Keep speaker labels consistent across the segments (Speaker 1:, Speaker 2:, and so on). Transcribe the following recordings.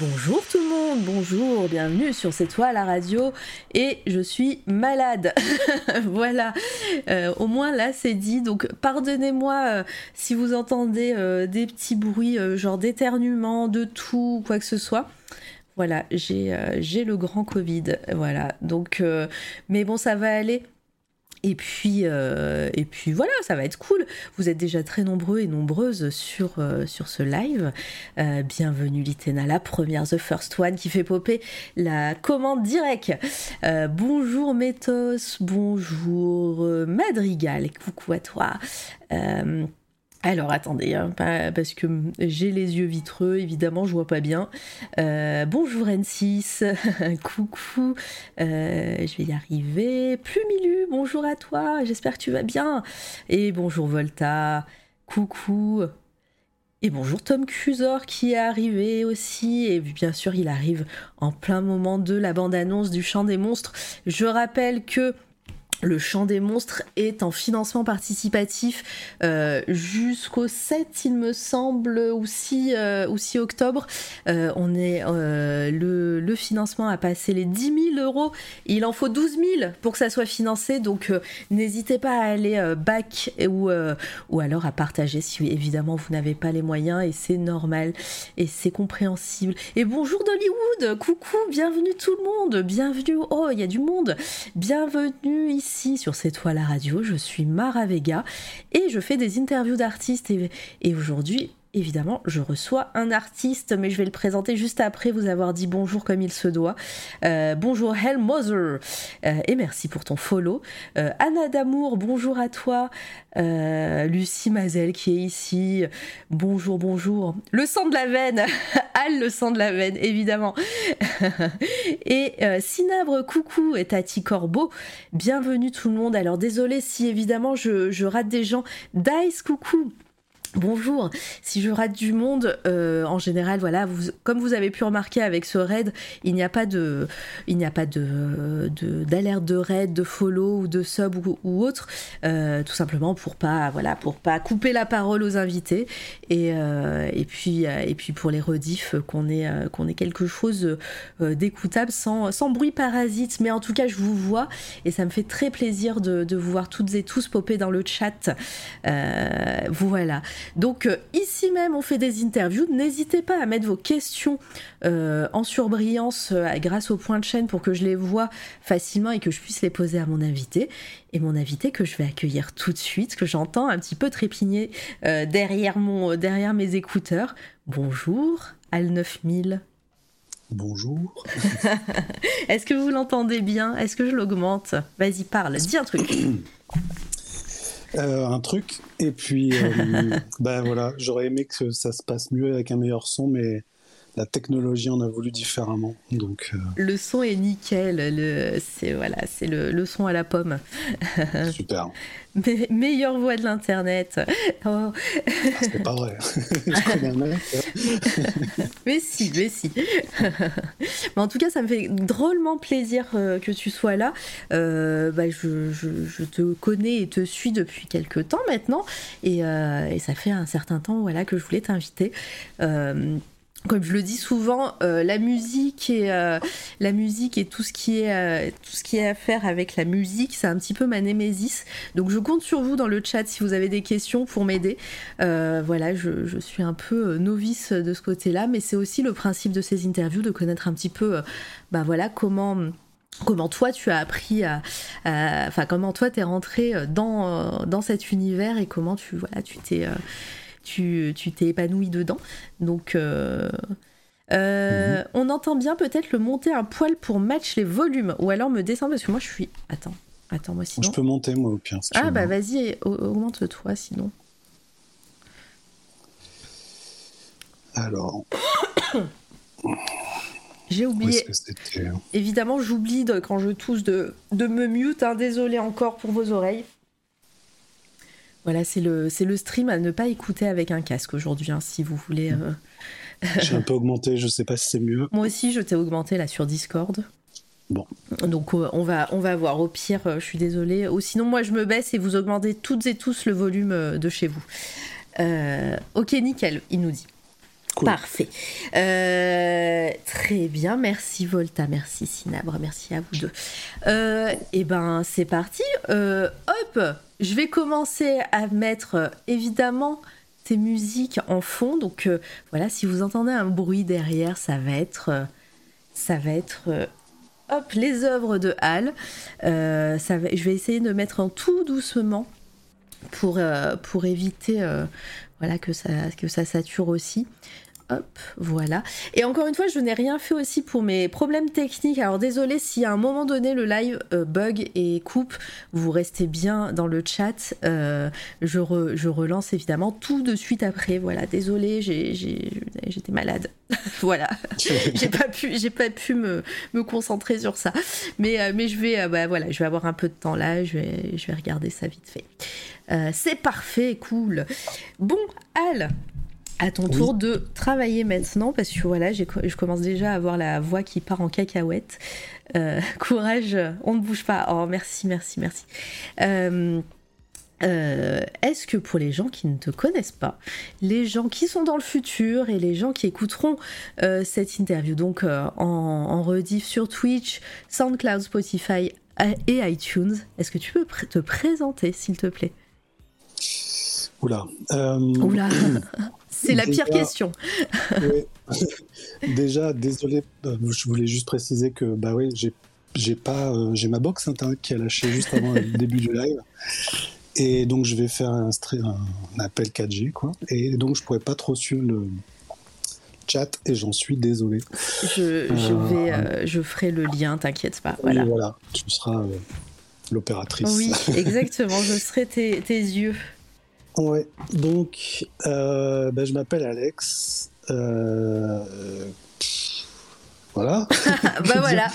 Speaker 1: Bonjour tout le monde, bonjour, bienvenue sur C'est toi la radio et je suis malade. voilà, euh, au moins là c'est dit, donc pardonnez-moi euh, si vous entendez euh, des petits bruits genre d'éternuement, de tout ou quoi que ce soit. Voilà, j'ai le grand Covid, voilà, donc, mais bon ça va aller. Et puis, euh, et voilà, ça va être cool. Vous êtes déjà très nombreux et nombreuses sur, euh, ce live. Euh, bienvenue Litena, la première, The First One, qui fait popper la commande directe. bonjour Métos, bonjour Madrigal, coucou à toi. Alors attendez, hein, parce que j'ai les yeux vitreux, évidemment, je vois pas bien. Euh, bonjour N6, coucou, euh, je vais y arriver. Plumilu, bonjour à toi, j'espère que tu vas bien. Et bonjour Volta, coucou. Et bonjour Tom Cusor qui est arrivé aussi, et bien sûr il arrive en plein moment de la bande-annonce du chant des monstres. Je rappelle que le chant des monstres est en financement participatif euh, jusqu'au 7, il me semble, ou 6, euh, octobre. Euh, le, financement a passé les 10 000 euros. Il en faut 12 000 pour que ça soit financé. Donc n'hésitez pas à aller back ou, ou alors à partager si évidemment vous n'avez pas les moyens et c'est normal et c'est compréhensible. Et bonjour d'Hollywood, coucou, bienvenue tout le monde, bienvenue. Oh, il y a du monde. Bienvenue ici sur C'est toi la radio, je suis Mara Vega et je fais des interviews d'artistes et aujourd'hui évidemment, je reçois un artiste, mais je vais le présenter juste après vous avoir dit bonjour comme il se doit. Euh, bonjour Hellmother, euh, et merci pour ton follow. Euh, Anna Damour, bonjour à toi. Lucie Mazel qui est ici, bonjour, bonjour. Le sang de la veine, Al, le sang de la veine, évidemment. et Sinabre, coucou, et Tati Corbeau, bienvenue tout le monde. Alors désolé si évidemment je, je rate des gens. Dice, coucou. Bonjour, si je rate du monde, euh, en général, voilà, vous, comme vous avez pu remarquer avec ce raid, il n'y a pas de, il de, d'alerte de, raid, de follow ou de sub ou, autre, euh, tout simplement pour pas, voilà, pour pas couper la parole aux invités et, euh, puis, et puis pour les rediffs qu'on ait, quelque chose d'écoutable sans, bruit parasite. Mais en tout cas, je vous vois et ça me fait très plaisir de, de vous voir toutes et tous popper dans le chat. voilà. Donc euh, ici même, on fait des interviews. N'hésitez pas à mettre vos questions euh, en surbrillance euh, grâce au point de chaîne pour que je les vois facilement et que je puisse les poser à mon invité. Et mon invité que je vais accueillir tout de suite, que j'entends un petit peu trépigner derrière, mon, derrière mes écouteurs. Bonjour, Al 9000.
Speaker 2: Bonjour.
Speaker 1: Est-ce que vous l'entendez bien? Est-ce que je l'augmente? Vas-y, parle, dis un truc.
Speaker 2: Euh, un truc. Et puis, euh, ben voilà, j'aurais aimé que ça se passe mieux avec un meilleur son, mais la technologie en a voulu différemment. Donc, euh,
Speaker 1: Le son est nickel, le, c'est voilà, c'est le, son à la pomme.
Speaker 2: Super.
Speaker 1: meilleure voix de l'internet.
Speaker 2: Oh. Ah, c'est pas vrai. je connais un mec.
Speaker 1: mais si, mais si. mais en tout cas, ça me fait drôlement plaisir euh, que tu sois là. Euh, bah, je, je, te connais et te suis depuis quelques temps maintenant, et, et, ça fait un certain temps voilà que je voulais t'inviter comme je le dis souvent, euh, la musique et euh, la musique et tout ce qui est euh, tout ce qui est à faire avec la musique, c'est un petit peu ma némésis. Donc je compte sur vous dans le chat si vous avez des questions pour m'aider. voilà, je, suis un peu novice de ce côté-là, mais c'est aussi le principe de ces interviews de connaître un petit peu, bah voilà comment comment toi tu as appris à, enfin comment toi t'es rentré dans dans cet univers et comment tu t'es tu t'es épanoui dedans. Donc, euh, euh, mhm. on entend bien peut-être le monter un poil pour match les volumes, ou alors me descendre parce que moi je suis. Attends, attends moi sinon.
Speaker 2: Je peux monter moi au pire.
Speaker 1: ah bah vas-y, augmente-toi sinon.
Speaker 2: Alors.
Speaker 1: J'ai oublié. Évidemment, j'oublie quand je tousse de, de me mute. Hein. Désolé encore pour vos oreilles. Voilà, c'est le, c'est le stream à ne pas écouter avec un casque aujourd'hui, hein, si vous voulez.
Speaker 2: Euh... J'ai un peu augmenté, je sais pas si c'est mieux.
Speaker 1: Moi aussi, je t'ai augmenté là sur Discord.
Speaker 2: Bon.
Speaker 1: Donc euh, on va on va voir. Au pire, euh, je suis désolée. Ou sinon moi je me baisse et vous augmentez toutes et tous le volume de chez vous. Ok nickel, il nous dit. Parfait. Euh, très bien, merci Volta, merci Sinabre, merci à vous deux. Euh, et ben c'est parti. Euh, hop, je vais commencer à mettre évidemment tes musiques en fond. Donc euh, voilà, si vous entendez un bruit derrière, ça va être, ça va être, hop, les œuvres de Hal. Ça va, je vais essayer de mettre en tout doucement pour, pour éviter voilà, que, ça, que ça sature aussi. Hop, voilà. Et encore une fois, je n'ai rien fait aussi pour mes problèmes techniques. Alors désolé si à un moment donné le live euh, bug et coupe, vous restez bien dans le chat. Euh, je, re- je relance évidemment tout de suite après. Voilà, désolé, j'étais malade. voilà, j'ai pas pu, j'ai pas pu me, me concentrer sur ça. Mais, euh, mais je vais, bah, voilà, je vais avoir un peu de temps là. Je vais, je vais regarder ça vite fait. C'est parfait, cool. Bon, Al, à ton
Speaker 2: Oui.
Speaker 1: tour de travailler maintenant, parce que voilà, je commence déjà à avoir la voix qui part en cacahuète. Euh, courage, on ne bouge pas. Oh, merci, merci, merci. Euh, euh, Est-ce que pour les gens qui ne te connaissent pas, les gens qui sont dans le futur et les gens qui écouteront cette interview, donc en, en rediff sur Twitch, SoundCloud, Spotify et iTunes, est-ce que tu peux pr- te présenter, s'il te plaît?
Speaker 2: Oula. Euh,
Speaker 1: Oula, c'est la pire question.
Speaker 2: Déjà, désolé, euh, je voulais juste préciser que bah oui, j'ai j'ai pas euh, j'ai ma box internet qui a lâché juste avant le début du live. Et donc je vais faire un, un appel 4G quoi. Et donc je pourrais pas trop suivre le chat et j'en suis désolé.
Speaker 1: Je, je vais, euh, je ferai le lien, t'inquiète pas. Voilà.
Speaker 2: Tu seras euh, l'opératrice.
Speaker 1: Oui, exactement. Je serai tes, tes yeux.
Speaker 2: Ouais, donc euh, bah, je m'appelle Alex. Euh, voilà.
Speaker 1: bah voilà,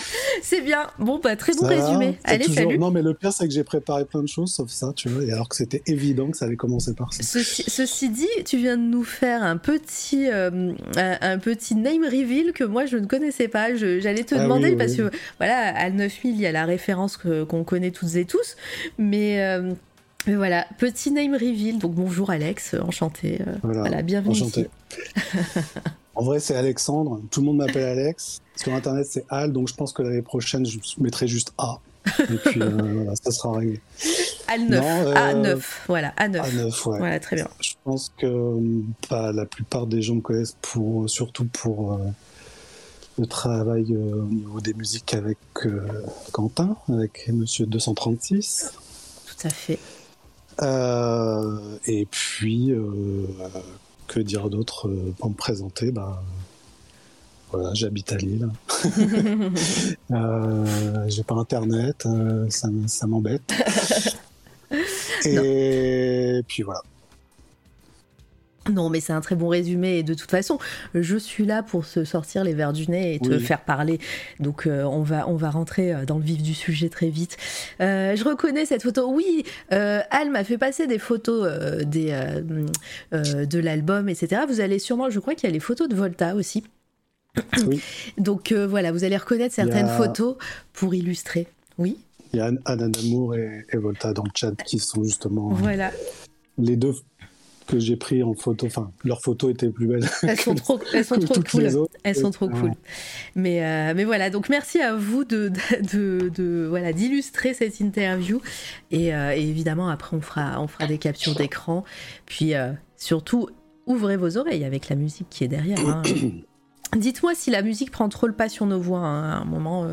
Speaker 1: c'est bien. Bon, bah très bon
Speaker 2: Ça
Speaker 1: résumé. Allez,
Speaker 2: toujours-
Speaker 1: salut.
Speaker 2: Non, mais le pire, c'est que j'ai préparé plein de choses, sauf ça, tu vois, et alors que c'était évident que ça allait commencer par ça.
Speaker 1: Ceci, ceci dit, tu viens de nous faire un petit, euh, un, petit name reveal que moi je ne connaissais pas. J'allais te
Speaker 2: Ah
Speaker 1: demander
Speaker 2: oui,
Speaker 1: parce
Speaker 2: oui.
Speaker 1: que voilà, à 9000 il y a la référence qu'on connaît toutes et tous, mais, euh, mais voilà, petit name reveal. Donc bonjour Alex, enchanté. euh,
Speaker 2: Voilà,
Speaker 1: voilà, bienvenue
Speaker 2: enchanté. En vrai, c'est Alexandre. Tout le monde m'appelle Alex. Sur Internet, c'est Al, donc je pense que l'année prochaine, je mettrai juste A. Et puis, euh, voilà, ça sera réglé.
Speaker 1: A9,
Speaker 2: Non, euh,
Speaker 1: A9, voilà, A9.
Speaker 2: A9, ouais.
Speaker 1: Voilà, très bien.
Speaker 2: Je pense que bah, la plupart des gens me connaissent pour, surtout pour euh, le travail au niveau des musiques avec Quentin, avec Monsieur 236.
Speaker 1: Tout à fait.
Speaker 2: Euh, et puis, euh, que dire d'autre euh, pour me présenter bah, Voilà, j'habite à Lille. Euh, J'ai pas internet, euh, ça m'embête. et puis voilà.
Speaker 1: Non, mais c'est un très bon résumé. Et de toute façon, je suis là pour se sortir les verres du nez et te faire parler. Donc, euh, on, va, on va rentrer euh, dans le vif du sujet très vite. Euh, je reconnais cette photo. Oui, euh, Al m'a fait passer des photos des, de l'album, etc. Vous allez sûrement, je crois qu'il y a les photos de Volta aussi.
Speaker 2: Oui.
Speaker 1: Donc, voilà, vous allez reconnaître
Speaker 2: a-
Speaker 1: certaines photos pour illustrer. Oui,
Speaker 2: Il y a Anna Damour et, et Volta dans le chat qui sont justement
Speaker 1: voilà.
Speaker 2: les deux que j'ai pris en photo. Enfin, leurs photos étaient plus belles.
Speaker 1: Elles sont trop, elles sont trop cool. Elles sont trop
Speaker 2: Ouais.
Speaker 1: cool. Mais, euh, mais voilà, donc merci à vous de, de, de- voilà d'illustrer cette interview. Et, euh, et évidemment, après, on fera, on fera des captures d'écran. Puis euh, surtout, ouvrez vos oreilles avec la musique qui est derrière. hein. Dites-moi si la musique prend trop le pas sur nos voix hein, à un moment.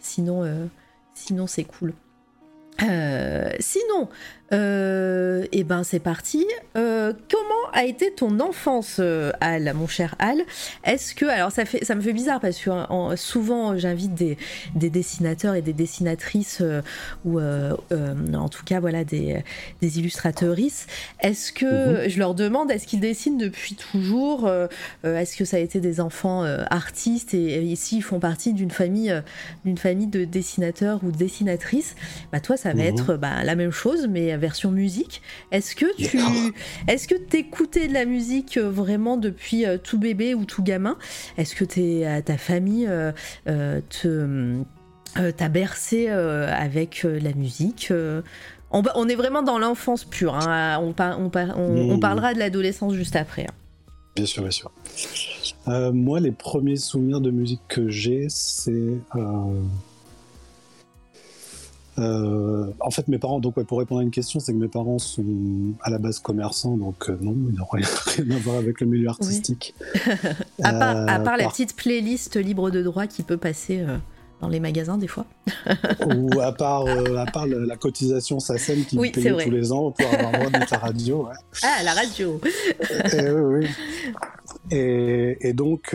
Speaker 1: sinon, sinon c'est cool. Sinon, euh, eh ben c'est parti. Euh, comment a été ton enfance, euh, Al, mon cher Al? Est-ce que, alors ça fait, ça me fait bizarre parce que en- souvent j'invite des, des dessinateurs et des dessinatrices euh, ou en tout cas voilà des, des illustratrices. Est-ce que je leur demande est-ce qu'ils dessinent depuis toujours Est-ce que ça a été des enfants artistes et, et ici ils font partie d'une famille d'une famille de dessinateurs ou de dessinatrices? Bah toi ça va
Speaker 2: Mhm.
Speaker 1: être bah, la même chose mais version musique. Est-ce que tu
Speaker 2: Yeah.
Speaker 1: est-ce que t'écoutais de la musique euh, vraiment depuis euh, tout bébé ou tout gamin? Est-ce que t'es, euh, ta famille te t'as bercé avec la musique. On, est vraiment dans l'enfance pure. Hein. On, on, mmh. parlera de l'adolescence juste après. Hein.
Speaker 2: Bien sûr, bien sûr. moi, les premiers souvenirs de musique que j'ai, c'est euh, en fait, mes parents, donc pour répondre à une question, c'est que mes parents sont à la base commerçants, donc euh, non, ils n'ont rien, à voir avec le milieu artistique.
Speaker 1: à, part, la petite playlist libre de droit qui peut passer euh, dans les magasins des fois.
Speaker 2: Ou à part, à part la, cotisation SACEM qui oui, paye tous les ans pour avoir droit de ta radio.
Speaker 1: Ah, la radio
Speaker 2: et, oui, Et, donc,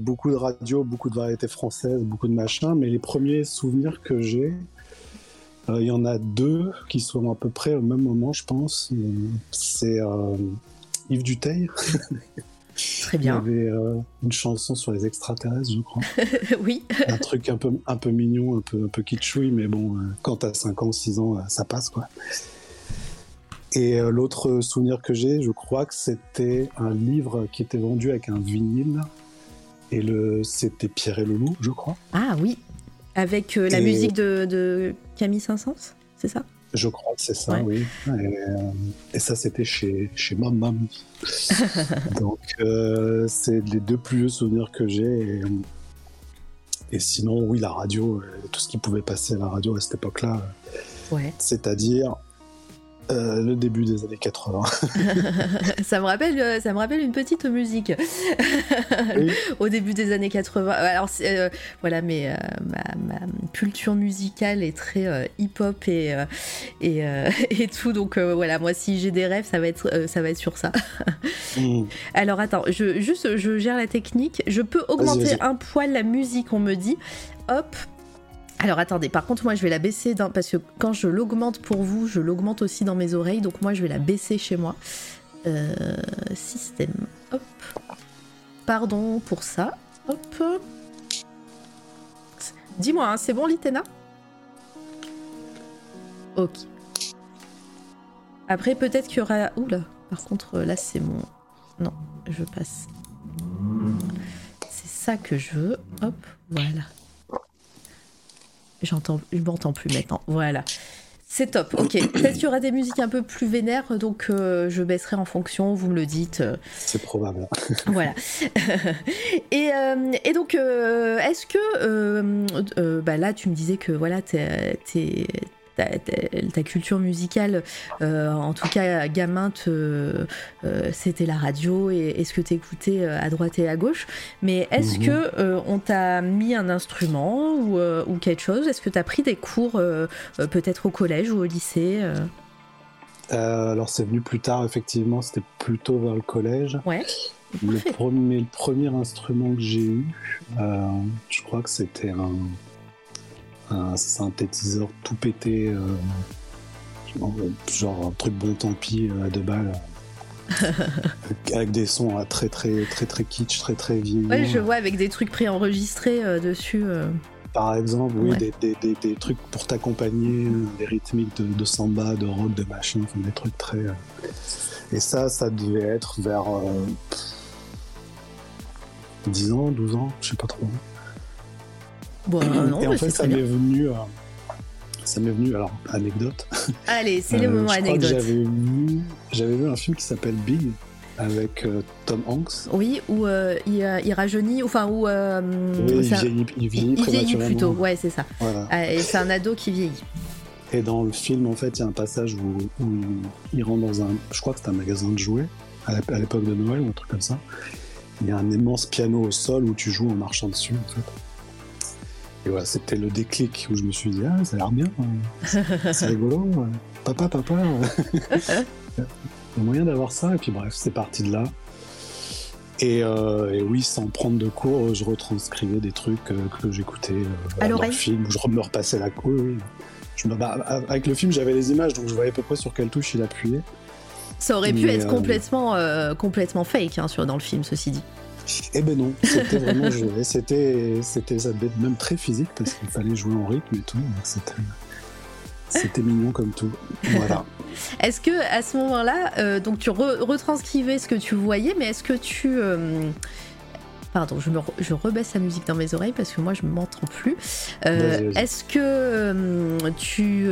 Speaker 2: beaucoup de radio, beaucoup de variétés françaises, beaucoup de machins, mais les premiers souvenirs que j'ai, euh, il y en a deux qui sont à peu près au même moment, je pense. C'est euh, Yves Duteil.
Speaker 1: Très bien.
Speaker 2: Il y avait euh, une chanson sur les extraterrestres, je crois.
Speaker 1: oui.
Speaker 2: Un truc un peu, un peu mignon, un peu, un peu kitschouille, mais bon, quand t'as 5 ans, 6 ans, ça passe, quoi. Et l'autre souvenir que j'ai, je crois que c'était un livre qui était vendu avec un vinyle. Et le, c'était Pierre et Loulou, je crois.
Speaker 1: Ah oui, avec euh, la musique de, Camille Saint-Saëns, c'est ça?
Speaker 2: Je crois que c'est ça, oui. Euh, et, ça, c'était chez, chez Mamma Donc, euh, c'est les deux plus vieux souvenirs que j'ai. Et, sinon, oui, la radio, tout ce qui pouvait passer à la radio à cette époque-là.
Speaker 1: Ouais.
Speaker 2: C'est-à-dire euh, le début des années 80.
Speaker 1: ça, me rappelle, euh, ça me rappelle une petite musique au début des années 80. Alors, euh, voilà, mais ma, culture musicale est très hip-hop et, et, et, tout. Donc, voilà, moi, si j'ai des rêves, ça va être, ça va être sur ça. Mm. Alors, attends, je, juste, je gère la technique. Je peux augmenter un poil la musique, on me dit. Hop, alors attendez, par contre moi je vais la baisser parce que quand je l'augmente pour vous, je l'augmente aussi dans mes oreilles, donc moi je vais la baisser chez moi. Euh, système, hop. Pardon pour ça, hop. Dis-moi, hein, c'est bon Litena? Ok. Après peut-être qu'il y aura... Oula, par contre là c'est mon... Non, je passe. C'est ça que je veux, hop, voilà. J'entends, je m'entends plus maintenant. Voilà. C'est top, ok. Peut-être qu'il y aura des musiques un peu plus vénères, donc euh, je baisserai en fonction, vous me le dites.
Speaker 2: C'est probable.
Speaker 1: voilà. et, euh, et, donc, euh, est-ce que, bah là, tu me disais que voilà, t'es, ta, culture musicale, euh, en tout cas gamin, euh, c'était la radio et, ce que tu écoutais euh, à droite et à gauche. Mais est-ce mhm. que on t'a mis un instrument ou, ou quelque chose? Est-ce que tu as pris des cours peut-être au collège ou au lycée
Speaker 2: alors c'est venu plus tard, effectivement, c'était plutôt vers le collège.
Speaker 1: Ouais.
Speaker 2: Le premier, le premier instrument que j'ai eu, je crois que c'était un, un synthétiseur tout pété, euh, genre un truc bon tant pis à deux balles. avec des sons euh, très très très très kitsch, très très vieux.
Speaker 1: Ouais, je vois avec des trucs préenregistrés euh, dessus.
Speaker 2: Par exemple, oui, des, des, des, trucs pour t'accompagner, des rythmiques de, samba, de rock, de machin, des trucs très. Et ça, ça devait être vers 10 ans, 12 ans, je sais pas trop.
Speaker 1: Bon, non,
Speaker 2: et en fait, ça m'est venu. Euh, ça m'est venu, alors, anecdote.
Speaker 1: Allez, c'est le euh, moment anecdote.
Speaker 2: J'avais vu, j'avais vu un film qui s'appelle Big avec euh, Tom Hanks.
Speaker 1: Oui, où il, il, rajeunit, enfin, où.
Speaker 2: oui, il vieillit, il vieillit,
Speaker 1: il vieillit plutôt, ouais, c'est ça. Voilà. et c'est un ado qui vieillit.
Speaker 2: Et dans le film, en fait, il y a un passage où, où il, rentre dans un. Je crois que c'est un magasin de jouets, à l'époque de Noël ou un truc comme ça. Il y a un immense piano au sol où tu joues en marchant dessus, en fait. Et voilà, c'était le déclic où je me suis dit, ah, ça a l'air bien, hein. c'est rigolo, papa, papa, il y a moyen d'avoir ça, et puis bref, c'est parti de là. Et, euh, oui, sans prendre de cours, je retranscrivais des trucs euh, que j'écoutais euh, dans le film, je me repassais la cour. Bah, avec le film, j'avais les images, donc je voyais à peu près sur quelle touche il appuyait.
Speaker 1: Ça aurait pu être complètement, complètement fake hein, sur, dans le film, ceci dit.
Speaker 2: Eh ben non, c'était vraiment joué. C'était, c'était même très physique parce qu'il fallait jouer en rythme et tout. C'était, c'était mignon comme tout. Voilà.
Speaker 1: est-ce que à ce moment-là, euh, donc tu retranscrivais ce que tu voyais, mais est-ce que tu euh, pardon, je, me je rebaisse la musique dans mes oreilles parce que moi je ne m'entends plus. est-ce que tu,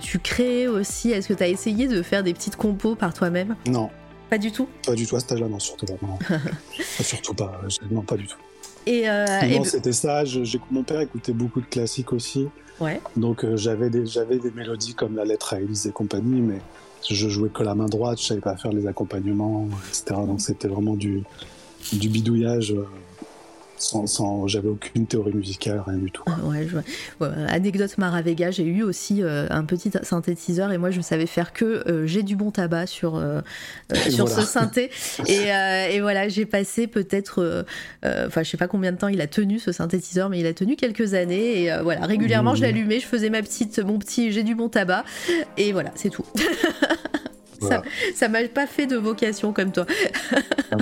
Speaker 1: tu crées aussi, est-ce que tu as essayé de faire des petites compos par toi-même?
Speaker 2: Non.
Speaker 1: Pas du tout
Speaker 2: Pas du tout à cet âge-là, non, surtout pas. surtout pas, non, pas du tout.
Speaker 1: Et,
Speaker 2: non, c'était ça. mon père écoutait beaucoup de classiques aussi.
Speaker 1: Ouais.
Speaker 2: Donc j'avais des, des mélodies comme la lettre à Élise et compagnie, mais je jouais que la main droite, je savais pas faire les accompagnements, etc. Donc c'était vraiment du, du bidouillage. Euh, sans, j'avais aucune théorie musicale, rien du tout.
Speaker 1: Ah ouais, je anecdote Maravega, j'ai eu aussi euh, un petit synthétiseur et moi je savais faire que euh, j'ai du bon tabac sur, sur ce synthé. Et, et voilà, j'ai passé peut-être, enfin je sais pas combien de temps il a tenu ce synthétiseur, mais il a tenu quelques années et voilà, régulièrement je mmh. l'allumais, je faisais ma petite, mon petit j'ai du bon tabac et voilà, c'est tout. Ça m'a pas fait de vocation comme toi. Ah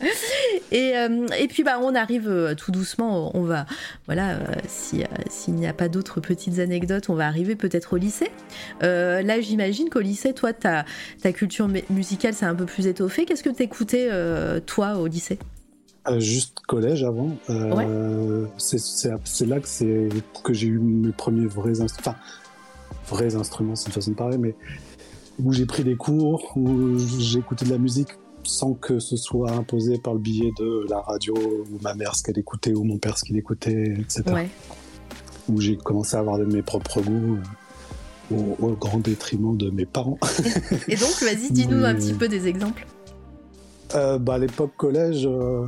Speaker 1: et, euh, et, puis bah on arrive euh, tout doucement, on va voilà euh, s'il n'y a pas d'autres petites anecdotes, on va arriver peut-être au lycée. là j'imagine qu'au lycée, toi ta, ta culture musicale c'est un peu plus étoffée. Qu'est-ce que t'écoutais toi au lycée?
Speaker 2: Juste collège avant. C'est là que c'est que j'ai eu mes premiers vrais instruments. Enfin, vrais instruments, c'est une façon de parler, mais où j'ai pris des cours, où j'ai écouté de la musique sans que ce soit imposé par le biais de la radio, ou ma mère ce qu'elle écoutait, ou mon père ce qu'il écoutait, etc. Où j'ai commencé à avoir mes propres goûts. Euh, au, grand détriment de mes parents.
Speaker 1: Et donc, vas-y, dis-nous un petit peu des exemples.
Speaker 2: Euh, bah, à l'époque collège, euh,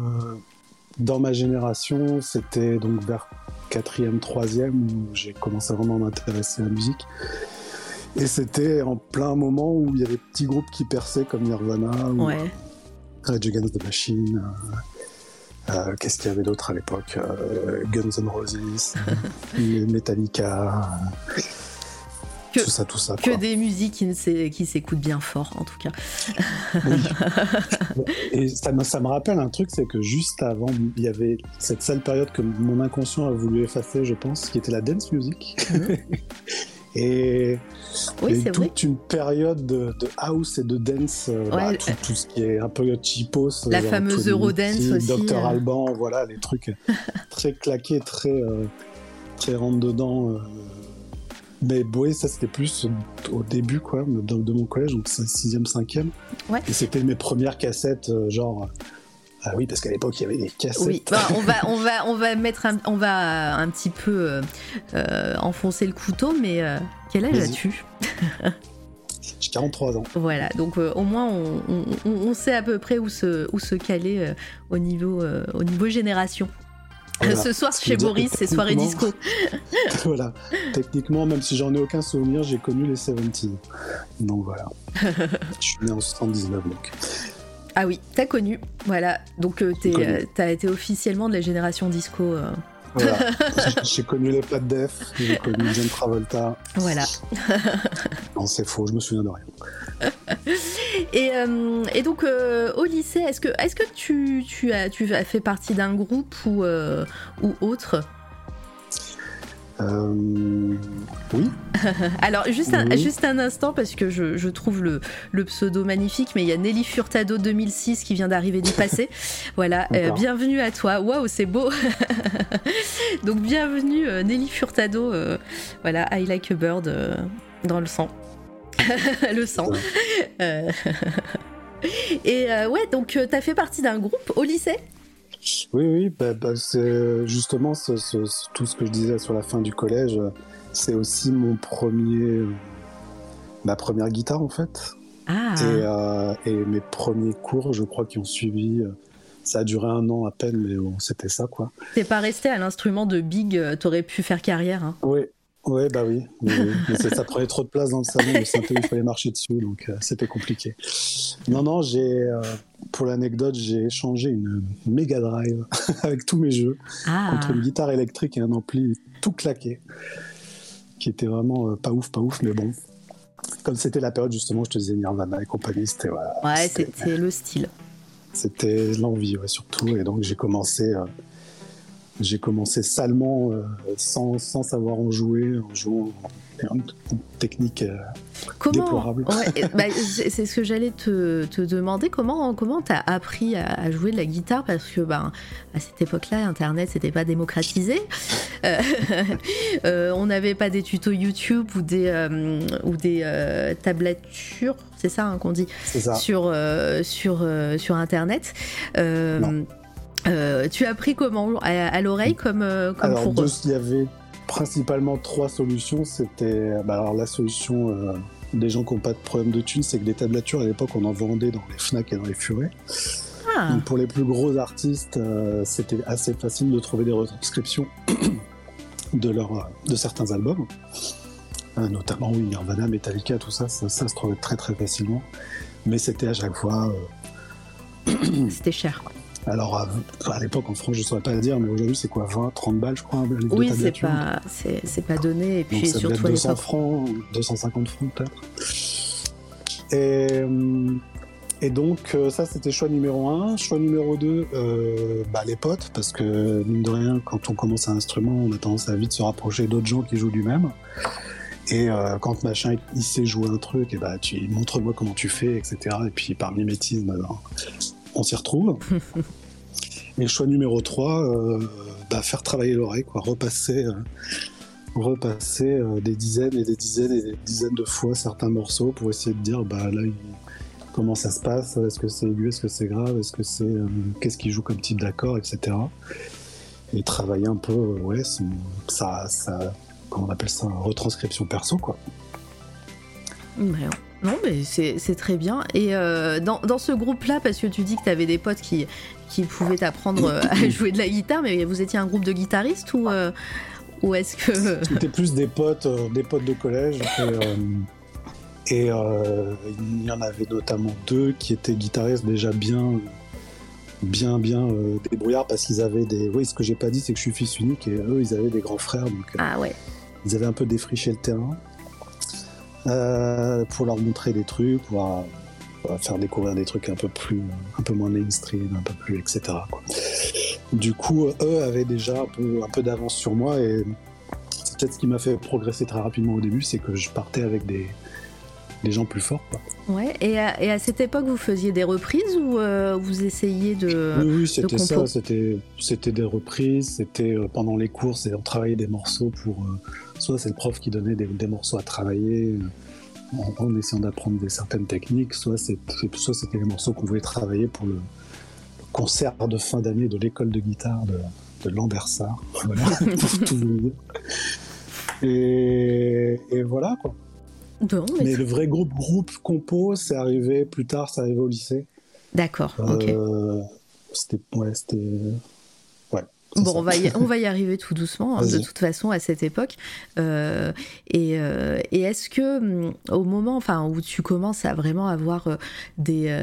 Speaker 2: dans ma génération, c'était donc vers 4e, 3e où j'ai commencé vraiment à m'intéresser à la musique. Et c'était en plein moment où il y avait des petits groupes qui perçaient comme Nirvana ou ouais. Rage Against the Machine. Euh, euh, qu'est-ce qu'il y avait d'autre à l'époque euh, Guns N' Roses, Metallica. tout ça, tout ça.
Speaker 1: Que des musiques qui, s'écoutent bien fort, en tout cas.
Speaker 2: Et ça me, ça me rappelle un truc, c'est que juste avant, il y avait cette seule période que mon inconscient a voulu effacer, je pense, qui était la dance music. Et,
Speaker 1: oui,
Speaker 2: toute une période de, house et de dance, euh, bah, tout, ce qui est un peu cheapos.
Speaker 1: La fameuse Eurodance aussi.
Speaker 2: Dr euh. Alban, voilà, les trucs très claqués, très, euh, très rentre dedans. Mais oui, ça c'était plus au début quoi, de, mon collège, donc 6e, 5e. Et c'était mes premières cassettes, genre ah oui, parce qu'à l'époque, il y avait des cassettes. Oui,
Speaker 1: bah, on, va, on, va, on va mettre un, on va un petit peu euh, euh, enfoncer le couteau, mais euh, quel âge as-tu?
Speaker 2: J'ai 43 ans.
Speaker 1: Voilà, donc au moins on, sait à peu près où se, où se caler au, niveau, au niveau génération. Ce soir chez Boris, c'est soirée disco.
Speaker 2: voilà. Techniquement, même si j'en ai aucun souvenir, j'ai connu les 70. Donc voilà. Je suis né en 79 donc.
Speaker 1: Ah oui, t'as connu, voilà. Donc euh, euh, t'as été officiellement de la génération disco. Euh.
Speaker 2: Voilà. j'ai connu les plates def, j'ai connu John Travolta.
Speaker 1: Voilà.
Speaker 2: non, c'est faux, je me souviens de rien.
Speaker 1: et, donc au lycée, est-ce que, est -ce que tu, tu, as, tu as fait partie d'un groupe ou, ou autre?
Speaker 2: Euh, oui.
Speaker 1: Alors, juste un, juste un instant, parce que je, trouve le, pseudo magnifique, mais il y a Nelly Furtado 2006 qui vient d'arriver du passé. voilà, euh, bienvenue à toi. Waouh, c'est beau. Donc, bienvenue euh, Nelly Furtado. voilà, I like a bird dans le sang. le sang. Et ouais, donc, tu as fait partie d'un groupe au lycée?
Speaker 2: Oui, oui, bah, bah, c'est justement tout ce que je disais sur la fin du collège, c'est aussi mon premier, ma première guitare en fait.
Speaker 1: Ah.
Speaker 2: Euh, et, mes premiers cours, je crois, qui ont suivi. Ça a duré un an à peine, mais bon, c'était ça quoi.
Speaker 1: T'es pas resté à l'instrument de Big, euh, t'aurais pu faire carrière. Hein.
Speaker 2: Oui, oui, bah oui. Mais, ça prenait trop de place dans le salon, le synthé, il fallait marcher dessus, donc euh, c'était compliqué. Non, non, j'ai, euh, pour l'anecdote, j'ai échangé une Mega Drive avec tous mes jeux
Speaker 1: ah.
Speaker 2: contre une guitare électrique et un ampli tout claqué, qui était vraiment euh, pas ouf, pas ouf, mais bon. Comme c'était la période justement, je te disais Nirvana et compagnie, c'était voilà.
Speaker 1: Ouais, c'était le style.
Speaker 2: C'était l'envie, ouais, surtout, et donc j'ai commencé j'ai commencé salement, euh, sans, sans, savoir en jouer, en jouant en, technique euh, comment, déplorable.
Speaker 1: bah, c'est ce que j'allais te, te, demander. Comment comment t'as appris à, jouer de la guitare? Parce que ben, à cette époque-là, Internet c'était pas démocratisé. Euh, on n'avait pas des tutos YouTube ou des ou des tablatures, c'est ça hein, qu'on dit sur sur sur Internet. Euh, tu as pris comment À, l'oreille comme, euh, comme
Speaker 2: alors, Il y avait principalement trois solutions. C'était bah, alors la solution euh, des gens qui n'ont pas de problème de thunes, c'est que les tablatures à l'époque on en vendait dans les Fnac et dans les Furets. Ah. pour les plus gros artistes, c'était assez facile de trouver des retranscriptions de, leur, de certains albums. notamment oui, Nirvana, Metallica, tout ça, ça, ça, se trouvait très très facilement. Mais c'était à chaque fois.
Speaker 1: c'était cher.
Speaker 2: Alors, à, l'époque, en France, je ne saurais pas le dire, mais aujourd'hui, c'est quoi 20, 30 balles, je crois
Speaker 1: Oui, c'est pas, c'est, pas donné. Et puis,
Speaker 2: Donc, ça surtout 200 francs, 250 francs peut-être. Et, euh, et donc, euh, ça, c'était choix numéro 1. Choix numéro 2, euh, bah, les potes, parce que, mine de rien, quand on commence un instrument, on a tendance à vite se rapprocher d'autres gens qui jouent du même. Et quand machin il sait jouer un truc, et bah tu montre-moi comment tu fais, etc. Et puis par mimétisme, on s'y retrouve. Et le choix numéro 3, euh, bah, faire travailler l'oreille, quoi, repasser, euh, repasser euh, des dizaines et des dizaines et des dizaines de fois certains morceaux pour essayer de dire bah là comment ça se passe, est-ce que c'est aigu, est-ce que c'est grave, est-ce que c'est qu'est-ce qu'il joue comme type d'accord, etc. Et travailler un peu, ouais, ça, ça, comment on appelle ça, retranscription perso, quoi.
Speaker 1: Non, mais c'est très bien. Et euh, dans, dans, ce groupe-là, parce que tu dis que tu avais des potes qui, qui pouvaient t'apprendre euh, à jouer de la guitare, mais vous étiez un groupe de guitaristes ou, euh, ou est-ce que.
Speaker 2: C'était plus des potes, des potes de collège. Et, il y en avait notamment deux qui étaient guitaristes déjà bien, bien, bien débrouillards parce qu'ils avaient des. Oui, ce que j'ai pas dit, c'est que je suis fils unique et eux, ils avaient des grands frères. Donc,
Speaker 1: ah ouais.
Speaker 2: Ils avaient un peu défriché le terrain. Euh, pour leur montrer des trucs, pour, faire découvrir des trucs un peu plus, un peu moins mainstream, un peu plus, etc. Du coup, eux avaient déjà un peu, un peu d'avance sur moi et c'est peut-être ce qui m'a fait progresser très rapidement au début, c'est que je partais avec des, des gens plus forts.
Speaker 1: Ouais, et à, et à, cette époque, vous faisiez des reprises ou euh, vous essayiez de.
Speaker 2: Oui, oui c'était ça, c'était, des reprises, c'était euh, pendant les cours, et on travaillait des morceaux pour soit c'est le prof qui donnait des, morceaux à travailler euh, en, essayant d'apprendre des certaines techniques, soit c'était les morceaux qu'on voulait travailler pour le, concert de fin d'année de l'école de guitare de, de Lambersart. Voilà, pour tout et, et, voilà quoi. mais, le vrai groupe groupe compo, c'est arrivé plus tard, c'est arrivé au lycée.
Speaker 1: D'accord. ok.
Speaker 2: Euh, c'était ouais, c'était
Speaker 1: Bon, on va, y, on va y arriver tout doucement, hein, de toute façon, à cette époque. Euh, et, euh, et est-ce que, hum, au moment enfin, où tu commences à vraiment avoir euh, des,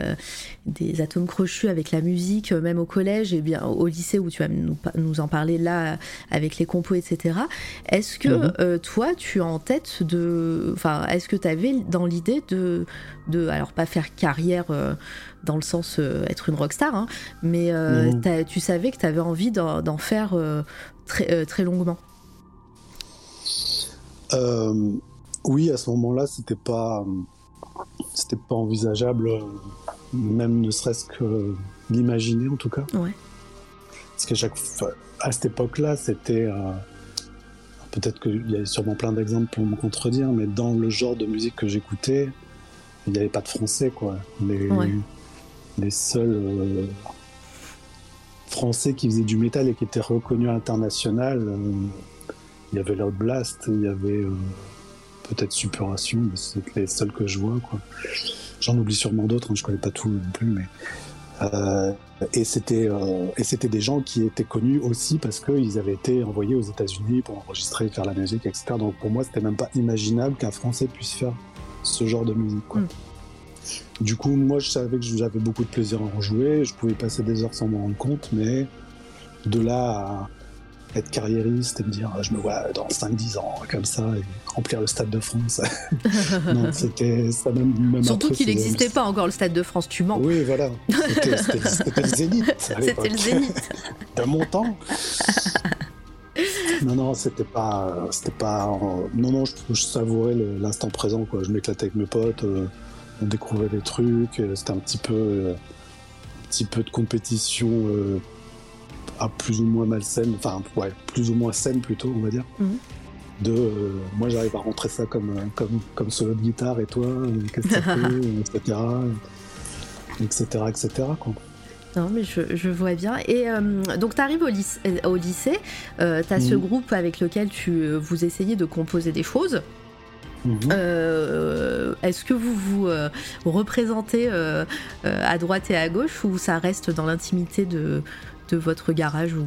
Speaker 1: des atomes crochus avec la musique, même au collège et bien au lycée où tu vas nous, nous en parler là, avec les compos, etc., est-ce que mhm. toi, tu as en tête de. Enfin, est-ce que tu avais dans l'idée de, de. Alors, pas faire carrière dans le sens euh, être une rockstar, hein, mais euh, mhm. tu savais que tu avais envie d'en faire euh, très, très longuement.
Speaker 2: oui, à ce moment-là, c'était pas, c'était pas envisageable, même ne serait-ce que d'imaginer en tout cas.
Speaker 1: Ouais.
Speaker 2: Parce qu'à chaque à cette époque-là, c'était peut-être qu'il y a sûrement plein d'exemples pour me contredire, mais dans le genre de musique que j'écoutais, il n'y avait pas de français, quoi. Les, les seuls euh, Français qui faisaient du métal et qui étaient reconnus à l'international. Euh, il y avait Loud Blast, il y avait euh, peut-être Superation, mais c'est les seuls que je vois. J'en oublie sûrement d'autres, hein, je connais pas tout non plus, mais. et c'était des gens qui étaient connus aussi parce qu'ils avaient été envoyés aux États-Unis pour enregistrer, faire la musique, etc. Donc pour moi, c'était même pas imaginable qu'un Français puisse faire ce genre de musique. Quoi. Mm. Du coup, moi, je savais que j'avais beaucoup de plaisir à en jouer. Je pouvais passer des heures sans m'en rendre compte, mais de là être carriériste et me dire je me vois dans 5-10 ans comme ça et remplir le Stade de France. non, c'était ça même, même
Speaker 1: Surtout qu'il n'existait pas encore le Stade de France, tu mens.
Speaker 2: Oui, voilà. C'était le Zénith.
Speaker 1: C'était le Zénith.
Speaker 2: de mon temps. non, non, c'était pas, c'était pas. Non, non, je, savourais l'instant présent, quoi. Je m'éclatais avec mes potes, euh, on découvrait des trucs. C'était un petit peu, euh, un petit peu de compétition euh, à plus ou moins malsaine, enfin, ouais, plus ou moins saine plutôt, on va dire. Mhm. De, moi, j'arrive à rentrer ça comme, comme, comme solo de guitare et toi, qu'est-ce que ça fait, etc., etc., etc., quoi.
Speaker 1: Non, mais je, vois bien. Et euh, donc, tu arrives au lycée, au lycée euh, tu as ce mhm. groupe avec lequel tu, euh, vous essayez de composer des choses. Mhm. Est-ce que vous vous représentez à droite et à gauche ou ça reste dans l'intimité de, de, votre garage ou,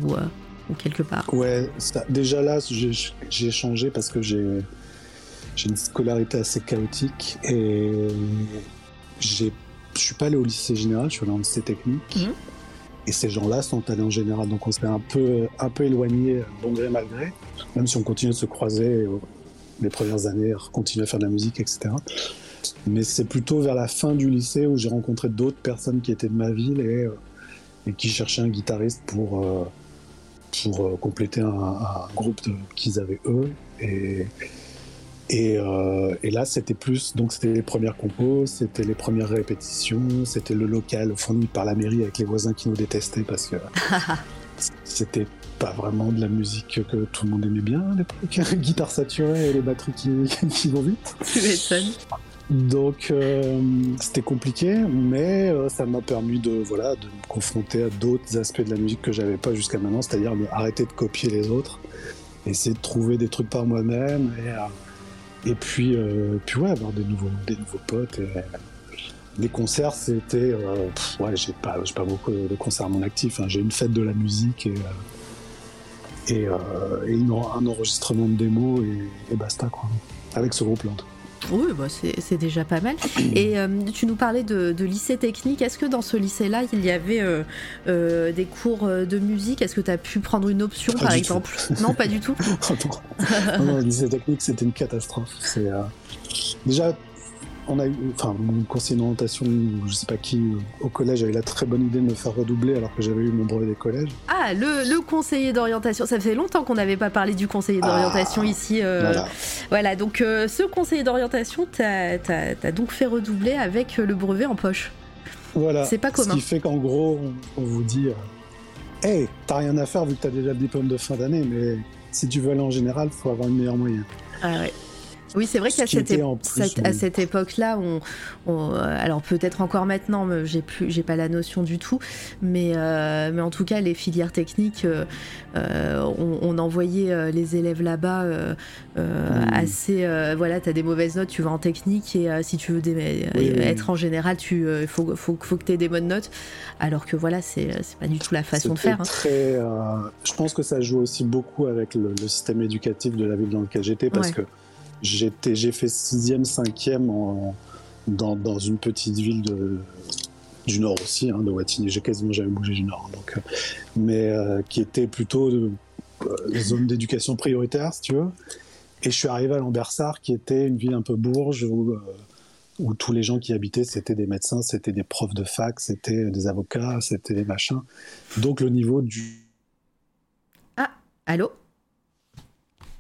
Speaker 1: ou quelque part?
Speaker 2: Ouais, déjà là, j'ai changé parce que j'ai une scolarité assez chaotique et je suis pas allé au lycée général, je suis allé en lycée technique. Mhm. Et ces gens-là sont allés en général. Donc on s'est un peu, un peu éloigné, bon gré, mal gré, même si on continue de se croiser euh, les premières années, continuer à faire de la musique, etc. Mais c'est plutôt vers la fin du lycée où j'ai rencontré d'autres personnes qui étaient de ma ville et, euh, et qui cherchaient un guitariste pour, euh, pour compléter un, un groupe qu'ils avaient eux. Et, euh, et, là, c'était plus, donc c'était les premières compos, c'était les premières répétitions, c'était le local fourni par la mairie avec les voisins qui nous détestaient parce que c'était pas vraiment de la musique que tout le monde aimait bien à l'époque. Guitare saturée et les batteries qui, vont vite. Donc euh, c'était compliqué, mais euh, ça m'a permis de voilà de me confronter à d'autres aspects de la musique que j'avais pas jusqu'à maintenant, c'est-à-dire arrêter de copier les autres, essayer de trouver des trucs par moi-même et et puis, euh, puis ouais, avoir des nouveaux, des nouveaux potes. Et, les concerts, c'était. Euh, ouais, j'ai pas, pas beaucoup de concerts à mon actif. Hein. J'ai une fête de la musique et, et, un enregistrement de démos et, basta, quoi. Avec ce groupe-là.
Speaker 1: Oui, bah c'est déjà pas mal. Et euh, tu nous parlais de, lycée technique. Est-ce que dans ce lycée-là, il y avait euh, euh, des cours de musique? Est-ce que tu as pu prendre une option, par exemple? Non, pas du tout.
Speaker 2: non, non, le lycée technique, c'était une catastrophe. Déjà on a eu, enfin, mon conseiller d'orientation, je sais pas qui, au collège a eu la très bonne idée de me faire redoubler alors que j'avais eu mon brevet des collèges.
Speaker 1: Ah, le, conseiller d'orientation, ça fait longtemps qu'on n'avait pas parlé du conseiller ah, d'orientation ici. Euh, voilà. donc euh, ce conseiller d'orientation t'as as, donc fait redoubler avec le brevet en poche.
Speaker 2: Voilà.
Speaker 1: C'est pas commun.
Speaker 2: Ce qui fait qu'en gros, on, vous dit, hé, euh, hey, t'as rien à faire vu que t'as déjà le diplôme de fin d'année, mais si tu veux aller en général, faut avoir une meilleure moyenne.
Speaker 1: Ah ouais. Oui, c'est vrai qu'à cette, à cette époque-là, on, euh, alors peut-être encore maintenant, j'ai plus, j'ai pas la notion du tout, mais, euh, mais en tout cas, les filières techniques, euh, on, envoyait les élèves là-bas mmh. assez, voilà, tu as des mauvaises notes, tu vas en technique et si tu veux être en général, tu faut, faut, faut, que tu aies des bonnes notes, alors que voilà, c'est pas du tout la façon de faire.
Speaker 2: Hein. Très, je pense que ça joue aussi beaucoup avec le, système éducatif de la ville dans laquelle j'étais parce que J'ai fait sixième, cinquième en, dans, dans, une petite ville du Nord aussi, hein, de Wattignies. J'ai quasiment jamais bougé du Nord, donc, euh, mais euh, qui était plutôt de, euh, zone d'éducation prioritaire, si tu veux. Et je suis arrivé à Lambersart, qui était une ville un peu bourge où, où tous les gens qui habitaient, c'était des médecins, c'était des profs de fac, c'était des avocats, c'était des machins. Donc le niveau du.
Speaker 1: Ah, allô?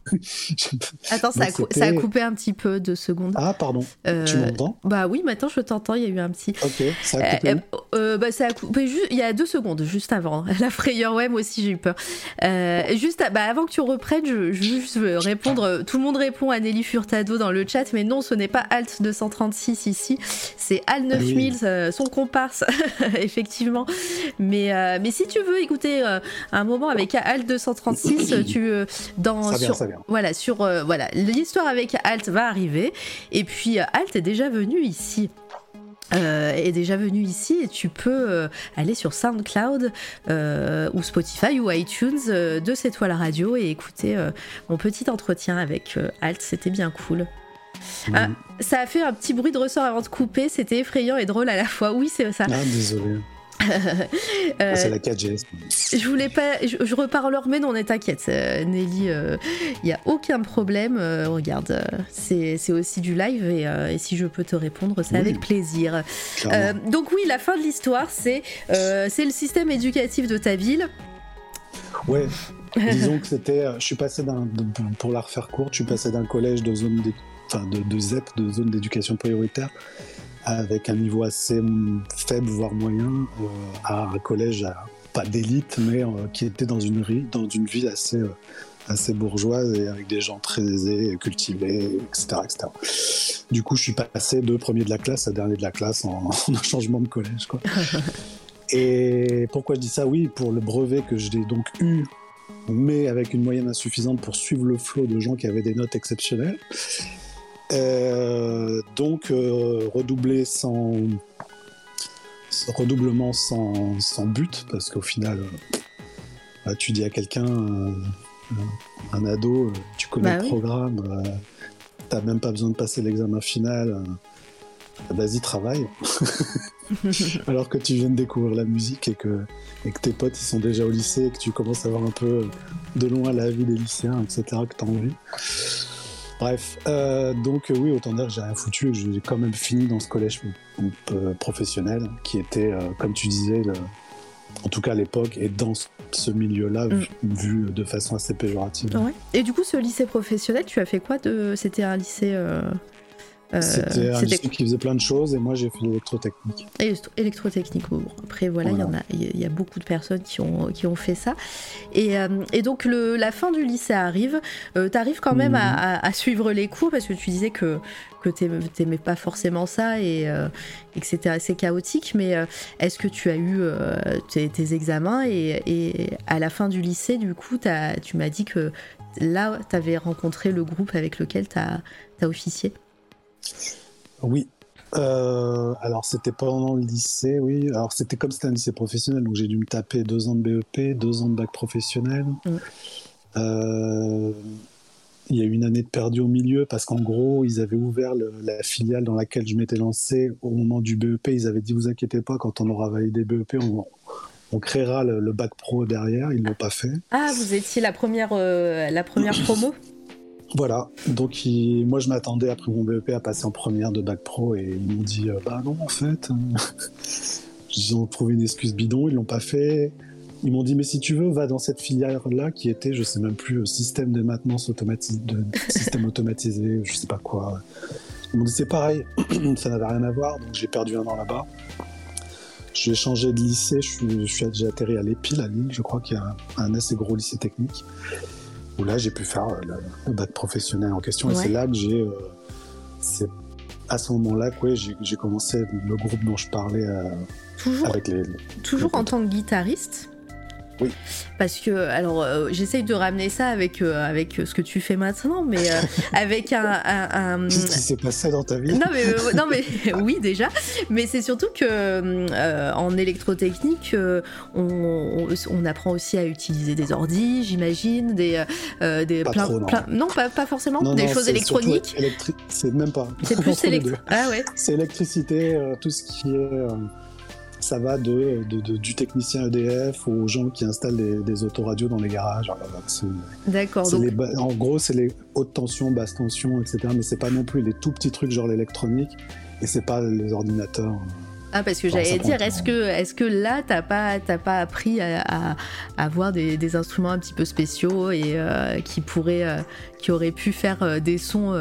Speaker 1: Attends, ça a, coupé un petit peu de secondes.
Speaker 2: Ah, pardon. Euh, tu m'entends?
Speaker 1: Bah oui, maintenant je t'entends. Il y a eu un petit.
Speaker 2: Ok, ça a coupé. Euh,
Speaker 1: euh, bah, ça a coupé juste, il y a deux secondes, juste avant. La frayeur, ouais, moi aussi j'ai eu peur. juste bah, avant que tu reprennes, je, je juste répondre. Tout le monde répond à Nelly Furtado dans le chat, mais non, ce n'est pas Alt 236 ici. C'est Al 9000, ah son comparse, effectivement. Mais, mais si tu veux écouter un moment avec Alt 236, tu dans. sur, voilà, sur euh, voilà, l'histoire avec Alt va arriver. Et puis euh, Alt est déjà venu ici. Euh, est déjà venu ici et tu peux aller sur SoundCloud ou Spotify ou iTunes de cette toile radio et écouter mon petit entretien avec Alt, c'était bien cool. ça a fait un petit bruit de ressort avant de couper, c'était effrayant et drôle à la fois. Oui, c'est ça.
Speaker 2: Ah, désolé. Ah, c'est la 4G.
Speaker 1: Je voulais pas. Je, reparle mais non, t'inquiète, Nelly, il n'y a aucun problème. regarde, c'est aussi du live et, si je peux te répondre, c'est avec plaisir. donc, oui, la fin de l'histoire, c'est c'est le système éducatif de ta ville.
Speaker 2: Ouais, disons que c'était. Je suis passé d'un. Pour la refaire courte, je suis passé d'un collège de zone. Enfin, de, de ZEP, de zone d'éducation prioritaire, avec un niveau assez faible, voire moyen, euh, à un collège pas d'élite, mais euh, qui était dans une, dans une ville assez, euh, assez bourgeoise et avec des gens très aisés, cultivés, etc., etc. Du coup, je suis passé de premier de la classe à dernier de la classe en, un changement de collège. Quoi. et pourquoi je dis ça? Oui, pour le brevet que j'ai donc eu mais avec une moyenne insuffisante pour suivre le flot de gens qui avaient des notes exceptionnelles. Euh, donc euh, redoubler sans redoublement sans, sans but parce qu'au final euh, bah, tu dis à quelqu'un un ado tu connais bah le programme t'as même pas besoin de passer l'examen final vas-y travaille. Alors que tu viens de découvrir la musique et que, et que tes potes ils sont déjà au lycée et que tu commences à voir un peu de loin la vie des lycéens etc que t'as envie Bref, euh, donc euh, oui, autant dire que j'ai rien foutu et j'ai quand même fini dans ce collège euh, professionnel qui était, comme tu disais, en tout cas à l'époque, et dans ce milieu-là, mm. vu, de façon assez péjorative.
Speaker 1: Et du coup, ce lycée professionnel, tu as fait quoi de... C'était un lycée
Speaker 2: c'était un lycée qui faisait plein de choses et moi j'ai fait l'électrotechnique.
Speaker 1: Électrotechnique, bon, après voilà, il y en a, y a beaucoup de personnes qui ont, qui ont fait ça. Et, euh, et donc le, la fin du lycée arrive, euh, tu arrives quand même à, mhm. suivre les cours parce que tu disais que, que t'aimais pas forcément ça et, et que c'était assez chaotique, mais est-ce que tu as eu tes, examens et, et, à la fin du lycée, du coup, as, tu m'as dit que là, tu avais rencontré le groupe avec lequel tu as, as officié?
Speaker 2: Oui. Euh, alors c'était pendant le lycée, oui. Alors c'était comme c'était un lycée professionnel, donc j'ai dû me taper deux ans de BEP, deux ans de bac professionnel. Mm. Euh, il y a eu une année de perdu au milieu parce qu'en gros, ils avaient ouvert la filiale dans laquelle je m'étais lancé au moment du BEP. Ils avaient dit, vous inquiétez pas, quand on aura validé BEP, on, on créera le, bac pro derrière. Ils l'ont pas fait.
Speaker 1: Ah, vous étiez la première, euh, la première promo?
Speaker 2: Voilà, donc moi je m'attendais après mon BEP à passer en première de bac pro et ils m'ont dit euh, bah non en fait, ils ont trouvé une excuse bidon, ils l'ont pas fait. Ils m'ont dit mais si tu veux va dans cette filière là qui était je sais même plus euh, système de maintenance automatisé, système automatisé, je sais pas quoi. Ils m'ont dit c'est pareil, ça n'avait rien à voir donc j'ai perdu un an là-bas. J'ai changé de lycée, je suis, j'ai atterri à l'EPIL à Lille, je crois qu'il y a un assez gros lycée technique où là j'ai pu faire euh, le, bac professionnel en question. Et c'est là que j'ai. Euh, c'est à ce moment-là que j'ai commencé le groupe dont je parlais euh,
Speaker 1: toujours,
Speaker 2: avec les.
Speaker 1: Toujours en tant que guitariste
Speaker 2: oui.
Speaker 1: Parce que, alors, euh, j'essaye de ramener ça avec, euh, avec ce que tu fais maintenant, mais euh, avec un. un,
Speaker 2: Qu'est-ce qui s'est passé dans ta vie
Speaker 1: Non, mais, non, mais oui, déjà. Mais c'est surtout que en électrotechnique, on, on, apprend aussi à utiliser des ordis, j'imagine, des. des
Speaker 2: pas trop,
Speaker 1: non. non. pas, pas forcément. des choses électroniques.
Speaker 2: C'est même pas.
Speaker 1: C'est plus électrique. Ah ouais.
Speaker 2: C'est électricité, tout ce qui est ça va de, du technicien EDF aux gens qui installent des, autoradios dans les garages.
Speaker 1: D'accord.
Speaker 2: En gros, c'est les hautes tensions, basses tensions, etc. Mais c'est pas non plus les tout petits trucs genre l'électronique et c'est pas les ordinateurs.
Speaker 1: Ah parce que j'allais dire, est-ce que, est que là t'as pas, pas appris à, avoir des, instruments un petit peu spéciaux et euh, qui pourraient, euh, qui auraient pu faire euh, des sons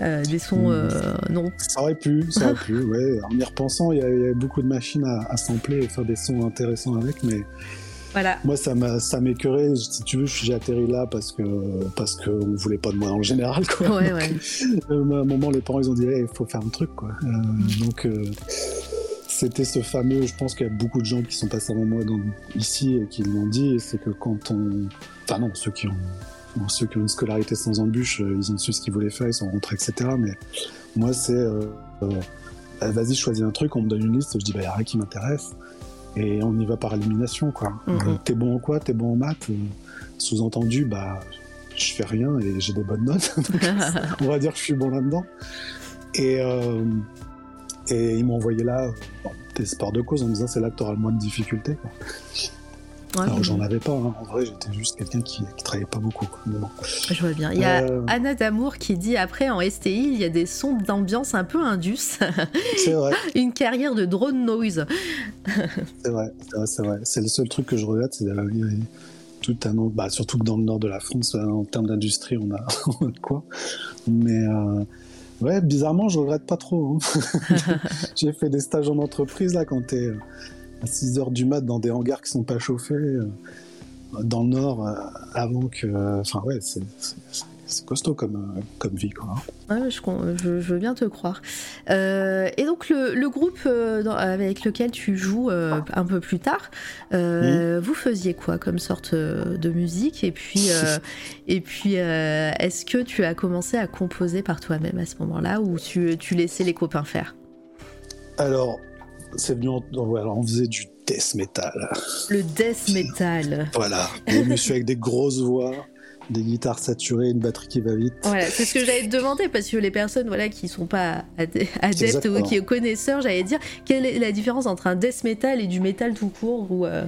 Speaker 1: euh, des sons euh, non.
Speaker 2: Ça aurait pu, ça aurait pu, ouais. En y repensant, il y, avait beaucoup de machines à, sampler et faire des sons intéressants avec, mais
Speaker 1: voilà.
Speaker 2: moi ça m'a ça m'écœurait. Si tu veux, j'ai atterri là parce que parce que on voulait pas de moi en général, quoi.
Speaker 1: Ouais, ouais.
Speaker 2: à un moment, les parents ils ont dit, il faut faire un truc, quoi. Euh, donc c'était ce fameux, je pense qu'il y a beaucoup de gens qui sont passés avant moi ici et qui l'ont dit, c'est que quand on, enfin non, ceux qui ont ceux qui ont une scolarité sans embûche, euh, ils ont su ce qu'ils voulaient faire, ils sont rentrés, etc. Mais moi, c'est euh, euh, bah, vas-y, choisis un truc, on me donne une liste, je dis, bah, il y a rien qui m'intéresse. Et on y va par élimination, quoi. Mm-hmm. T'es bon en quoi? T'es bon en maths? Sous-entendu, bah, je fais rien et j'ai des bonnes notes. on va dire que je suis bon là-dedans. Et, et ils m'ont envoyé là, t'es sport de cause en disant c'est là que t'auras le moins de difficultés. Quoi.
Speaker 1: Ouais,
Speaker 2: Alors j'en avais pas, hein. en vrai j'étais juste quelqu'un qui, qui travaillait pas beaucoup. quoi. Mais bon.
Speaker 1: Je vois bien. Il y a
Speaker 2: Euh.
Speaker 1: Anna Damour qui dit après en STI, il y a des sons d'ambiance un peu indus.
Speaker 2: C'est vrai,
Speaker 1: Une carrière de drone noise.
Speaker 2: c'est vrai, c'est vrai, c'est le seul truc que je regrette, c'est d'avoir eu tout un autre, bah, surtout que dans le nord de la France, euh, en termes d'industrie, on a, on a de quoi. Mais euh, ouais, bizarrement, je regrette pas trop. hein. J'ai fait des stages en entreprise là quand t'es euh, à 6 heures du mat dans des hangars qui sont pas chauffés euh, dans le nord euh, avant que. Enfin ouais, c'est costaud comme, euh, comme vie quoi.
Speaker 1: Ouais, je, je- je veux bien te croire. Euh, et donc le, le groupe euh, dans- avec lequel tu joues euh, un peu plus tard, vous faisiez quoi comme sorte de musique? Et puis, et puis est-ce que tu as commencé à composer par toi-même à ce moment-là ou tu, tu laissais les copains faire?
Speaker 2: Alors, c'est venu. En, alors on faisait du death metal.
Speaker 1: Le death metal.
Speaker 2: Voilà, des messieurs avec des grosses voix, des guitares saturées, une batterie qui va vite.
Speaker 1: Voilà, c'est ce que j'allais te demander parce que les personnes voilà qui sont pas adeptes ou qui sont connaisseurs, j'allais dire quelle est la différence entre un death metal et du metal tout court ou euh,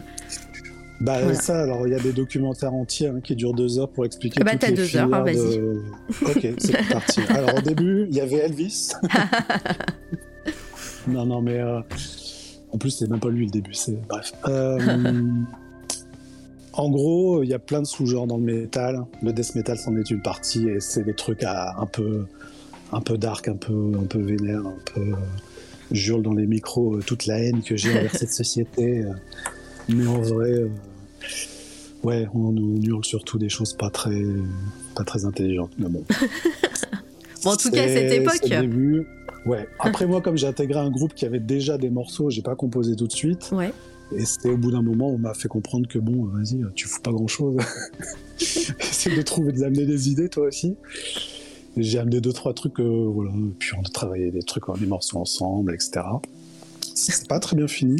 Speaker 2: Bah
Speaker 1: Voilà.
Speaker 2: ça, alors il y a des documentaires entiers hein, qui durent deux heures pour expliquer
Speaker 1: Ah bah, t'as
Speaker 2: les
Speaker 1: deux heures, hein,
Speaker 2: de- Ok, c'est parti. Alors au début, il y avait Elvis. non, non, mais euh, en plus c'est même pas lui le début. C'est bref. Euh, En gros, il y a plein de sous-genres dans le métal. Le death metal, c'en est une partie, et c'est des trucs à, un peu, un peu dark, un peu, un peu vénère, un peu. euh, j'hurle dans les micros toute la haine que j'ai envers cette société. mais en vrai, ouais, on, on hurle surtout des choses pas très, pas très intelligentes. Mais bon.
Speaker 1: Bon, en tout cas, à cette époque.
Speaker 2: début. Ouais. Après moi, comme j'ai intégré un groupe qui avait déjà des morceaux, j'ai pas composé tout de suite.
Speaker 1: Ouais.
Speaker 2: Et c'était au bout d'un moment, on m'a fait comprendre que bon, vas-y, tu fous pas grand-chose. Essaye de trouver, d'amener des idées, toi aussi. J'ai amené deux trois trucs, euh, voilà. Puis on a travaillé des trucs, des morceaux ensemble, etc. C'est pas très bien fini.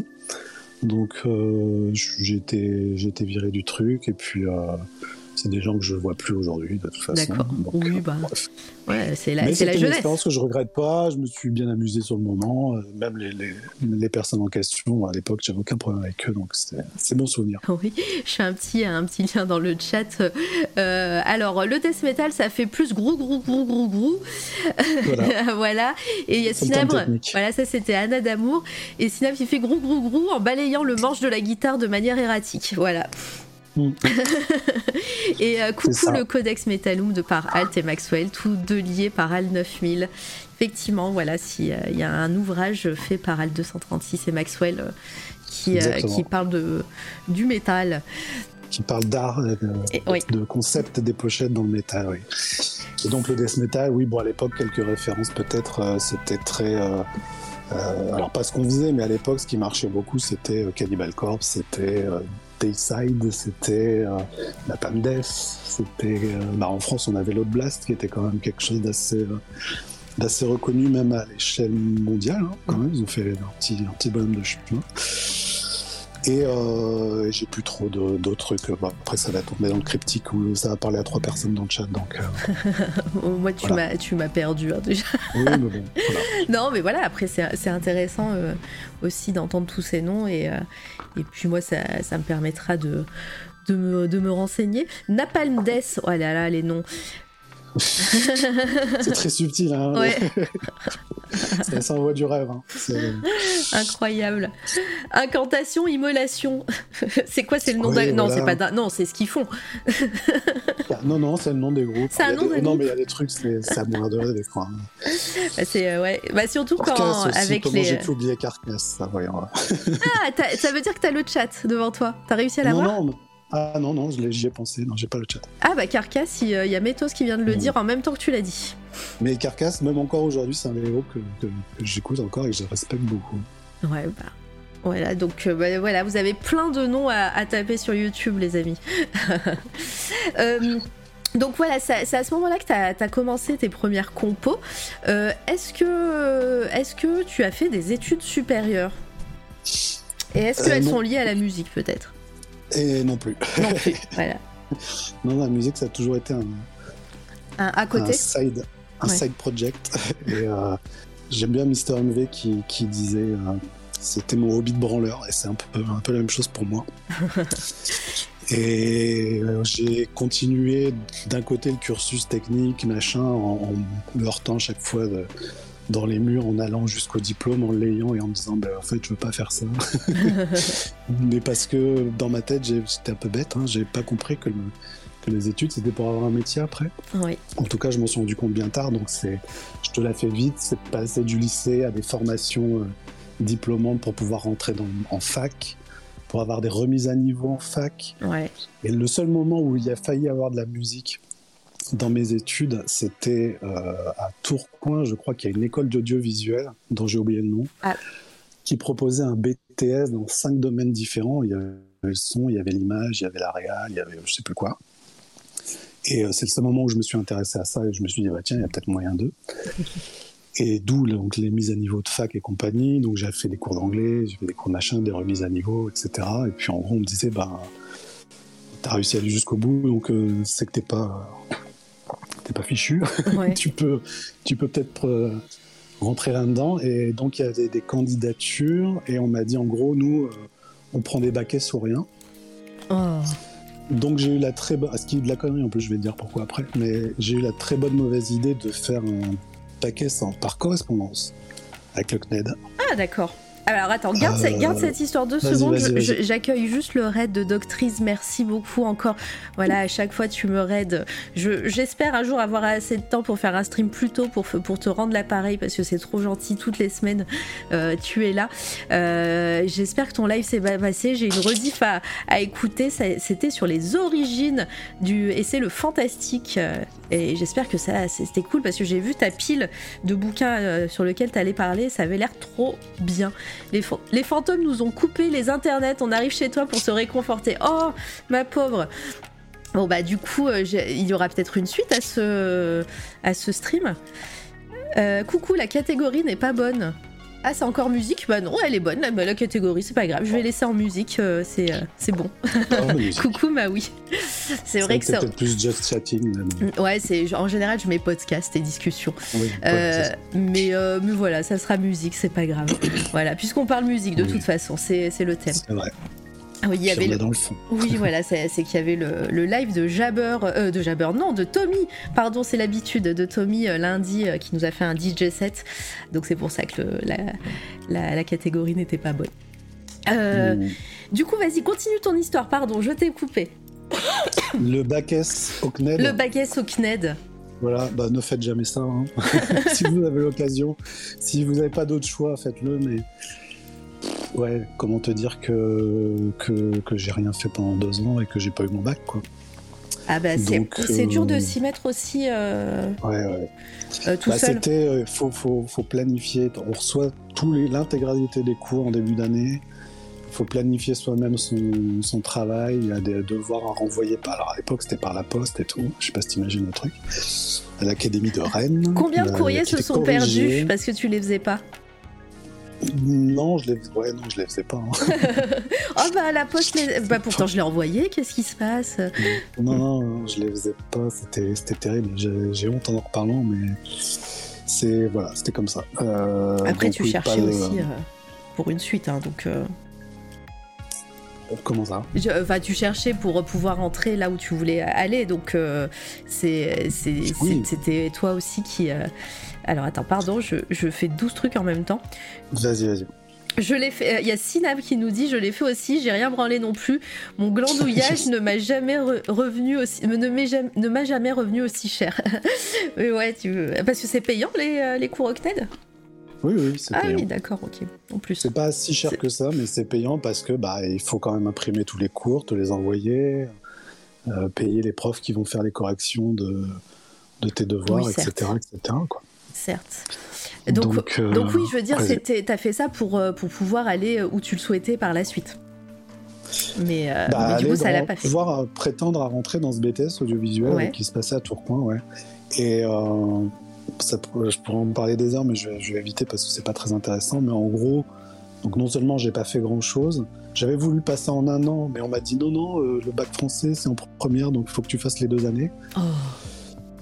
Speaker 2: Donc euh, j'ai été, j'ai été viré du truc. Et puis euh, c'est des gens que je vois plus aujourd'hui, de toute façon.
Speaker 1: D'accord. Oui,
Speaker 2: euh,
Speaker 1: bah. Ouais, c'est la,
Speaker 2: Mais
Speaker 1: c'est la
Speaker 2: une
Speaker 1: jeunesse.
Speaker 2: expérience que je regrette pas. Je me suis bien amusé sur le moment. Euh, Même les, les, les personnes en question, à l'époque, j'avais aucun problème avec eux. Donc c'est bon souvenir.
Speaker 1: Oui, je fais un petit, un petit lien dans le chat. Euh, alors, le death metal, ça fait plus grou, grou, grou, grou, grou.
Speaker 2: Voilà.
Speaker 1: voilà. Et il y a Sinabre. Voilà, ça c'était Anna Damour. Et Sinabre qui fait grou, grou, grou en balayant le manche de la guitare de manière erratique. Voilà.
Speaker 2: Mm.
Speaker 1: et euh, coucou le Codex Metalum de par Alt et Maxwell, tous deux liés par Al 9000. Effectivement, voilà, si, euh, il y a un ouvrage fait par Al 236 et Maxwell euh, qui, parle de, du métal.
Speaker 2: Qui parle d'art, de,
Speaker 1: Et- oui.
Speaker 2: de concept des pochettes dans le métal. Oui. Et donc le death metal, oui, bon à l'époque quelques références peut-être. c'était très. alors pas ce qu'on faisait, mais à l'époque ce qui marchait beaucoup, c'était Cannibal Corpse, c'était Dayside, c'était euh, Napalm Death, c'était. euh, bah, en France, on avait Blast, qui était quand même quelque chose d'assez. euh, d'assez reconnu même à l'échelle mondiale hein, quand même ils ont fait un petit, un petit bonhomme de chemin et j'ai plus trop d'autres trucs Bon, après ça va tomber dans le cryptique où ça va parler à trois personnes dans le chat donc
Speaker 1: Moi, tu
Speaker 2: Voilà.
Speaker 1: m'as, perdu hein, déjà.
Speaker 2: oui mais bon voilà.
Speaker 1: Non, mais voilà, après, c'est, c'est intéressant aussi d'entendre tous ces noms. Et, et puis, moi, ça, ça me permettra de, me renseigner. Napalm Death, oh là là, les noms.
Speaker 2: c'est très subtil hein.
Speaker 1: Ouais,
Speaker 2: ça, ça envoie du rêve hein.
Speaker 1: Incroyable. Incantation, immolation. c'est quoi, c'est le nom
Speaker 2: Oui,
Speaker 1: d'un. Non, c'est pas. Non, c'est ce qu'ils font.
Speaker 2: non non c'est le nom des groupes
Speaker 1: C'est un nom
Speaker 2: des-
Speaker 1: de
Speaker 2: non mais il y a des trucs c'est à mourir de des fois hein.
Speaker 1: Bah, c'est, euh, ouais. bah, surtout quand.
Speaker 2: Aussi,
Speaker 1: avec les.
Speaker 2: j'ai pu oublier Carcass ça voyons
Speaker 1: Ah, ça veut dire que t'as le chat devant toi. T'as réussi à
Speaker 2: non
Speaker 1: l'avoir
Speaker 2: non mais- ah non non je l'ai- j'y ai pensé non j'ai pas le chat
Speaker 1: Ah, bah, Carcass, il y a Métos qui vient de le
Speaker 2: Mm.
Speaker 1: dire en même temps que tu l'as dit.
Speaker 2: mais Carcass même encore aujourd'hui c'est un groupes que, que- que j'écoute encore et que je respecte beaucoup
Speaker 1: Ouais, bah. Voilà, donc euh, bah, voilà, vous avez plein de noms à, à taper sur YouTube, les amis. Euh, donc voilà, c'est à ce moment-là que tu as, commencé tes premières compos. Euh, est-ce, que, est-ce que tu as fait des études supérieures? Et est-ce
Speaker 2: Euh,
Speaker 1: qu'elles sont liées à la musique, peut-être?
Speaker 2: Et non plus
Speaker 1: Non plus. voilà.
Speaker 2: non la musique ça a toujours été un,
Speaker 1: Un à côté
Speaker 2: un side, un
Speaker 1: Ouais.
Speaker 2: side project. Et euh, j'aime bien Mister MV qui, qui disait euh, c'était mon hobby de branleur et c'est un peu, un peu la même chose pour moi. et euh, j'ai continué d'un côté le cursus technique, machin, en, en me heurtant chaque fois de- dans les murs, en allant jusqu'au diplôme, en l'ayant et en me disant, bah, en fait, je veux pas faire ça. Mais parce que dans ma tête, j'étais un peu bête, hein, j'ai pas compris que, le- que les études, c'était pour avoir un métier après.
Speaker 1: Oui.
Speaker 2: En tout cas, je m'en suis rendu compte bien tard, donc c'est, je te la fais vite, c'est passer du lycée à des formations euh, diplômantes pour pouvoir rentrer dans, en fac, pour avoir des remises à niveau en fac.
Speaker 1: Ouais.
Speaker 2: Et le seul moment où il a failli avoir de la musique dans mes études, c'était euh, à Tourcoing, je crois qu'il y a une école d'audiovisuel, dont j'ai oublié le nom,
Speaker 1: Ah.
Speaker 2: qui proposait un BTS dans cinq domaines différents. Il y avait le son, il y avait l'image, il y avait la réal, il y avait je sais plus quoi. Et euh, c'est le seul moment où je me suis intéressé à ça et je me suis dit, bah, tiens, il y a peut-être moyen d'eux. Et d'où donc, les mises à niveau de fac et compagnie. Donc j'ai fait des cours d'anglais, j'ai fait des cours de machin, des remises à niveau, etc. Et puis en gros, on me disait, bah, t'as réussi à aller jusqu'au bout, donc euh, c'est que t'es pas, t'es pas fichu.
Speaker 1: Ouais.
Speaker 2: tu peux, tu peux peut-être euh, rentrer là-dedans. Et donc il y avait des candidatures et on m'a dit, en gros, nous, euh, on prend des baquets sur rien.
Speaker 1: Oh.
Speaker 2: Donc j'ai eu la très bonne, ce qui est de la connerie en plus, je vais te dire pourquoi après, mais j'ai eu la très bonne mauvaise idée de faire un paquet sans, par correspondance avec le CNED.
Speaker 1: Ah, d'accord. Alors attends, garde,
Speaker 2: Euh,
Speaker 1: cette- garde cette histoire deux secondes. J'accueille juste le raid de Doctrice. Merci beaucoup encore. Voilà, à chaque fois tu me raides. Je- J'espère un jour avoir assez de temps pour faire un stream plus tôt pour, te rendre l'appareil parce que c'est trop gentil. Toutes les semaines, euh, tu es là. Euh, J'espère que ton live s'est bien passé. J'ai une rediff à, à écouter. C'était sur les origines du. Et c'est le fantastique. Et j'espère que ça c'était cool parce que j'ai vu ta pile de bouquins euh, sur lequel tu allais parler. Ça avait l'air trop bien. Les, fa- les fantômes nous ont coupé les internets. On arrive chez toi pour se réconforter. Oh, ma pauvre. Bon bah du coup, euh, il y aura peut-être une suite à ce, à ce stream. Euh, coucou, la catégorie n'est pas bonne. Ah, c'est encore musique Bah non, elle est bonne, la, la catégorie, c'est pas grave. Je vais laisser en musique, euh, c'est euh, c'est bon. Coucou, bah oui. C'est vrai que
Speaker 2: c'est
Speaker 1: ça...
Speaker 2: peut-être plus just chatting. bon.
Speaker 1: Ouais, c'est en général, je mets podcast et discussion.
Speaker 2: Oui,
Speaker 1: Euh, mais, mais voilà, ça sera musique, c'est pas grave. voilà, puisqu'on parle musique de
Speaker 2: Oui.
Speaker 1: toute façon, c'est c'est le thème.
Speaker 2: c'est vrai.
Speaker 1: Ah oui, il y avait le...
Speaker 2: dans le fond.
Speaker 1: Oui, voilà, c'est qu'il y avait le, le live de Jabber, euh, de Jabber, non, de Tommy, pardon, c'est l'habitude, de Tommy euh, lundi euh, qui nous a fait un DJ set. Donc c'est pour ça que le- la, la- la catégorie n'était pas bonne. Euh,
Speaker 2: Mm.
Speaker 1: Du coup, vas-y, continue ton histoire, pardon, je t'ai coupé.
Speaker 2: Le bac S au CNED.
Speaker 1: Le baguette au CNED.
Speaker 2: Voilà, bah ne faites jamais ça. hein. si vous avez l'occasion, si vous n'avez pas d'autre choix, faites-le. Mais ouais, comment te dire que que, que j'ai rien fait pendant deux ans et que j'ai pas eu mon bac, quoi.
Speaker 1: Ah bah c'est c'est dur de
Speaker 2: euh,
Speaker 1: s'y mettre aussi euh,
Speaker 2: Ouais, ouais.
Speaker 1: euh, tout
Speaker 2: Bah,
Speaker 1: seul.
Speaker 2: c'était, euh, faut, faut, faut planifier. On reçoit tous les, l'intégralité des cours en début d'année. Il faut planifier soi-même son, son travail. Il y a des devoirs à renvoyer. Par, alors à l'époque, c'était par la poste et tout. Je sais pas si t'imagines le truc. À l'académie de Rennes.
Speaker 1: Combien de
Speaker 2: euh,
Speaker 1: courriers se sont perdus parce que tu les faisais pas?
Speaker 2: Non, je les, ouais, non, je les faisais pas. hein.
Speaker 1: Oh bah la poste, les... bah pourtant je l'ai envoyé, qu'est-ce qui se passe?
Speaker 2: Non, non, non, je les faisais pas. C'était, c'était terrible. J'ai, honte en en reparlant, mais c'est voilà, c'était comme ça. Euh,
Speaker 1: Après
Speaker 2: donc
Speaker 1: tu
Speaker 2: oui,
Speaker 1: cherchais
Speaker 2: de-
Speaker 1: aussi euh, pour une suite, hein, donc... euh,
Speaker 2: Comment ça?
Speaker 1: Enfin, tu cherchais pour pouvoir entrer là où tu voulais aller, donc c'est, c'est-
Speaker 2: Oui.
Speaker 1: c'est- c'était toi aussi qui... euh, Alors attends, pardon, je, je fais 12 trucs en même temps.
Speaker 2: Vas-y, vas-y.
Speaker 1: Je l'ai fait. Il y a Sinab qui nous dit je l'ai fait aussi. J'ai rien branlé non plus. Mon glandouillage ne m'a jamais re- revenu aussi. Ne m'a jamais revenu aussi cher. Mais ouais, tu veux- parce que c'est payant les, euh, les cours Octed.
Speaker 2: Oui, oui, c'est
Speaker 1: Ah
Speaker 2: payant.
Speaker 1: oui, d'accord, ok. En plus.
Speaker 2: C'est pas si cher que ça, mais c'est payant parce que bah il faut quand même imprimer tous les cours, te les envoyer, euh, payer les profs qui vont faire les corrections de, de tes devoirs,
Speaker 1: Oui,
Speaker 2: etc., etc. Quoi.
Speaker 1: Certes. Donc, donc,
Speaker 2: euh,
Speaker 1: oui, je veux dire, c'était, t'as fait ça pour, euh, pour pouvoir aller où tu le souhaitais par la suite. Mais, euh,
Speaker 2: Bah,
Speaker 1: mais du coup, ça l'a pas fait.
Speaker 2: pouvoir euh, prétendre à rentrer dans ce BTS audiovisuel
Speaker 1: Ouais.
Speaker 2: qui se passait à Tourcoing, ouais. Et euh, ça, je pourrais en parler des heures, mais je vais, je vais éviter parce que c'est pas très intéressant. Mais en gros, donc non seulement j'ai pas fait grand chose, j'avais voulu passer en un an, mais on m'a dit non, non, euh, le bac français c'est en première, donc il faut que tu fasses les deux années.
Speaker 1: Oh.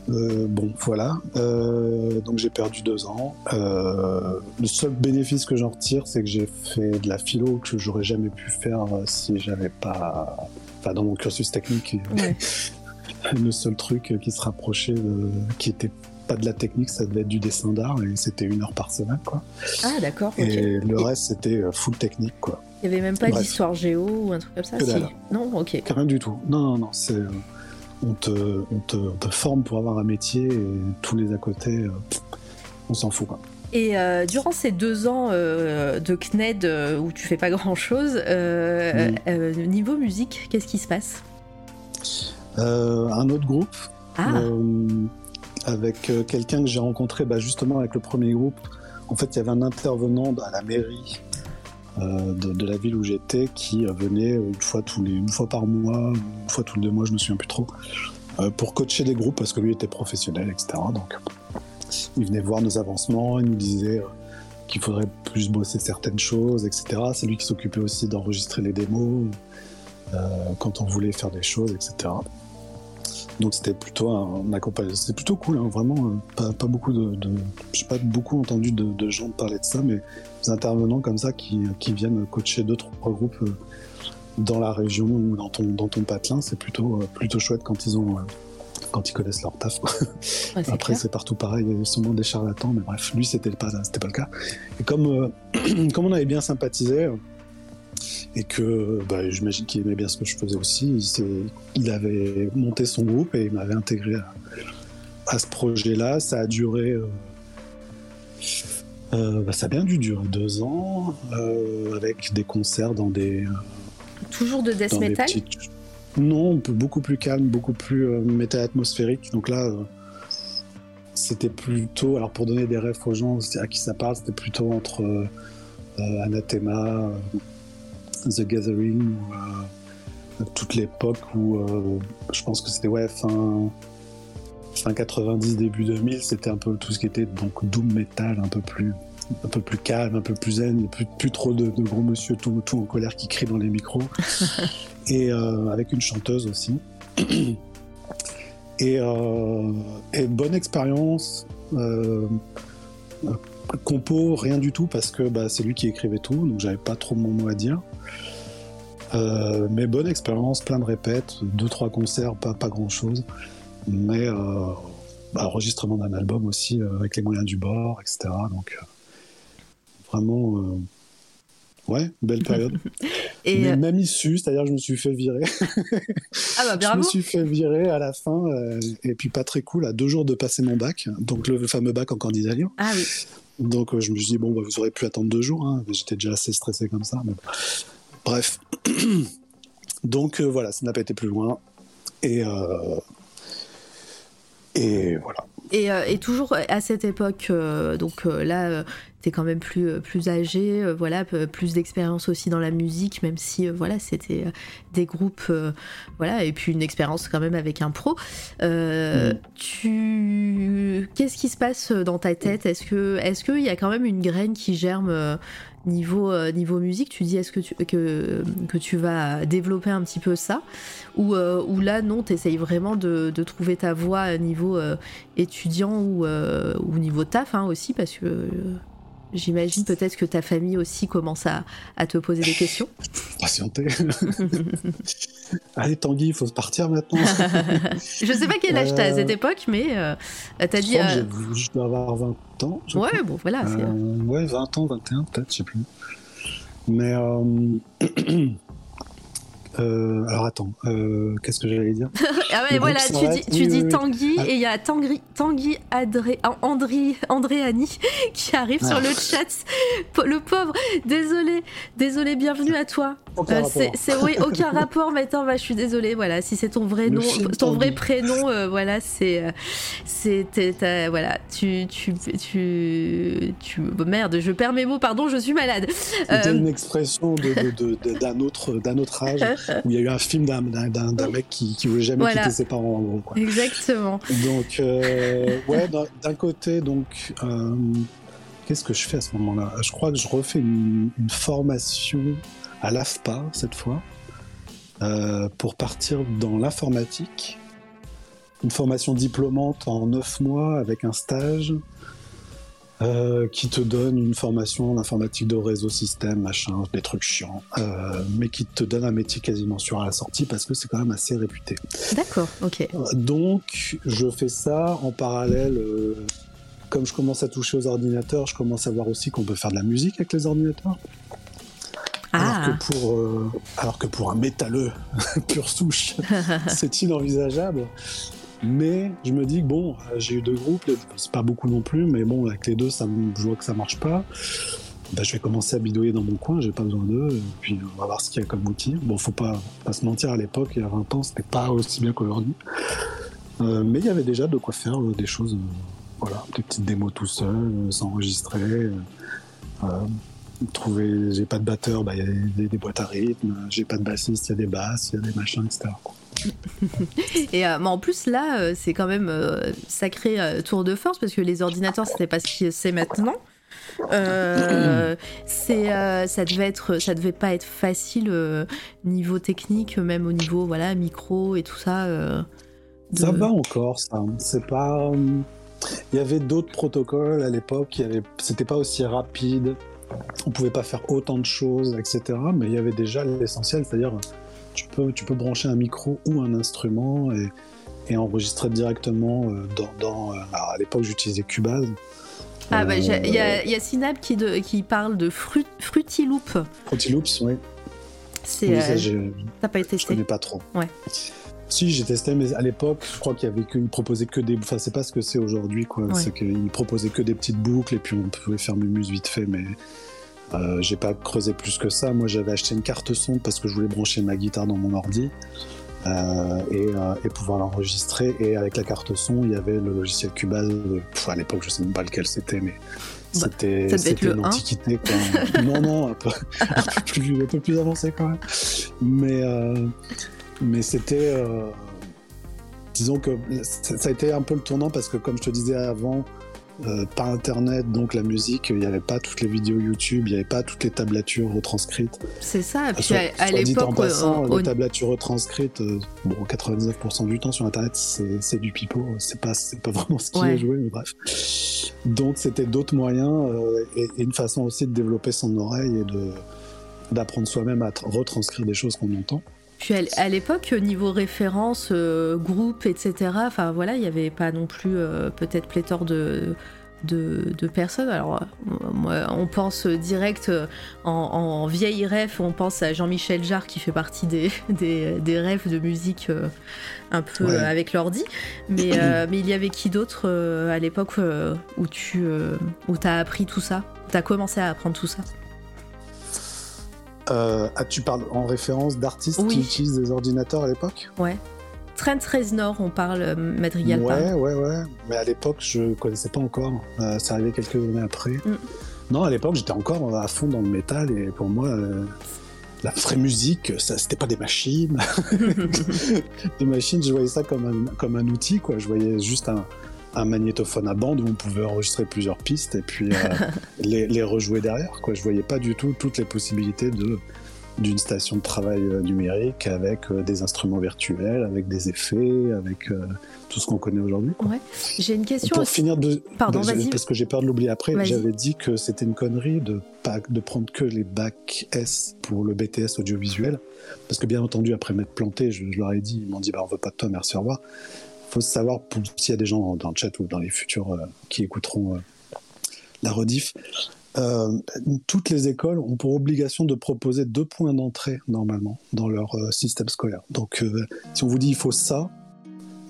Speaker 2: Euh, bon, voilà. Euh, donc j'ai perdu deux ans. Euh, le seul bénéfice que j'en retire, c'est que j'ai fait de la philo que j'aurais jamais pu faire si j'avais pas. Enfin, dans mon cursus technique,
Speaker 1: Ouais.
Speaker 2: le seul truc qui se rapprochait, de... qui était pas de la technique, ça devait être du dessin d'art et c'était une heure par semaine, quoi.
Speaker 1: Ah, d'accord.
Speaker 2: Et le reste, c'était euh, full technique, quoi.
Speaker 1: Il n'y avait même pas d'histoire géo ou un truc comme ça
Speaker 2: Que
Speaker 1: si. Non, ok.
Speaker 2: Rien du tout. Non, non, non. C'est, euh, on, te, on, te, on te forme pour avoir un métier et tous les à côté, euh, on s'en fout. Quoi.
Speaker 1: Et euh, durant ces deux ans euh, de CNED euh, où tu fais pas grand chose,
Speaker 2: Mm.
Speaker 1: niveau musique, qu'est-ce qui se passe?
Speaker 2: Un autre groupe
Speaker 1: Ah,
Speaker 2: avec quelqu'un que j'ai rencontré bah, justement avec le premier groupe. En fait, il y avait un intervenant à la mairie de, de la ville où j'étais qui euh, venait une fois, tous les, une fois par mois, une fois tous les deux mois, je me souviens plus trop, euh, pour coacher des groupes parce que lui était professionnel, etc. Donc, il venait voir nos avancements, il nous disait euh, qu'il faudrait plus bosser certaines choses, etc. C'est lui qui s'occupait aussi d'enregistrer les démos euh, quand on voulait faire des choses, etc. Donc c'était plutôt un, accompagnement. C'était plutôt cool, hein, vraiment. euh, pas, pas beaucoup de, de j'ai pas beaucoup entendu de, de gens parler de ça, mais des intervenants comme ça qui, qui viennent coacher deux trois groupes euh, dans la région ou dans ton dans ton patelin, c'est plutôt euh, plutôt chouette quand ils ont quand ils connaissent leur taf.
Speaker 1: ouais,
Speaker 2: Après c'est partout pareil, il y a sûrement des charlatans, mais bref, lui c'était pas c'était pas le cas. Et comme comme on avait bien sympathisé. Et que bah, j'imagine qu'il aimait bien ce que je faisais aussi. Il, il avait monté son groupe et il m'avait intégré à, à ce projet-là. Ça a duré. euh, euh, bah, ça a bien dû durer deux ans, euh, avec des concerts dans des,
Speaker 1: Toujours de death metal
Speaker 2: petites. Non, beaucoup plus calme, beaucoup plus métal atmosphérique. Donc là, c'était plutôt. Alors pour donner des rêves aux gens à qui ça parle, c'était plutôt entre euh, Anathema, The Gathering, ou, euh, toute l'époque où euh, je pense que c'était ouais, fin, fin 90, début 2000, c'était un peu tout ce qui était donc doom metal, un peu plus un peu plus calme, un peu plus zen, plus, plus trop de, de gros monsieur tout, tout en colère qui crient dans les micros. et euh, avec une chanteuse aussi. et, et bonne expérience. compo, rien du tout, parce que bah, c'est lui qui écrivait tout, donc j'avais pas trop mon mot à dire. Euh, mais bonne expérience, plein de répètes, deux trois concerts, pas, pas grand chose. Mais euh, bah, enregistrement d'un album aussi euh, avec les moyens du bord, etc. Donc euh, vraiment, ouais, belle période.
Speaker 1: Et
Speaker 2: mais même issue, c'est-à-dire je me suis fait virer.
Speaker 1: ah bah
Speaker 2: Je me suis fait virer à la fin, et puis pas très cool, à deux jours de passer mon bac, donc le fameux bac en candidat libre.
Speaker 1: Ah oui.
Speaker 2: Donc je me suis dit, bon, bah, vous aurez pu attendre deux jours, hein. j'étais déjà assez stressé comme ça. mais. Bref. Donc euh, voilà, ça n'a pas été plus loin. Et, euh, et voilà.
Speaker 1: Et, euh, et toujours à cette époque, donc là, t'es quand même plus, plus âgé, voilà, plus d'expérience aussi dans la musique, même si voilà, c'était des groupes, voilà, et puis une expérience quand même avec un pro. Euh,
Speaker 2: Mm.
Speaker 1: Tu, qu'est-ce qui se passe dans ta tête? Est-ce que, est-ce qu'il y a quand même une graine qui germe niveau euh, niveau musique Tu dis est-ce que tu que tu vas développer un petit peu ça ou euh, là non, t'essayes vraiment de, trouver ta voie niveau euh, étudiant ou, ou niveau taf hein, aussi parce que j'imagine peut-être que ta famille aussi commence à, à te poser des questions.
Speaker 2: Patienter. Allez, Tanguy, il faut se partir maintenant.
Speaker 1: Je sais pas quel âge t'as à
Speaker 2: Euh,
Speaker 1: cette époque, mais euh, t'as dit. euh,
Speaker 2: je dois avoir 20 ans.
Speaker 1: Ouais, bon voilà.
Speaker 2: Euh, ouais, 20 ans, 21 peut-être, je sais plus. Mais euh, alors attends, euh, qu'est-ce que j'allais dire?
Speaker 1: Ah ouais, voilà, tu dis, tu
Speaker 2: Oui,
Speaker 1: dis
Speaker 2: oui, oui.
Speaker 1: Tanguy
Speaker 2: Ah.
Speaker 1: et il y a Tanguy, Tanguy Adré, ah, Andri, Andréani qui arrive sur
Speaker 2: Ah.
Speaker 1: le chat. Le pauvre, désolé, désolé, bienvenue à toi.
Speaker 2: Aucun
Speaker 1: Euh, c'est oui, aucun rapport. Mais attends, bah, je suis désolée. Voilà, si c'est ton vrai
Speaker 2: Le
Speaker 1: nom, ton vrai prénom, euh, voilà, c'est, euh, c'est, voilà, tu, tu, tu, tu, oh, merde, je perds mes mots. Pardon, je suis malade.
Speaker 2: C'était une expression d'un autre, d'un autre âge où il y a eu un film d'un, mec qui, qui voulait jamais
Speaker 1: Voilà.
Speaker 2: quitter ses parents en gros. Quoi.
Speaker 1: Exactement.
Speaker 2: Donc ouais, d'un, côté donc qu'est-ce que je fais à ce moment-là? Je crois que je refais une, une formation à l'AFPA cette fois euh, pour partir dans l'informatique. une formation diplômante en 9 mois avec un stage euh, qui te donne une formation en informatique de réseau système, machin, des trucs chiants, euh, mais qui te donne un métier quasiment sûr à la sortie parce que c'est quand même assez réputé.
Speaker 1: D'accord, ok.
Speaker 2: Donc, je fais ça en parallèle. comme je commence à toucher aux ordinateurs, je commence à voir aussi qu'on peut faire de la musique avec les ordinateurs.
Speaker 1: Ah,
Speaker 2: Alors, que pour, euh, alors que pour un métalleux pur souche, c'est inenvisageable. Mais je me dis que bon, euh, j'ai eu deux groupes, c'est pas beaucoup non plus, mais bon, avec les deux, ça, je vois que ça marche pas. Bah, je vais commencer à bidouiller dans mon coin, j'ai pas besoin d'eux, et puis on va voir ce qu'il y a comme outil. Bon, faut pas, pas se mentir, à l'époque, il y a 20 ans, c'était pas aussi bien qu'aujourd'hui. Euh, mais il y avait déjà de quoi faire euh, des choses, euh, voilà, des petites démos tout seul, euh, s'enregistrer. Trouver, j'ai pas de batteur, bah, il y a des, des boîtes à rythme, j'ai pas de bassiste, il y a des basses, il y a des machins, etc. quoi.
Speaker 1: et euh, mais en plus là, euh, c'est quand même euh, sacré euh, tour de force parce que les ordinateurs, c'était pas ce qui c'est maintenant. C'est ça devait être ça devait pas être facile niveau technique même au niveau voilà micro et tout ça de-
Speaker 2: Ça va encore, ça. C'est pas. Il y avait d'autres protocoles à l'époque, avait... c'était pas aussi rapide, on pouvait pas faire autant de choses, etc. Mais il y avait déjà l'essentiel, c'est-à-dire tu peux, tu peux brancher un micro ou un instrument et, et enregistrer directement euh, dans. dans- euh, alors, à l'époque, j'utilisais Cubase.
Speaker 1: ah bah
Speaker 2: Euh,
Speaker 1: j'ai- il y a, y a Synap qui, de- qui parle de Fru- Fruity Loop
Speaker 2: Fruity Loops, oui.
Speaker 1: c'est
Speaker 2: Oui,
Speaker 1: euh, t'as pas
Speaker 2: Je
Speaker 1: testé
Speaker 2: connais pas trop.
Speaker 1: Ouais.
Speaker 2: Si, j'ai testé, mais à l'époque, je crois qu'il y avait que, ils proposaient que des. Enfin, c'est pas ce que c'est aujourd'hui, quoi.
Speaker 1: Ouais.
Speaker 2: C'est qu'ils proposaient que des petites boucles et puis on pouvait faire muse vite fait, mais euh, j'ai pas creusé plus que ça. Moi, j'avais acheté une carte son parce que je voulais brancher ma guitare dans mon ordi euh, et, euh, et pouvoir l'enregistrer. Et avec la carte son, il y avait le logiciel Cubase. pff, à l'époque, je sais même pas lequel c'était, mais.
Speaker 1: Bah,
Speaker 2: C'était une
Speaker 1: 1.
Speaker 2: antiquité. Quoi. non, non, un peu, un, peu plus, un peu plus avancé quand même. Mais, euh, mais c'était. euh, disons que ça a été un peu le tournant parce que, comme je te disais avant, euh, par internet, donc la musique, il n'y avait pas toutes les vidéos YouTube, il n'y avait pas toutes les tablatures retranscrites.
Speaker 1: c'est ça et puis
Speaker 2: Soit-
Speaker 1: à, à
Speaker 2: dit en
Speaker 1: l'époque
Speaker 2: passant,
Speaker 1: euh,
Speaker 2: les tablatures retranscrites, euh, bon, 99% du temps sur internet, c'est du pipeau, c'est pas, pas vraiment ce qui
Speaker 1: Ouais.
Speaker 2: est joué, mais bref. Donc c'était d'autres moyens euh, et, et une façon aussi de développer son oreille et d'apprendre soi-même à tra- retranscrire des choses qu'on entend.
Speaker 1: Puis à l'époque, niveau référence, euh, groupe, etc., enfin voilà, il n'y avait pas non plus euh, peut-être pléthore de, de, de personnes. Alors, euh, moi, on pense direct en, en vieille ref, on pense à Jean-Michel Jarre qui fait partie des, des, des refs de musique euh, un peu
Speaker 2: Ouais.
Speaker 1: avec l'ordi. Mais, mais il y avait qui d'autre à l'époque où tu où as appris tout ça? Tu as commencé à apprendre tout ça?
Speaker 2: Euh, ah, tu parles en référence d'artistes
Speaker 1: Oui.
Speaker 2: qui utilisent des ordinateurs à l'époque
Speaker 1: Ouais. Trent Reznor, on parle, euh, Madrigal parle.
Speaker 2: Ouais, ouais, ouais. Mais à l'époque, je connaissais pas encore. Euh, c'est arrivé quelques années après.
Speaker 1: Mm.
Speaker 2: Non, à l'époque, j'étais encore à fond dans le métal et pour moi, euh, la vraie musique, ça, c'était pas des machines. des machines, je voyais ça comme un, comme un outil, quoi. Je voyais juste un, un magnétophone à bande où on pouvait enregistrer plusieurs pistes et puis euh, les, les rejouer derrière, quoi. Je voyais pas du tout toutes les possibilités de d'une station de travail euh, numérique avec euh, des instruments virtuels, avec des effets, avec euh, tout ce qu'on connaît aujourd'hui.
Speaker 1: J'ai une question
Speaker 2: Pour
Speaker 1: aussi.
Speaker 2: finir de,
Speaker 1: Pardon,
Speaker 2: de-
Speaker 1: vas-y.
Speaker 2: parce que j'ai peur de l'oublier après, j'avais dit que c'était une connerie de pas de prendre que les bacs S pour le BTS audiovisuel, parce que bien entendu après m'être planté, je, je leur ai dit, ils m'ont dit bah on veut pas de toi, merci au revoir. Faut savoir s'il y a des gens dans le chat ou dans les futurs euh, qui écouteront euh, la rediff. euh, toutes les écoles ont pour obligation de proposer deux points d'entrée normalement dans leur euh, système scolaire. Donc euh, si on vous dit il faut ça,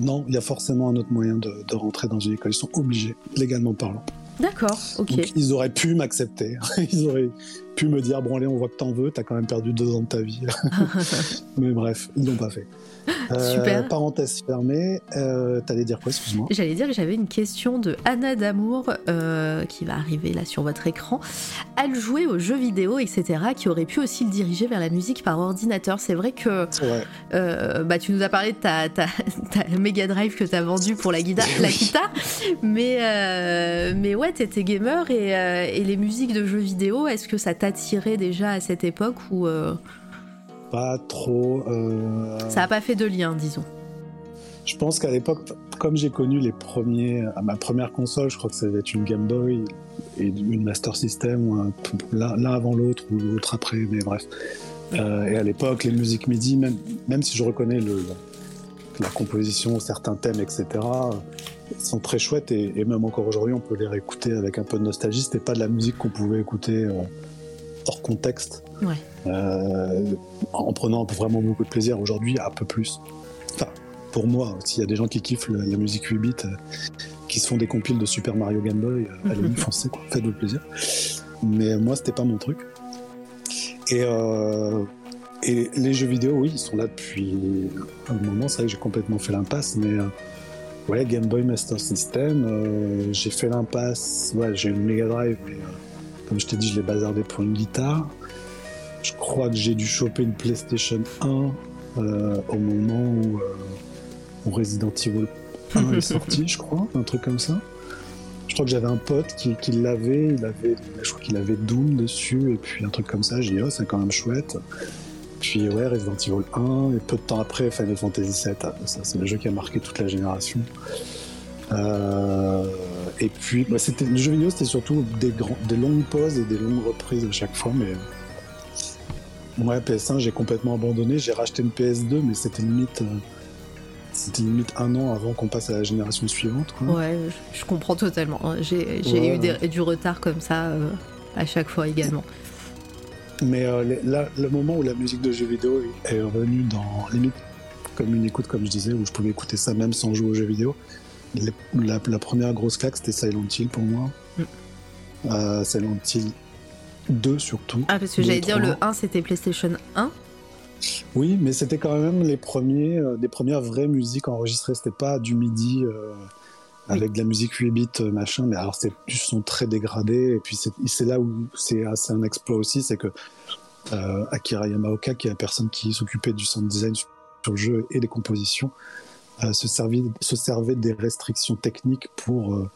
Speaker 2: non, il y a forcément un autre moyen de, de rentrer dans une école. Ils sont obligés, légalement parlant.
Speaker 1: D'accord, ok.
Speaker 2: Donc ils auraient pu m'accepter. Ils auraient pu me dire bon allez, on voit que t'en veux, t'as quand même perdu deux ans de ta vie. Mais bref, ils l'ont pas fait. Euh,
Speaker 1: Super.
Speaker 2: Parenthèse fermée. Euh, T'allais dire quoi, excuse-moi
Speaker 1: J'allais dire que j'avais une question de Anna Damour euh, qui va arriver là sur votre écran. Elle jouait aux jeux vidéo, etc., qui aurait pu aussi le diriger vers la musique par ordinateur. C'est vrai que
Speaker 2: vrai.
Speaker 1: bah, tu nous as parlé de ta, ta, ta Mega Drive que tu as vendue pour la, guida- la guitare, mais, mais ouais, t'étais gamer et, et les musiques de jeux vidéo, est-ce que ça t'attirait déjà à cette époque ou euh,
Speaker 2: Pas trop. euh,
Speaker 1: ça n'a pas fait de lien, disons
Speaker 2: Je pense qu'à l'époque, comme j'ai connu les premiers, à ma première console, je crois que ça devait être une Game Boy et une Master System, l'un avant l'autre ou l'autre après, mais bref. Euh, et à l'époque, les musiques MIDI, même, même si je reconnais le, la composition, certains thèmes, etc., sont très chouettes et, même encore aujourd'hui, on peut les réécouter avec un peu de nostalgie. C'était pas de la musique qu'on pouvait écouter euh, hors contexte,
Speaker 1: ouais.
Speaker 2: euh, en prenant vraiment beaucoup de plaisir. Aujourd'hui, un peu plus. Enfin, pour moi, s'il y a des gens qui kiffent la musique 8 bits, euh, qui se font des compiles de Super Mario Game Boy, euh, allez y foncez, faites-vous plaisir. Mais moi, c'était pas mon truc. Et, et les jeux vidéo, oui, ils sont là depuis un moment. C'est vrai que j'ai complètement fait l'impasse, mais ouais, Game Boy Master System, j'ai fait l'impasse. Ouais, j'ai une Mega Drive, mais comme je t'ai dit, je l'ai bazardé pour une guitare. Je crois que j'ai dû choper une PlayStation 1 au moment où où Resident Evil 1 est sorti, je crois, un truc comme ça. Je crois que j'avais un pote qui, l'avait, il avait, je crois qu'il avait Doom dessus, et puis un truc comme ça, j'ai dit, oh, c'est quand même chouette. Puis ouais, Resident Evil 1, et peu de temps après, Final Fantasy VII, ça c'est le jeu qui a marqué toute la génération. Euh, et puis, bah, c'était, le jeu vidéo, c'était surtout des, des longues pauses et des longues reprises à chaque fois, mais ouais, PS1, j'ai complètement abandonné. J'ai racheté une PS2, mais c'était limite. Euh, c'était limite un an avant qu'on passe à la génération suivante.
Speaker 1: Ouais, je, comprends totalement. J'ai eu du retard comme ça euh, à chaque fois également.
Speaker 2: Mais euh, là, le moment où la musique de jeux vidéo est revenue dans limite comme une écoute, comme je disais, où je pouvais écouter ça même sans jouer aux jeux vidéo, la, première grosse claque c'était Silent Hill pour moi. Mm. Euh, Silent Hill 2 surtout.
Speaker 1: Ah, parce que j'allais dire le 1 c'était PlayStation 1
Speaker 2: oui, mais c'était quand même les premiers, euh, des premières vraies musiques enregistrées. C'était pas du midi euh, avec de la musique 8 bits machin, mais alors c'est du son très dégradé. Et puis c'est là où c'est un exploit aussi, c'est que Akira Yamaoka, qui est la personne qui s'occupait du sound design sur le jeu et des compositions, se, servait, se servait des restrictions techniques pour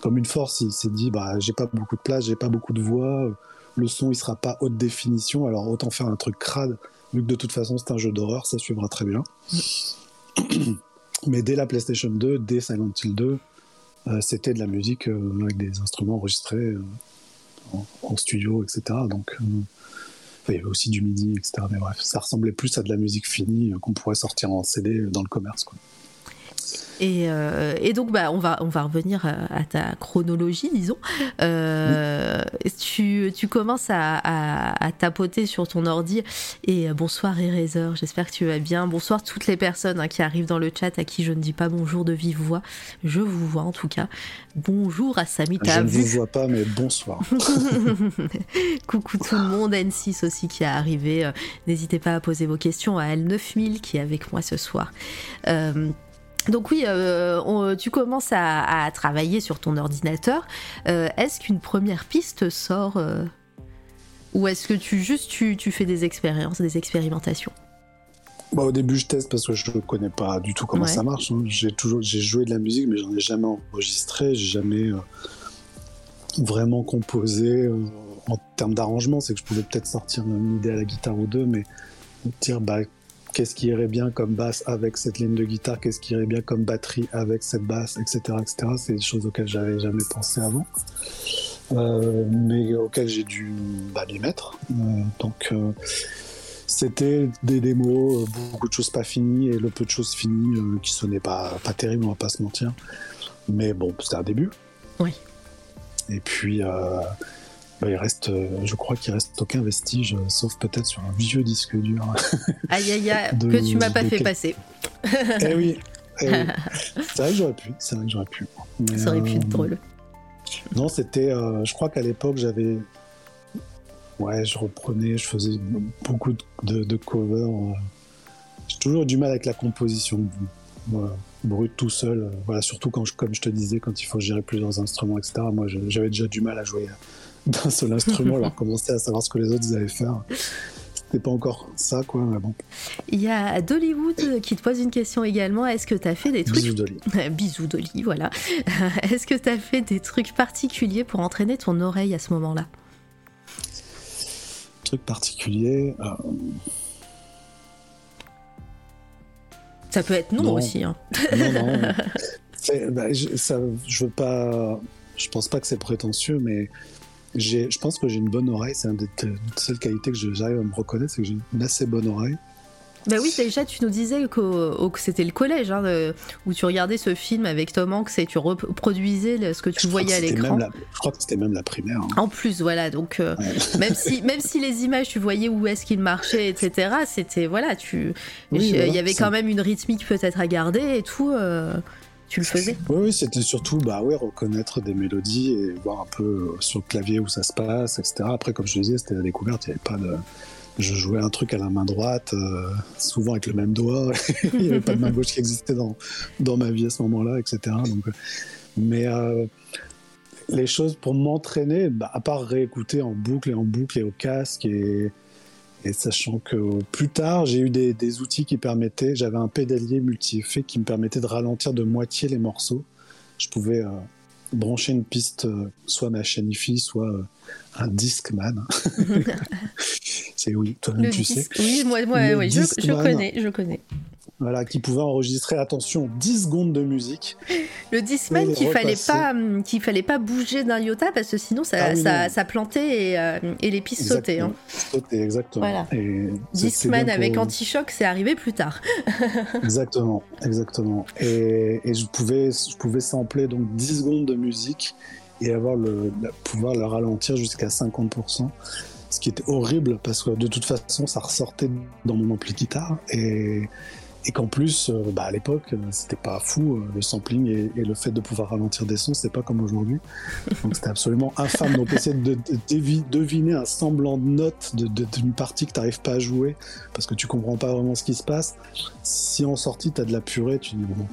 Speaker 2: comme une force. Il s'est dit bah j'ai pas beaucoup de place, j'ai pas beaucoup de voix, le son il sera pas haute définition, alors autant faire un truc crade vu que de toute façon c'est un jeu d'horreur, ça suivra très bien. Mais dès la PlayStation 2, dès Silent Hill 2, euh, c'était de la musique euh, avec des instruments enregistrés euh, en, studio, etc. Donc il y avait aussi du MIDI, etc. Mais bref, ça ressemblait plus à de la musique finie qu'on pourrait sortir en CD dans le commerce. Quoi.
Speaker 1: Euh, et, donc, bah, on, va, on va revenir à, ta chronologie, disons. Euh, tu, tu, commences à, tapoter sur ton ordi. Et euh, bonsoir, Eraser, j'espère que tu vas bien. Bonsoir, toutes les personnes hein, qui arrivent dans le chat à qui je ne dis pas bonjour de vive voix. Je vous vois en tout cas. Bonjour à Samita.
Speaker 2: Je ne vous vois pas, mais bonsoir.
Speaker 1: Coucou tout le monde. N6 aussi qui est arrivé. N'hésitez pas à poser vos questions à L9000 qui est avec moi ce soir. Donc oui, euh, tu commences à, travailler sur ton ordinateur. Euh, est-ce qu'une première piste sort euh, ou est-ce que tu juste tu, fais des expériences, des expérimentations?
Speaker 2: Bah, au début, je teste parce que je ne connais pas du tout comment ça marche. Hein. J'ai toujours j'ai joué de la musique, mais j'en ai jamais enregistré, j'ai jamais vraiment composé en termes d'arrangement. C'est que je pouvais peut-être sortir une idée à la guitare ou deux, mais dire bah qu'est-ce qui irait bien comme basse avec cette ligne de guitare, qu'est-ce qui irait bien comme batterie avec cette basse, etc. etc. C'est des choses auxquelles j'avais jamais pensé avant, euh, mais auxquelles j'ai dû bah, m'y mettre. Euh, donc euh, c'était des démos, beaucoup de choses pas finies et le peu de choses finies qui sonnaient pas, pas terrible, on va pas se mentir. Mais bon, c'était un début.
Speaker 1: Oui.
Speaker 2: Et puis bah, il reste, euh, je crois qu'il reste aucun vestige, euh, sauf peut-être sur un vieux disque dur.
Speaker 1: aïe aïe aïe, que tu m'as pas fait passer.
Speaker 2: eh oui, eh c'est vrai que j'aurais pu, c'est vrai que j'aurais pu.
Speaker 1: ça aurait pu être euh, drôle.
Speaker 2: Non, c'était, je crois qu'à l'époque j'avais, ouais, je reprenais, je faisais beaucoup de, de covers. J'ai toujours eu du mal avec la composition brut tout seul. Voilà, surtout quand, je, comme je te disais, quand il faut gérer plusieurs instruments, etc. Moi, j'avais déjà du mal à jouer d'un seul instrument, alors commencer à savoir ce que les autres allaient faire. C'était pas encore ça, quoi, mais bon.
Speaker 1: Il y a Dollywood qui te pose une question également. Est-ce que tu as fait des trucs.
Speaker 2: Bisous Dolly.
Speaker 1: Bisous Dolly, voilà. Est-ce que tu as fait des trucs particuliers pour entraîner ton oreille à ce moment-là?
Speaker 2: Trucs particuliers. Euh,
Speaker 1: Ça peut être non,
Speaker 2: Non.
Speaker 1: aussi. hein.
Speaker 2: Non, non. C'est- bah, je, ça, je veux pas. Je pense pas que c'est prétentieux, mais j'ai, je pense que j'ai une bonne oreille. C'est une des seules qualités que j'arrive à me reconnaître, c'est que j'ai une assez bonne oreille.
Speaker 1: Bah oui, déjà, tu nous disais que c'était le collège, hein, de- où tu regardais ce film avec Tom Hanks et tu reproduisais le- ce que tu
Speaker 2: Je
Speaker 1: voyais
Speaker 2: que
Speaker 1: à l'écran.
Speaker 2: Je crois que c'était même la primaire. hein.
Speaker 1: En plus, voilà, donc euh,
Speaker 2: Ouais.
Speaker 1: même, si, même si les images, tu voyais où est-ce qu'il marchait, etc., c'était, voilà, tu,
Speaker 2: Oui,
Speaker 1: il
Speaker 2: voilà,
Speaker 1: y avait quand même une rythmique peut-être à garder et tout, euh, tu le faisais.
Speaker 2: Oui, oui, c'était surtout bah, ouais, reconnaître des mélodies et voir un peu euh, sur le clavier où ça se passe, etc. Après, comme je te disais, c'était la découverte, il n'y avait pas de. Je jouais un truc à la main droite, euh, souvent avec le même doigt. il n'y avait pas de main gauche qui existait dans, dans ma vie à ce moment-là, etc. Donc, euh, mais euh, les choses pour m'entraîner, bah, à part réécouter en boucle et en boucle et au casque et, sachant que plus tard, j'ai eu des, outils qui permettaient, j'avais un pédalier multi-effet qui me permettait de ralentir de moitié les morceaux. Je pouvais brancher une piste, euh, soit ma chaîne IFI, soit euh, un Discman. C'est oui, toi-même tu sais.
Speaker 1: Oui, moi, moi oui, je, je connais, je connais.
Speaker 2: Voilà, qui pouvait enregistrer, attention, 10 secondes de musique.
Speaker 1: Le Discman qu'il fallait pas, hum, qu'il fallait pas bouger d'un iota parce que sinon ça,
Speaker 2: Ah
Speaker 1: ça, plantait et, euh, et les pistes sautaient. hein.
Speaker 2: Exactement.
Speaker 1: Voilà.
Speaker 2: Et
Speaker 1: Discman avec
Speaker 2: pour-
Speaker 1: anti-choc, c'est arrivé plus tard.
Speaker 2: Exactement, exactement. Et, et je pouvais, je pouvais sampler donc 10 secondes de musique et avoir le, pouvoir le ralentir jusqu'à 50%. Ce qui était horrible parce que de toute façon, ça ressortait dans mon ampli guitare et, et qu'en plus, euh, bah, à l'époque, euh, c'était pas fou euh, le sampling et, et le fait de pouvoir ralentir des sons, c'était pas comme aujourd'hui. Donc c'était absolument infâme. Donc essayer de, de- devi- deviner un semblant de note d'une partie que tu n'arrives pas à jouer parce que tu comprends pas vraiment ce qui se passe. Si en sortie tu as de la purée, tu dis bon,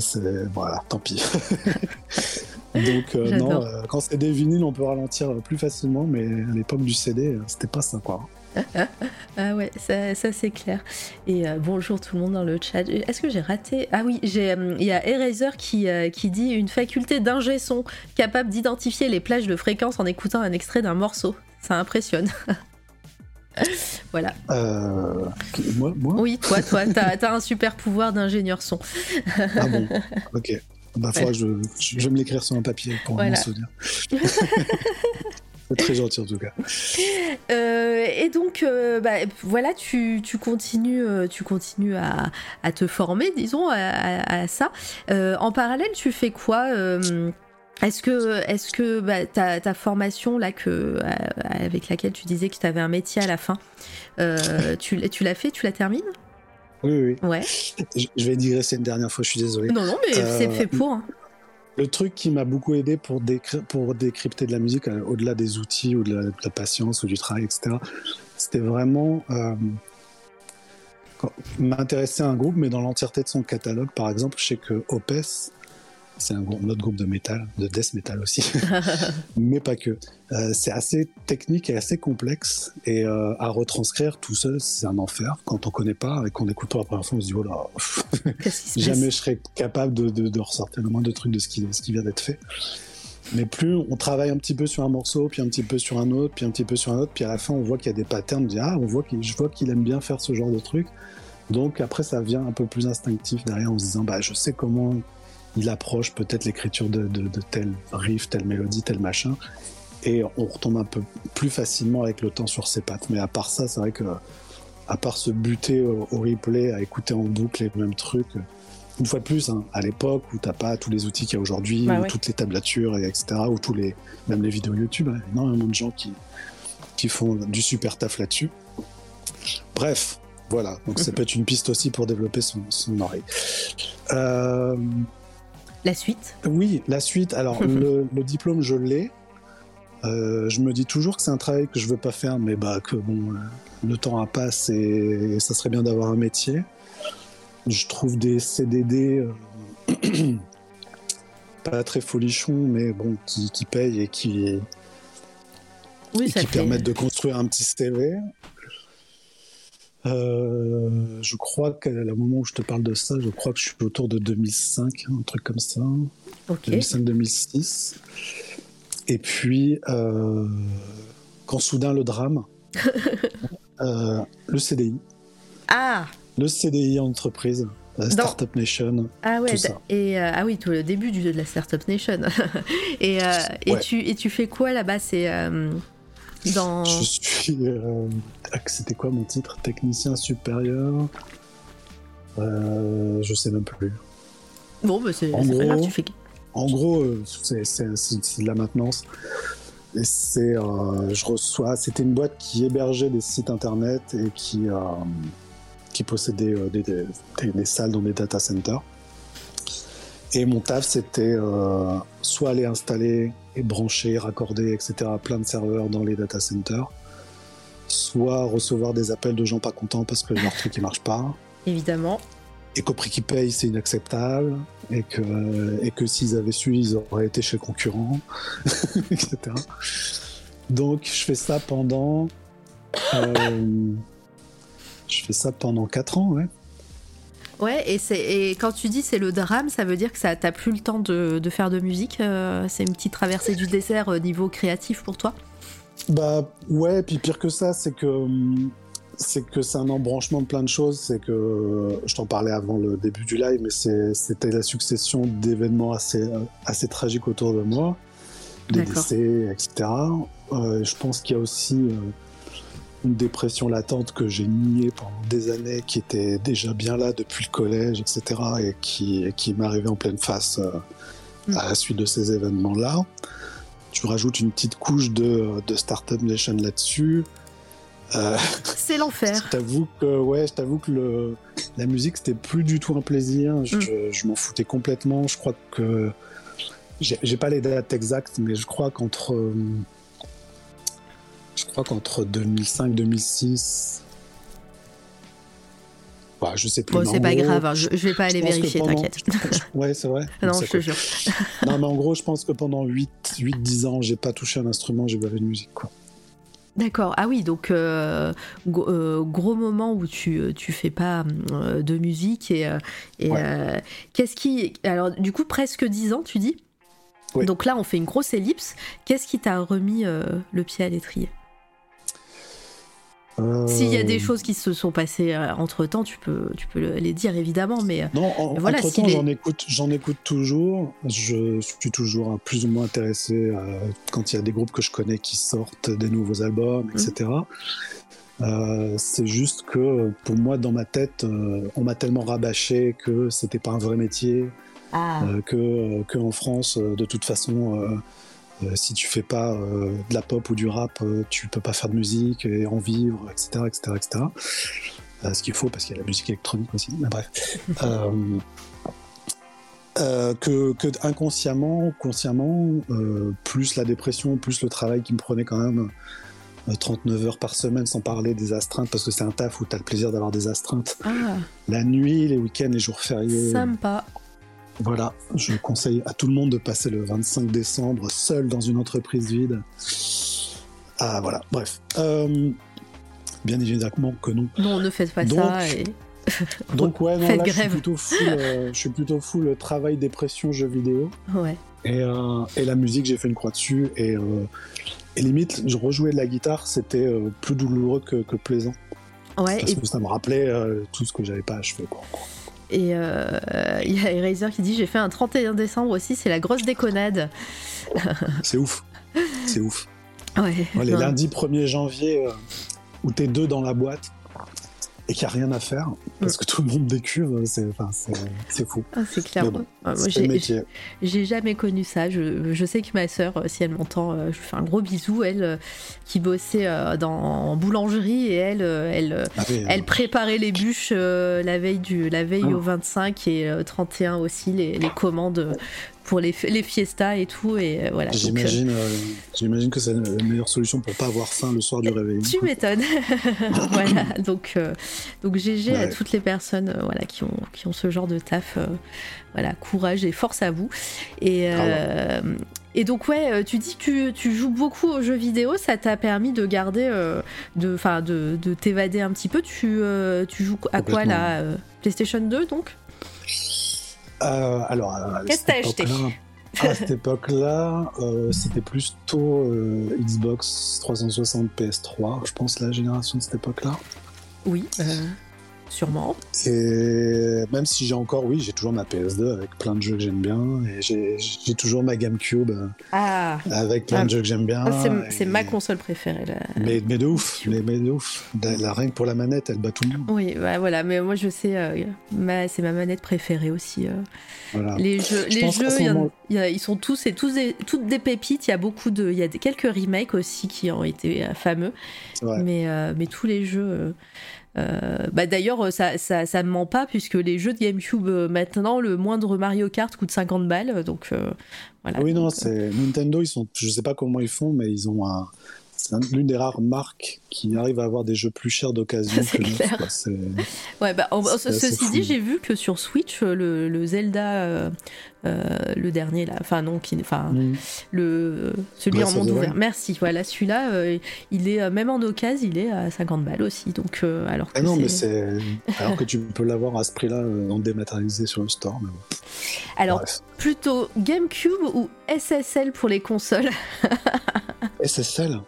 Speaker 2: c'est voilà, tant pis. Donc euh, non, euh, quand c'est des vinyles, on peut ralentir plus facilement, mais à l'époque du CD, c'était pas ça quoi.
Speaker 1: Ah ouais, ça, ça, c'est clair. Et euh, bonjour tout le monde dans le chat. Est-ce que j'ai raté? Ah oui, j'ai, euh, il y a Eraser qui, euh, qui dit une faculté d'ingé son capable d'identifier les plages de fréquence en écoutant un extrait d'un morceau. Ça impressionne. voilà.
Speaker 2: Euh, moi, moi?
Speaker 1: Oui, toi, toi, t'as, t'as un super pouvoir d'ingénieur son.
Speaker 2: Ah bon, ok. Bah, faudra que je, je, je vais me l'écrire sur un papier pour
Speaker 1: Voilà.
Speaker 2: m'en souvenir. très gentil en tout cas.
Speaker 1: Euh, et donc, euh, bah, voilà, tu, tu continues, euh, tu continues à, à te former, disons, à, à- à ça. Euh, en parallèle, tu fais quoi euh, Est-ce que, est-ce que bah, ta, ta formation là que euh, avec laquelle tu disais que tu avais un métier à la fin, euh, tu, l'as- tu l'as fait, tu la termines?
Speaker 2: Oui, oui.
Speaker 1: Ouais.
Speaker 2: Je, je vais digresser une dernière fois, je suis désolé.
Speaker 1: Non, non, mais
Speaker 2: Euh,
Speaker 1: c'est fait pour. hein.
Speaker 2: Le truc qui m'a beaucoup aidé pour, décry- pour décrypter de la musique, euh, au-delà des outils ou de la, patience ou du travail, etc., c'était vraiment euh, m'intéresser à un groupe, mais dans l'entièreté de son catalogue. Par exemple, je sais que Opes, c'est un, notre groupe de métal, de death metal aussi, mais pas que. Euh, c'est assez technique et assez complexe, et euh, à retranscrire tout seul, c'est un enfer. Quand on connaît pas et qu'on écoute pour la première fois, on se dit, oh là, jamais je serais capable de, de- de ressortir le moindre truc de ce qui, ce qui vient d'être fait. Mais plus on travaille un petit peu sur un morceau, puis un petit peu sur un autre, puis un petit peu sur un autre, puis à la fin on voit qu'il y a des patterns, on dit ah on voit qu'il, je vois qu'il aime bien faire ce genre de truc. Donc après ça vient un peu plus instinctif derrière en se disant bah je sais comment il approche peut-être l'écriture de, de, de tel riff, telle mélodie, tel machin, et on retombe un peu plus facilement avec le temps sur ses pattes. Mais à part ça, c'est vrai que à part se buter au, au replay, à écouter en boucle les mêmes trucs, une fois de plus, hein, à l'époque où t'as pas tous les outils qu'il y a aujourd'hui,
Speaker 1: Bah ouais.
Speaker 2: toutes les tablatures, et etc., ou tous les, même les vidéos YouTube, hein, énormément de gens qui, qui font du super taf là-dessus. Bref, voilà. Donc ça peut être une piste aussi pour développer son, son oreille. Euh,
Speaker 1: La suite.
Speaker 2: oui, la suite. Alors, le, le diplôme, je l'ai. Euh, je me dis toujours que c'est un travail que je veux pas faire, mais bah que bon, euh, le temps a passe et ça serait bien d'avoir un métier. Je trouve des CDD euh, pas très folichons, mais bon, qui, qui payent et qui,
Speaker 1: Oui,
Speaker 2: et
Speaker 1: ça
Speaker 2: qui
Speaker 1: fait.
Speaker 2: permettent de construire un petit CV. Euh, je crois qu'à le moment où je te parle de ça, je crois que je suis autour de 2005, un truc comme ça.
Speaker 1: Ok.
Speaker 2: 2005-2006. Et puis, euh, quand soudain le drame, euh, le CDI,
Speaker 1: Ah,
Speaker 2: le CDI en entreprise, Startup Nation.
Speaker 1: Ah ouais,
Speaker 2: tout ça.
Speaker 1: et ah oui, tout le début du, de la Startup Nation. et, et,
Speaker 2: Ouais.
Speaker 1: tu, et tu fais quoi là-bas? C'est dans.
Speaker 2: Je suis. euh, ah, C'était quoi mon titre? Technicien supérieur Euh, Je sais même plus.
Speaker 1: Bon, bah c'est pas grave,
Speaker 2: gros,
Speaker 1: tu fais.
Speaker 2: En gros, euh, c'est de la maintenance. Et c'est, euh, je reçois. C'était une boîte qui hébergeait des sites internet et qui, qui possédait des, des- des- des salles dans des data centers. Et mon taf, c'était euh, soit aller installer et brancher, raccorder, etc., plein de serveurs dans les data centers, soit recevoir des appels de gens pas contents parce que leur truc ne marche pas
Speaker 1: Évidemment.
Speaker 2: et qu'au prix qu'ils payent, c'est inacceptable, et que, et que s'ils avaient su, ils auraient été chez le concurrent, etc. Donc, je fais ça pendant. euh, je fais ça pendant 4 ans, ouais.
Speaker 1: Ouais, et, et quand tu dis c'est le drame, ça veut dire que ça t'as plus le temps de, de faire de musique euh, C'est une petite traversée du désert euh, niveau créatif pour toi?
Speaker 2: Bah, ouais, puis pire que ça, c'est que. C'est que c'est un embranchement de plein de choses. C'est que je t'en parlais avant le début du live, mais c'était la succession d'événements assez, assez tragiques autour de moi, des décès, etc. Euh, je pense qu'il y a aussi euh, une dépression latente que j'ai niée pendant des années, qui était déjà bien là depuis le collège, etc., et qui, et qui arrivée en pleine face euh,
Speaker 1: Mm.
Speaker 2: à la suite de ces événements-là. Tu rajoutes une petite couche de, de Startup Nation là-dessus. Euh,
Speaker 1: C'est l'enfer.
Speaker 2: je t'avoue que ouais, je t'avoue que le, la musique c'était plus du tout un plaisir. Je,
Speaker 1: Mm.
Speaker 2: je- m'en foutais complètement. Je crois que j'ai pas les dates exactes, mais je crois qu'entre euh, crois qu'entre 2005 2006 bah, je sais plus.
Speaker 1: Bon, c'est pas
Speaker 2: gros,
Speaker 1: grave, hein, je, je vais pas aller vérifier,
Speaker 2: pendant-
Speaker 1: t'inquiète.
Speaker 2: Ouais, c'est vrai.
Speaker 1: non, je te jure.
Speaker 2: Non, mais en gros, je pense que pendant 8-10 ans, j'ai pas touché un instrument, j'ai pas fait de musique. Quoi.
Speaker 1: D'accord. Ah oui, donc euh, go- euh, gros moment où tu, tu fais pas euh, de musique et, euh, et
Speaker 2: Ouais.
Speaker 1: euh, qu'est-ce qui alors du coup presque 10 ans tu dis?
Speaker 2: Oui.
Speaker 1: Donc là on fait une grosse ellipse. Qu'est-ce qui t'a remis euh, le pied à l'étrier? S'il y a des
Speaker 2: Euh,
Speaker 1: choses qui se sont passées entre temps, tu peux tu peux le- les dire évidemment, mais euh,
Speaker 2: Non, en,
Speaker 1: voilà,
Speaker 2: entre temps, j'en écoute, j'en écoute toujours. Je suis toujours euh, plus ou moins intéressé euh, quand il y a des groupes que je connais qui sortent des nouveaux albums, etc. Euh, c'est juste que pour moi, dans ma tête, euh, on m'a tellement rabâché que c'était pas un vrai métier,
Speaker 1: ah
Speaker 2: euh, que, que en France, euh, de toute façon, euh, euh, si tu fais pas euh, de la pop ou du rap, euh, tu peux pas faire de musique et en vivre, etc., etc., etc. Euh, ce qu'il faut parce qu'il y a la musique électronique aussi. Mais bref. Euh, euh, que, que inconsciemment, consciemment, euh, plus la dépression, plus le travail qui me prenait quand même euh, 39 heures par semaine, sans parler des astreintes, parce que c'est un taf où tu as le plaisir d'avoir des astreintes
Speaker 1: ah
Speaker 2: la nuit, les week-ends, les jours fériés.
Speaker 1: sympa.
Speaker 2: Voilà, je conseille à tout le monde de passer le 25 décembre seul dans une entreprise vide. Ah voilà, bref. Euh, bien évidemment que non.
Speaker 1: Non, ne faites pas
Speaker 2: Donc,
Speaker 1: ça. Et...
Speaker 2: Donc ouais, non, là je suis plutôt full, euh, je suis plutôt full travail, dépression, jeux vidéo.
Speaker 1: Ouais.
Speaker 2: Et, euh, et la musique, j'ai fait une croix dessus. Et, euh, et limite, je rejouais de la guitare, c'était euh, plus douloureux que, que plaisant.
Speaker 1: Ouais.
Speaker 2: Parce
Speaker 1: Et
Speaker 2: que ça me rappelait euh, tout ce que j'avais pas achevé. Quoi.
Speaker 1: Et euh, il y a Eraser qui dit J'ai fait un 31 décembre aussi, c'est la grosse déconnade.
Speaker 2: C'est ouf. C'est ouf.
Speaker 1: Ouais.
Speaker 2: Ouais, les lundis 1er janvier, euh, où t'es deux dans la boîte et qu'il n'y a rien à faire, parce que tout le monde décuve, c'est enfin, fou.
Speaker 1: Ah, c'est clair.
Speaker 2: Bon,
Speaker 1: Ah, j'ai- jamais connu ça. Je, je sais que ma sœur, euh, si elle m'entend, euh, je lui fais un gros bisou. Elle, euh, qui bossait dans, en boulangerie et elle, elle,
Speaker 2: Ah oui,
Speaker 1: elle préparait les bûches la veille, du, la veille au 25 et euh, 31 aussi, les, les commandes pour les, les fiestas et tout. Et euh, voilà.
Speaker 2: J'imagine euh, j'imagine que c'est la meilleure solution pour pas avoir faim le soir du réveil.
Speaker 1: Tu m'étonnes. voilà, donc, euh, donc GG à toutes les personnes voilà, qui, ont, qui ont ce genre de taf. voilà, courage et force à vous. Et, euh, et donc, ouais, tu dis que tu, tu joues beaucoup aux jeux vidéo, ça t'a permis de garder, euh, de, enfin, de, de t'évader un petit peu. Tu, euh, tu joues à quoi là PlayStation 2 donc?
Speaker 2: Euh, alors, à
Speaker 1: Qu'est-ce
Speaker 2: cette
Speaker 1: que t'as acheté
Speaker 2: époque-là- À cette époque-là, euh, c'était plutôt euh, Xbox 360 PS3, je pense la génération de cette époque-là.
Speaker 1: Oui. euh, Sûrement.
Speaker 2: Et même si j'ai encore, oui, j'ai toujours ma PS2 avec plein de jeux que j'aime bien. Et j'ai toujours ma GameCube euh,
Speaker 1: ah.
Speaker 2: avec plein de ah. jeux que j'aime bien.
Speaker 1: Ah, c'est ma console préférée. Là.
Speaker 2: Mais, mais de ouf, mais, mais, de ouf. La, rien que pour la manette, elle bat tout le monde.
Speaker 1: Oui, bah, voilà. Mais moi, je sais, euh, c'est ma manette préférée aussi. Euh. Voilà. Les jeux, les jeux ils sont tous et tous toutes des pépites. Il y a beaucoup de, il y a quelques remakes aussi qui ont été fameux. Mais, mais tous les jeux. Euh, bah D'ailleurs, ça, ça, ça, ne ment pas, puisque les jeux de GameCube, euh, maintenant, le moindre Mario Kart coûte 50 balles. Donc, euh, voilà.
Speaker 2: Oui, non, c'est Nintendo, ils sont, je sais pas comment ils font, mais ils ont un. C'est l'une des rares marques qui arrive à avoir des jeux plus chers d'occasion que
Speaker 1: nous. Ouais, bah, ceci dit, j'ai vu que sur Switch, le, le Zelda le dernier là, enfin non, qui, enfin mm. le celui en monde ouvert. Merci. Voilà, celui-là, euh, il est euh, même en occasion, il est à 50 balles aussi. Donc alors
Speaker 2: que ah non, mais c'est alors que tu peux l'avoir à ce prix-là en dématérialisé sur le store.
Speaker 1: Alors plutôt GameCube ou SSL pour les consoles?
Speaker 2: SSL.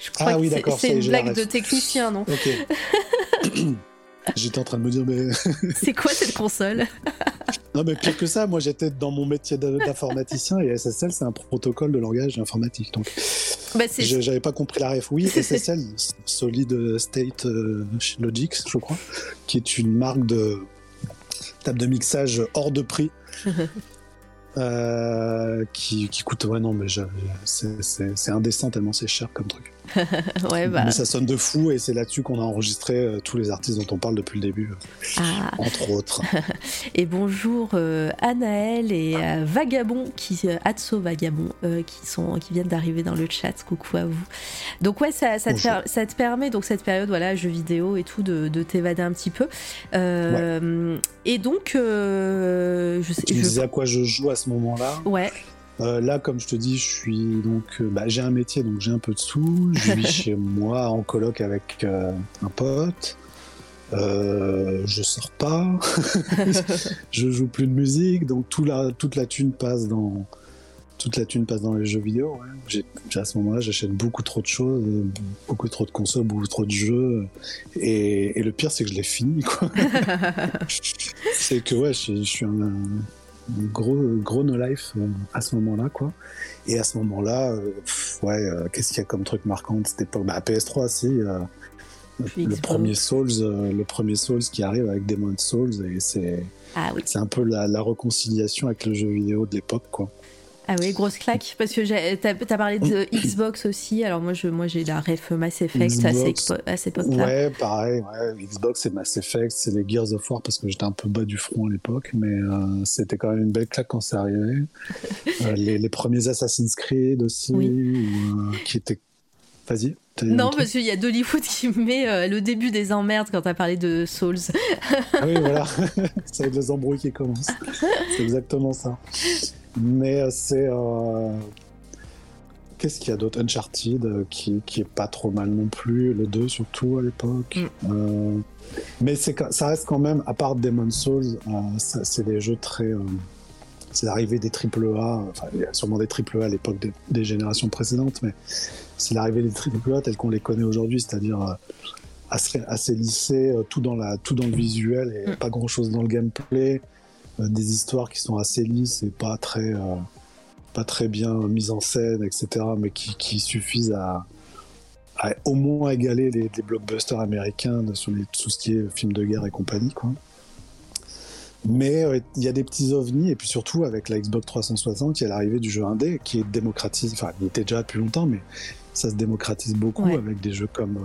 Speaker 1: Je crois ah, oui, que c'est une blague de technicien, non?
Speaker 2: J'étais en train de me dire, mais.
Speaker 1: c'est quoi cette console?
Speaker 2: Non, mais pire que ça, moi j'étais dans mon métier d'informaticien et SSL c'est un protocole de langage informatique. Donc bah, j'avais pas compris la ref. Oui, SSL, Solid State euh, Logic, je crois, qui est une marque de table de mixage hors de prix. Euh, qui, qui, coûte ouais non mais c'est indécent tellement c'est cher comme truc
Speaker 1: ouais, bah.
Speaker 2: Mais ça sonne de fou et c'est là-dessus qu'on a enregistré euh, tous les artistes dont on parle depuis le début, euh, ah. entre autres.
Speaker 1: et bonjour euh, Anaël et Vagabond, qui, Atso Vagabond, qui, sont, qui viennent d'arriver dans le chat. Coucou à vous. Donc ouais, ça, ça, te, ça te, permet, donc cette période, voilà, jeux vidéo et tout, de, de t'évader un petit peu. Et donc, je sais...
Speaker 2: Tu disais à quoi je joue à ce moment-là?
Speaker 1: Ouais.
Speaker 2: Euh, là, comme je te dis, je suis donc, euh, bah, j'ai un métier, donc j'ai un peu de sous. Je vis chez moi en coloc avec euh, un pote. je sors pas. je joue plus de musique, donc tout la, toute la thune passe dans toute la thune passe dans les jeux vidéo. Ouais. à ce moment-là, j'achète beaucoup trop de choses, beaucoup trop de consoles, beaucoup trop de jeux. Et, et le pire, c'est que je l'ai fini. c'est que ouais, je, je suis un gros, gros no life euh, à ce moment-là, quoi. Et à ce moment-là, euh, ouais, euh, qu'est-ce qu'il y a comme truc marquant de cette époque? Bah, PS3, si. le premier Souls, le premier Souls qui arrive avec Demon's Souls et c'est
Speaker 1: ah
Speaker 2: c'est un peu la, la, réconciliation avec le jeu vidéo de l'époque quoi.
Speaker 1: Ah oui, grosse claque, parce que t'as as parlé de Xbox aussi, alors moi, je, moi j'ai la ref Mass Effect à, cette époque-là.
Speaker 2: Ouais, pareil, ouais. Xbox c'est Mass Effect, c'est les Gears of War, parce que j'étais un peu bas du front à l'époque, mais euh, c'était quand même une belle claque quand c'est arrivé. Euh, les, premiers Assassin's Creed aussi, euh, qui étaient... Vas-y.
Speaker 1: Non, parce qu'il y a Dollywood qui met le début des emmerdes quand t'as parlé de Souls.
Speaker 2: Ah oui, voilà. c'est les embrouilles qui commencent. C'est exactement ça. Mais euh, c'est. Euh, qu'est-ce qu'il y a d'autre? Uncharted, euh, qui, qui est pas trop mal non plus, le 2 surtout à l'époque. Mm. mais ça reste quand même, à part Demon's Souls, c'est des jeux très. c'est l'arrivée des AAA, enfin, il y a sûrement des AAA à l'époque des, générations précédentes, mais c'est l'arrivée des AAA tels qu'on les connaît aujourd'hui, c'est-à-dire assez, assez lissé, tout dans, la, tout dans le visuel et mm. pas grand-chose dans le gameplay. Euh, des histoires qui sont assez lisses et pas très, euh, pas très bien mises en scène, etc., mais qui, suffisent à, au moins égaler les, blockbusters américains sur les, tout ce qui est films de guerre et compagnie. Quoi. Mais euh, il y a des petits ovnis, et puis surtout avec la Xbox 360, il y a l'arrivée du jeu indé qui est démocratisé. Enfin, il était déjà depuis longtemps, mais ça se démocratise beaucoup avec des jeux comme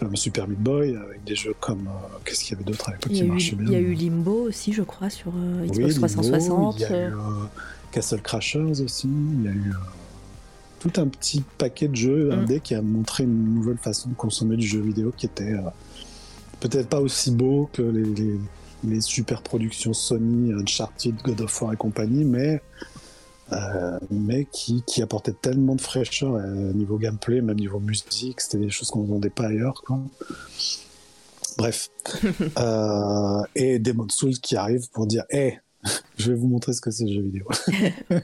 Speaker 2: comme Super Meat Boy, avec des jeux comme. Euh, qu'est-ce qu'il y avait d'autre à l'époque qui marchait bien
Speaker 1: Il y a eu Limbo aussi, je crois, sur euh, Xbox 360.
Speaker 2: Il y a eu euh, Castle Crashers aussi. Il y a eu tout un petit paquet de jeux mm. indés qui a montré une nouvelle façon de consommer du jeu vidéo qui était peut-être pas aussi beau que les, les, les, super productions Sony, Uncharted, God of War et compagnie, mais euh, mais qui, qui, apportait tellement de fraîcheur euh, niveau gameplay, même niveau musique, c'était des choses qu'on ne vendait pas ailleurs. Quoi. Bref. euh, et Demon Souls qui arrive pour dire Hé, je vais vous montrer ce que c'est le jeu vidéo.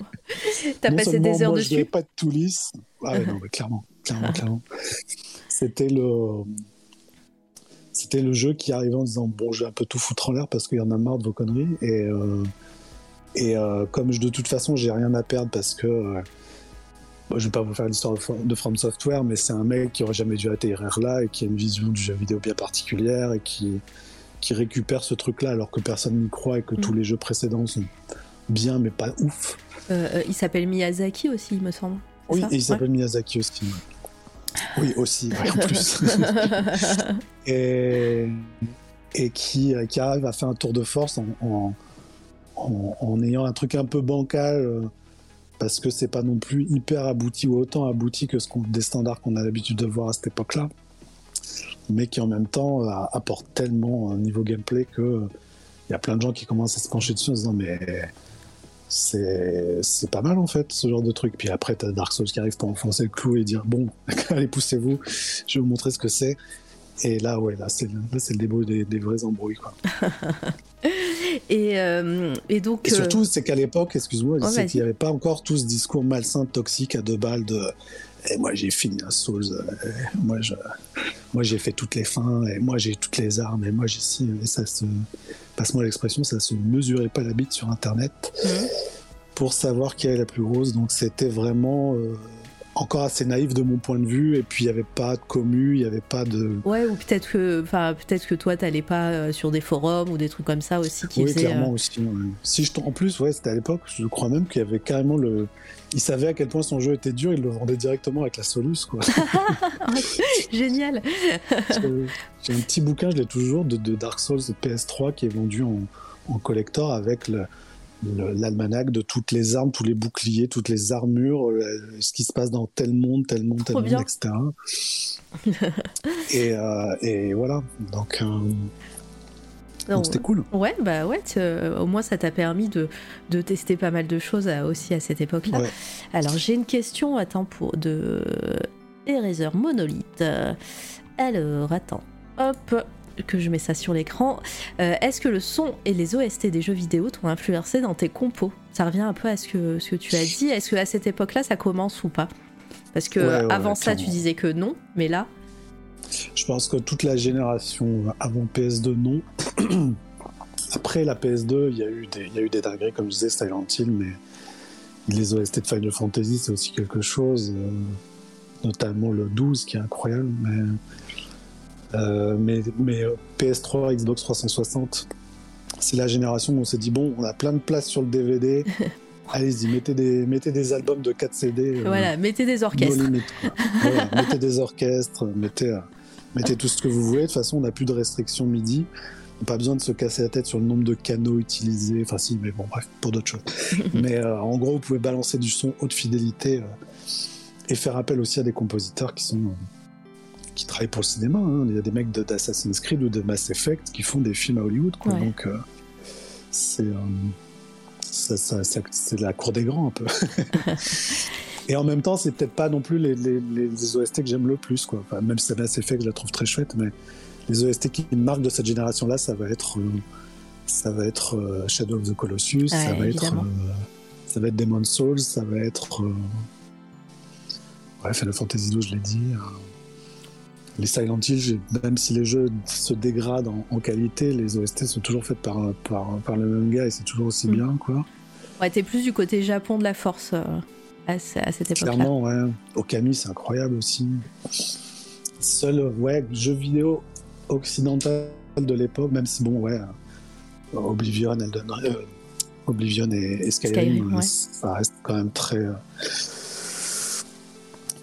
Speaker 1: T'as passé des heures
Speaker 2: moi,
Speaker 1: dessus
Speaker 2: Je pas de tout lisse. Ah non, mais clairement, clairement, clairement. C'était le. c'était le jeu qui arrivait en disant bon, je vais un peu tout foutre en l'air parce qu'il y en a marre de vos conneries. Et, euh, et euh, comme je, de toute façon, j'ai rien à perdre parce que. Euh, je vais pas vous faire l'histoire de, From Software, mais c'est un mec qui aurait jamais dû atterrir là et qui a une vision du jeu vidéo bien particulière et qui, qui récupère ce truc-là alors que personne n'y croit et que tous mm. les jeux précédents sont bien mais pas ouf.
Speaker 1: il s'appelle Miyazaki aussi, il me semble.
Speaker 2: Oui, il s'appelle Miyazaki aussi. Oui, aussi, en plus. et, et qui, qui, arrive à faire un tour de force en, en, ayant un truc un peu bancal, euh, parce que c'est pas non plus hyper abouti ou autant abouti que ce des standards qu'on a l'habitude de voir à cette époque-là, mais qui en même temps euh, apporte tellement un niveau gameplay que il y a plein de gens qui commencent à se pencher dessus en se disant mais c'est pas mal en fait ce genre de truc. Puis après, t'as Dark Souls qui arrive pour enfoncer le clou et dire bon, allez poussez-vous, je vais vous montrer ce que c'est. Et là, ouais, là c'est le début des, des, vrais embrouilles quoi.
Speaker 1: et, euh, et, donc.
Speaker 2: Et surtout, c'est qu'à l'époque, excuse-moi, oh, il n'y avait pas encore tout ce discours malsain, toxique à deux balles de. Et eh, moi j'ai fini un Souls, euh, moi je, moi j'ai fait toutes les fins, et moi j'ai toutes les armes, et moi j'ai si, et ça se, passe-moi l'expression, ça se mesurait pas la bite sur Internet mmh. pour savoir qui est la plus grosse. Donc c'était vraiment euh, encore assez naïf de mon point de vue. Et puis il n'y avait pas de commu, il n'y avait pas de.
Speaker 1: Ouais, ou peut-être que, peut-être que toi t'allais pas euh, sur des forums ou des trucs comme ça aussi qui
Speaker 2: Oui, clairement euh, aussi. Si je en plus, ouais, c'était à l'époque. Je crois même qu'il y avait carrément le il savait à quel point son jeu était dur, il le vendait directement avec la Solus, quoi.
Speaker 1: Génial.
Speaker 2: J'ai un petit bouquin, je l'ai toujours, de, Dark Souls de PS3 qui est vendu en, collector avec l'almanach de toutes les armes, tous les boucliers, toutes les armures, ce qui se passe dans tel monde, tel monde, tel monde, etc. Euh, et, voilà. Donc. Euh, c'était cool.
Speaker 1: Ouais, bah ouais, euh, au moins ça t'a permis de, de, tester pas mal de choses euh, aussi à cette époque-là. Alors j'ai une question, attends, pour de Eraser Monolith. Alors, attends, hop, que je mets ça sur l'écran. Euh, est-ce que le son et les OST des jeux vidéo t'ont influencé dans tes compos? Ça revient un peu à ce que, ce que tu as dit. Est-ce que à cette époque-là, ça commence ou pas? Parce que avant ça, tu disais que non, mais là.
Speaker 2: Je pense que toute la génération avant PS2, non. Après la PS2, il y, a eu des, y a eu des dingueries, comme je disais, Silent Hill, mais les OST de Final Fantasy, c'est aussi quelque chose, euh, notamment le 12 qui est incroyable, mais, mais, mais PS3, Xbox 360, c'est la génération où on s'est dit, bon, on a plein de place sur le DVD. Allez-y, mettez des, mettez des albums de 4 CD.
Speaker 1: Euh, voilà, mettez des orchestres.
Speaker 2: mettez des orchestres, mettez, mettez tout ce que vous voulez. De toute façon, on n'a plus de restrictions MIDI. Pas besoin de se casser la tête sur le nombre de canaux utilisés. Enfin, si, mais bon, bref, pour d'autres choses. mais euh, en gros, vous pouvez balancer du son haute fidélité euh, et faire appel aussi à des compositeurs qui sont. Euh, qui travaillent pour le cinéma. Hein. Il y a des mecs d'Assassin's Creed ou de Mass Effect qui font des films à Hollywood. Quoi. Donc, c'est. c'est la cour des grands un peu. Et en même temps, c'est peut-être pas non plus les, les, OST que j'aime le plus, quoi. Enfin, même si fait que je la trouve très chouette, mais les OST qui marquent de cette génération-là, ça va être, euh, ça va être euh, Shadow of the Colossus, ça va être, euh, ça va être Demon's Souls, ça va être, bref, Final Fantasy je l'ai dit. Les Silent Hill, même si les jeux se dégradent en, qualité, les OST sont toujours faites par, par, par le même gars et c'est toujours aussi mm. bien, quoi.
Speaker 1: Ouais, t'es plus du côté Japon de la force à, cette époque-là.
Speaker 2: Clairement, ouais. Okami, c'est incroyable aussi. Seul, ouais, jeu vidéo occidental de l'époque, même si, bon, ouais, Oblivion, Elden euh, Oblivion et, Skyrim, ça reste quand même très. Euh,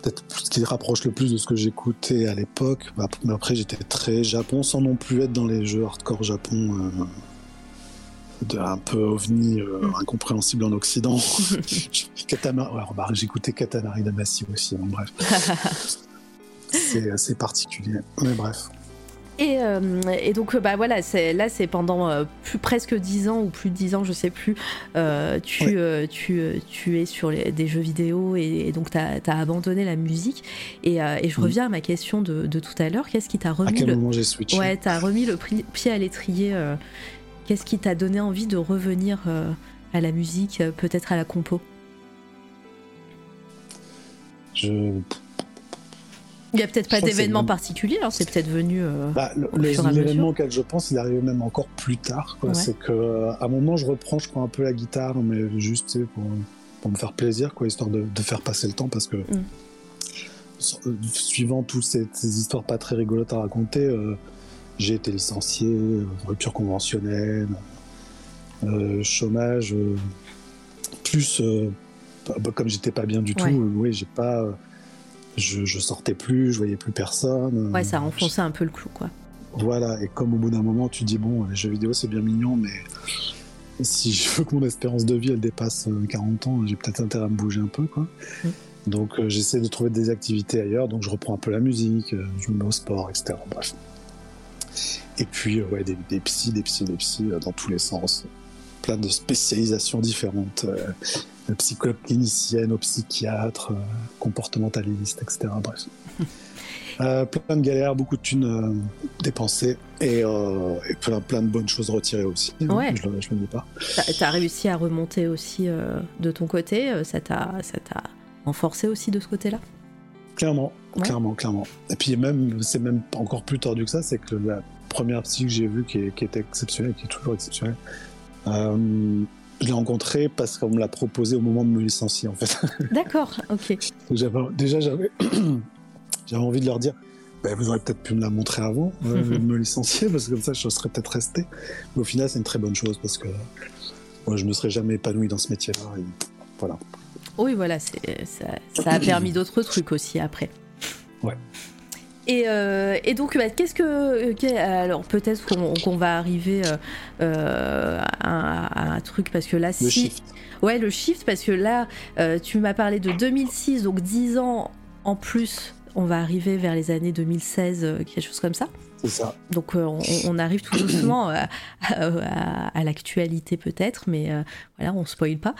Speaker 2: peut-être ce qui rapproche le plus de ce que j'écoutais à l'époque. Bah, mais après, j'étais très Japon sans non plus être dans les jeux hardcore Japon. Euh, un peu ovni mm. incompréhensible en Occident. j'écoutais Katamari Damacy aussi, bref. c'est assez particulier. Mais bref.
Speaker 1: Et, euh, et, donc bah voilà, là c'est pendant euh, plus, presque 10 ans ou plus de 10 ans, je sais plus, euh, tu, tu, tu, es sur les, des jeux vidéo et, donc tu as, abandonné la musique. Et, et je reviens à ma question de, de tout à l'heure, qu'est-ce qui t'a remis,
Speaker 2: à quel
Speaker 1: le...
Speaker 2: moment j'ai switché
Speaker 1: ouais, as remis le pied à l'étrier Qu'est-ce qui t'a donné envie de revenir à la musique, peut-être à la compo?
Speaker 2: Je
Speaker 1: Il n'y a peut-être pas d'événement particulier, alors c'est peut-être venu. Euh,
Speaker 2: bah, L'événement auquel je pense, il est arrivé même encore plus tard. C'est que à un moment, je reprends, je crois, un peu la guitare, mais juste pour, pour me faire plaisir, quoi, histoire de, de, faire passer le temps, parce que mm. euh, suivant toutes ces, histoires pas très rigolotes à raconter, euh, j'ai été licencié, rupture conventionnelle, chômage, plus bah, bah, comme j'étais pas bien du tout, oui, j'ai pas je, sortais plus, je voyais plus personne.
Speaker 1: Ouais, ça a enfoncé un peu le clou, quoi.
Speaker 2: Voilà, et comme au bout d'un moment, tu dis, bon, les jeux vidéo, c'est bien mignon, mais si je veux que mon espérance de vie, elle dépasse 40 euh, ans, j'ai peut-être intérêt à me bouger un peu, quoi. Mm. Donc, euh, j'essaie de trouver des activités ailleurs, donc je reprends un peu la musique, euh, je me mets au sport, etc. Bref. Et puis, ouais, des, des psys, des psys, des psys, dans tous les sens. Plein de spécialisations différentes psychologue clinicienne, au psychiatre, euh, comportementaliste, etc. Bref. Euh, plein de galères, beaucoup de thunes euh, dépensées et, plein, plein, de bonnes choses retirées aussi.
Speaker 1: Ouais.
Speaker 2: Je, ne le dis pas.
Speaker 1: Tu as réussi à remonter aussi de ton côté Ça t'a renforcé aussi de ce côté-là?
Speaker 2: Clairement, clairement, clairement. Et puis même, c'est même encore plus tordu que ça, c'est que la première psy que j'ai vue qui, qui, était exceptionnelle, qui est toujours exceptionnelle, je l'ai rencontré parce qu'on me l'a proposé au moment de me licencier, en fait.
Speaker 1: D'accord, ok.
Speaker 2: déjà, j'avais, j'avais envie de leur dire, bah, vous auriez peut-être pu me la montrer avant euh, de me licencier, parce que comme ça, je serais peut-être resté. Mais au final, c'est une très bonne chose parce que moi, je ne me serais jamais épanoui dans ce métier-là. voilà.
Speaker 1: Oui, voilà, ça, ça a permis d'autres trucs aussi après.
Speaker 2: Ouais.
Speaker 1: Euh, et, donc, bah, qu'est-ce que. alors, peut-être qu'on va arriver euh, euh, à, un truc, parce que là,
Speaker 2: le Shift.
Speaker 1: Ouais, le shift, parce que là, tu m'as parlé de 2006, donc 10 ans en plus, on va arriver vers les années 2016, quelque chose comme ça.
Speaker 2: C'est ça.
Speaker 1: Donc, on, arrive tout doucement à, l'actualité, peut-être, mais voilà, on spoil pas.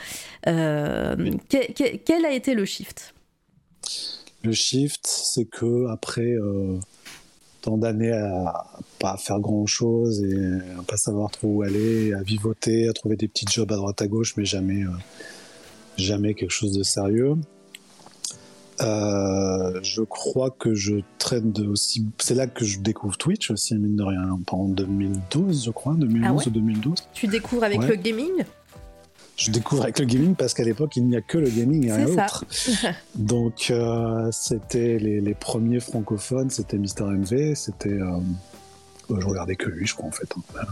Speaker 1: quel a été le shift?
Speaker 2: Le shift, c'est que après euh, tant d'années à pas faire grand chose et à pas savoir trop où aller, à vivoter, à trouver des petits jobs à droite à gauche, mais jamais, euh, jamais quelque chose de sérieux. Euh, je crois que je traîne de aussi. C'est là que je découvre Twitch aussi, mine de rien, en 2012, je crois, 2011 ah ou 2012.
Speaker 1: Tu découvres avec le gaming?
Speaker 2: Je découvre avec le gaming parce qu'à l'époque, il n'y a que le gaming et rien d'autre. Donc, euh, c'était les, premiers francophones, c'était Mister MV, c'était. Euh, je regardais que lui, je crois, en fait. Hein.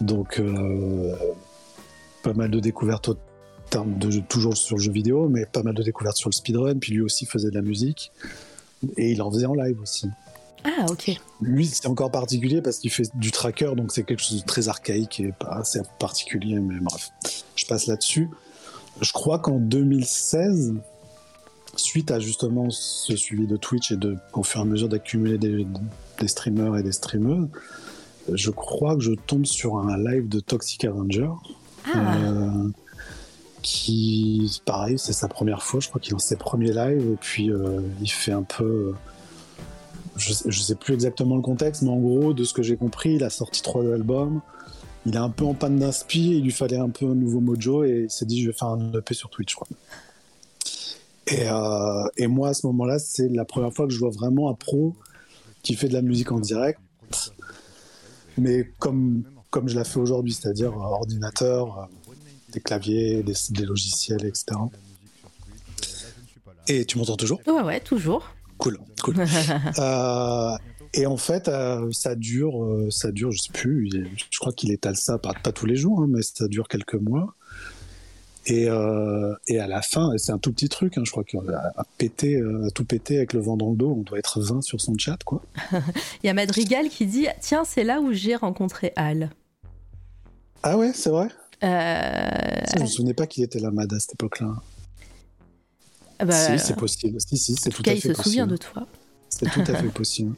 Speaker 2: Donc, euh, pas mal de découvertes au terme de toujours sur le jeu vidéo, mais pas mal de découvertes sur le speedrun. Puis lui aussi faisait de la musique. Et il en faisait en live aussi.
Speaker 1: Ah, ok.
Speaker 2: Lui, c'est encore particulier parce qu'il fait du tracker, donc c'est quelque chose de très archaïque et pas assez particulier, mais bref, je passe là-dessus. Je crois qu'en 2016, suite à justement ce suivi de Twitch et de, au fur et à mesure d'accumuler des, streamers et des streameuses, je crois que je tombe sur un live de Toxic Avenger. Ah. Euh, qui, pareil, c'est sa première fois, je crois qu'il lance ses premiers lives, et puis euh, il fait un peu je, ne sais plus exactement le contexte, mais en gros, de ce que j'ai compris, il a sorti trois albums. Il est un peu en panne d'inspi, il lui fallait un peu un nouveau mojo et il s'est dit je vais faire un EP sur Twitch. Quoi. Et, euh, et, moi à ce moment-là, c'est la première fois que je vois vraiment un pro qui fait de la musique en direct, mais comme, comme je la fais aujourd'hui, c'est-à-dire ordinateur, euh, des claviers, des, des logiciels, etc. Et tu m'entends toujours?
Speaker 1: Ouais, ouais, toujours.
Speaker 2: Cool, cool. Euh, et en fait, euh, ça dure, euh, ça dure, je sais plus, je crois qu'il étale ça, pas, pas tous les jours, hein, mais ça dure quelques mois. Et, et à la fin, c'est un tout petit truc, hein, je crois qu'il a, pété, tout pété avec le vent dans le dos, on doit être 20 sur son chat, quoi.
Speaker 1: Il y a Madrigal qui dit Tiens, c'est là où j'ai rencontré Al.
Speaker 2: Ah ouais, c'est vrai? Je me souvenais pas qu'il était là, Mad, à cette époque-là. Ah bah, si, c'est possible. Si, si, c'est tout, cas, à fait possible. il se souvient
Speaker 1: de toi.
Speaker 2: C'est tout à fait possible.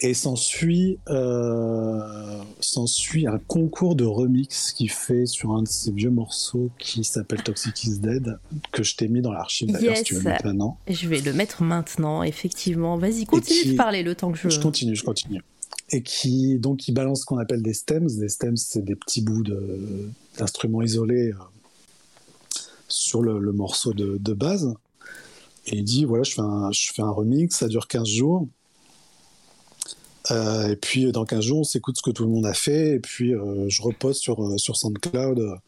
Speaker 2: Et s'ensuit euh, un concours de remix qu'il fait sur un de ses vieux morceaux qui s'appelle Toxic is Dead, que je t'ai mis dans l'archive d'ailleurs si tu veux le mettre maintenant.
Speaker 1: Je vais le mettre maintenant, effectivement. Vas-y, continue de parler le temps que je.
Speaker 2: Je continue, je continue. Et qui donc il balance ce qu'on appelle des stems. Des stems, c'est des petits bouts d'instruments isolés euh, sur le, morceau de, de base Et il dit voilà, je fais un, je fais un remix, ça dure 15 jours. Euh, et puis dans 15 jours, on s'écoute ce que tout le monde a fait, et puis euh, je repose sur, euh, sur SoundCloud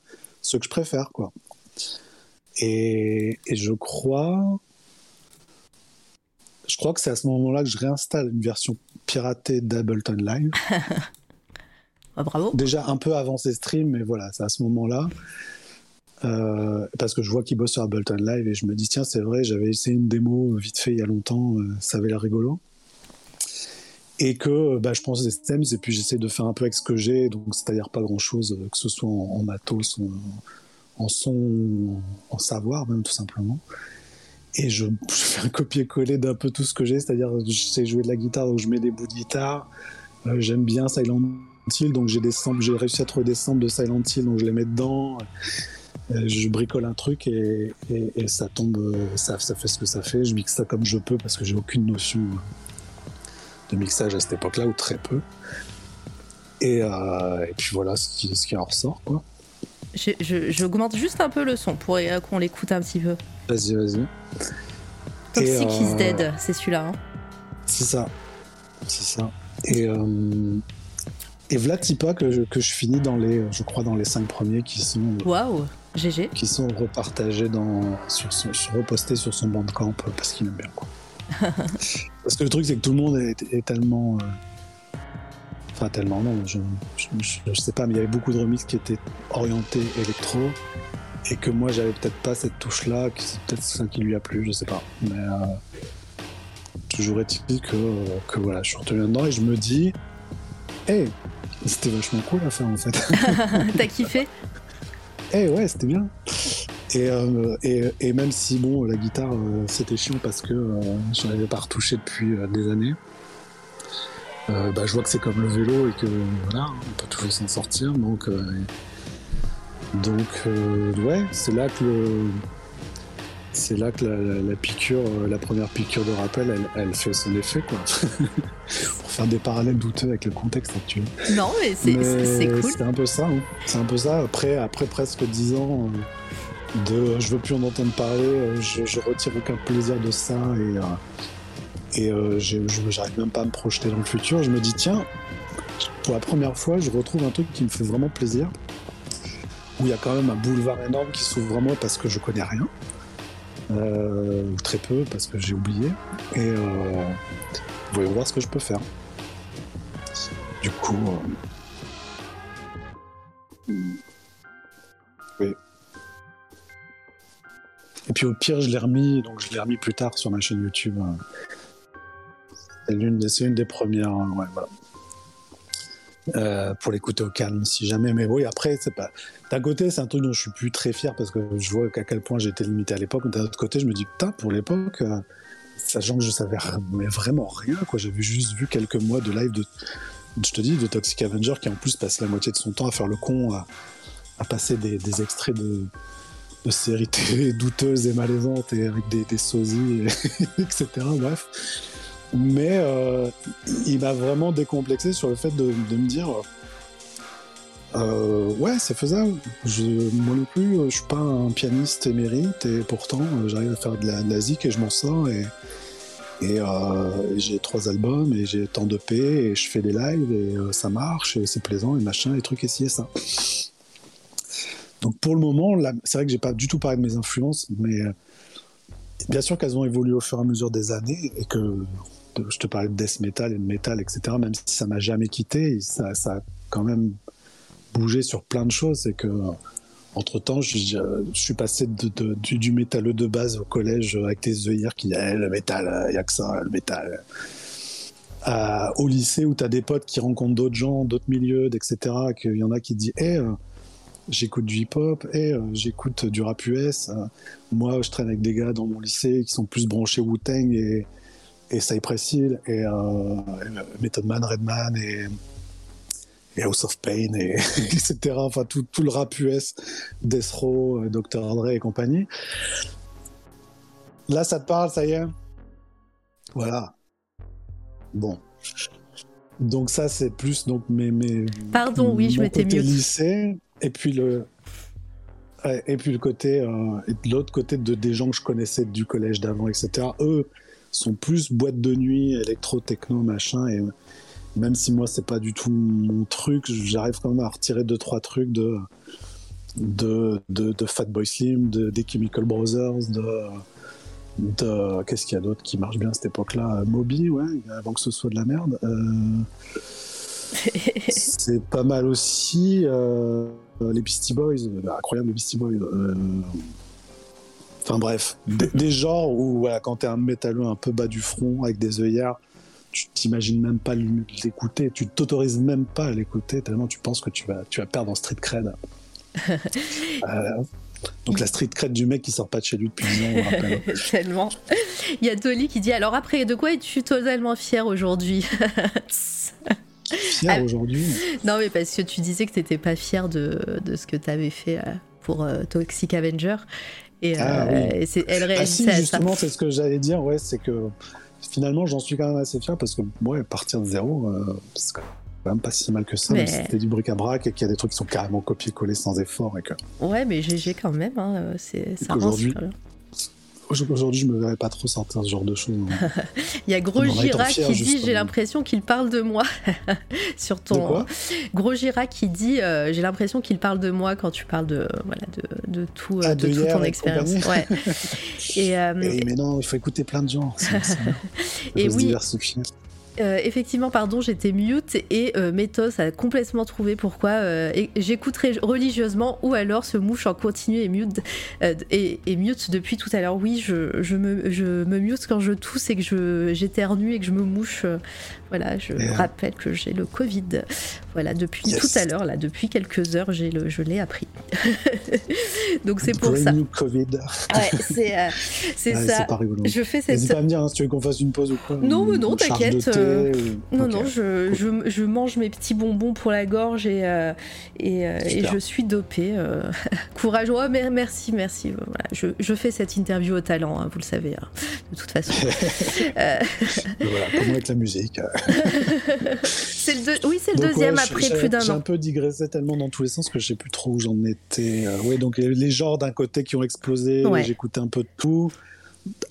Speaker 2: ce que je préfère. quoi. Et, et je crois. Je crois que c'est à ce moment-là que je réinstalle une version piratée d'Ableton Live.
Speaker 1: Ah, bravo.
Speaker 2: Déjà un peu avant ses streams, mais voilà, c'est à ce moment-là. Euh, parce que je vois qu'il bosse sur Ableton Live et je me dis, tiens, c'est vrai, j'avais essayé une démo vite fait il y a longtemps, euh, ça avait l'air rigolo. Et que bah, je pense des stems et puis j'essaie de faire un peu avec ce que j'ai, donc c'est-à-dire pas grand-chose, que ce soit en, en matos, en, son, en savoir même tout simplement. Et je, fais un copier-coller d'un peu tout ce que j'ai, c'est-à-dire je sais jouer de la guitare, donc je mets des bouts de guitare. Euh, J'aime bien Silent Hill, donc j'ai j'ai réussi à trouver des samples de Silent Hill, donc je les mets dedans. Euh, je bricole un truc et, et, et ça tombe, euh, ça, ça, fait ce que ça fait. Je mixe ça comme je peux parce que j'ai aucune notion de mixage à cette époque-là ou très peu. Et, euh, et, puis voilà ce qui, ce qui en ressort. Quoi.
Speaker 1: J'augmente juste un peu le son pour qu'on l'écoute un petit peu.
Speaker 2: Vas-y, vas-y.
Speaker 1: Toxic is Dead, c'est celui-là. Hein.
Speaker 2: C'est ça. C'est ça. Et, euh, et voilà Tipa que je, que je finis dans les, je crois, dans les cinq premiers qui sont.
Speaker 1: Waouh! GG.
Speaker 2: Qui sont repartagés dans, sur son, repostés sur son bandcamp parce qu'il aime bien quoi. parce que le truc c'est que tout le monde est, est tellement. Euh... Enfin tellement non, je, je, je, sais pas, mais il y avait beaucoup de remixes qui étaient orientés électro et que moi j'avais peut-être pas cette touche là, c'est peut-être ça qui lui a plu, je sais pas. Mais euh, toujours est-il que, euh, que voilà, je suis retourné dedans et je me dis, hé, hey, c'était vachement cool à faire en fait.
Speaker 1: T'as kiffé?
Speaker 2: Hey, ouais, c'était bien. Et, euh, et, et, même si bon, la guitare euh, c'était chiant parce que euh, je n'avais pas retouché depuis des années. bah, je vois que c'est comme le vélo et que voilà, on peut toujours s'en sortir. Donc, donc ouais, c'est là que le, c'est là que la, la, la, piqûre, la première piqûre de rappel, elle, elle fait son effet quoi. Pour faire des parallèles douteux avec le contexte actuel.
Speaker 1: Non, mais c'est cool.
Speaker 2: C'est un peu ça. Hein. C'est un peu ça. Après, après presque dix ans de je veux plus en entendre parler, je, je retire aucun plaisir de ça et, euh, et euh, j'arrive même pas à me projeter dans le futur. Je me dis, tiens, pour la première fois, je retrouve un truc qui me fait vraiment plaisir, où il y a quand même un boulevard énorme qui s'ouvre vraiment parce que je connais rien. Euh, très peu parce que j'ai oublié. Et euh, voyons voir ce que je peux faire. Du coup. Euh... Oui. Et puis au pire, je l'ai remis, donc je l'ai remis plus tard sur ma chaîne YouTube. C'est une, une, des premières. Voilà. Euh, pour l'écouter au calme si jamais. Mais oui après c'est pas d'un côté c'est un truc dont je suis plus très fier parce que je vois qu'à quel point j'étais limité à l'époque d'un autre côté je me dis putain pour l'époque euh, sachant que je savais mais vraiment rien quoi. J'avais juste vu quelques mois de live de je te dis de Toxic Avenger qui en plus passe la moitié de son temps à faire le con à, à passer des, extraits de, de séries douteuses et malaisantes et avec des, des sosies et etc bref mais euh, il m'a vraiment décomplexé sur le fait de, me dire euh, ouais c'est faisable. Je, moi non plus je suis pas un pianiste émérite et pourtant j'arrive à faire de la, de la et je m'en sors et, euh, j'ai trois albums et j'ai tant de paix et je fais des lives et euh, ça marche et c'est plaisant et machin et trucs et ci et ça. Donc pour le moment c'est vrai que j'ai pas du tout parlé de mes influences mais euh, bien sûr qu'elles ont évolué au fur et à mesure des années et que je te parlais de death metal et de metal, etc. Même si ça m'a jamais quitté, ça, a quand même bougé sur plein de choses. C'est que entre temps, je, suis passé du, du métalleux de base au collège avec tes œillères qui disaient le métal, il n'y a que ça, le métal. Au lycée où tu as des potes qui rencontrent d'autres gens, d'autres milieux, etc. Qu'il y en a qui disent hey, euh, j'écoute du hip-hop, hey, euh, j'écoute du rap US. Euh, moi, je traîne avec des gars dans mon lycée qui sont plus branchés Wu-Tang et et Cypress Hill et, euh, et Method Man, Redman et, et House of Pain et etc. Enfin tout, tout, le rap US, Death Row, Dr. Dre et compagnie. Là, ça te parle, ça y est? Voilà. Bon. Donc ça, c'est plus donc mes mes.
Speaker 1: Pardon, oui, je m'étais mieux.
Speaker 2: lycée et puis le. et puis le côté, euh, l'autre côté de des gens que je connaissais du collège d'avant, etc. Eux sont plus boîte de nuit, électro, techno, machin. Et même si moi c'est pas du tout mon truc, j'arrive quand même à retirer deux trois trucs de de, de, de Fatboy Slim, de, des Chemical Brothers, de de qu'est-ce qu'il y a d'autre qui marche bien à cette époque-là? Moby, ouais, avant que ce soit de la merde. Euh, c'est pas mal aussi. Euh, les Beastie Boys, euh, incroyable les Beastie Boys. Enfin bref, des, genres où voilà, quand t'es un métalleux un peu bas du front avec des œillères, tu t'imagines même pas l'écouter, tu t'autorises même pas à l'écouter tellement tu penses que tu vas, tu vas perdre en street cred. Donc la street cred du mec qui sort pas de chez lui depuis 10 ans, on
Speaker 1: Tellement. Il y a Dolly qui dit alors après de quoi es-tu totalement fier aujourd'hui?
Speaker 2: Fier ah, aujourd'hui?
Speaker 1: Non mais parce que tu disais que t'étais pas fier de, de ce que t'avais fait euh, pour euh, Toxic Avenger et, ah, euh, oui. elle réalisait
Speaker 2: ah, si, justement c'est ce que j'allais dire ouais c'est que finalement j'en suis quand même assez fier parce que moi partir de zéro c'est quand même pas si mal que ça, mais... c'était du bric-à-brac et qu'il y a des trucs qui sont carrément copiés-collés sans effort. Et que...
Speaker 1: Ouais, mais GG quand même, hein, c'est ça
Speaker 2: aujourd'hui, Aujourd'hui, je me verrais pas trop sortir ce genre de choses.
Speaker 1: Il y a Gros Gira qui dit J'ai l'impression qu'il parle de moi. Sur ton. Gros Gira qui dit euh, J'ai l'impression qu'il parle de moi quand tu parles de, voilà, de, de tout, euh, ah, de, toute ton expérience. Ouais.
Speaker 2: et, euh, mais non, il faut écouter plein de gens.
Speaker 1: et oui. Euh, effectivement, pardon, j'étais mute et euh, Métos a complètement trouvé pourquoi euh, j'écouterai religieusement ou alors ce mouche en continu et mute, et, mute depuis tout à l'heure. Oui, je, je, me, je me mute quand je tousse et que j'éternue et que je me mouche voilà, je rappelle que j'ai le Covid. Voilà, depuis tout à l'heure, là, depuis quelques heures, j'ai le, je l'ai appris. Donc c'est pour ça.
Speaker 2: Covid.
Speaker 1: Ouais, c'est euh, ça. Je fais cette.
Speaker 2: N'hésite pas à me dire hein, si tu veux qu'on fasse une pause ou quoi.
Speaker 1: Non, mais non, t'inquiète. Euh, non, non, je, je, je, mange mes petits bonbons pour la gorge et, euh, et, et, je suis dopée. Courage. Oh, merci, merci. Voilà, je, je, fais cette interview au talent, hein, vous le savez, hein, de toute façon.
Speaker 2: voilà, comment avec la musique
Speaker 1: c'est le Oui, c'est le deuxième après plus d'un an.
Speaker 2: J'ai un peu digressé tellement dans tous les sens que je sais plus trop où j'en étais. Euh, oui, donc les genres d'un côté qui ont explosé, j'écoutais un peu de tout.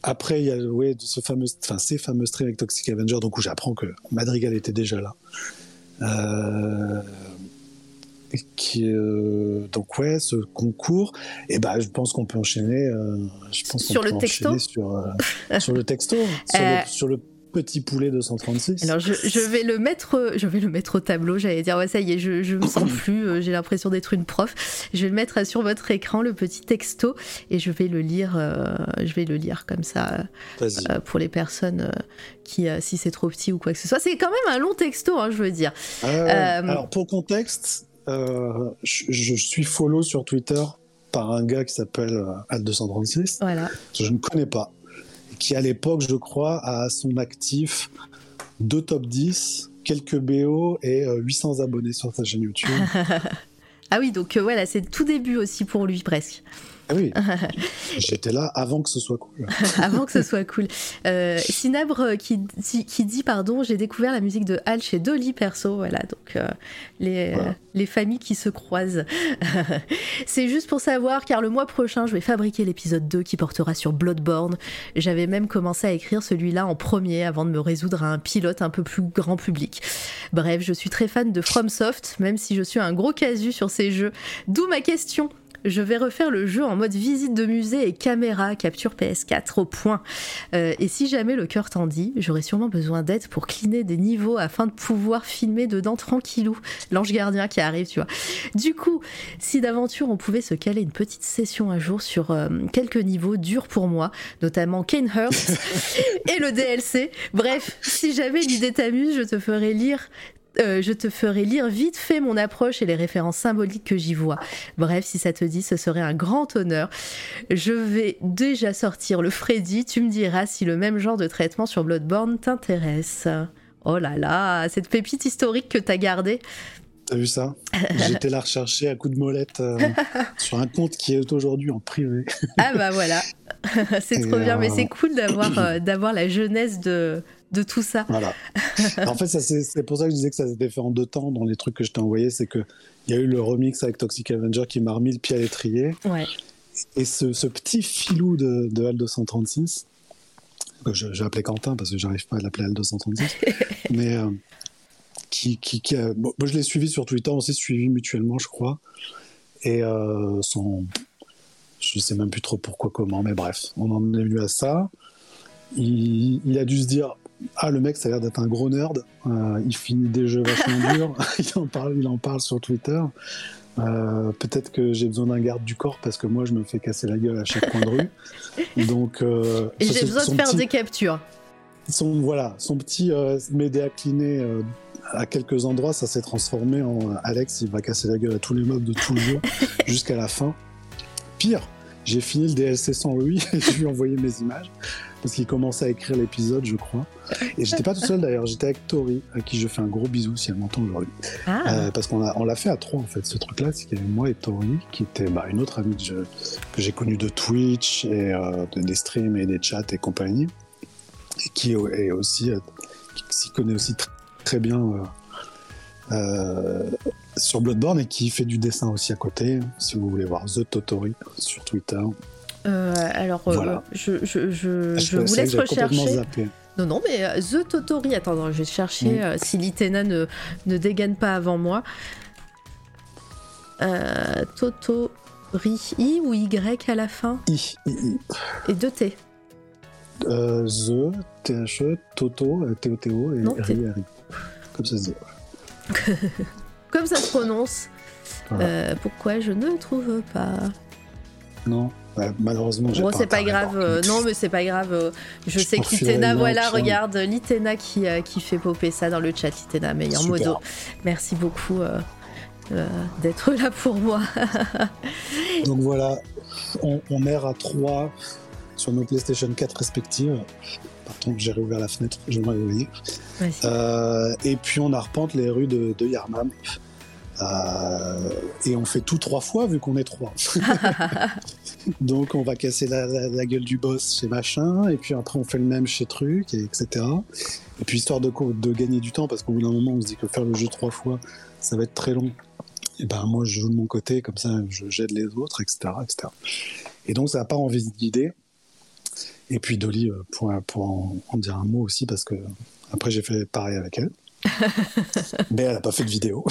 Speaker 2: Après, il y a ouais, ce fameux, enfin, ces fameux streams avec Toxic Avenger, donc où j'apprends que Madrigal était déjà là. Euh, qui, euh, donc ouais, ce concours, et eh ben je pense qu'on peut enchaîner. je pense
Speaker 1: sur, le texto
Speaker 2: sur, sur le texto, sur le, sur le petit poulet 236.
Speaker 1: Alors je, je, vais le mettre, je vais le mettre au tableau. J'allais dire ouais ça y est, je, je me sens plus. Euh, j'ai l'impression d'être une prof. Je vais le mettre sur votre écran le petit texto et je vais le lire. Euh, je vais le lire comme ça euh, pour les personnes qui, si c'est trop petit ou quoi que ce soit. C'est quand même un long texto, hein, je veux dire.
Speaker 2: alors pour contexte, je, je, suis follow sur Twitter par un gars qui s'appelle Ad236.
Speaker 1: Voilà.
Speaker 2: Je ne connais pas qui à l'époque, je crois, a son actif deux top 10, quelques BO et 800 euh, abonnés sur sa chaîne YouTube.
Speaker 1: ah oui, donc euh, voilà, c'est tout début aussi pour lui presque.
Speaker 2: Ah oui, j'étais là avant que ce soit cool.
Speaker 1: avant que ce soit cool. Euh, Sinabre euh, qui, qui dit, pardon, j'ai découvert la musique de Hal chez Dolly perso, voilà, donc euh, les, les familles qui se croisent. C'est juste pour savoir, car le mois prochain, je vais fabriquer l'épisode 2 qui portera sur Bloodborne. J'avais même commencé à écrire celui-là en premier avant de me résoudre à un pilote un peu plus grand public. Bref, je suis très fan de FromSoft, même si je suis un gros casu sur ces jeux. D'où ma question je vais refaire le jeu en mode visite de musée et caméra, capture PS4 au point. Euh, et si jamais le cœur t'en dit, j'aurai sûrement besoin d'aide pour cleaner des niveaux afin de pouvoir filmer dedans tranquillou. L'ange gardien qui arrive, tu vois. Du coup, si d'aventure on pouvait se caler une petite session un jour sur euh, quelques niveaux durs pour moi, notamment Kanehurst et le DLC. Bref, si jamais l'idée t'amuse, je te ferai lire euh, je te ferai lire vite fait mon approche et les références symboliques que j'y vois. Bref, si ça te dit, ce serait un grand honneur. Je vais déjà sortir le Freddy, tu me diras si le même genre de traitement sur Bloodborne t'intéresse. Oh là là, cette pépite historique que t'as gardée.
Speaker 2: T'as vu ça J'étais la rechercher à coup de molette euh, sur un compte qui est aujourd'hui en privé.
Speaker 1: ah bah voilà, c'est trop bien, mais c'est cool d'avoir d'avoir la jeunesse de, de tout ça.
Speaker 2: Voilà. en fait, c'est pour ça que je disais que ça s'était fait en deux temps dans les trucs que je t'ai envoyés. C'est qu'il y a eu le remix avec Toxic Avenger qui m'a remis le pied à l'étrier.
Speaker 1: Ouais.
Speaker 2: Et ce, petit filou de, de HAL 236, que j'ai appelé Quentin parce que j'arrive pas à l'appeler HAL 236, mais qui, qui, moi je l'ai suivi sur Twitter, on s'est suivi mutuellement, je crois. Et euh, son. Je sais même plus trop pourquoi, comment, mais bref, on en est venu à ça. Il, il a dû se dire ah, le mec, ça a l'air d'être un gros nerd. Euh, il finit des jeux vachement durs. il, en parle, il en parle sur Twitter. Euh, peut-être que j'ai besoin d'un garde du corps parce que moi, je me fais casser la gueule à chaque coin de rue. Donc,
Speaker 1: euh, Et j'ai besoin de faire des captures.
Speaker 2: Son, voilà, son petit média cliné à quelques endroits, ça s'est transformé en Alex, il va casser la gueule à tous les mobs de tous les jours jusqu'à la fin. Pire, j'ai fini le DLC sans lui et je lui ai envoyé mes images parce qu'il commençait à écrire l'épisode, je crois. Et j'étais pas tout seul d'ailleurs, j'étais avec Tori, à qui je fais un gros bisou si elle m'entend aujourd'hui. Ah. Euh, parce qu'on on l'a fait à trois en fait, ce truc-là, c'est qu'il y avait moi et Tori, qui était bah, une autre amie que j'ai connue de Twitch et euh, des streams et des chats et compagnie, et qui est aussi, euh, qui s'y connaît aussi très bien. sur Bloodborne et qui fait du dessin aussi à côté, si vous voulez voir The Totori sur Twitter.
Speaker 1: Euh, alors, euh, je, je, je, vous laisse rechercher. Non, non, mais euh, The Totori, attends, je vais chercher mm. si l'Itena ne, ne dégaine pas avant moi. Totori, I ou Y à la fin
Speaker 2: I, I, I.
Speaker 1: Et deux T.
Speaker 2: the, T-H-E, Toto, T-O-T-O et R-I, R-I. Comme ça se dit.
Speaker 1: Comme ça se prononce. pourquoi je ne trouve pas
Speaker 2: Non malheureusement,
Speaker 1: Bon, c'est pas grave. Euh, non, mais c'est pas grave. Euh, je, sais que Litena, voilà, regarde, Litena qui, euh, qui fait popper ça dans le chat. Litena, meilleur modo. Merci beaucoup d'être là pour moi.
Speaker 2: Donc voilà, on, on erre à 3 sur nos PlayStation 4 respectives. Pardon, j'ai réouvert la fenêtre, je vais réveiller. Euh, et puis on arpente les rues de, de Yarnam. Euh, et on fait tout trois fois vu qu'on est trois. Donc on va casser la, gueule du boss chez machin, et puis après on fait le même chez truc, et etc. Et puis histoire de, de gagner du temps, parce qu'au bout d'un moment on se dit que faire le jeu trois fois, ça va être très long. Et ben moi je joue de mon côté, comme ça j'aide les autres, etc., etc. Et donc ça n'a pas envie d'idée. Et puis Dolly, euh, pour, en, dire un mot aussi, parce que après j'ai fait pareil avec elle. mais elle n'a pas fait de vidéo.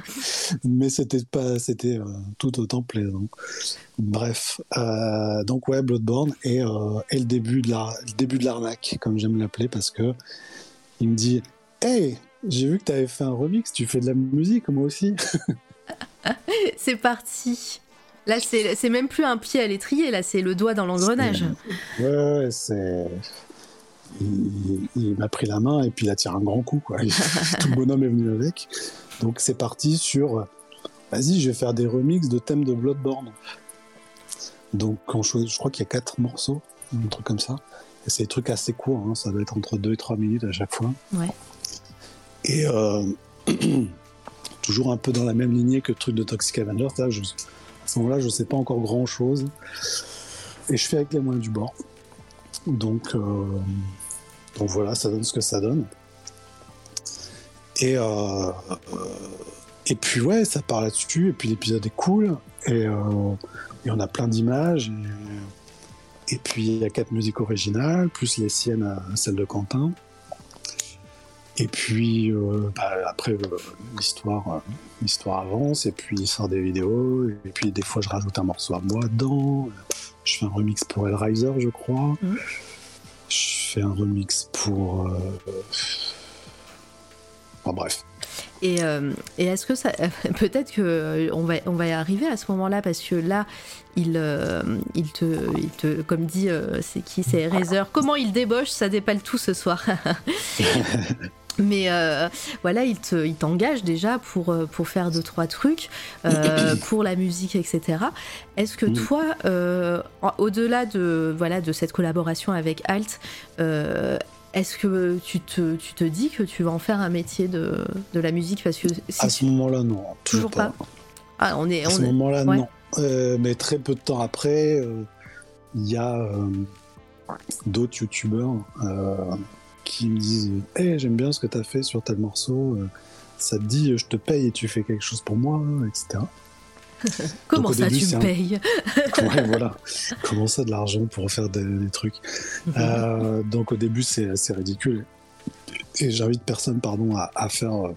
Speaker 2: mais c'était pas, c'était euh, tout autant plaisant. Bref, euh, donc ouais, Bloodborne et, euh, et, le début de la, le début de l'arnaque, comme j'aime l'appeler, parce que il me dit, hey, j'ai vu que tu avais fait un remix, tu fais de la musique, moi aussi.
Speaker 1: c'est parti. Là, c'est même plus un pied à l'étrier, là, c'est le doigt dans l'engrenage.
Speaker 2: Ouais, c'est il, m'a pris la main et puis il a tiré un grand coup. Quoi. Tout le bonhomme est venu avec. Donc c'est parti sur vas-y, je vais faire des remixes de thèmes de Bloodborne. Donc quand je, je crois qu'il y a quatre morceaux, un truc comme ça. Et c'est des trucs assez courts, hein. ça doit être entre 2 et 3 minutes à chaque fois.
Speaker 1: Ouais.
Speaker 2: Et euh, toujours un peu dans la même lignée que le truc de Toxic Avenger. À ce moment-là, je sais pas encore grand-chose. Et je fais avec les moyens du bord. Donc, euh, voilà, ça donne ce que ça donne. Et, euh, euh, et puis ouais, ça part là-dessus, et puis l'épisode est cool, et, on a plein d'images, et, puis il y a quatre musiques originales, plus les siennes à celle de Quentin. Et puis bah, après l'histoire, l'histoire avance et puis il sort des vidéos et puis des fois je rajoute un morceau à moi dedans. Je fais un remix pour Hellraiser, je crois. Mmh. Je fais un remix pour. Euh... bref.
Speaker 1: Et, euh, et est-ce que ça. Peut-être qu'on euh, va, on va y arriver à ce moment-là, parce que là, il, euh, il, te, il te. Comme dit, c'est qui C'est Razer. Comment il débauche Ça dépale tout ce soir. Mais euh, voilà, il t'engage déjà pour, euh, pour faire deux, trois trucs, euh, pour la musique, etc. Est-ce que toi, au-delà de, voilà, de cette collaboration avec Alt, est-ce que tu te, tu te dis que tu vas en faire un métier de, de la musique? Parce que
Speaker 2: À ce moment-là, non.
Speaker 1: Toujours pas. Ah, on est.
Speaker 2: À
Speaker 1: on
Speaker 2: ce
Speaker 1: est-
Speaker 2: moment-là,
Speaker 1: ouais.
Speaker 2: non. Euh, mais très peu de temps après, euh, il y a euh, d'autres youtubeurs euh, qui me disent Hey, j'aime bien ce que tu as fait sur tel morceau. euh, Ça te dit, je te paye et tu fais quelque chose pour moi, etc.
Speaker 1: Comment
Speaker 2: au
Speaker 1: ça,
Speaker 2: début,
Speaker 1: tu me
Speaker 2: un-
Speaker 1: payes?
Speaker 2: Ouais, voilà. Comment ça, de l'argent pour faire des, des trucs? Euh, Donc au début, c'est assez ridicule. Et j'invite personne, pardon, à, à faire, euh,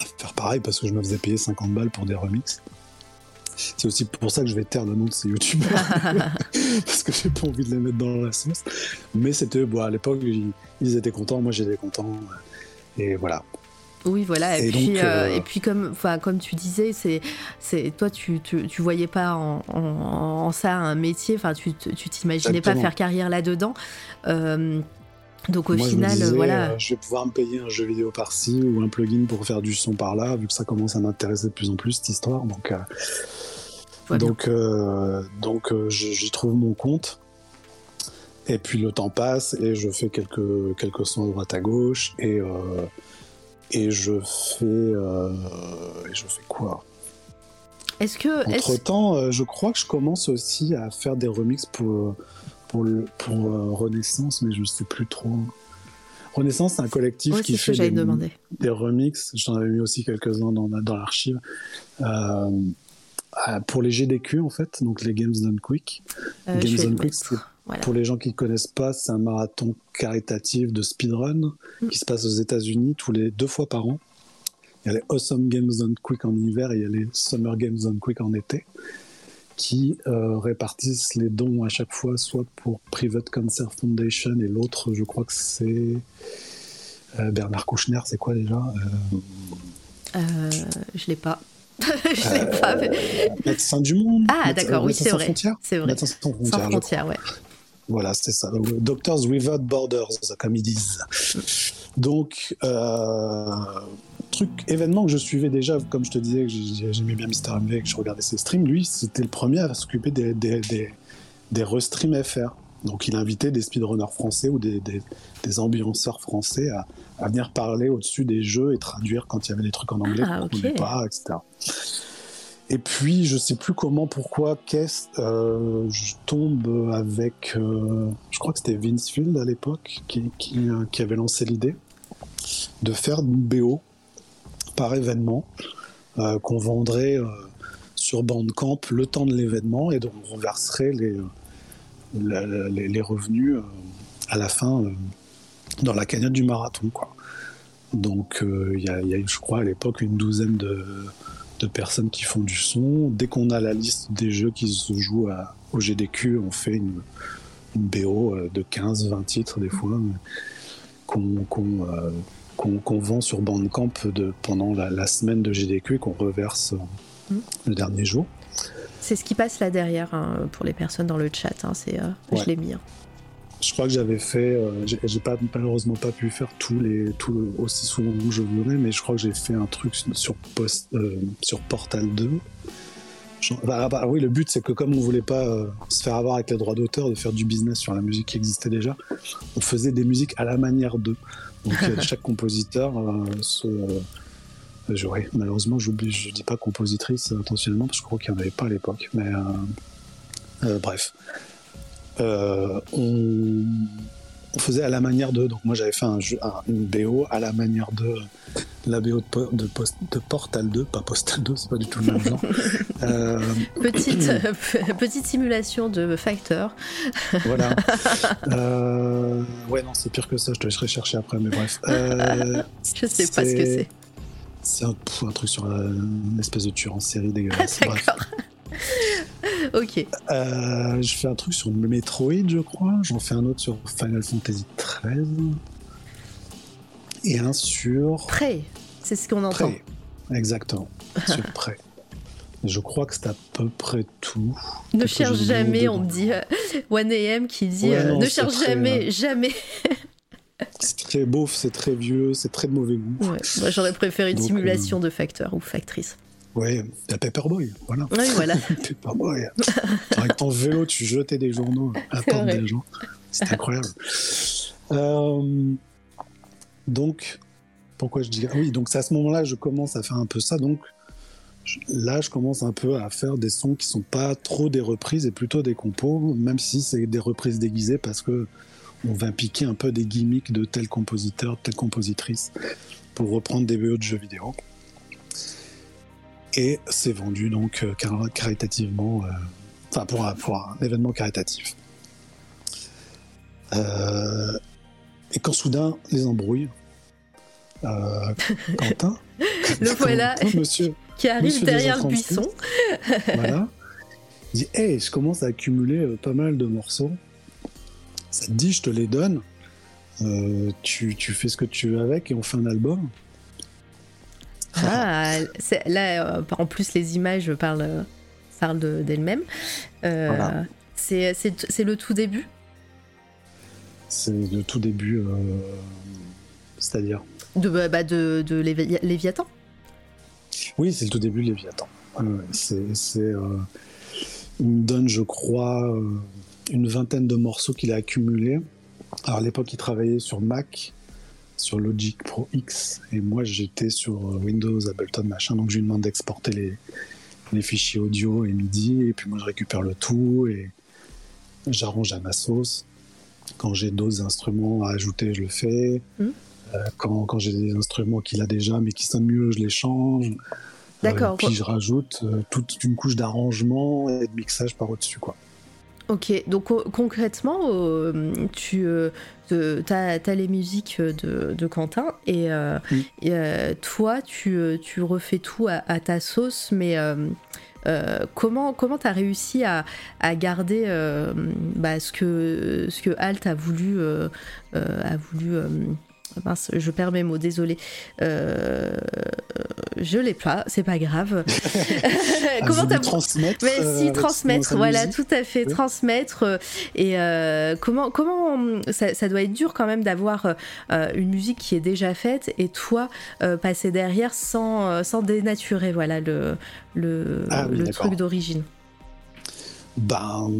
Speaker 2: à faire pareil parce que je me faisais payer 50 balles pour des remixes. C'est aussi pour ça que je vais taire le nom de ces youtubeurs parce que j'ai pas envie de les mettre dans la sauce. Mais c'était, bon, à l'époque, ils, ils étaient contents, moi j'étais content. Et voilà.
Speaker 1: Oui, voilà. Et,
Speaker 2: Et
Speaker 1: puis,
Speaker 2: donc,
Speaker 1: euh,
Speaker 2: euh,
Speaker 1: et puis comme, comme tu disais, c'est, c'est toi, tu, tu, tu voyais pas en, en- en ça un métier. Enfin, tu, tu t'imaginais pas faire carrière là-dedans. Euh, donc au
Speaker 2: Moi, je me
Speaker 1: final,
Speaker 2: disais,
Speaker 1: voilà.
Speaker 2: euh, je vais pouvoir me payer un jeu vidéo par-ci ou un plugin pour faire du son par-là, vu que ça commence à m'intéresser de plus en plus cette histoire. Donc, euh. Donc, euh, donc euh, j'y trouve mon compte. Et puis le temps passe et je fais quelques, quelques sons à droite à gauche et, euh, et je fais euh, et je fais quoi?
Speaker 1: Est-ce que, est-ce-
Speaker 2: Entre temps, je crois que je commence aussi à faire des remixes pour pour le pour Renaissance, mais je sais plus trop. Renaissance, c'est un collectif
Speaker 1: Ouais,
Speaker 2: qui fait des, des remixes. J'en avais mis aussi quelques-uns dans, dans l'archive. Euh, pour les GDQ, en fait, donc les Games Done Quick.
Speaker 1: Euh,
Speaker 2: Games Done Quick,
Speaker 1: Voilà.
Speaker 2: pour les gens qui ne connaissent pas, c'est un marathon caritatif de speedrun
Speaker 1: Mm.
Speaker 2: qui se passe aux États-Unis tous les deux fois par an. Il y a les Awesome Games Done Quick en hiver et il y a les Summer Games Done Quick en été qui euh, répartissent les dons à chaque fois, soit pour Private Cancer Foundation et l'autre, je crois que c'est euh, Bernard Kouchner, c'est quoi déjà
Speaker 1: je l'ai pas. je l'ai pas. mais-
Speaker 2: Médecins du monde
Speaker 1: Ah, d'accord, oui, c'est
Speaker 2: sans
Speaker 1: vrai.
Speaker 2: frontières
Speaker 1: C'est vrai.
Speaker 2: Médecins sans frontières,
Speaker 1: Sans ouais.
Speaker 2: Voilà, c'est ça. Doctors Without Borders, comme ils disent. Donc, euh, truc, événement que je suivais déjà, comme je te disais, que j'ai- j'aimais bien Mister MV, que je regardais ses streams, lui, c'était le premier à s'occuper des, des, des, des restreams FR. Donc, il invitait des speedrunners français ou des, des, des ambianceurs français à, à venir parler au-dessus des jeux et traduire quand il y avait des trucs en anglais
Speaker 1: Ah,
Speaker 2: qu'on ne connaît pas, etc. Et puis, je sais plus comment, pourquoi, qu'est-ce, euh, je tombe avec, euh, je crois que c'était Vince Field à l'époque, qui, qui, euh, qui avait lancé l'idée de faire une BO par événement qu'on vendrait sur Bandcamp le temps de l'événement et donc on reverserait les, les, les revenus à la fin dans la cagnotte du marathon. Quoi. Donc euh, il y, y a je crois, à l'époque une douzaine de, de personnes qui font du son. Dès qu'on a la liste des jeux qui se jouent à- au GDQ, on fait une, une BO euh, de 15-20 titres des fois euh, qu'on euh, vend sur Bandcamp de, pendant la, la semaine de GDQ et qu'on reverse euh,
Speaker 1: Mm.
Speaker 2: le dernier jour.
Speaker 1: C'est ce qui passe là derrière hein, pour les personnes dans le chat. hein, euh,
Speaker 2: Ouais.
Speaker 1: Je l'ai mis. hein.
Speaker 2: Je crois que j'avais fait, euh, j'ai pas malheureusement pas pu faire tous les tout aussi souvent que je voudrais, mais je crois que j'ai fait un truc sur post, euh, sur Portal 2. Genre- bah, bah, oui, le but c'est que comme on voulait pas euh, se faire avoir avec les droits d'auteur, de faire du business sur la musique qui existait déjà, on faisait des musiques à la manière d'eux. Donc euh, chaque compositeur se je- ouais, malheureusement, j'oublie, je dis pas compositrice intentionnellement parce que je crois qu'il n'y en avait pas à l'époque. Mais bref, on, on faisait à la manière de. Donc moi, j'avais fait un jeu, un- une BO à la manière de la BO de, po- de, Post- de Portal 2, pas Postal 2, c'est pas du tout le même genre. Euh,
Speaker 1: Petite, euh, petite simulation de Factor.
Speaker 2: voilà. Euh, ouais, non, c'est pire que ça. Je te laisserai chercher après, mais bref. Euh,
Speaker 1: Je sais pas ce que c'est.
Speaker 2: C'est un, truc sur la- une espèce de tueur en série dégueulasse.
Speaker 1: Ah,
Speaker 2: Bref.
Speaker 1: ok.
Speaker 2: Euh, je fais un truc sur Metroid, je crois. J'en fais un autre sur Final Fantasy XIII. Et un sur
Speaker 1: Prêt. C'est ce qu'on entend.
Speaker 2: Prey. Exactement. Sur Prey. Je crois que c'est à peu près tout.
Speaker 1: Ne cherche jamais, on me dit euh, 1AM qui dit
Speaker 2: Ouais,
Speaker 1: euh,
Speaker 2: non,
Speaker 1: ne cherche
Speaker 2: très,
Speaker 1: jamais,
Speaker 2: euh,
Speaker 1: jamais.
Speaker 2: C'est très beauf, c'est très vieux, c'est très de mauvais goût.
Speaker 1: Ouais, moi j'aurais préféré une
Speaker 2: Donc,
Speaker 1: simulation de facteur ou factrice.
Speaker 2: Ouais, la Paperboy, voilà.
Speaker 1: Oui, voilà.
Speaker 2: Paperboy. Avec ton vélo, tu jetais des journaux à la porte
Speaker 1: vrai.
Speaker 2: des gens. C'était incroyable. Euh, donc, pourquoi je dis oui Donc c'est à ce moment-là je commence à faire un peu ça. Donc là, je commence un peu à faire des sons qui sont pas trop des reprises et plutôt des compos, même si c'est des reprises déguisées parce que on va piquer un peu des gimmicks de tel compositeur, telle compositrice pour reprendre des BO de jeux vidéo. Et c'est vendu donc euh, car- caritativement, euh, enfin pour un, pour un événement caritatif. Euh, et quand soudain les embrouilles, Quentin,
Speaker 1: Le voilà
Speaker 2: Quentin, monsieur,
Speaker 1: qui arrive
Speaker 2: Monsieur
Speaker 1: derrière le
Speaker 2: 236.
Speaker 1: buisson.
Speaker 2: voilà, il dit Hey, je commence à accumuler pas mal de morceaux. Ça te dit, je te les donne. Euh, tu, tu fais ce que tu veux avec et on fait un album.
Speaker 1: Ah, là, euh, en plus, les images parlent, parlent de- d'elles-mêmes. Euh,
Speaker 2: Voilà.
Speaker 1: c'est- le tout début?
Speaker 2: C'est le tout début, euh, c'est-à-dire?
Speaker 1: De, bah, bah, de, de Lévi- Léviathan?
Speaker 2: Oui, c'est le tout début de Léviathan. C'est, il me donne, je crois, une vingtaine de morceaux qu'il a accumulés. Alors à l'époque, il travaillait sur Mac, sur Logic Pro X, et moi j'étais sur euh, Windows, Ableton, machin, donc je lui demande d'exporter les, les fichiers audio et MIDI, et puis moi je récupère le tout et j'arrange à ma sauce. Quand j'ai d'autres instruments à ajouter, je le fais.
Speaker 1: Mhm.
Speaker 2: Euh, quand quand j'ai des instruments qu'il a déjà mais qui sonnent mieux, je les change.
Speaker 1: D'accord.
Speaker 2: Euh, puis je rajoute euh, toute une couche d'arrangement et de mixage par au-dessus, quoi.
Speaker 1: Ok, donc co- concrètement, euh, tu euh, as, les musiques de, de Quentin et, euh, et, toi, tu, tu refais tout à, à ta sauce, mais euh, comment comment tu as réussi à, à garder bah, ce, que, ce que Alt a voulu, a voulu mince, je perds mes mots, désolé. Euh, je l'ai pas, c'est pas grave.
Speaker 2: Ah,
Speaker 1: comment t'as
Speaker 2: transmettre
Speaker 1: mais
Speaker 2: euh,
Speaker 1: si,
Speaker 2: avec
Speaker 1: transmettre, voilà,
Speaker 2: musique.
Speaker 1: tout à fait,
Speaker 2: Oui.
Speaker 1: transmettre. euh, et euh, comment, comment ça, ça doit être dur quand même d'avoir euh, une musique qui est déjà faite et toi euh, passer derrière sans, euh, sans dénaturer, voilà, le, le,
Speaker 2: Ah oui,
Speaker 1: le
Speaker 2: d'accord.
Speaker 1: truc d'origine.
Speaker 2: Ben,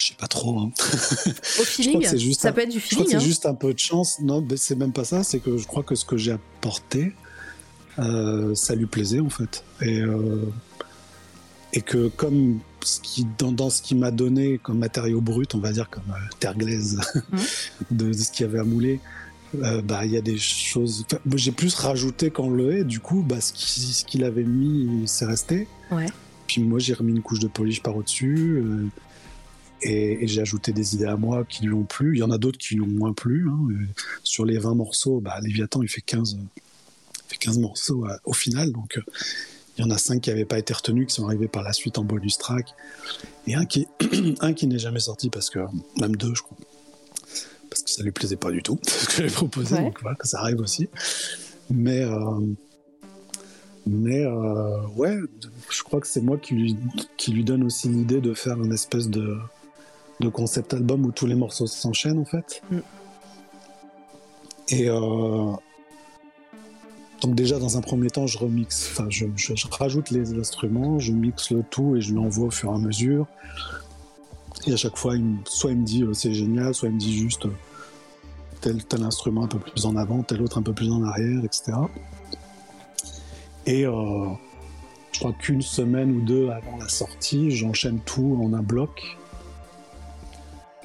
Speaker 2: je sais pas trop. hein.
Speaker 1: Au feeling,
Speaker 2: juste
Speaker 1: ça
Speaker 2: un-
Speaker 1: peut être du
Speaker 2: Je crois que
Speaker 1: feeling.
Speaker 2: c'est
Speaker 1: hein.
Speaker 2: juste un peu de chance. Non, mais c'est même pas ça. C'est que je crois que ce que j'ai apporté, euh, ça lui plaisait en fait. Et, euh, et que comme ce qui, dans, dans ce qu'il m'a donné comme matériau brut, on va dire comme euh, terre glaise de, de ce qu'il y avait à mouler, euh, bah il y a des choses. enfin, j'ai plus rajouté qu'enlevé. Du coup, bah ce qui- ce qu'il avait mis, c'est resté.
Speaker 1: Ouais.
Speaker 2: Puis moi, j'ai remis une couche de polish par au-dessus. Et, et j'ai ajouté des idées à moi qui lui ont plu. Il y en a d'autres qui lui ont moins plu. hein. Euh, Sur les 20 morceaux, bah, Léviathan, il fait 15, euh, il fait 15 morceaux euh, au final. Donc, euh, il y en a 5 qui n'avaient pas été retenus, qui sont arrivés par la suite en bonus track. Et un qui, un qui n'est jamais sorti, parce que, même deux, je crois. Parce que ça lui plaisait pas du tout, ce que j'ai proposé.
Speaker 1: Ouais.
Speaker 2: Donc voilà, ça arrive aussi. Mais, euh, mais euh, ouais, je crois que c'est moi qui lui, qui lui donne aussi l'idée de faire une espèce de, de concept album où tous les morceaux s'enchaînent en fait.
Speaker 1: Mm.
Speaker 2: Et euh, donc déjà dans un premier temps, je remixe, enfin je, je- je rajoute les instruments, je mixe le tout et je lui envoie au fur et à mesure. Et à chaque fois, il me- soit il me dit euh, c'est génial, soit il me dit juste euh, tel, tel instrument un peu plus en avant, tel autre un peu plus en arrière, etc. Et je crois qu'une semaine ou deux avant la sortie, j'enchaîne tout en un bloc.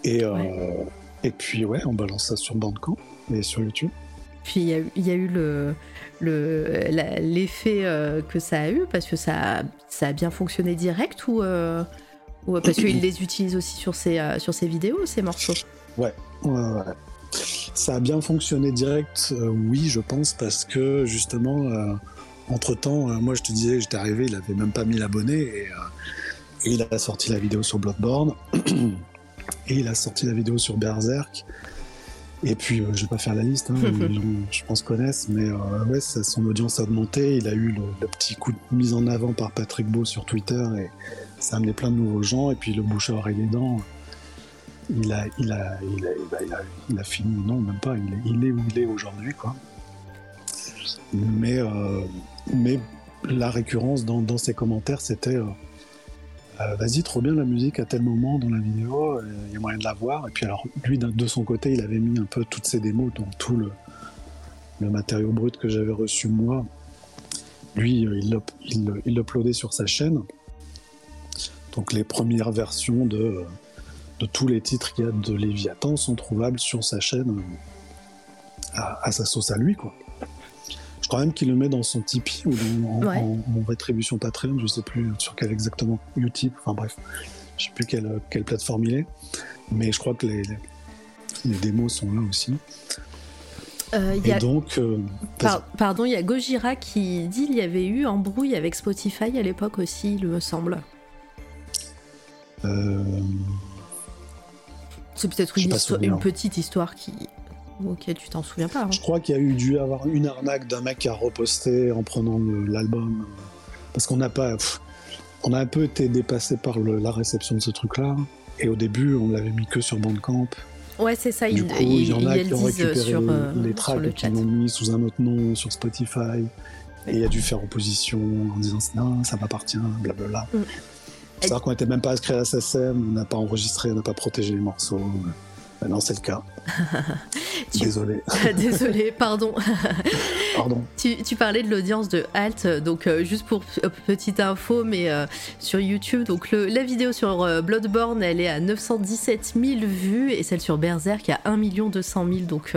Speaker 2: Et, euh, et puis ouais, on balance ça sur Bandcamp et sur YouTube.
Speaker 1: Puis il y a eu- il y, a eu le le- la- l'effet euh, que ça a eu parce que ça, a- ça a bien fonctionné direct ou, euh, ou parce qu'il les utilise aussi sur ses, euh, sur ses vidéos ces morceaux?
Speaker 2: Ouais, ouais, ouais. Ça a bien fonctionné direct, euh, oui, je pense, parce que justement, entre-temps, moi je te disais, j'étais arrivé, il avait même pas 1000 abonnés, et, et il a sorti la vidéo sur Bloodborne, et il a sorti la vidéo sur Berserk, et puis euh, je vais pas faire la liste, hein, les gens, je pense connaissent, mais euh, ouais, ça- son audience a augmenté, il a eu le, le petit coup de mise en avant par Patrick Beau sur Twitter, et ça a amené plein de nouveaux gens, et puis le bouche à oreille dents. Il a, il a, il a, il a, il a- il a fini, non, même pas, il est, il est où il est aujourd'hui, quoi. Mais, euh, mais la récurrence dans, dans ses commentaires, c'était euh, euh, vas-y, trop bien la musique à tel moment dans la vidéo, il y a moyen de la voir. Et puis alors, lui, de son côté, il avait mis un peu toutes ses démos, donc tout le, le matériau brut que j'avais reçu moi. Lui, il l'uploadait sur sa chaîne. Donc les premières versions de, de tous les titres qu'il y a de Léviathan sont trouvables sur sa chaîne à, sa sauce à lui, quoi. Je crois même qu'il le met dans son Tipeee ou en, rétribution Patreon, je sais plus sur quel exactement, Utip, enfin bref, je sais plus quelle, quelle plateforme il est, mais je crois que les, les démos sont là aussi.
Speaker 1: Euh, Et donc, euh, pardon, il y a Gojira qui dit qu'il y avait eu embrouille avec Spotify à l'époque aussi, il me semble. Euh... C'est peut-être une, une, petite histoire qui, Ok, tu t'en souviens pas. Hein.
Speaker 2: Je crois qu'il y a eu dû avoir une arnaque d'un mec qui a reposté en prenant l'album. Parce qu'on n'a pas. on a un peu été dépassé par la réception de ce truc-là. Et au début, on l'avait mis que sur Bandcamp.
Speaker 1: Ouais, c'est ça.
Speaker 2: Du coup, il y en a qui ont récupéré sur, euh, les tracks et qui l'ont mis sous un autre nom sur Spotify. Et il a dû faire opposition en disant non, ça m'appartient, blablabla. Mm. C'est-à-dire qu'on n'était même pas inscrit à la SSM, on n'a pas enregistré, on n'a pas protégé les morceaux. Non, c'est le cas. Désolé.
Speaker 1: Désolé, pardon.
Speaker 2: pardon.
Speaker 1: Tu, tu, parlais de l'audience de Halt, donc euh, juste pour petite info, mais euh, sur YouTube, donc le, la vidéo sur euh, Bloodborne, elle est à 917 000 vues et celle sur Berserk à 1 200 000, donc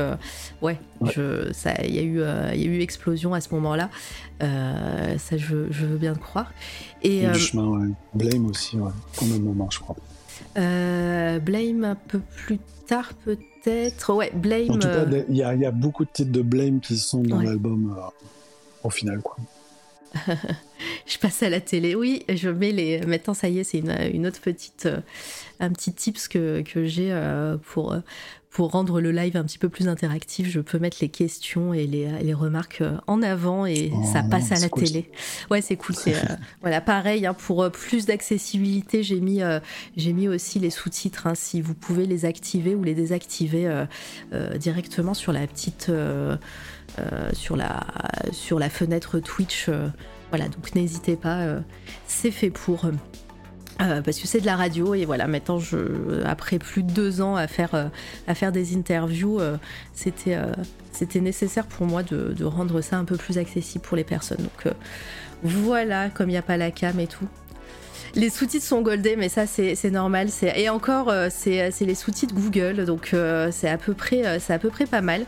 Speaker 1: ouais, il y, a eu, y a eu explosion à ce moment-là. ça, je, je, veux bien le croire.
Speaker 2: Et, du chemin, ouais. Blame aussi, ouais. au même moment, je crois.
Speaker 1: Blame un peu plus tard peut-être. Ouais, Blame.
Speaker 2: En tout cas, euh, il y, a beaucoup de titres de Blame qui sont dans l'album euh, au final, quoi.
Speaker 1: je passe à la télé. Oui, je mets les. Maintenant, ça y est, c'est une, autre petite, euh, un petit tips que, que j'ai pour pour rendre le live un petit peu plus interactif, je peux mettre les questions et les, les remarques euh, en avant et oh ça passe à la télé. Ouais, c'est cool. C'est euh, voilà, pareil. Hein, pour euh, plus d'accessibilité, j'ai mis j'ai mis aussi les sous-titres. Hein, si vous pouvez les activer ou les désactiver directement sur la petite sur la sur la fenêtre Twitch. voilà, donc n'hésitez pas. c'est fait pour. Euh, parce que c'est de la radio et voilà maintenant je, après plus de deux ans à faire, euh, à faire des interviews euh, c'était c'était nécessaire pour moi de, de, rendre ça un peu plus accessible pour les personnes. Donc voilà comme il n'y a pas la cam et tout les sous-titres sont goldés, mais ça c'est normal. Et encore, euh, c'est les sous-titres Google, donc euh, c'est à peu près, euh, c'est à peu près pas mal.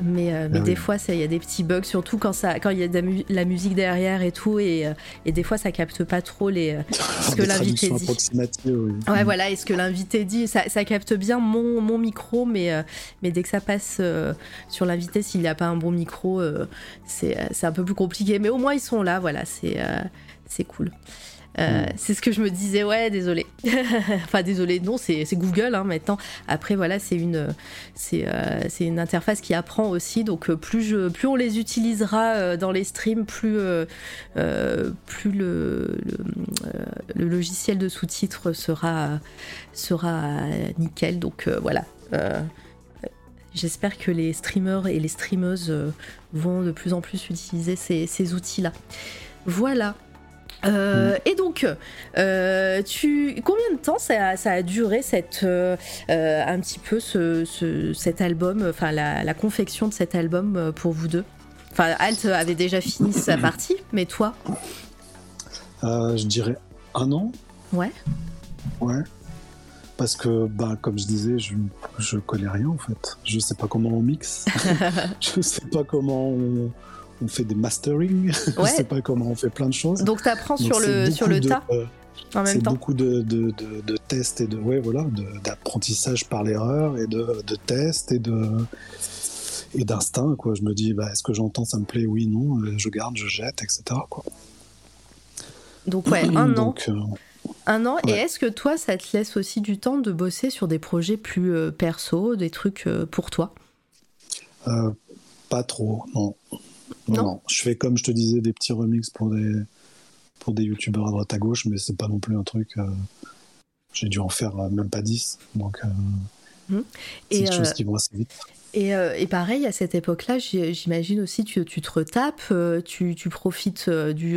Speaker 1: Mais, mais ah des fois, il y a des petits bugs, surtout quand ça, quand il y a de la, musique derrière et tout, et, et, des fois ça capte pas trop les ce que l'invité dit. Ouais, voilà, et ce que l'invité dit, ça, ça, capte bien mon, mon micro, mais mais dès que ça passe sur l'invité, s'il n'y a pas un bon micro, c'est un peu plus compliqué. Mais au moins ils sont là, voilà, c'est c'est cool. Euh. C'est ce que je me disais, ouais, désolé. enfin, désolé, non, c'est Google hein, maintenant. Après, voilà, c'est une, euh, une interface qui apprend aussi. Donc, euh, plus, je, plus on les utilisera dans les streams, plus, plus le, logiciel de sous-titres sera, sera nickel. Donc, voilà. J'espère que les streamers et les streameuses vont de plus en plus utiliser ces, ces outils-là. Voilà. Euh, et donc, euh, tu, combien de temps ça, a duré cette, euh, un petit peu ce, cet album, enfin la, confection de cet album pour vous deux? Enfin, Alt avait déjà fini sa partie, mais toi?
Speaker 2: Je dirais un an.
Speaker 1: Ouais.
Speaker 2: Ouais. Parce que, bah, comme je disais, je, je connais rien en fait. Je sais pas comment on mixe. je sais pas comment on on fait des mastering, je sais pas comment on fait plein de choses.
Speaker 1: Donc tu apprends sur le, sur le tas en même temps.
Speaker 2: C'est beaucoup de, de, de, tests et de ouais, voilà, d'apprentissage par l'erreur et de, tests et de et d'instinct quoi. Je me dis bah, est-ce que j'entends ça me plaît? Oui non euh, je garde je jette etc quoi.
Speaker 1: Donc ouais un an. Euh, un an. Et est-ce que toi, ça te laisse aussi du temps de bosser sur des projets plus euh, perso, des trucs pour toi?
Speaker 2: Pas trop, non. Non, je fais comme je te disais des petits remixes pour des pour des youtubeurs à droite à gauche, mais c'est pas non plus un truc. Euh, j'ai dû en faire euh, même pas 10. Donc, euh,
Speaker 1: Mmh.
Speaker 2: C'est des choses qui vont assez vite.
Speaker 1: Et, et, pareil, à cette époque-là, j'imagine aussi tu, tu te retapes, tu, tu profites du,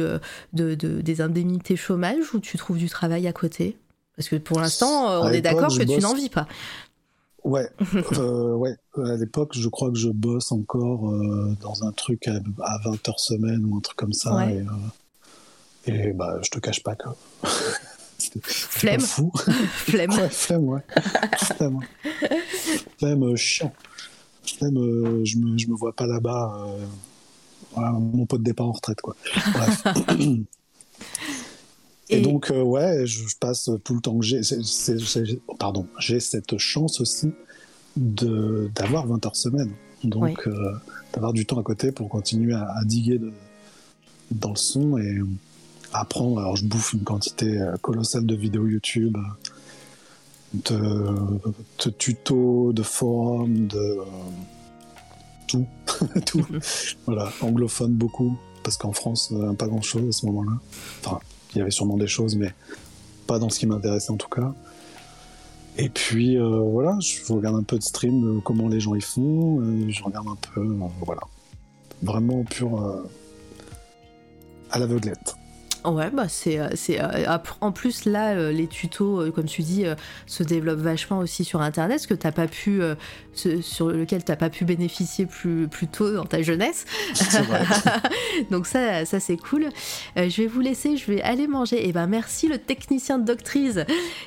Speaker 1: de, de, des indemnités chômage ou tu trouves du travail à côté? Parce que pour l'instant, on est d'accord que tu n'en vis pas.
Speaker 2: Ouais, euh, ouais. À l'époque, je crois que je bosse encore euh, dans un truc à, 20 heures semaine ou un truc comme ça. Et, euh, et, bah, je te cache pas que.
Speaker 1: flemme.
Speaker 2: Fou.
Speaker 1: flemme.
Speaker 2: Ouais, flemme, ouais. flemme. flemme chiant. Flemme, je, me, je me vois pas là-bas. Voilà, mon pot de départ en retraite, quoi. Bref. Et, donc, euh, ouais, je, passe tout le temps que j'ai. Pardon, j'ai cette chance aussi d'avoir 20 heures semaine. Donc, euh, d'avoir du temps à côté pour continuer à, diguer dans le son et apprendre. Alors, je bouffe une quantité euh, colossale de vidéos YouTube, de, de tutos, de forums, de tout. tout. voilà, anglophone beaucoup, parce qu'en France, pas grand chose à ce moment-là. Enfin, il y avait sûrement des choses, mais pas dans ce qui m'intéressait en tout cas. Et puis euh, voilà, je regarde un peu de stream, comment les gens y font, euh, je regarde un peu, euh, voilà. Vraiment pur à l'aveuglette.
Speaker 1: Ouais, bah c'est, euh, c'est euh, en plus là euh, les tutos comme tu dis se développent vachement aussi sur internet ce que t'as pas pu sur lequel t'as pas pu bénéficier plus, plus tôt dans ta jeunesse. Vrai. Donc ça ça c'est cool. je vais vous laisser, je vais aller manger. Et ben merci le technicien de Doctrice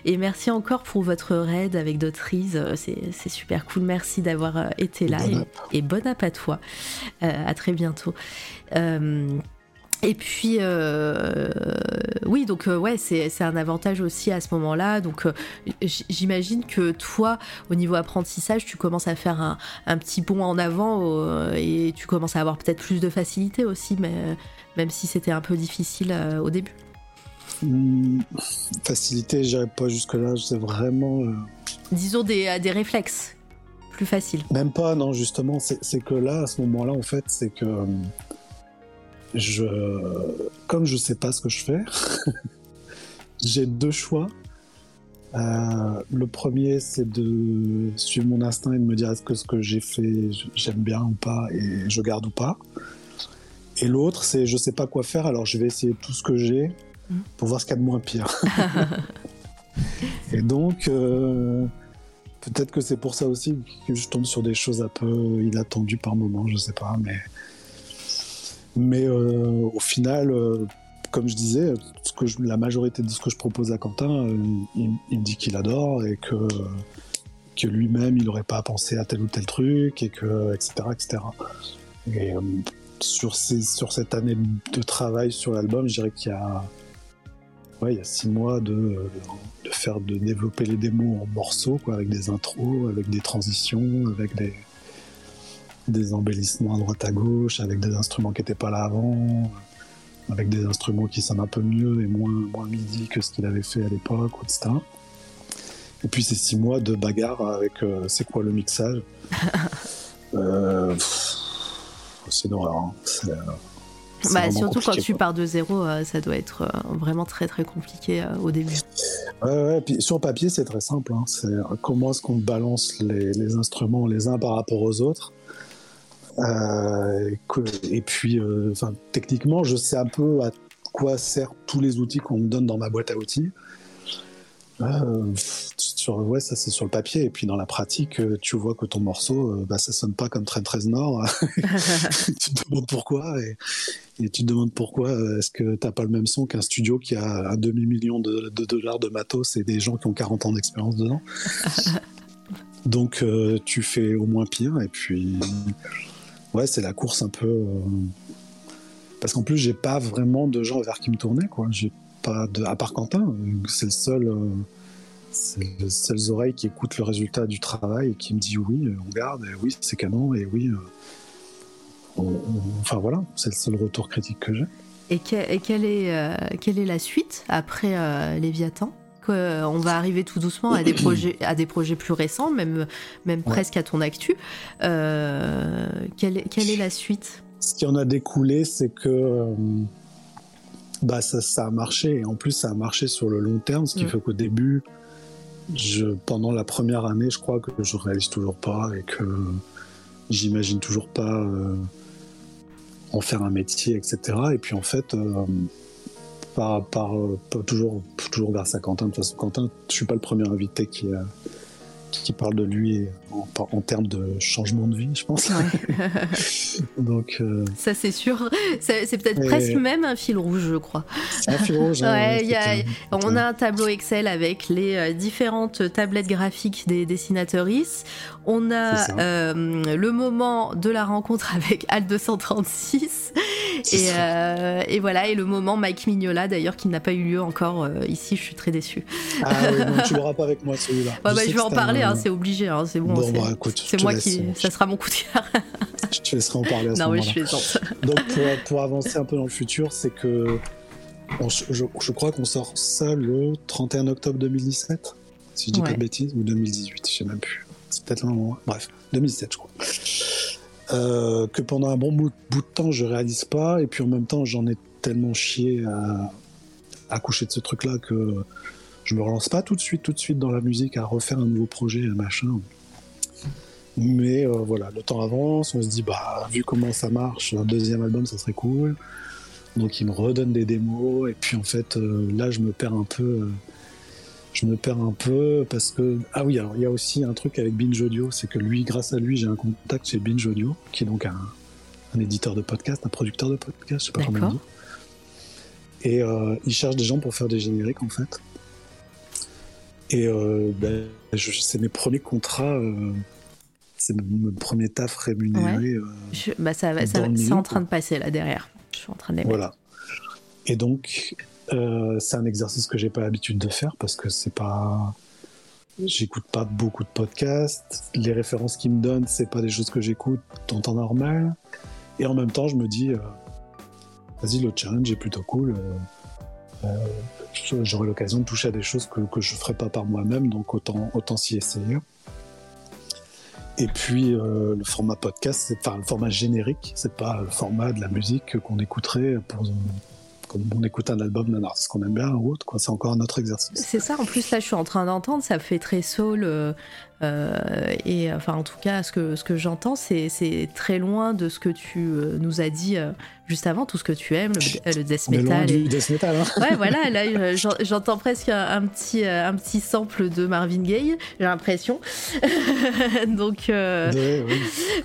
Speaker 1: et merci encore pour votre raid avec Doctrice, c'est, c'est super cool. Merci d'avoir été là et, et, bonne app à toi. à très bientôt. Et puis, euh, oui, donc euh, ouais, c'est un avantage aussi à ce moment-là. Donc, euh, j'imagine que toi, au niveau apprentissage, tu commences à faire un, un petit bond en avant et tu commences à avoir peut-être plus de facilité aussi, mais, même si c'était un peu difficile au début.
Speaker 2: Mmh, facilité, j'irai pas jusque-là, c'est vraiment.
Speaker 1: Disons des, des réflexes plus faciles.
Speaker 2: Même pas, non, justement, c'est que là, à ce moment-là, en fait, c'est que je, comme je sais pas ce que je fais, j'ai deux choix. Euh, le premier, c'est de suivre mon instinct et de me dire est-ce que ce que j'ai fait, j'aime bien ou pas, et je garde ou pas. Et l'autre, c'est je sais pas quoi faire, alors je vais essayer tout ce que j'ai pour voir ce qu'il y a de moins pire. et donc, euh, peut-être que c'est pour ça aussi que je tombe sur des choses un peu inattendues par moment, je sais pas, mais mais euh, au final, euh, comme je disais, la majorité de ce que je propose à Quentin, euh, il, me dit qu'il adore et que, que lui-même, il n'aurait pas pensé à tel ou tel truc, et que, etc. etc. Et sur, cette année de travail sur l'album, je dirais qu'il y a, il y a six mois de, de, faire, de développer les démos en morceaux, quoi, avec des intros, avec des transitions, avec des des embellissements à droite à gauche, avec des instruments qui n'étaient pas là avant, avec des instruments qui sonnent un peu mieux et moins, moins midi que ce qu'il avait fait à l'époque, etc. Et puis ces six mois de bagarre avec euh, c'est quoi le mixage? euh, c'est une horreur. Hein. Euh,
Speaker 1: bah, surtout quand tu pars de zéro, ça doit être vraiment très très compliqué au début.
Speaker 2: Ouais, ouais, puis sur papier, c'est très simple. Hein. C'est comment est-ce qu'on balance les, les, instruments les uns par rapport aux autres et puis, euh, techniquement, je sais un peu à quoi servent tous les outils qu'on me donne dans ma boîte à outils. Euh, sur, ouais, ça c'est sur le papier et puis dans la pratique, tu vois que ton morceau, bah, ça sonne pas comme 13 Nord. tu te demandes pourquoi et, tu te demandes pourquoi est-ce que t'as pas le même son qu'un studio qui a un demi million de, de, dollars de matos et des gens qui ont 40 ans d'expérience dedans? Donc tu fais au moins pire et puis ouais, c'est la course un peu. Euh, parce qu'en plus, j'ai pas vraiment de gens vers qui me tourner, quoi. J'ai pas de. À part Quentin, c'est le seul. Euh, c'est les seules oreilles qui écoutent le résultat du travail et qui me dit oui, on garde, et oui, c'est canon, et oui. Euh, enfin voilà, c'est le seul retour critique que j'ai.
Speaker 1: Et, quelle, est, quelle est la suite après Léviathan? On va arriver tout doucement à des projets, à des projets plus récents, même, même presque à ton actu. Euh, quelle, est la suite?
Speaker 2: Ce qui en a découlé, c'est que euh, bah, ça, a marché, et en plus ça a marché sur le long terme, ce qui mm. fait qu'au début, je, pendant la première année, je crois que je réalise toujours pas et que j'imagine toujours pas euh, en faire un métier, etc. Et puis en fait, euh, par, par, euh, toujours, toujours grâce à Quentin. De toute façon, Quentin, je suis pas le premier invité qui, a qui parle de lui en, en, termes de changement de vie, je pense.
Speaker 1: Donc, euh... ça c'est sûr. C'est peut-être et... presque même un fil rouge, je crois.
Speaker 2: Un fil rouge. hein,
Speaker 1: ouais, y a, on a un tableau Excel avec les euh, différentes tablettes graphiques des dessinatrices. On a euh, le moment de la rencontre avec Al 236 et, euh, et, voilà et le moment Mike Mignola d'ailleurs qui n'a pas eu lieu encore euh, ici. Je suis très déçue.
Speaker 2: Ah oui, non, tu l'auras pas avec moi celui-là.
Speaker 1: Ouais, bah, je vais en parler, hein, c'est obligé. Hein, c'est bon.
Speaker 2: Bon bah, écoute,
Speaker 1: c'est moi qui. Ça sera mon coup de cœur.
Speaker 2: je te laisserai en parler à ce
Speaker 1: non,
Speaker 2: moment-là.
Speaker 1: oui, je suis
Speaker 2: Donc pour, pour, avancer un peu dans le futur, c'est que on, je, je, crois qu'on sort ça le 31 octobre 2017, si je dis ouais. pas de bêtises, ou 2018, je sais même plus. C'est peut-être un moment. Bref, 2017, je crois. Euh, que pendant un bon bout, bout, de temps, je réalise pas, et puis en même temps, j'en ai tellement chié à, à coucher de ce truc-là que je me relance pas tout de suite, tout de suite dans la musique à refaire un nouveau projet, machin. Mais euh, voilà, le temps avance, on se dit, bah, vu comment ça marche, un deuxième album, ça serait cool. Donc il me redonne des démos, et puis en fait, euh, là, je me perds un peu. Euh, je me perds un peu parce que. Ah oui, alors il y a aussi un truc avec Binge Audio, c'est que lui, grâce à lui, j'ai un contact chez Binge Audio, qui est donc un, un éditeur de podcast, un producteur de podcast, je sais pas comment dire. Et il cherche des gens pour faire des génériques en fait. Et ben, c'est mes premiers contrats, c'est mon premier taf rémunéré.
Speaker 1: Ouais. Je, bah ça, ça c'est en train de passer là derrière. Je suis en train de
Speaker 2: Voilà. Et donc, euh, c'est un exercice que j'ai pas l'habitude de faire parce que c'est pas. J'écoute pas beaucoup de podcasts. Les références qu'ils me donnent, c'est pas des choses que j'écoute en temps normal. Et en même temps, je me dis, euh, vas-y, le challenge est plutôt cool. Euh, J'aurai l'occasion de toucher à des choses que, que je ferai pas par moi-même, donc autant, autant s'y essayer. Et puis euh, le format podcast, enfin le format générique, c'est pas le format de la musique qu'on écouterait pour comme on écoute un album d'un artiste qu'on aime bien ou autre, quoi. C'est encore un autre exercice.
Speaker 1: C'est ça. En plus, là, je suis en train d'entendre, ça fait très soul. Euh, euh, et enfin, en tout cas, ce que, ce que j'entends, c'est très loin de ce que tu euh, nous as dit juste avant, tout ce que tu aimes, le, le death metal.
Speaker 2: Et... Du death metal hein.
Speaker 1: Ouais, voilà. Là, j'entends presque un, un, petit, un petit sample de Marvin Gaye, j'ai l'impression. Donc,
Speaker 2: oui.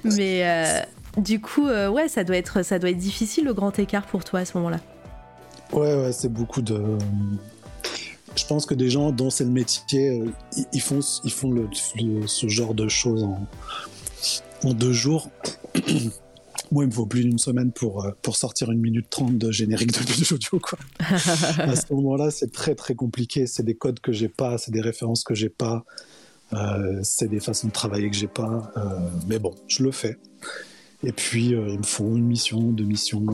Speaker 1: mais du coup, ouais, ça doit être, ça doit être difficile le grand écart pour toi à ce moment-là.
Speaker 2: Ouais, ouais, c'est beaucoup de. Je pense que des gens dont c'est le métier, euh, ils font, ils font ce genre de choses en, deux jours. Moi, il me faut plus d'une semaine pour, euh, pour sortir une minute trente de générique de audio. Quoi. à ce moment-là, c'est très très compliqué. C'est des codes que j'ai pas, c'est des références que j'ai pas, euh, c'est des façons de travailler que j'ai pas. Mais bon, je le fais. Et puis, euh, il me faut une mission, deux missions.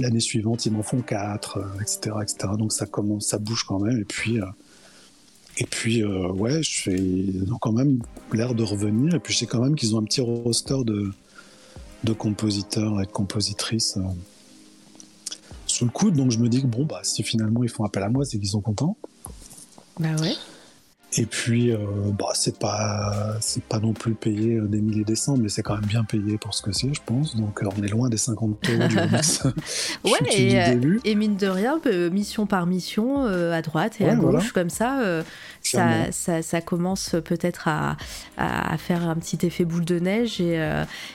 Speaker 2: L'année suivante, ils m'en font quatre, etc., etc. Donc ça commence, ça bouge quand même. Et puis, euh, et puis, euh, ouais, je ils ont quand même l'air de revenir. Et puis, je sais quand même qu'ils ont un petit roster de, de compositeurs et de compositrices euh, sous le coude. Donc je me dis que bon, bah, si finalement ils font appel à moi, c'est qu'ils sont contents.
Speaker 1: Bah ouais.
Speaker 2: Et puis, euh, bah, c'est pas, c'est pas non plus payé des milliers des cents, mais c'est quand même bien payé pour ce que c'est, je pense. Donc, on est loin des 50 euros du
Speaker 1: ouais, et, euh, et, mine de rien, mission par mission, euh, à droite et ouais, à gauche, voilà. comme ça, euh, ça, ça, ça, commence peut-être à, à, faire un petit effet boule de neige et,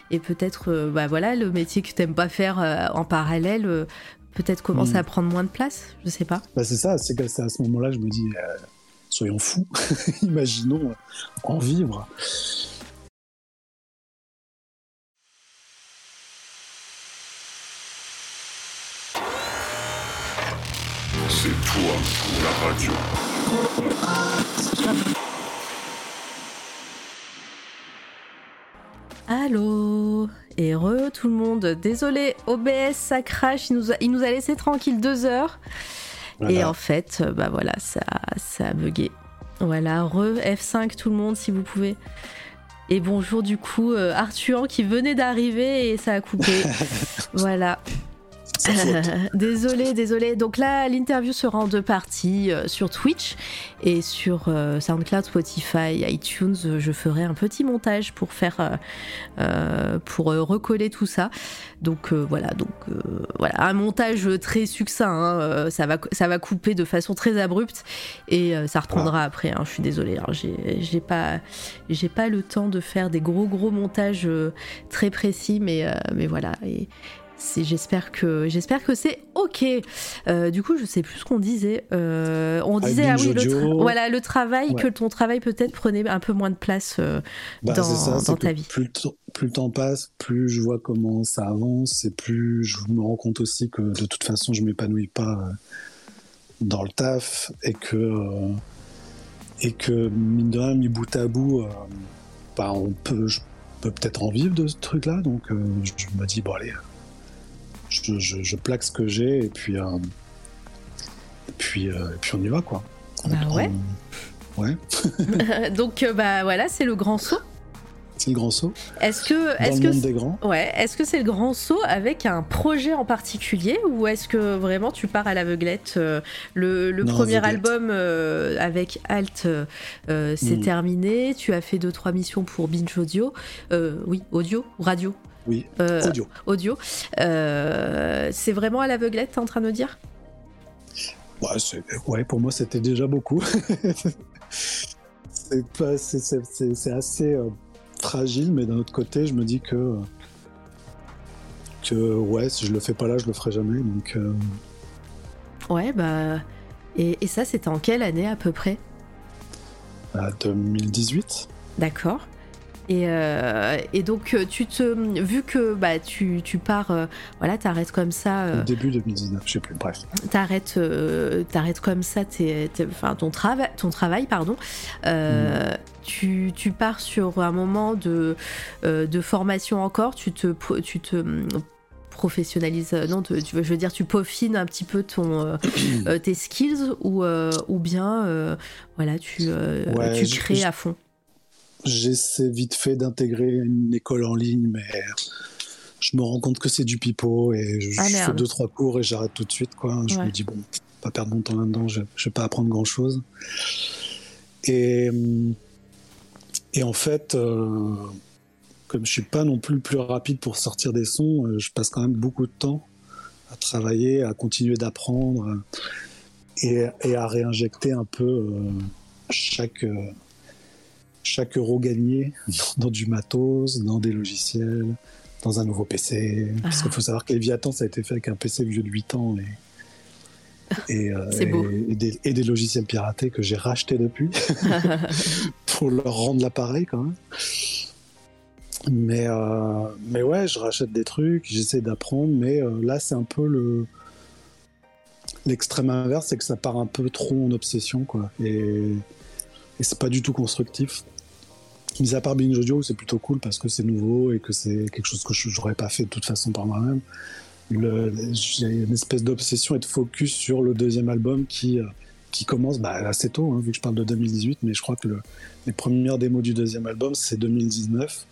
Speaker 1: et peut-être, bah voilà, le métier que t'aimes pas faire en parallèle peut-être commence mmh. à prendre moins de place, je sais pas.
Speaker 2: Bah, c'est ça, c'est à ce moment-là, je me dis soyons fous, imaginons en vivre.
Speaker 3: C'est toi, la radio.
Speaker 1: Allô Heureux tout le monde. Désolé, OBS ça crache, il nous a, il nous a laissé tranquille deux heures. Voilà. Et en fait, bah voilà, ça, ça a bugué. Voilà, re F5 tout le monde si vous pouvez. Et bonjour du coup euh, Arthur qui venait d'arriver et ça a coupé. voilà. désolé, désolé. Donc là, l'interview sera en deux parties euh, sur Twitch et sur euh, SoundCloud, Spotify, iTunes. Je ferai un petit montage pour faire, euh, pour recoller tout ça. Donc voilà, donc voilà, un montage très succinct. Hein. ça va, ça va couper de façon très abrupte et ça reprendra après. Hein. Je suis désolée. Hein. J'ai pas, j'ai pas le temps de faire des gros gros montages très précis, mais mais voilà. Et, j'espère que j'espère que c'est ok. Euh, du coup, je sais plus ce qu'on disait. Euh, on disait ah oui, le voilà le travail que ton travail peut-être prenait un peu moins de place euh, bah, dans, ta vie.
Speaker 2: Plus, plus, le temps passe, plus je vois comment ça avance et plus je me rends compte aussi que de toute façon, je m'épanouis pas dans le taf et que et que mine de rien, mis bout à bout, bah, on peut je peux peut-être en vivre de ce truc-là. Donc, je me dis bon allez je, plaque ce que j'ai et puis, euh, et puis, euh, et puis on y va quoi.
Speaker 1: Bah ouais.
Speaker 2: ouais.
Speaker 1: Donc euh, bah voilà, c'est le grand saut.
Speaker 2: C'est le grand saut.
Speaker 1: Est-ce que
Speaker 2: est-ce
Speaker 1: que
Speaker 2: des grands.
Speaker 1: ouais, est-ce que c'est le grand saut avec un projet en particulier ou est-ce que vraiment tu pars à l'aveuglette Le, premier album avec Alt c'est hmm. terminé. Tu as fait deux trois missions pour Binge Audio, oui audio radio.
Speaker 2: Oui, euh, audio.
Speaker 1: Audio. Euh, c'est vraiment à l'aveuglette, t'es en train de me dire?
Speaker 2: Ouais, pour moi, c'était déjà beaucoup. c'est assez euh, fragile, mais d'un autre côté, je me dis que, que ouais, si je le fais pas là, je le ferai jamais. Donc,
Speaker 1: Ouais, bah. Et, et ça, c'était en quelle année à peu près?
Speaker 2: 2018.
Speaker 1: D'accord. Et, euh, et, donc, euh, tu te, vu que bah, tu, tu pars, euh, voilà, t'arrêtes comme ça.
Speaker 2: Au début 2019, je sais plus, bref.
Speaker 1: T'arrêtes, t'arrêtes comme ça enfin, ton, travail ton travail, pardon. Mm. Tu, tu, pars sur un moment de, de formation encore, tu te, tu te mm, professionnalises, non, je veux dire, tu peaufines un petit peu ton, tes skills ou, ou bien, voilà, tu, tu crées à fond
Speaker 2: J'essaie vite fait d'intégrer une école en ligne, mais je me rends compte que c'est du pipeau et je, ah, fais deux trois cours et j'arrête tout de suite quoi. Je me dis bon, pas perdre mon temps là-dedans, je, je vais pas apprendre grand chose. Et et en fait, euh, comme je suis pas non plus le plus rapide pour sortir des sons, euh, je passe quand même beaucoup de temps à travailler, à continuer d'apprendre et, et, à réinjecter un peu euh, chaque chaque euro gagné dans du matos, dans des logiciels, dans un nouveau PC. Parce qu'il ah. faut savoir qu'Eviatan, ça a été fait avec un PC vieux de 8 ans et, euh, et, des, logiciels piratés que j'ai rachetés depuis pour leur rendre l'appareil quand même. Mais, euh, mais ouais, je rachète des trucs, j'essaie d'apprendre, mais euh, là, c'est un peu le. L'extrême inverse, c'est que ça part un peu trop en obsession, quoi. Et, et c'est pas du tout constructif. Mis à part Binge Audio, c'est plutôt cool parce que c'est nouveau et que c'est quelque chose que je n'aurais pas fait de toute façon par moi-même. J'ai une espèce d'obsession et de focus sur le deuxième album qui, euh, qui commence bah, assez tôt, hein, vu que je parle de 2018, mais je crois que les premières démos du deuxième album, c'est 2019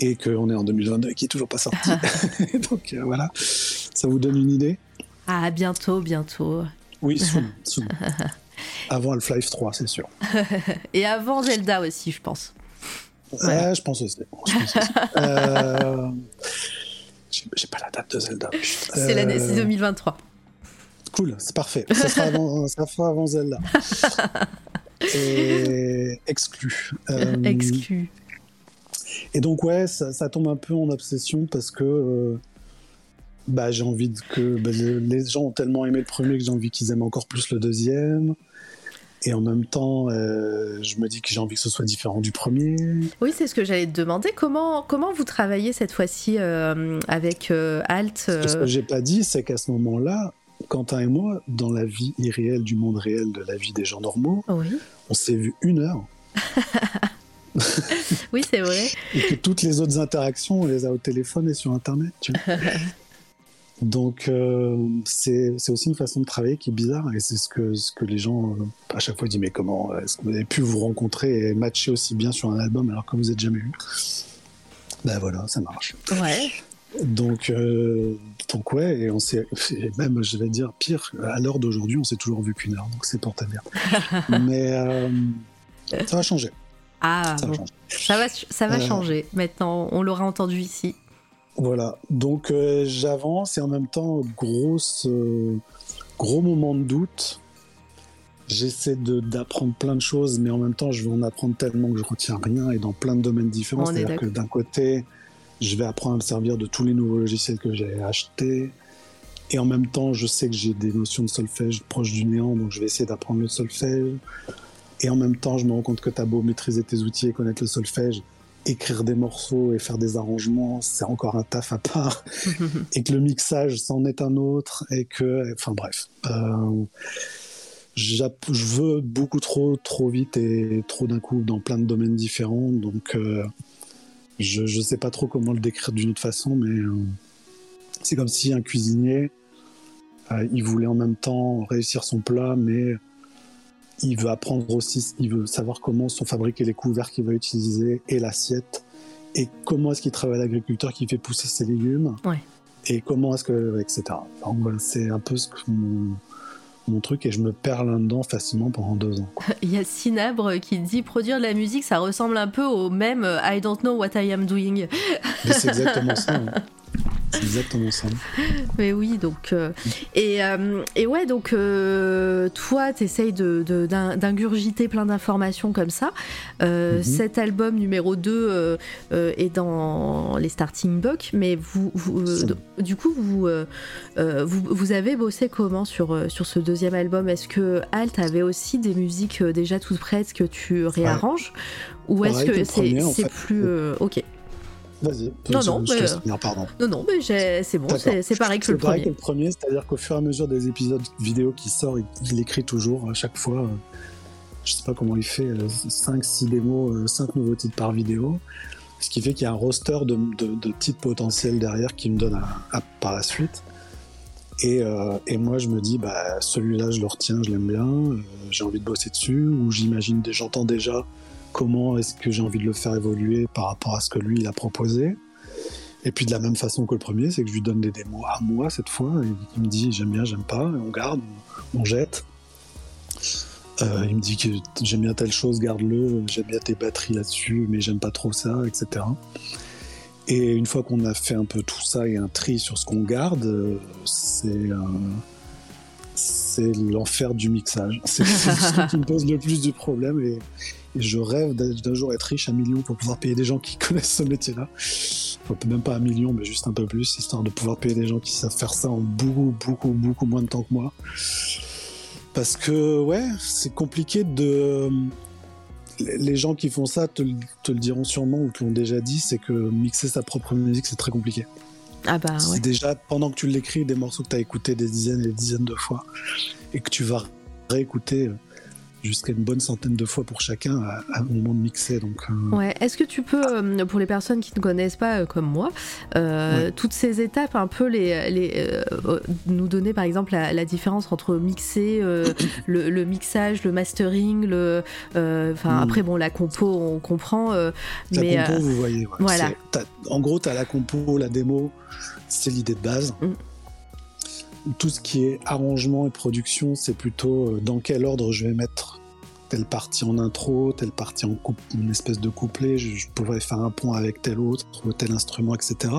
Speaker 2: et qu'on est en 2022 et qui est toujours pas sorti. Donc euh, voilà, ça vous donne une idée?
Speaker 1: Ah, bientôt, bientôt.
Speaker 2: Oui, soon. Avant Half-Life 3, c'est sûr.
Speaker 1: Et avant Zelda aussi, je pense.
Speaker 2: Je pense aussi. Euh, j'ai pas la date de Zelda.
Speaker 1: C'est l'année, c'est 2023.
Speaker 2: Cool, c'est parfait. Ça sera avant, ça sera avant Zelda. Et exclu.
Speaker 1: Euh, exclu.
Speaker 2: Et donc ouais, ça, tombe un peu en obsession parce que euh, bah, j'ai envie que bah, les gens ont tellement aimé le premier que j'ai envie qu'ils aiment encore plus le deuxième. Et en même temps, euh, je me dis que j'ai envie que ce soit différent du premier.
Speaker 1: Oui, c'est ce que j'allais te demander. Comment, comment vous travaillez cette fois-ci euh, avec euh, Alt
Speaker 2: Ce que j'ai pas dit, c'est qu'à ce moment-là, Quentin et moi, dans la vie irréelle du monde réel, de la vie des gens normaux, on s'est vu une heure.
Speaker 1: oui, c'est vrai.
Speaker 2: et que toutes les autres interactions, on les a au téléphone et sur Internet. Tu vois Donc euh, c'est aussi une façon de travailler qui est bizarre et c'est ce que, ce que les gens euh, à chaque fois disent mais comment est-ce que vous avez pu vous rencontrer et matcher aussi bien sur un album alors que vous n'êtes jamais vu Ben voilà, ça marche.
Speaker 1: Ouais.
Speaker 2: Donc, euh, donc ouais, et on s'est, même, je vais dire pire, à l'heure d'aujourd'hui, on s'est toujours vu qu'une heure, donc c'est pour ta bien. Mais euh, ça va changer.
Speaker 1: Ah,
Speaker 2: Ça va changer.
Speaker 1: ça va, ça va
Speaker 2: Euh.
Speaker 1: changer. Maintenant, on l'aura entendu ici.
Speaker 2: Voilà, donc euh, j'avance et en même temps, grosse, euh, gros moment de doute. J'essaie d'apprendre plein de choses, mais en même temps, je veux en apprendre tellement que je retiens rien et dans plein de domaines différents. C'est-à-dire que d'un côté, je vais apprendre à me servir de tous les nouveaux logiciels que j'ai achetés. Et en même temps, je sais que j'ai des notions de solfège proches du néant, donc je vais essayer d'apprendre le solfège. Et en même temps, je me rends compte que tu as beau maîtriser tes outils et connaître le solfège, écrire des morceaux et faire des arrangements, c'est encore un taf à part. et que le mixage, c'en est un autre. Et que, enfin bref. Euh, je veux beaucoup trop, trop vite et trop d'un coup dans plein de domaines différents. Donc, euh, je ne sais pas trop comment le décrire d'une autre façon, mais euh, c'est comme si un cuisinier, il voulait en même temps réussir son plat, mais il veut apprendre aussi, il veut savoir comment sont fabriqués les couverts qu'il va utiliser et l'assiette, et comment est-ce qu'il travaille l'agriculteur qui fait pousser ses légumes,
Speaker 1: Ouais.
Speaker 2: et comment est-ce que, etc. Enfin, voilà, c'est un peu ce que mon, mon truc, et je me perds là-dedans facilement pendant deux ans.
Speaker 1: Il y a Cinabre qui dit produire de la musique, ça ressemble un peu au même euh, I don't know what I am doing.
Speaker 2: C'est exactement ça. hein. C'est exactement ça.
Speaker 1: Mais oui, donc. euh, et, euh, et ouais, donc, euh, toi, t'essayes de, de- d'ingurgiter plein d'informations comme ça. Euh,
Speaker 2: Mhm.
Speaker 1: Cet album numéro 2 euh, euh, est dans les starting blocks, mais vous, du coup, vous, vous, vous avez bossé comment sur, sur ce deuxième album? Est-ce que Alt avait aussi des musiques déjà toutes prêtes que tu réarranges? Ou est-ce
Speaker 2: que
Speaker 1: c'est,
Speaker 2: en fait.
Speaker 1: plus. ok.
Speaker 2: Vas-y.
Speaker 1: Non, non, mais, euh,
Speaker 2: pardon.
Speaker 1: Non, non, mais c'est bon, c'est, c'est pareil que
Speaker 2: C'est
Speaker 1: le
Speaker 2: pareil
Speaker 1: premier.
Speaker 2: que le premier, c'est-à-dire qu'au fur et à mesure des épisodes vidéo qui sortent, il, écrit toujours à chaque fois. euh, je sais pas comment il fait, 5, 6 démos, 5 nouveaux titres par vidéo. Ce qui fait qu'il y a un roster de, de- de titres potentiels derrière qui me donne à- à- par la suite. Et, euh, et moi, je me dis, bah, celui-là, je le retiens, je l'aime bien, euh, j'ai envie de bosser dessus, ou j'imagine, j'entends déjà comment est-ce que j'ai envie de le faire évoluer par rapport à ce que lui, il a proposé. Et puis de la même façon que le premier, c'est que je lui donne des démos à moi cette fois, il me dit j'aime bien, j'aime pas, on garde, on, on jette. Euh, il me dit que j'aime bien telle chose, garde-le, j'aime bien tes batteries là-dessus, mais j'aime pas trop ça, etc. Et une fois qu'on a fait un peu tout ça et un tri sur ce qu'on garde, euh, c'est euh, c'est l'enfer du mixage. C'est ce qui me pose le plus de problèmes et, je rêve d'un jour être riche à million pour pouvoir payer des gens qui connaissent ce métier-là. Enfin, même pas un million, mais juste un peu plus, histoire de pouvoir payer des gens qui savent faire ça en beaucoup, beaucoup, beaucoup moins de temps que moi. Parce que, ouais, c'est compliqué de. Les gens qui font ça te, te le diront sûrement ou te l'ont déjà dit, c'est que mixer sa propre musique, c'est très compliqué.
Speaker 1: Ah bah ouais.
Speaker 2: Déjà, pendant que tu l'écris, des morceaux que tu as écoutés des dizaines et des dizaines de fois, et que tu vas réécouter euh, jusqu'à une bonne centaine de fois pour chacun à, à- au moment de mixer. Donc, euh,
Speaker 1: Ouais. Est-ce que tu peux, euh, pour les personnes qui ne connaissent pas euh, comme moi,
Speaker 2: Ouais.
Speaker 1: toutes ces étapes, un peu les, les nous donner par exemple la, la différence entre mixer, le, le mixage, le mastering, le, enfin
Speaker 2: Mm.
Speaker 1: après bon la compo on comprend,
Speaker 2: La
Speaker 1: mais
Speaker 2: compo, vous voyez. ouais.
Speaker 1: voilà.
Speaker 2: En gros, tu as la compo, la démo, c'est l'idée de base.
Speaker 1: Mm.
Speaker 2: Tout ce qui est arrangement et production, c'est plutôt euh, dans quel ordre je vais mettre telle partie en intro, telle partie en coupe, une espèce de couplet, je, pourrais faire un pont avec tel autre, tel instrument, etc.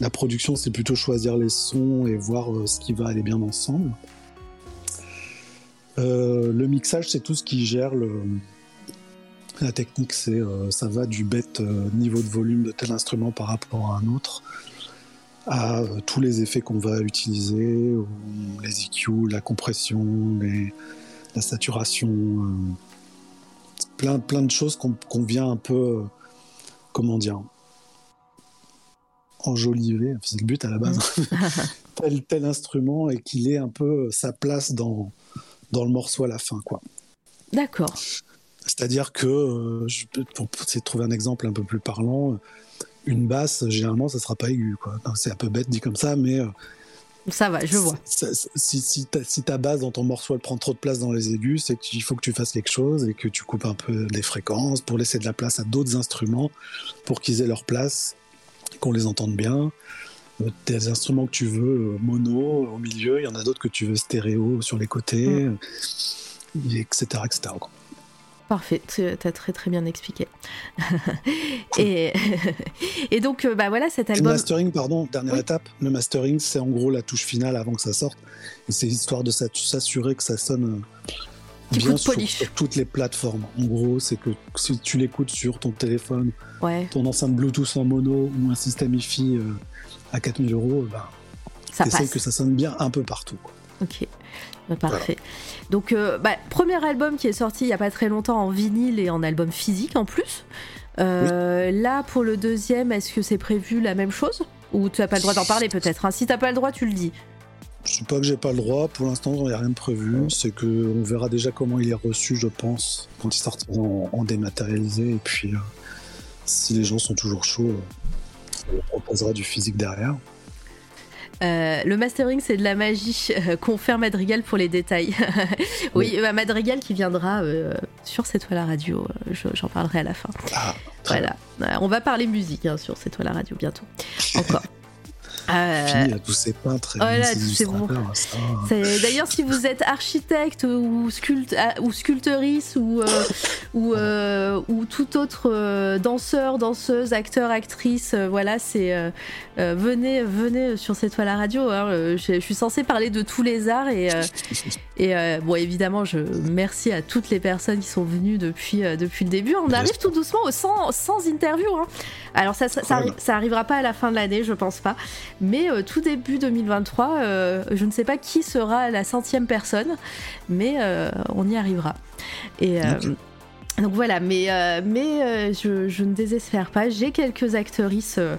Speaker 2: La production, c'est plutôt choisir les sons et voir euh, ce qui va aller bien ensemble. Euh, le mixage, c'est tout ce qui gère la technique, c'est ça va du bête niveau de volume de tel instrument par rapport à un autre, à euh, tous les effets qu'on va utiliser, les EQ, la compression, les- la saturation, euh, plein, plein de choses qu'on vient un peu, euh, comment dire, enjoliver, c'est le but à la base, tel, tel instrument et qu'il ait un peu sa place dans, dans le morceau à la fin, quoi.
Speaker 1: d'accord.
Speaker 2: C'est-à-dire que, euh, je pour essayer de trouver un exemple un peu plus parlant, une basse, généralement, ça sera pas aigu. C'est un peu bête dit comme ça, mais euh,
Speaker 1: Ça va, je vois.
Speaker 2: si, si ta, si ta basse dans ton morceau elle prend trop de place dans les aigus, c'est qu'il faut que tu fasses quelque chose et que tu coupes un peu les fréquences pour laisser de la place à d'autres instruments pour qu'ils aient leur place, qu'on les entende bien. Euh, Des instruments que tu veux euh, mono au milieu, il y en a d'autres que tu veux stéréo sur les côtés,
Speaker 1: Mm.
Speaker 2: etc. etc. quoi.
Speaker 1: Parfait, tu as très très bien expliqué. et, et donc, euh, bah voilà, cet
Speaker 2: Le
Speaker 1: album.
Speaker 2: mastering, pardon, dernière
Speaker 1: Oui.
Speaker 2: étape. Le mastering, c'est en gros la touche finale avant que ça sorte. C'est histoire de s'assurer que ça sonne euh, bien sur, toutes les plateformes. En gros, c'est que si tu l'écoutes sur ton téléphone,
Speaker 1: Ouais,
Speaker 2: ton enceinte Bluetooth en mono ou un système hi-fi euh, à 4000 euros, bah,
Speaker 1: ça passe.
Speaker 2: que ça sonne bien un peu partout. quoi.
Speaker 1: Ok, Bah, parfait. Donc, euh, bah, premier album qui est sorti il y a pas très longtemps en vinyle et en album physique en plus. Euh, Là, pour le deuxième, est-ce que c'est prévu la même chose? Ou tu n'as pas le droit d'en parler peut-être hein? Si t'as pas le droit, tu le dis.
Speaker 2: Je sais pas que j'ai pas le droit, pour l'instant il n'y a rien de prévu, c'est que on verra déjà comment il est reçu je pense, quand il sortira en, en dématérialisé, et puis euh, si les gens sont toujours chauds, on proposera du physique derrière.
Speaker 1: Euh, le mastering, c'est de la magie. Euh, confère Madrigal pour les détails. oui, bah, Madrigal qui viendra euh, sur cette toile à radio. euh, je- J'en parlerai à la fin.
Speaker 2: Ah,
Speaker 1: Voilà. Euh, on va parler musique hein, sur cette toile à radio bientôt. Encore. Euh,
Speaker 2: fini à tous ces peintres et
Speaker 1: voilà,
Speaker 2: ces
Speaker 1: c'est- D'ailleurs, si vous êtes architecte ou, sculpte, ah, ou sculpteuriste ou, euh, ou, euh, ou tout autre euh, danseur, danseuse, acteur, actrice, voilà, c'est venez, venez sur cette toile à radio. hein, je, je suis censée parler de tous les arts et, et bon, évidemment, je merci à toutes les personnes qui sont venues depuis, depuis le début. On arrive tout doucement au 100, 100 interviews. hein. Alors ça, ça, ça, ça arrivera pas à la fin de l'année, je pense pas. Mais euh, tout début 2023, euh, je ne sais pas qui sera la centième personne, mais euh, on y arrivera. Et donc voilà, mais, mais je, je ne désespère pas. J'ai quelques actrices euh,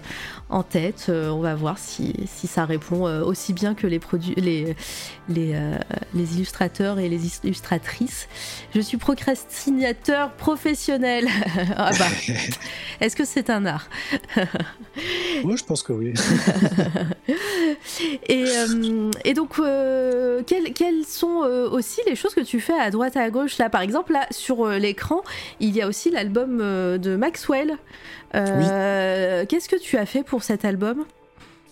Speaker 1: en tête. Euh, on va voir si, si ça répond euh, aussi bien que les, produ- les, les, euh, les illustrateurs et les illustratrices. Je suis procrastinateur professionnel. ah bah, est-ce que c'est un art?
Speaker 2: Ouais, je pense que oui.
Speaker 1: et, euh, et donc, euh, quelles, quelles sont euh, aussi les choses que tu fais à droite à gauche? Là Par exemple, là sur l'écran, il y a aussi l'album de Maxwell. Euh, Qu'est-ce que tu as fait pour cet album?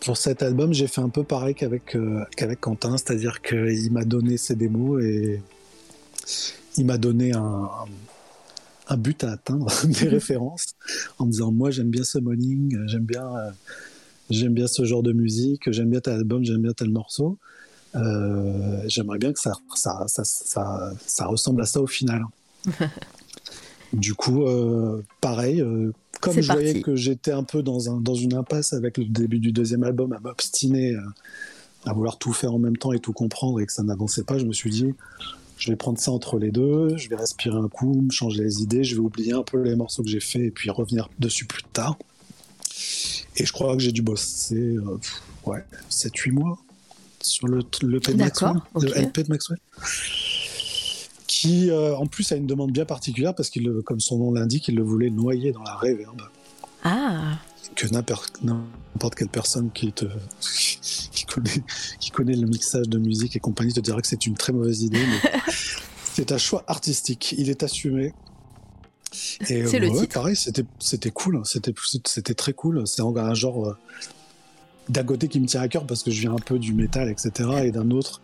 Speaker 2: Pour cet album, j'ai fait un peu pareil qu'avec euh, qu'avec Quentin, c'est-à-dire qu'il m'a donné ses démos et il m'a donné un, un but à atteindre, des références, en me disant moi j'aime bien ce morning, j'aime bien, euh, j'aime bien ce genre de musique, j'aime bien tel album, j'aime bien tel morceau. J'aimerais bien que ça, ça, ça, ça, ça ressemble à ça au final. du coup, euh, pareil, euh, comme je voyais que j'étais un peu dans, un, dans une impasse avec le début du deuxième album, à m'obstiner, euh, à vouloir tout faire en même temps et tout comprendre et que ça n'avançait pas, je me suis dit, je vais prendre ça entre les deux, je vais respirer un coup, me changer les idées, je vais oublier un peu les morceaux que j'ai faits et puis revenir dessus plus tard. Et je crois que j'ai dû bosser euh, ouais, 7-8 mois sur le, le P de Maxwell, le LP de Maxwell. Qui euh, en plus a une demande bien particulière parce qu'il, comme son nom l'indique, il le voulait noyer dans la reverb
Speaker 1: Ah,
Speaker 2: que n'importe quelle personne qui, te, qui, connaît, qui connaît le mixage de musique et compagnie te dira que c'est une très mauvaise idée. Mais c'est un choix artistique, il est assumé. Et
Speaker 1: C'est
Speaker 2: euh,
Speaker 1: le
Speaker 2: ouais,
Speaker 1: titre.
Speaker 2: pareil, c'était c'était cool, c'était c'était très cool. C'est un, un genre euh, d'un côté qui me tient à cœur parce que je viens un peu du métal, etc. Et d'un autre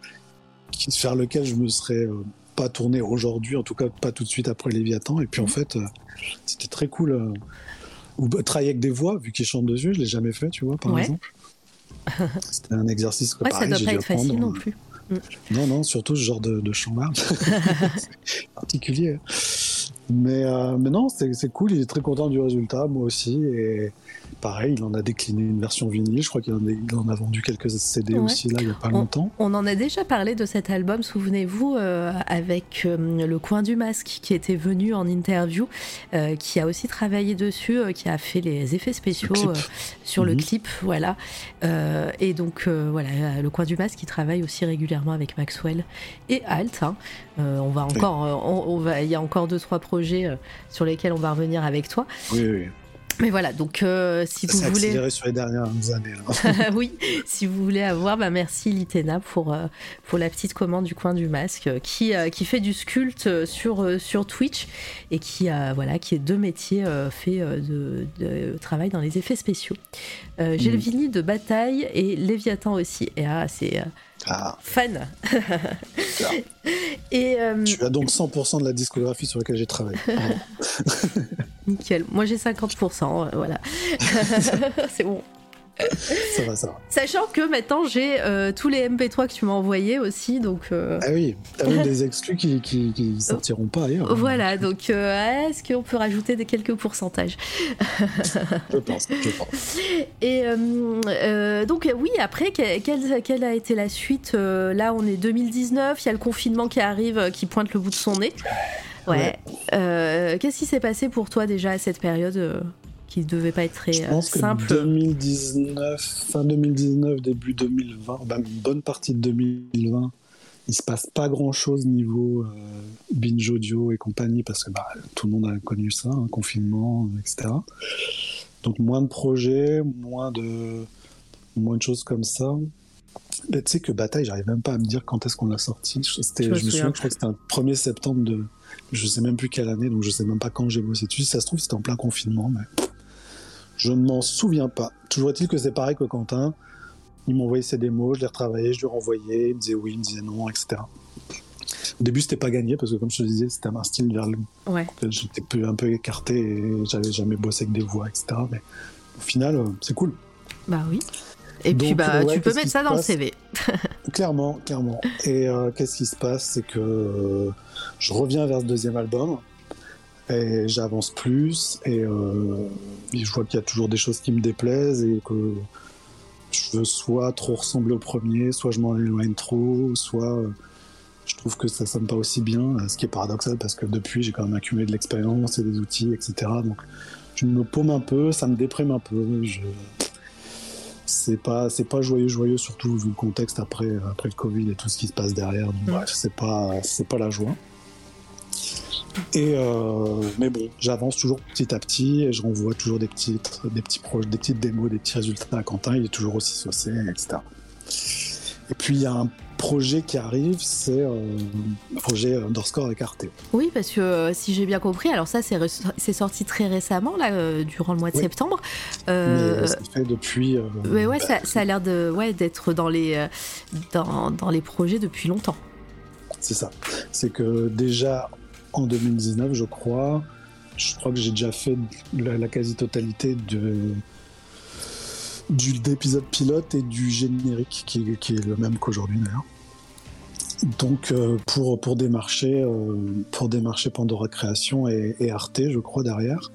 Speaker 2: qui, vers lequel je me serais euh, pas tourné aujourd'hui, en tout cas pas tout de suite après Léviathan. Et puis en
Speaker 1: Mhm.
Speaker 2: fait, euh, c'était très cool. euh, ou bah, travailler avec des voix, vu qu'ils chantent dessus, je l'ai jamais fait, tu vois, par
Speaker 1: Ouais.
Speaker 2: exemple. C'était un exercice que
Speaker 1: ouais, ça
Speaker 2: pareil,
Speaker 1: doit
Speaker 2: j'ai
Speaker 1: pas être facile non plus.
Speaker 2: Non, non, surtout ce genre de, de chant-là. Particulier. Mais, euh, mais non, c'est c'est cool, il est très content du résultat, moi aussi. Et pareil, il en a décliné une version vinyle. Je crois qu'il en, a- il en a vendu quelques CD
Speaker 1: Ouais.
Speaker 2: aussi, là, il n'y a pas longtemps.
Speaker 1: On en a déjà parlé de cet album, souvenez-vous, euh, avec euh, le coin du masque qui était venu en interview, euh, qui a aussi travaillé dessus, qui a fait les effets spéciaux sur le
Speaker 2: Mhm.
Speaker 1: clip, voilà. Et donc voilà, le coin du masque qui travaille aussi régulièrement avec Maxwell et Alt. hein. On va encore, on, on va, il y a encore deux trois projets sur lesquels on va revenir avec toi.
Speaker 2: Oui, oui.
Speaker 1: Mais voilà, donc euh, si vous
Speaker 2: Ça
Speaker 1: voulez.
Speaker 2: sur les dernières années. là.
Speaker 1: oui, si vous voulez avoir, bah merci Litena pour, euh, pour la petite commande du coin du masque euh, qui, qui fait du sculpte sur, sur Twitch et qui, a voilà, qui est deux métiers fait de, de travail dans les effets spéciaux. J'ai le vinyle de Bataille et Léviathan aussi. Et ah, c'est
Speaker 2: Ah,
Speaker 1: fan. et euh,
Speaker 2: tu as donc 100% de la discographie sur laquelle j'ai travaillé.
Speaker 1: nickel. Moi j'ai 50%, euh, voilà. c'est bon.
Speaker 2: ça va, ça va.
Speaker 1: Sachant que maintenant j'ai euh, tous les MP3 que tu m'as envoyés aussi, donc. euh,
Speaker 2: Ah oui, t'as même des exclus qui, qui, qui sortiront pas ailleurs.
Speaker 1: Voilà, donc euh, est-ce qu'on peut rajouter des quelques pourcentages?
Speaker 2: Je pense, je pense.
Speaker 1: Et donc oui, après, que- quelle, quelle a été la suite Là, on est 2019, il y a le confinement qui arrive, qui pointe le bout de son nez. Ouais.
Speaker 2: Ouais.
Speaker 1: Qu'est-ce qui s'est passé pour toi déjà à cette période qui devait pas être très
Speaker 2: Je
Speaker 1: euh,
Speaker 2: pense que
Speaker 1: simple
Speaker 2: 2019, fin 2019, début 2020, bah, une bonne partie de 2020, il se passe pas grand chose niveau euh, binge audio et compagnie parce que bah, tout le monde a connu ça, un confinement, etc. Donc moins de projets, moins de, moins de choses comme ça. Tu sais que Bataille, j'arrive même pas à me dire quand est-ce qu'on l'a sorti. Je,
Speaker 1: me
Speaker 2: souviens
Speaker 1: souviens
Speaker 2: que je crois que c'était un 1er septembre de. Je sais même plus quelle année, donc je sais même pas quand j'ai bossé dessus. Si ça se trouve, c'était en plein confinement, mais. Je ne m'en souviens pas. Toujours est-il que c'est pareil que Quentin. Il m'envoyait ses démos, je les retravaillais, je lui renvoyais, il me disait oui, il me disait non, etc. Au début, c'était pas gagné parce que, comme je te disais, c'était un style vers le
Speaker 1: Ouais.
Speaker 2: j'étais un peu écarté et j'avais jamais bossé avec des voix, etc. Mais au final, euh, c'est cool.
Speaker 1: Bah oui. Et puis bah
Speaker 2: ouais,
Speaker 1: tu peux mettre ça dans le CV.
Speaker 2: Clairement, clairement. Et euh, qu'est-ce qui se passe C'est que euh, je reviens vers ce deuxième album et j'avance plus et, euh, et je vois qu'il y a toujours des choses qui me déplaisent et que je veux soit trop ressembler au premier, soit je m'en éloigne trop, soit euh, je trouve que ça sonne pas aussi bien, ce qui est paradoxal parce que depuis j'ai quand même accumulé de l'expérience et des outils, etc. Donc je me paume un peu, ça me déprime un peu. Je... C'est pas, c'est pas joyeux, joyeux, surtout vu le contexte après, après le Covid et tout ce qui se passe derrière. Donc, bref, c'est pas, c'est pas la joie. Et euh, mais bon, j'avance toujours petit à petit et je renvoie toujours des petites, des petits projets, des petites démos, des petits résultats à Quentin. Il est toujours aussi saucé, etc. Et puis il y a un projet qui arrive, c'est euh, le projet Underscore avec Arte.
Speaker 1: Oui, parce que euh, si j'ai bien compris, alors ça c'est sorti très récemment, là, euh, durant le mois de
Speaker 2: Oui.
Speaker 1: septembre.
Speaker 2: Mais ça fait depuis.
Speaker 1: mais ouais,
Speaker 2: bah,
Speaker 1: ça, ça a l'air de ouais, d'être dans les dans, dans les projets depuis longtemps.
Speaker 2: C'est ça. C'est que déjà en 2019, je crois, je crois que j'ai déjà fait la, la quasi-totalité de du d'épisode pilote et du générique qui, qui est le même qu'aujourd'hui d'ailleurs. Donc euh, pour pour démarcher euh, pour démarcher Pandora Création et, et Arte, je crois derrière.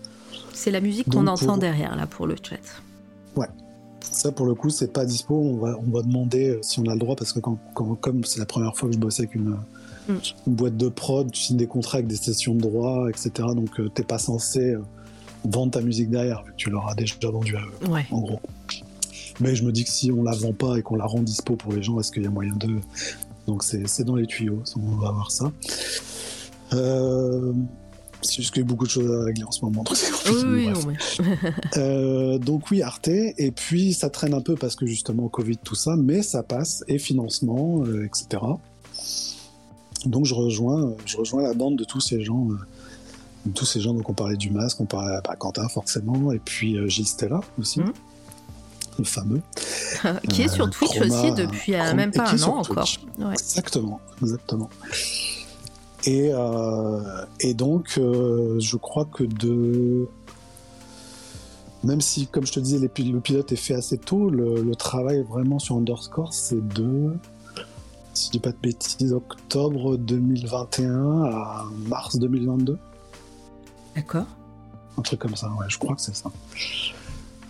Speaker 1: C'est la musique qu'on entend
Speaker 2: pour-
Speaker 1: derrière là pour le chat.
Speaker 2: Ça, pour le coup, c'est pas dispo. On va, on va demander euh, si on a le droit, parce que quand, quand- comme c'est la première fois que je bossais avec une,
Speaker 1: Mm.
Speaker 2: une boîte de prod, tu signes des contrats avec des sessions de droit, etc. Donc, euh, t'es pas censé euh, vendre ta musique derrière, vu que tu l'auras déjà vendue à eux,
Speaker 1: Ouais.
Speaker 2: en gros. Mais je me dis que si on la vend pas et qu'on la rend dispo pour les gens, est-ce qu'il y a moyen de. Donc, c'est dans les tuyaux, on va voir ça. Euh, C'est juste qu'il y a beaucoup de choses à régler en ce moment. donc
Speaker 1: Oui, oui.
Speaker 2: Euh, donc oui, Arte, et puis ça traîne un peu parce que justement Covid, tout ça, mais ça passe, et financement, euh, etc. Donc je rejoins, je rejoins la bande de tous ces gens, euh, de tous ces gens, donc on parlait du masque, on parlait à Quentin forcément, et puis euh, Gilles Stella aussi,
Speaker 1: Mhm.
Speaker 2: le fameux.
Speaker 1: qui est sur
Speaker 2: Euh,
Speaker 1: Twitch
Speaker 2: Chroma-
Speaker 1: aussi depuis
Speaker 2: Chroma-
Speaker 1: même pas un
Speaker 2: sur
Speaker 1: an encore.
Speaker 2: Twitch.
Speaker 1: Ouais.
Speaker 2: Exactement, exactement. Et, euh, et donc, euh, je crois que de. Même si, comme je te disais, les le pilote est fait assez tôt, le, le travail vraiment sur Underscore, c'est de. Si je dis pas de bêtises, octobre 2021 à mars 2022.
Speaker 1: D'accord.
Speaker 2: Un truc comme ça, ouais, je crois que c'est ça.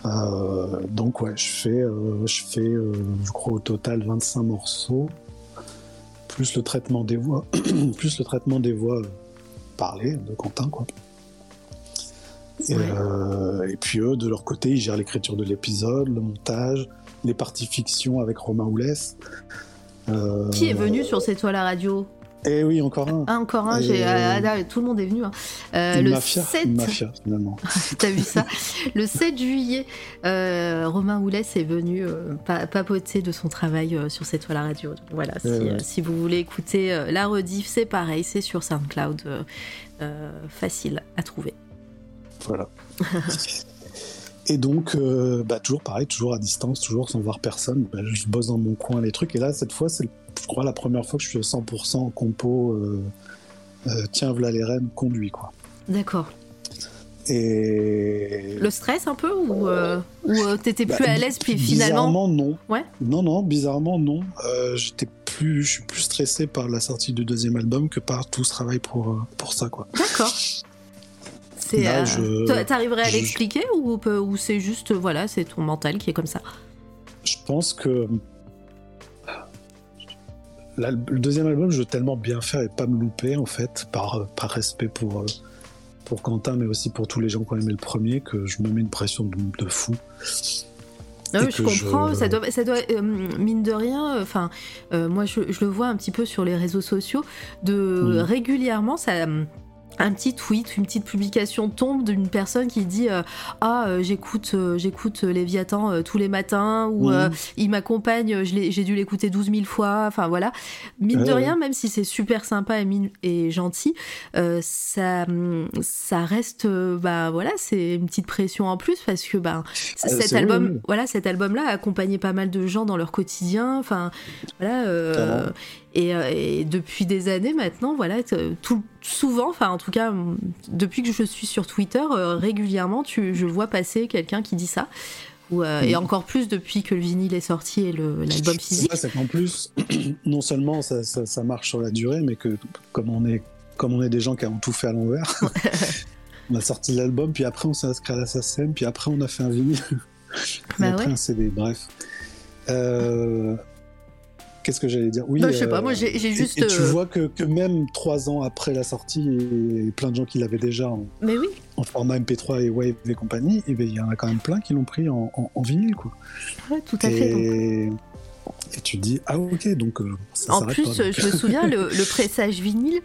Speaker 2: Euh, donc ouais, je fais, euh, je fais, euh, je crois au total 25 morceaux, plus le traitement des voix, plus le traitement des voix parlées de Quentin, quoi. Et, et puis eux, de leur côté, ils gèrent l'écriture de l'épisode, le montage, les parties fiction avec Romain Oulès. Euh,
Speaker 1: Qui est venu sur cette toile à radio
Speaker 2: Eh oui, encore un.
Speaker 1: Ah, encore un, ah, ah, tout le monde est venu. Hein.
Speaker 2: Euh, le mafia, 7... mafia, finalement.
Speaker 1: T'as vu ça? Le 7 juillet, euh, Romain Oulès est venu papoter de son travail sur cette toile à radio. voilà, si, vous voulez écouter la rediff, c'est pareil, c'est sur SoundCloud, facile à trouver.
Speaker 2: Voilà. Et donc, bah, toujours pareil, toujours à distance, toujours sans voir personne. Bah, je bosse dans mon coin les trucs. Et là, cette fois, c'est je crois, la première fois que je suis à 100% compo, euh, euh, tiens, voilà les rênes, conduit, quoi.
Speaker 1: D'accord.
Speaker 2: Et...
Speaker 1: Le stress un peu ou, euh, t'étais plus bah, à l'aise puis finalement
Speaker 2: Bizarrement non.
Speaker 1: Ouais.
Speaker 2: Non non, bizarrement non. j'étais plus, je suis plus stressé par la sortie du deuxième album que par tout ce travail pour pour ça quoi.
Speaker 1: D'accord. C'est. T'arriverais à l'expliquer ou, ou c'est juste voilà c'est ton mental qui est comme ça?
Speaker 2: Je pense que le deuxième album, je veux tellement bien faire et pas me louper, en fait, par, par respect pour, euh, pour Quentin, mais aussi pour tous les gens qui ont aimé le premier, que je me mets une pression de, fou.
Speaker 1: Ah oui, je comprends, ça doit, ça doit euh, mine de rien, enfin, euh, moi je, je, le vois un petit peu sur les réseaux sociaux, de régulièrement, ça un petit tweet, une petite publication tombe d'une personne qui dit euh, ah euh, j'écoute euh, j'écoute Léviathan tous les matins ou il m'accompagne j'ai dû l'écouter 12 000 fois enfin voilà. Mine de rien même si c'est super sympa et, et gentil ça ça reste bah voilà c'est une petite pression en plus parce que bah ah, cet album voilà cet album là a accompagné pas mal de gens dans leur quotidien enfin voilà euh, et, depuis des années maintenant, voilà, tout, souvent, enfin en tout cas, depuis que je suis sur Twitter, euh, régulièrement, tu, je vois passer quelqu'un qui dit ça. Euh, Et mm. encore plus depuis que le vinyle est sorti et l'album physique.
Speaker 2: C'est qu'en plus, non seulement ça, ça, marche sur la durée, mais que comme on est, comme on est des gens qui ont tout fait à l'envers, on a sorti l'album, puis après on s'est inscrit à la SACEM, puis après on a fait un vinyle, bah après un CD, bref. Euh, Qu'est-ce que j'allais dire
Speaker 1: Oui. je sais pas, moi j'ai euh, juste.
Speaker 2: Et, tu euh, vois que, que, même trois ans après la sortie, et plein de gens qui l'avaient déjà en,
Speaker 1: Mais oui.
Speaker 2: en format MP3 et Wave et compagnie, ben, il y en a quand même plein qui l'ont pris en, en, vinyle. Quoi.
Speaker 1: Ouais, tout à fait.
Speaker 2: Et tu te dis, ah ok, donc euh, ça
Speaker 1: En plus, je me souviens, le, le pressage vinyle,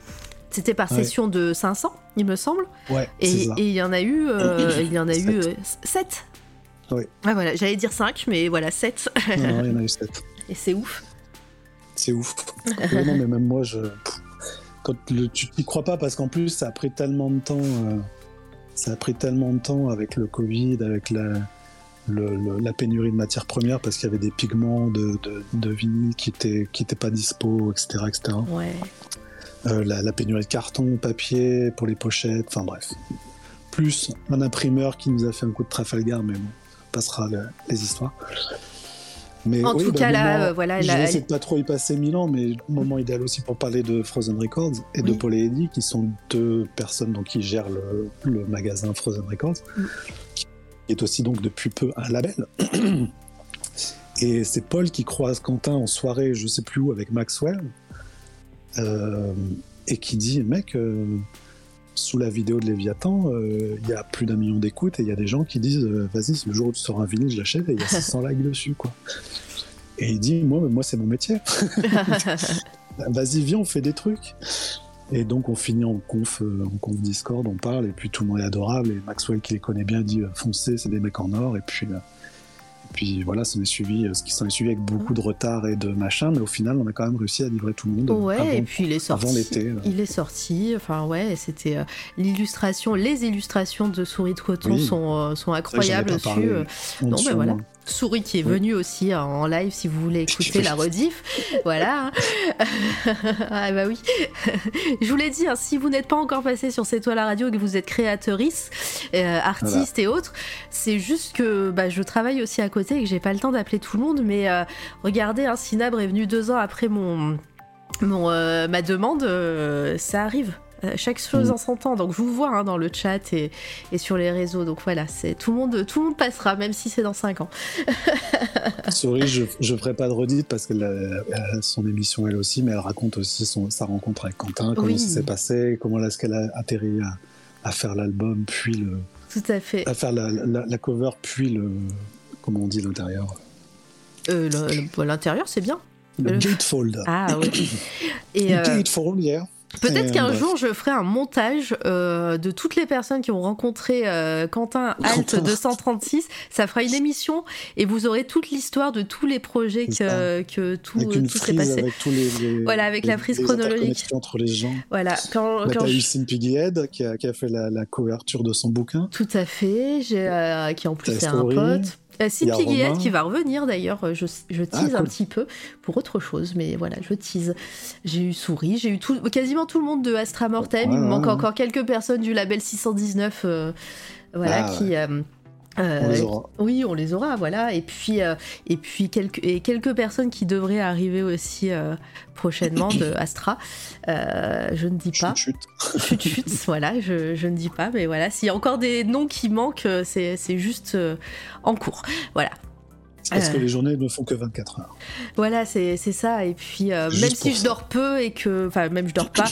Speaker 1: c'était par session de 500, il me semble.
Speaker 2: Ouais,
Speaker 1: et il y en a eu, il y en a eu 7.
Speaker 2: Oui.
Speaker 1: Ah, voilà, j'allais dire 5, mais voilà, 7.
Speaker 2: non, il y en a eu 7.
Speaker 1: Et c'est ouf.
Speaker 2: C'est ouf. non, mais même moi, je. Quand le, tu n'y crois pas parce qu'en plus, ça a pris tellement de temps. Euh, ça a pris tellement de temps avec le Covid, avec la, la pénurie de matières premières parce qu'il y avait des pigments de, de, vinyle qui n'étaient qui étaient pas dispo, etc. etc.
Speaker 1: Ouais.
Speaker 2: Euh, la, pénurie de carton, papier pour les pochettes, enfin bref. Plus un imprimeur qui nous a fait un coup de Trafalgar, mais bon, passera les histoires
Speaker 1: en tout bah, cas, là, euh, voilà.
Speaker 2: Je vais essayer de pas trop y passer mille ans, mais moment idéal aussi pour parler de Frozen Records et de Paul et Eddie, qui sont deux personnes donc, qui gèrent le, magasin Frozen Records, mm. qui est aussi donc depuis peu un label. et c'est Paul qui croise Quentin en soirée, je sais plus où, avec Maxwell, euh, et qui dit, mec. Euh, sous la vidéo de Léviathan, il y a plus d'un million d'écoutes et il y a des gens qui disent vas-y, le jour où tu sors un vinyle, je l'achète et il y a 600 likes dessus. quoi. Et il dit, moi, moi c'est mon métier. Vas-y, viens, on fait des trucs. Et donc on finit en conf, euh, en conf Discord, on parle, et puis tout le monde est adorable. Et Maxwell qui les connaît bien dit, euh, foncez, c'est des mecs en or. Et puis, euh, puis voilà, ça m'est suivi, ce qui s'en est suivi avec beaucoup de retard et de machin, mais au final, on a quand même réussi à livrer tout le monde.
Speaker 1: Ouais, et puis il est sorti.
Speaker 2: L'été.
Speaker 1: Il est sorti. Enfin ouais, c'était l'illustration, les illustrations de Souris de coton sont, sont incroyables dessus. non, mais voilà. Souris qui est venu aussi en live si vous voulez écouter la rediff. voilà. ah bah oui. Je vous l'ai dit, hein, si vous n'êtes pas encore passé sur cette toile à radio et que vous êtes créatrice, euh, artiste et autres, c'est juste que bah, je travaille aussi à côté et que j'ai pas le temps d'appeler tout le monde. Mais euh, regardez, hein, Sinabre est venu deux ans après mon, mon euh, ma demande, ça arrive. Euh, chaque chose mm. en son temps. Donc je vous vois hein, dans le chat et, sur les réseaux. Donc voilà, c'est tout le monde, tout le monde passera, même si c'est dans 5 ans.
Speaker 2: Sorry, je, ne ferai pas de redite parce qu'elle a, son émission elle aussi, mais elle raconte aussi son, sa rencontre avec Quentin, comment ça s'est passé, comment est-ce qu'elle a atterri à, faire l'album, puis le.
Speaker 1: Tout à fait.
Speaker 2: À faire la, cover, puis le. Comment on dit l'intérieur
Speaker 1: euh, L'intérieur, c'est bien.
Speaker 2: Le Gatefold.
Speaker 1: Ah oui. Et, euh,
Speaker 2: Gatefold, yeah.
Speaker 1: Peut-être qu'un jour je ferai un montage euh, de toutes les personnes qui ont rencontré euh, Quentin Alt
Speaker 2: Quentin.
Speaker 1: 236. Ça fera une émission et vous aurez toute l'histoire de tous les projets que, que tout, tout s'est passé.
Speaker 2: avec tous les, les-
Speaker 1: Voilà, avec la frise
Speaker 2: les
Speaker 1: chronologique.
Speaker 2: entre les gens.
Speaker 1: Voilà, quand,
Speaker 2: Bah,
Speaker 1: quand je-
Speaker 2: qui a, qui a fait la, la couverture de son bouquin.
Speaker 1: Tout à fait, j'ai, euh, qui en plus est un pote. Euh, Sid Piggyhead
Speaker 2: Romain.
Speaker 1: qui va revenir d'ailleurs, euh, je,
Speaker 2: Ah,
Speaker 1: tease un petit peu pour autre chose, mais voilà, je tease. J'ai eu Souris, j'ai eu tout, quasiment tout le monde de Astra Mortem, il me manque encore quelques personnes du label 619, euh, voilà,
Speaker 2: Ah,
Speaker 1: qui... euh, euh,
Speaker 2: On les aura.
Speaker 1: Oui, on les aura, voilà. Et puis, euh, et puis quelques, et quelques personnes qui devraient arriver aussi euh, prochainement de Astra. Euh, je ne dis pas.
Speaker 2: Chut, chut.
Speaker 1: Chut, chut, voilà, je, je ne dis pas, mais voilà, s'il y a encore des noms qui manquent, euh, c'est c'est juste euh, en cours. Voilà.
Speaker 2: Parce
Speaker 1: Euh.
Speaker 2: que les journées ne font que 24 heures.
Speaker 1: Voilà, c'est c'est ça. Et puis, euh, même si je dors peu et que. Enfin, même je dors pas,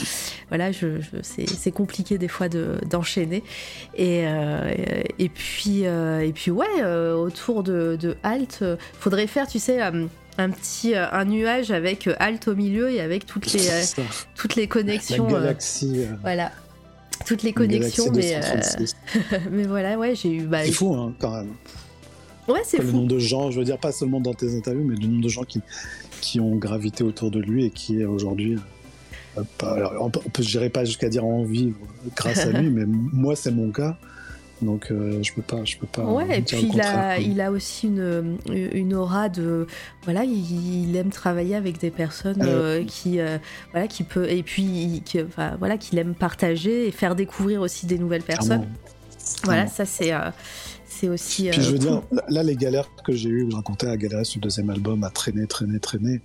Speaker 1: voilà, je, je- c'est c'est compliqué des fois de- d'enchaîner. et, euh, et puis, euh, et puis, ouais, euh, autour de, de Halt, euh, faudrait faire, tu sais, euh, un petit euh, un nuage avec euh, Halt au milieu et avec toutes les, euh, toutes les connexions. euh,
Speaker 2: galaxie. euh,
Speaker 1: voilà. Toutes les connexions, mais, euh,
Speaker 2: 236.
Speaker 1: mais voilà, ouais, j'ai eu. Bah,
Speaker 2: C'est fou, hein, quand même.
Speaker 1: Ouais, c'est
Speaker 2: le nombre de gens, je veux dire pas seulement dans tes interviews, mais le nombre de gens qui, qui ont gravité autour de lui et qui aujourd'hui, euh, on peut, peut- j'irai pas jusqu'à dire en vivre grâce à lui, mais moi c'est mon cas, donc euh, je peux pas, je peux pas.
Speaker 1: Ouais, et puis il a, il aussi une, une aura de. Voilà, il, il aime travailler avec des personnes
Speaker 2: Euh,
Speaker 1: euh, qui. euh, voilà, qui peut. Et puis, il- qui, enfin, voilà, qu'il aime partager et faire découvrir aussi des nouvelles personnes.
Speaker 2: Clairement.
Speaker 1: Voilà,
Speaker 2: Clairement.
Speaker 1: ça, c'est. Euh, c'est aussi.
Speaker 2: Puis
Speaker 1: euh,
Speaker 2: je veux
Speaker 1: cool.
Speaker 2: dire, là, les galères que j'ai eues, je racontais à galérer sur le deuxième album, à traîner, traîner, traîner.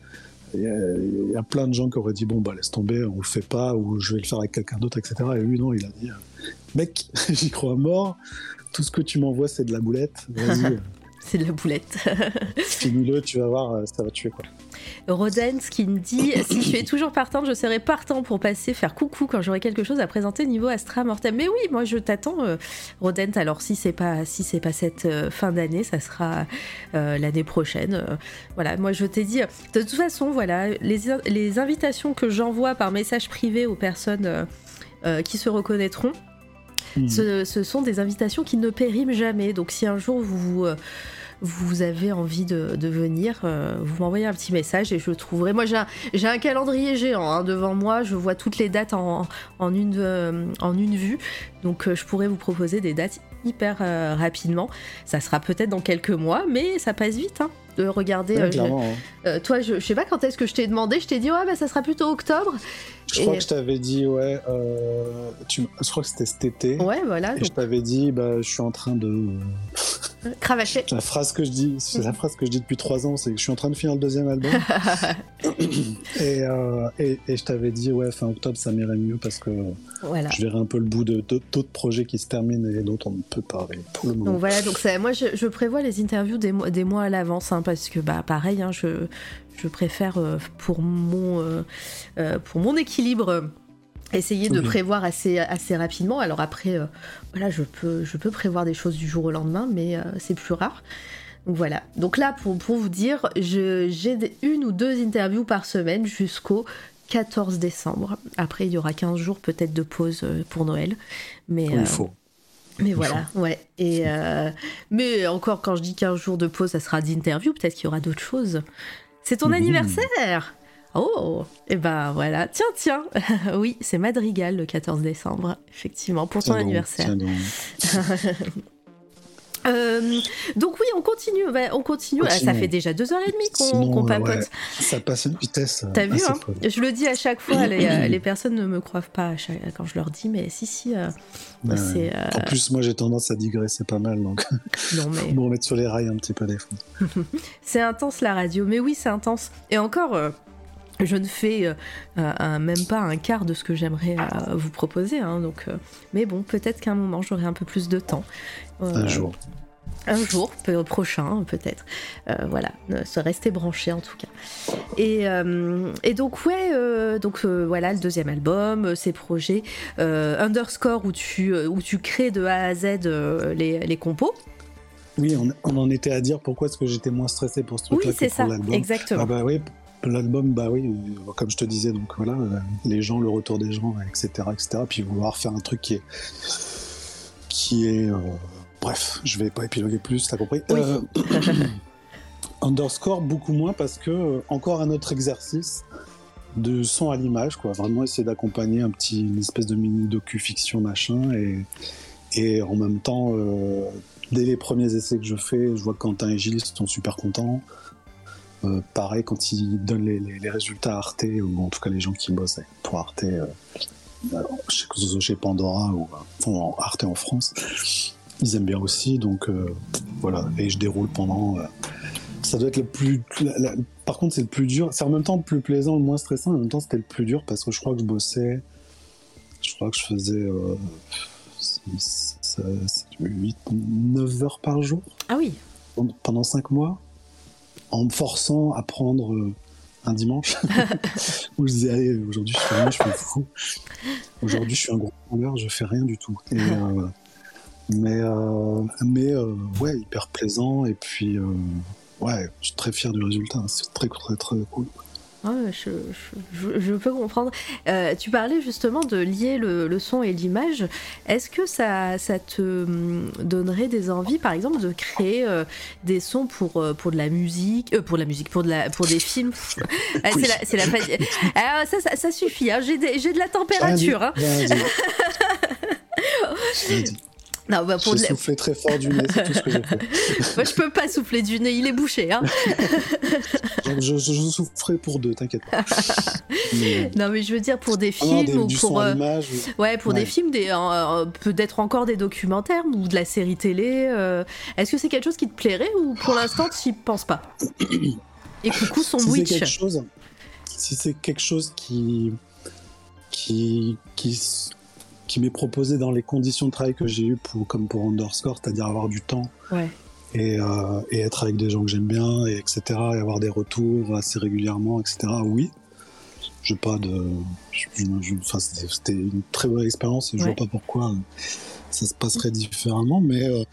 Speaker 2: Il y, a, il y a plein de gens qui auraient dit bon bah laisse tomber, on le fait pas, ou je vais le faire avec quelqu'un d'autre, etc. Et lui non, il a dit euh, mec, j'y crois mort. Tout ce que tu m'envoies c'est de la boulette. Vas-y, euh,
Speaker 1: C'est de la boulette.
Speaker 2: finis-le, tu vas voir, euh, ça va tuer quoi.
Speaker 1: Rodens qui me dit si tu es toujours partante, je serai partant pour passer faire coucou quand j'aurai quelque chose à présenter niveau Astra Mortem. Mais oui, moi je t'attends, euh, Rodent. Alors si c'est pas si c'est pas cette euh, fin d'année, ça sera euh, l'année prochaine. Voilà, moi je t'ai dit. De toute façon, voilà, les, les invitations que j'envoie par message privé aux personnes qui se reconnaîtront.
Speaker 2: Hmm.
Speaker 1: Ce, sont des invitations qui ne périment jamais. Donc si un jour vous, vous avez envie de, venir, euh, vous m'envoyez un petit message et je trouverai. Moi j'ai un, calendrier géant hein, devant moi, je vois toutes les dates en, en, une, euh, en une vue. Donc euh, je pourrais vous proposer des dates hyper rapidement. Ça sera peut-être dans quelques mois, mais ça passe vite. Hein, de regarder.
Speaker 2: Ouais,
Speaker 1: euh, je-
Speaker 2: hein.
Speaker 1: euh, toi, je, je sais pas quand est-ce que je t'ai demandé, je t'ai dit ouais bah ça sera plutôt octobre.
Speaker 2: Je crois que je t'avais dit, ouais, euh, tu, je crois que c'était cet été.
Speaker 1: Ouais voilà,
Speaker 2: Et
Speaker 1: donc
Speaker 2: je t'avais dit, bah, je suis en train de.
Speaker 1: cravacher.
Speaker 2: La phrase que je dis, c'est la phrase que je dis depuis trois ans, c'est que je suis en train de finir le deuxième album. et, euh, et, et je t'avais dit, ouais, fin octobre, ça m'irait mieux parce que
Speaker 1: voilà.
Speaker 2: je verrai un peu le bout de de- d'autres projets qui se terminent et dont on ne peut parler pour le moment.
Speaker 1: Donc voilà, donc ça, moi je, je prévois les interviews des mois, des mois à l'avance, hein, parce que bah pareil, hein, je, je préfère euh, pour mon euh, euh, pour mon équilibre essayer de prévoir assez assez rapidement. Alors après, euh, voilà, je peux je peux prévoir des choses du jour au lendemain, mais euh, c'est plus rare. Donc voilà. Donc là, pour, pour vous dire, je- j'ai une ou deux interviews par semaine jusqu'au 14 décembre. Après, il y aura 15 jours peut-être de pause pour Noël. Mais,
Speaker 2: il faut.
Speaker 1: Mais
Speaker 2: Il
Speaker 1: voilà, ouais. Et euh, mais encore, quand je dis 15 jours de pause, ça sera d'interview. Peut-être qu'il y aura d'autres choses. C'est ton
Speaker 2: Mhm.
Speaker 1: anniversaire Oh Et ben voilà. Tiens, tiens Oui, c'est Madrigal le 14 décembre, effectivement, pour ton
Speaker 2: donc,
Speaker 1: anniversaire.
Speaker 2: tiens donc.
Speaker 1: Euh, donc oui, on continue. on continue. Ah, ça fait déjà deux heures et demie qu'on
Speaker 2: euh,
Speaker 1: papote.
Speaker 2: ouais, ça passe une vitesse.
Speaker 1: T'as vu, hein. Je le dis à chaque fois, les, euh, les personnes ne me croient pas quand je leur dis, mais si, si, euh, euh,
Speaker 2: En plus, moi, j'ai tendance à digresser pas mal, donc
Speaker 1: non, mais...
Speaker 2: me remettre sur les rails un petit peu des fois.
Speaker 1: C'est intense la radio, mais oui, c'est intense. Et encore, je ne fais euh, un- même pas un quart de ce que j'aimerais euh, vous proposer. hein, donc, euh, mais bon, peut-être qu'à un moment, j'aurai un peu plus de temps. Euh,
Speaker 2: Un jour.
Speaker 1: Un jour, peu- prochain, peut-être. Euh, voilà, euh, se rester branché en tout cas. Et, euh, et donc, ouais, euh, donc euh, voilà, le deuxième album, euh, ces projets. euh, underscore où tu, euh, où tu crées de A à Z euh, les, les compos.
Speaker 2: Oui, on, on en était à dire pourquoi est-ce que j'étais moins stressé pour ce truc-là
Speaker 1: Oui,
Speaker 2: que
Speaker 1: c'est
Speaker 2: pour l'album.
Speaker 1: exactement.
Speaker 2: Ah bah oui, l'album, bah oui, euh, comme je te disais, donc voilà, euh, les gens, le retour des gens, etc., etc. Puis vouloir faire un truc qui est, qui est, euh, bref, je vais pas épiloguer plus, t'as compris.
Speaker 1: Oui.
Speaker 2: Euh, underscore beaucoup moins parce que encore un autre exercice de son à l'image, quoi. Vraiment essayer d'accompagner un petit, une espèce de mini docu-fiction machin et, et en même temps, euh, dès les premiers essais que je fais, je vois que Quentin et Gilles sont super contents. Euh, pareil, quand ils donnent les, les- les résultats à Arte, ou en tout cas les gens qui bossent pour Arte, euh, euh, chez, Pandora ou enfin, Arte en France, ils aiment bien aussi. Donc euh, voilà, et je déroule pendant. ça doit être le plus. la- la- par contre, c'est le plus dur. C'est en même temps le plus plaisant, le moins stressant. En même temps, c'était le plus dur parce que je crois que je bossais. Je crois que je faisais. Euh, 8, 9 heures par jour
Speaker 1: Ah oui.
Speaker 2: pendant 5 mois en me forçant à prendre euh, un dimanche. Où je disais allez aujourd'hui je fais rien je fais fou. Aujourd'hui je suis un gros branleur je fais rien du tout. Et, euh, mais euh, mais ouais hyper plaisant. Et puis ouais je suis très fier du résultat. C'est très très très cool
Speaker 1: ouais, je, je- je- je peux comprendre. Euh, tu parlais justement de lier le, le son et l'image. Est-ce que ça, ça te hum, donnerait des envies, par exemple, de créer euh, des sons pour, euh, pour de la musique, euh, pour de la musique, pour, de la, pour des films? Ah,
Speaker 2: Oui.
Speaker 1: C'est la, Alors, ça, ça, ça suffit. hein. J'ai de la température. hein. Non, bah, pour de
Speaker 2: j'ai
Speaker 1: la-
Speaker 2: soufflé très fort du nez c'est tout ce que j'ai fait
Speaker 1: Moi, je peux pas souffler du nez. Il est bouché. Hein.
Speaker 2: je, je, je souffrais pour deux t'inquiète pas Mais,
Speaker 1: Non, mais je veux dire pour des
Speaker 2: ah non,
Speaker 1: films
Speaker 2: des-
Speaker 1: ou
Speaker 2: du son
Speaker 1: pour. euh,
Speaker 2: ou-
Speaker 1: Ouais, pour
Speaker 2: Ouais.
Speaker 1: des films, des, euh, peut-être encore des documentaires ou de la série télé. euh, Est-ce que c'est quelque chose qui te plairait ou pour l'instant tu n'y penses pas? Et coucou
Speaker 2: si c'est
Speaker 1: sandwich.
Speaker 2: quelque chose si c'est quelque chose qui qui qui, qui m'est proposé dans les conditions de travail que j'ai eu pour comme pour Underscore c'est-à-dire avoir du temps
Speaker 1: Ouais.
Speaker 2: et, euh, et être avec des gens que j'aime bien et etc et avoir des retours assez régulièrement etc oui j'ai pas de je- je- je- enfin, c'était une très bonne expérience et je
Speaker 1: Ouais.
Speaker 2: vois pas pourquoi ça se passerait différemment mais euh,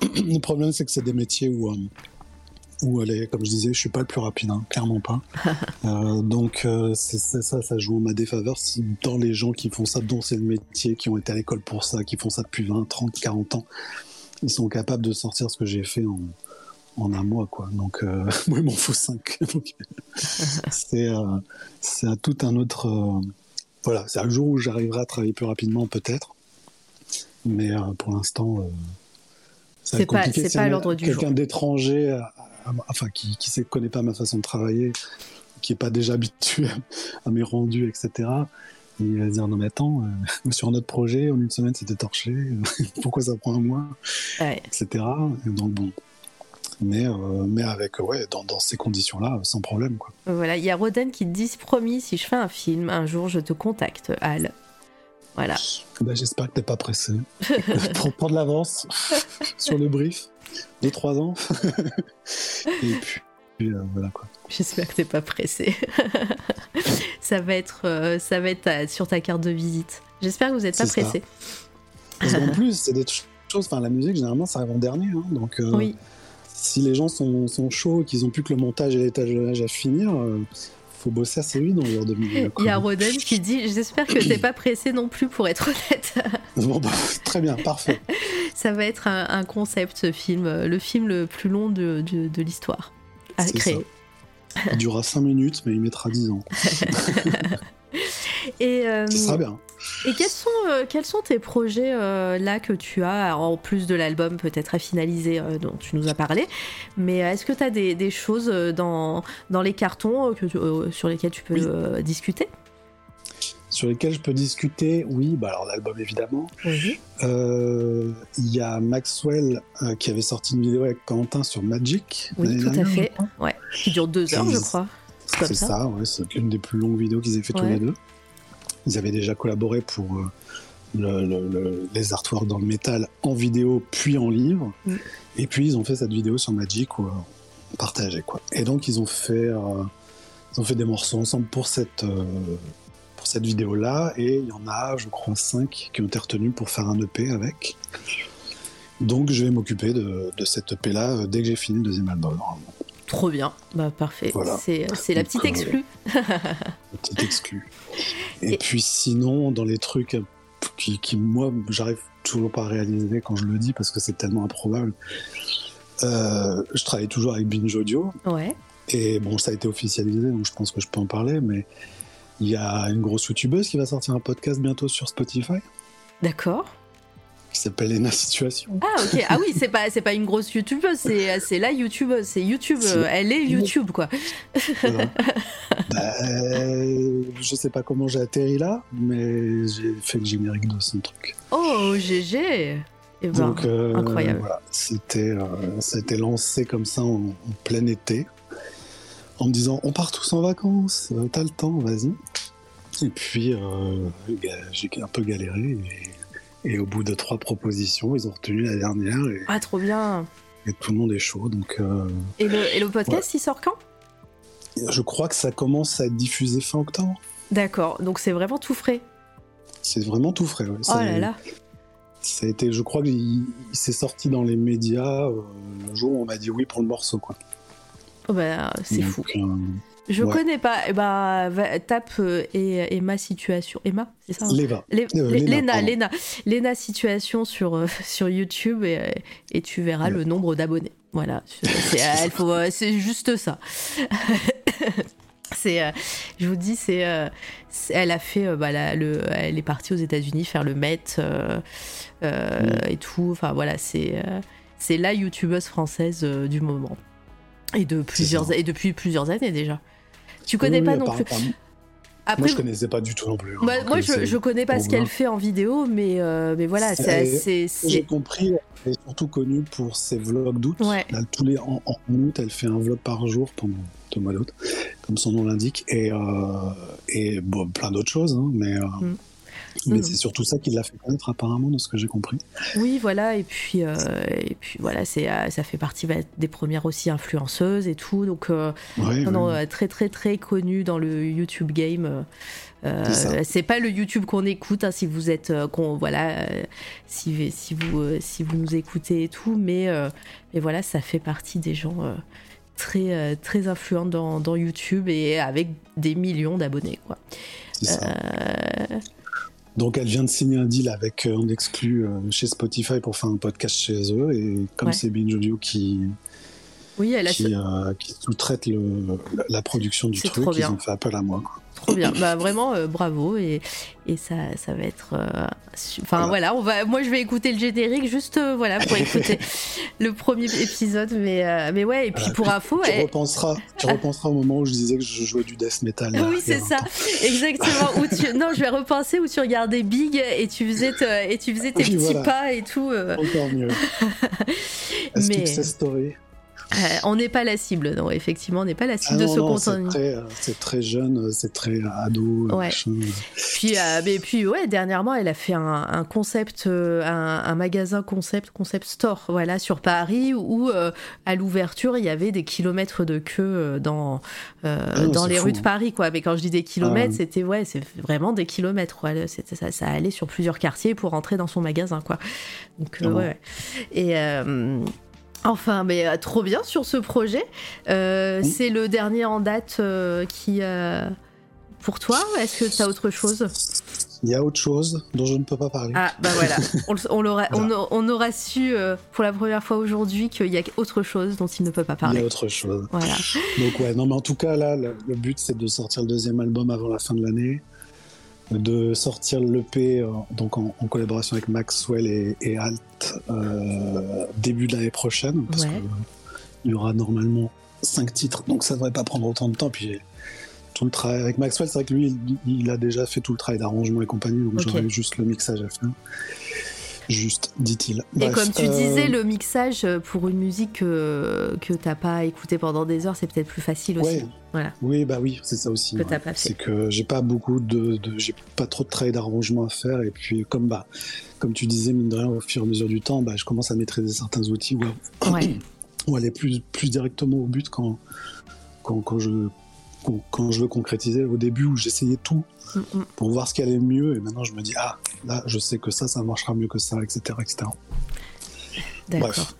Speaker 2: le problème c'est que c'est des métiers où euh, où est, comme je disais, je suis pas le plus rapide, hein, clairement pas. Euh, donc euh, c'est ça, ça joue en ma défaveur. Si dans les gens qui font ça, dont c'est le métier, qui ont été à l'école pour ça, qui font ça depuis 20, 30, 40 ans, ils sont capables de sortir ce que j'ai fait en, en un mois, quoi. Donc euh, moi, il m'en faut 5. c'est euh, tout un autre. euh, voilà, c'est un jour où j'arriverai à travailler plus rapidement, peut-être. Mais pour l'instant.
Speaker 1: C'est pas- pas l'ordre du
Speaker 2: Quelqu'un
Speaker 1: jour.
Speaker 2: d'étranger, à- à- enfin qui qui ne connaît pas ma façon de travailler, qui est pas déjà habitué à mes rendus, etc. Il va se dire non mais attends, euh, sur notre projet, en une semaine c'était torché, pourquoi ça prend un mois,
Speaker 1: Ouais.
Speaker 2: etc. Et donc bon, mais euh, mais avec ouais dans, dans ces conditions-là, sans problème quoi.
Speaker 1: Voilà, il y a Roden qui te dit promis, si je fais un film, un jour je te contacte, Al. Voilà.
Speaker 2: Ben, J'espère que t'es pas pressé pour prendre l'avance sur le brief de trois ans. Et puis, puis, euh, voilà quoi.
Speaker 1: J'espère que t'es pas pressé. ça va être, euh, ça va être ta- sur ta carte de visite. J'espère que vous êtes pas pressé.
Speaker 2: Parce qu'en plus, c'est des choses. Enfin, la musique généralement ça arrive en dernier, hein, donc. euh,
Speaker 1: Oui.
Speaker 2: si les gens sont, sont chauds et qu'ils ont plus que le montage et l'étalonnage à finir, faut bosser assez vite dans leur demi
Speaker 1: Il y a Roden qui dit J'espère que t'es pas pressé non plus pour être honnête.
Speaker 2: Bon, bah, très bien, parfait.
Speaker 1: Ça va être un, un concept, ce film, euh, le film le plus long de, de- de l'histoire à créer.
Speaker 2: Il durera 5 minutes, mais il mettra 10 ans.
Speaker 1: Et, euh,
Speaker 2: Ce sera bien.
Speaker 1: Et quels, sont, euh, quels sont tes projets euh, là que tu as, en plus de l'album peut-être à finaliser euh, dont tu nous as parlé Mais est-ce que tu as des, des choses dans, dans les cartons que tu- sur lesquels tu peux
Speaker 2: Oui.
Speaker 1: discuter?
Speaker 2: Sur lesquels je peux discuter, oui, bah alors l'album évidemment.
Speaker 1: Oui.
Speaker 2: Il y a Maxwell qui avait sorti une vidéo avec Quentin sur Magic.
Speaker 1: Oui, tout à fait. Ouais. Qui dure deux heures, je crois. C'est ça.
Speaker 2: ça, ouais, c'est l'une des plus longues vidéos qu'ils aient fait tous les deux. Ils avaient déjà collaboré pour euh, le- le- le- les artworks dans le métal en vidéo puis en livre.
Speaker 1: Mm.
Speaker 2: Et puis ils ont fait cette vidéo sur Magic où on partageait quoi. Et donc ils ont fait, euh, ils ont fait des morceaux ensemble pour cette, euh, pour cette vidéo là. Et il y en a, je crois, cinq qui ont été retenus pour faire un EP avec. Donc je vais m'occuper de, de cette EP là dès que j'ai fini le deuxième album. normalement.
Speaker 1: Trop bien, bah parfait.
Speaker 2: Voilà.
Speaker 1: C'est c'est la
Speaker 2: Donc,
Speaker 1: petite
Speaker 2: euh,
Speaker 1: exclue.
Speaker 2: Petit exclu. Et,
Speaker 1: Et-
Speaker 2: puis sinon, dans les trucs qui, qui, moi, j'arrive toujours pas à réaliser quand je le dis parce que c'est tellement improbable. euh, je travaille toujours avec Binge Audio
Speaker 1: Ouais.
Speaker 2: et bon, ça a été officialisé donc je pense que je peux en parler, mais il y a une grosse youtubeuse qui va sortir un podcast bientôt sur Spotify
Speaker 1: D'accord.
Speaker 2: Qui s'appelle Lena Situation.
Speaker 1: Ah ok. Ah oui, c'est pas pas une grosse youtubeuse, c'est la youtubeuse, c'est YouTube. Euh, Elle est YouTube quoi.
Speaker 2: Voilà. Bah, euh, je sais pas comment j'ai atterri là, mais j'ai fait le générique de son truc.
Speaker 1: Oh GG. Eh ben,
Speaker 2: Donc, euh,
Speaker 1: incroyable.
Speaker 2: Voilà, c'était, euh, ça a été lancé comme ça en, en plein été, en me disant on part tous en vacances, t'as le temps, vas-y. Et puis euh, j'ai un peu galéré et, et au bout de trois propositions, ils ont retenu la dernière et,
Speaker 1: Ah trop bien.
Speaker 2: et tout le monde est chaud. Donc euh,
Speaker 1: Et le, et le podcast il sort quand?
Speaker 2: Je crois que ça commence à être diffusé fin octobre.
Speaker 1: D'accord. Donc c'est vraiment tout frais.
Speaker 2: C'est vraiment tout frais. ouais.
Speaker 1: Oh
Speaker 2: Ça-
Speaker 1: là là.
Speaker 2: Ça a été, je crois qu'il il s'est sorti dans les médias euh, le jour où on m'a dit oui pour le morceau. Quoi.
Speaker 1: Oh bah, c'est fou.
Speaker 2: euh,
Speaker 1: Je
Speaker 2: ouais.
Speaker 1: connais pas. Eh va- tape euh, et, et ma situation. Emma, c'est ça hein
Speaker 2: Leva.
Speaker 1: Lé-
Speaker 2: Euh,
Speaker 1: Lé-
Speaker 2: Léna,
Speaker 1: Léna. Léna, situation sur, euh, sur YouTube et, euh, et tu verras
Speaker 2: Ouais.
Speaker 1: le nombre d'abonnés. Voilà, c'est juste ça. c'est, je vous dis, c'est, elle a fait, bah, la- le, elle est partie aux États-Unis faire le Met
Speaker 2: Mm.
Speaker 1: et tout. Enfin voilà, c'est, c'est la youtubeuse française du moment et de plusieurs et depuis plusieurs années déjà. Tu connais
Speaker 2: Oui,
Speaker 1: pas
Speaker 2: oui,
Speaker 1: non
Speaker 2: par-
Speaker 1: plus.
Speaker 2: par-
Speaker 1: Après,
Speaker 2: Moi, je connaissais pas du tout non plus. hein,
Speaker 1: bah, moi,
Speaker 2: euh,
Speaker 1: je, connais pas ce qu'elle fait en vidéo, mais, euh, mais voilà, c'est,
Speaker 2: J'ai compris, elle est surtout connue pour ses vlogs d'août.
Speaker 1: Ouais.
Speaker 2: Tous les en, en août, elle fait un vlog par jour pendant deux mois d'août, comme son nom l'indique, et, euh, et bon, plein d'autres choses, hein, mais, euh,
Speaker 1: Mm.
Speaker 2: Mais
Speaker 1: Mm.
Speaker 2: c'est surtout ça qui l'a fait connaître apparemment, de ce que j'ai compris.
Speaker 1: Oui, voilà, et puis, euh, et puis voilà, c'est, euh, ça fait partie bah, des premières aussi influenceuses et tout, donc euh,
Speaker 2: Ouais,
Speaker 1: non, non,
Speaker 2: ouais.
Speaker 1: très très très connue dans le YouTube game. euh,
Speaker 2: C'est
Speaker 1: pas le YouTube qu'on écoute hein, si vous êtes qu'on voilà si, si vous si vous nous écoutez et tout mais mais voilà ça fait partie des gens très très influents dans, dans YouTube et avec des millions d'abonnés quoi.
Speaker 2: c'est ça.
Speaker 1: Euh,
Speaker 2: Donc, elle vient de signer un deal avec euh, en exclu euh, chez Spotify pour faire un podcast chez eux, et comme
Speaker 1: Ouais.
Speaker 2: c'est Binge Audio qui,
Speaker 1: oui, elle a
Speaker 2: qui, euh, qui sous-traite la, production du truc, ils ont fait appel à moi. quoi.
Speaker 1: Trop bien, bah vraiment euh, bravo et, et ça, ça va être. euh, Enfin voilà. on va. Moi je vais écouter le générique juste euh, voilà pour écouter le premier épisode, mais euh, mais ouais et puis
Speaker 2: Voilà.
Speaker 1: pour info.
Speaker 2: Tu
Speaker 1: elle-
Speaker 2: repenseras, tu repenseras au moment où je disais que je jouais du death metal.
Speaker 1: Ah Oui, c'est ça, exactement. Où tu... Non, je vais repenser où tu regardais Big et tu faisais, te- et tu faisais tes
Speaker 2: Oui,
Speaker 1: petits
Speaker 2: voilà.
Speaker 1: pas et tout. euh,
Speaker 2: Encore mieux. Est-ce
Speaker 1: Mais-
Speaker 2: que c'est story
Speaker 1: euh, on n'est pas la cible, non, effectivement, on n'est pas la
Speaker 2: Ah
Speaker 1: cible de
Speaker 2: non,
Speaker 1: ce
Speaker 2: non,
Speaker 1: contenu.
Speaker 2: très, euh, c'est très jeune, euh, c'est très ado. euh,
Speaker 1: Ouais.
Speaker 2: machin.
Speaker 1: Puis, euh, mais puis ouais, dernièrement, elle a fait un, un concept, euh, un, un magasin concept, concept store, voilà, sur Paris, où euh, à l'ouverture, il y avait des kilomètres de queue euh, dans euh,
Speaker 2: Ah
Speaker 1: dans les
Speaker 2: fou,
Speaker 1: rues de. Paris, quoi. Mais quand je dis des kilomètres,
Speaker 2: Ah.
Speaker 1: c'était ouais, c'est vraiment des kilomètres, C'était ça, ça allait sur plusieurs quartiers pour entrer dans son magasin, quoi. Donc euh,
Speaker 2: Ah
Speaker 1: ouais, ouais. Et euh, Enfin, mais euh, trop bien sur ce projet. Euh,
Speaker 2: Oui.
Speaker 1: C'est le dernier en date euh, qui. euh, pour toi, est-ce que tu as autre chose?
Speaker 2: Il y a autre chose dont je ne peux pas parler.
Speaker 1: Ah, bah voilà, on, on l'aura- on,
Speaker 2: Voilà.
Speaker 1: on aura su euh, pour la première fois aujourd'hui qu'il y a autre chose dont il ne peut pas
Speaker 2: Il y
Speaker 1: parler.
Speaker 2: a autre chose.
Speaker 1: Voilà.
Speaker 2: Donc ouais, non mais en tout cas là, le, le but c'est de sortir le deuxième album avant la fin de l'année, de sortir l'EP euh, donc en, en collaboration avec Maxwell et, et Alt euh, début de l'année prochaine, parce
Speaker 1: Ouais.
Speaker 2: que il y aura normalement cinq titres, donc ça devrait pas prendre autant de temps. Puis tout le travail avec Maxwell, c'est vrai que lui, il, il a déjà fait tout le travail d'arrangement et compagnie, donc
Speaker 1: Ok.
Speaker 2: j'aurais juste le mixage à faire. Juste, dit-il.
Speaker 1: Et
Speaker 2: Bref,
Speaker 1: comme tu
Speaker 2: euh,
Speaker 1: disais, le mixage euh, pour une musique que, que t'as pas écouté pendant des heures, c'est peut-être plus facile aussi. Voilà.
Speaker 2: Oui, bah oui, c'est ça aussi.
Speaker 1: Que
Speaker 2: ouais. C'est que j'ai pas beaucoup de, de- j'ai pas trop de travail d'arrangement à faire et puis comme bah comme tu disais mine de rien au fur et à mesure du temps, bah je commence à maîtriser certains outils ou
Speaker 1: Ouais.
Speaker 2: aller plus plus directement au but quand quand, quand je quand, je veux concrétiser. Au début où j'essayais tout
Speaker 1: Mm, mm.
Speaker 2: pour voir ce qui allait mieux et maintenant je me dis ah là je sais que ça ça marchera mieux que ça etc etc.
Speaker 1: D'accord.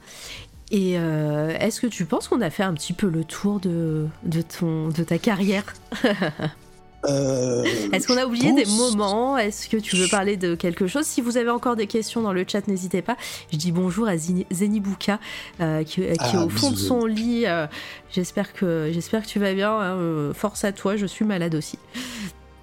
Speaker 1: Et est-ce que tu penses qu'on a fait un petit peu le tour de, de, ton, de ta carrière?
Speaker 2: Euh,
Speaker 1: Est-ce qu'on a oublié des moments? Est-ce que tu veux parler de quelque chose? Si vous avez encore des questions dans le chat, n'hésitez pas. Je dis bonjour à Zenibuka euh, qui, qui
Speaker 2: Ah,
Speaker 1: est au fond de son lit. euh, j'espère que j'espère que tu vas bien. hein, euh, force à toi, je suis malade aussi.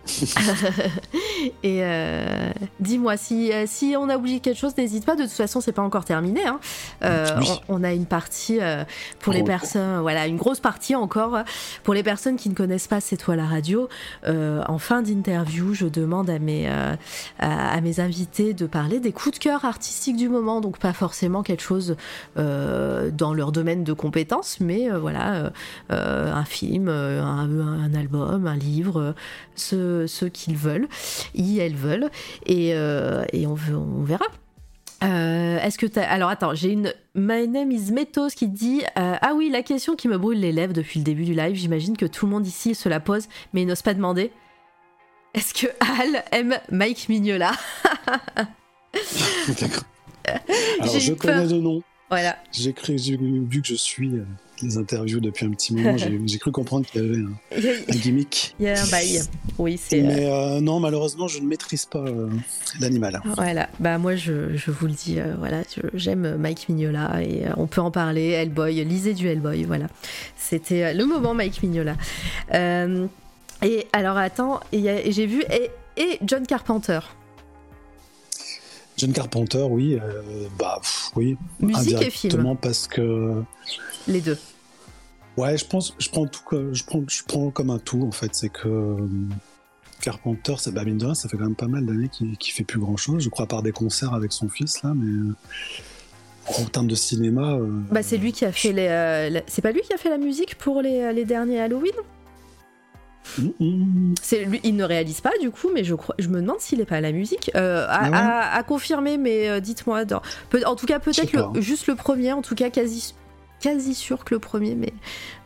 Speaker 1: Et euh, dis-moi si, euh, si on a oublié quelque chose, n'hésite pas. De toute façon, c'est pas encore terminé. hein. Euh,
Speaker 2: Oui.
Speaker 1: on, on a une partie euh, pour les personnes, voilà, une grosse partie encore pour les personnes qui ne connaissent pas C'est toi la radio. en fin d'interview, je demande à mes à, à mes invités de parler des coups de cœur artistiques du moment, donc pas forcément quelque chose dans leur domaine de compétences, mais voilà, un film, un, un album, un livre, euh, ce, ce qu'ils veulent, ils, elles veulent, et, euh, et on, veut- on verra. Euh, Est-ce que t'as... Alors attends, j'ai une My name is Metos qui dit euh, Ah oui, la question qui me brûle les lèvres depuis le début du live, j'imagine que tout le monde ici se la pose, mais il n'ose pas demander. Est-ce que Al aime Mike Mignola
Speaker 2: D'accord. Alors, je connais de nom.
Speaker 1: Voilà.
Speaker 2: J'ai cru, vu que je suis les interviews depuis un petit moment, j'ai cru comprendre qu'il y avait un, un gimmick.
Speaker 1: il y a un bail. Oui, c'est. euh,
Speaker 2: Mais euh, non, malheureusement, je ne maîtrise pas euh, l'animal.
Speaker 1: Voilà, bah moi je, je vous le dis, euh, voilà, j'aime Mike Mignola et euh, on peut en parler, Hellboy, lisez du Hellboy, voilà. C'était euh, le moment Mike Mignola. Euh, et alors attends, j'ai vu, et, et John Carpenter,
Speaker 2: John Carpenter, oui, euh, bah pff, oui,
Speaker 1: musique et film,
Speaker 2: parce que
Speaker 1: les deux.
Speaker 2: ouais, je pense, je prends tout, comme- je prends, je prends comme un tout en fait, c'est que euh, Carpenter, c'est bah, mine de rien, ça fait quand même pas mal d'années qu'il qu'il fait plus grand chose. Je crois à part des concerts avec son fils là, mais euh, en termes de cinéma, euh,
Speaker 1: Bah c'est lui qui a fait les, euh, la- c'est pas lui qui a fait la musique pour les, les derniers Halloween?
Speaker 2: Mm, mm,
Speaker 1: C'est lui, il ne réalise pas du coup, mais je crois, je me demande s'il est pas à la musique. Euh, à,
Speaker 2: Ah ouais
Speaker 1: à- à confirmer, mais dites-moi. en tout cas, peut-être le- juste le premier. En tout cas, quasi, quasi sûr que le premier, mais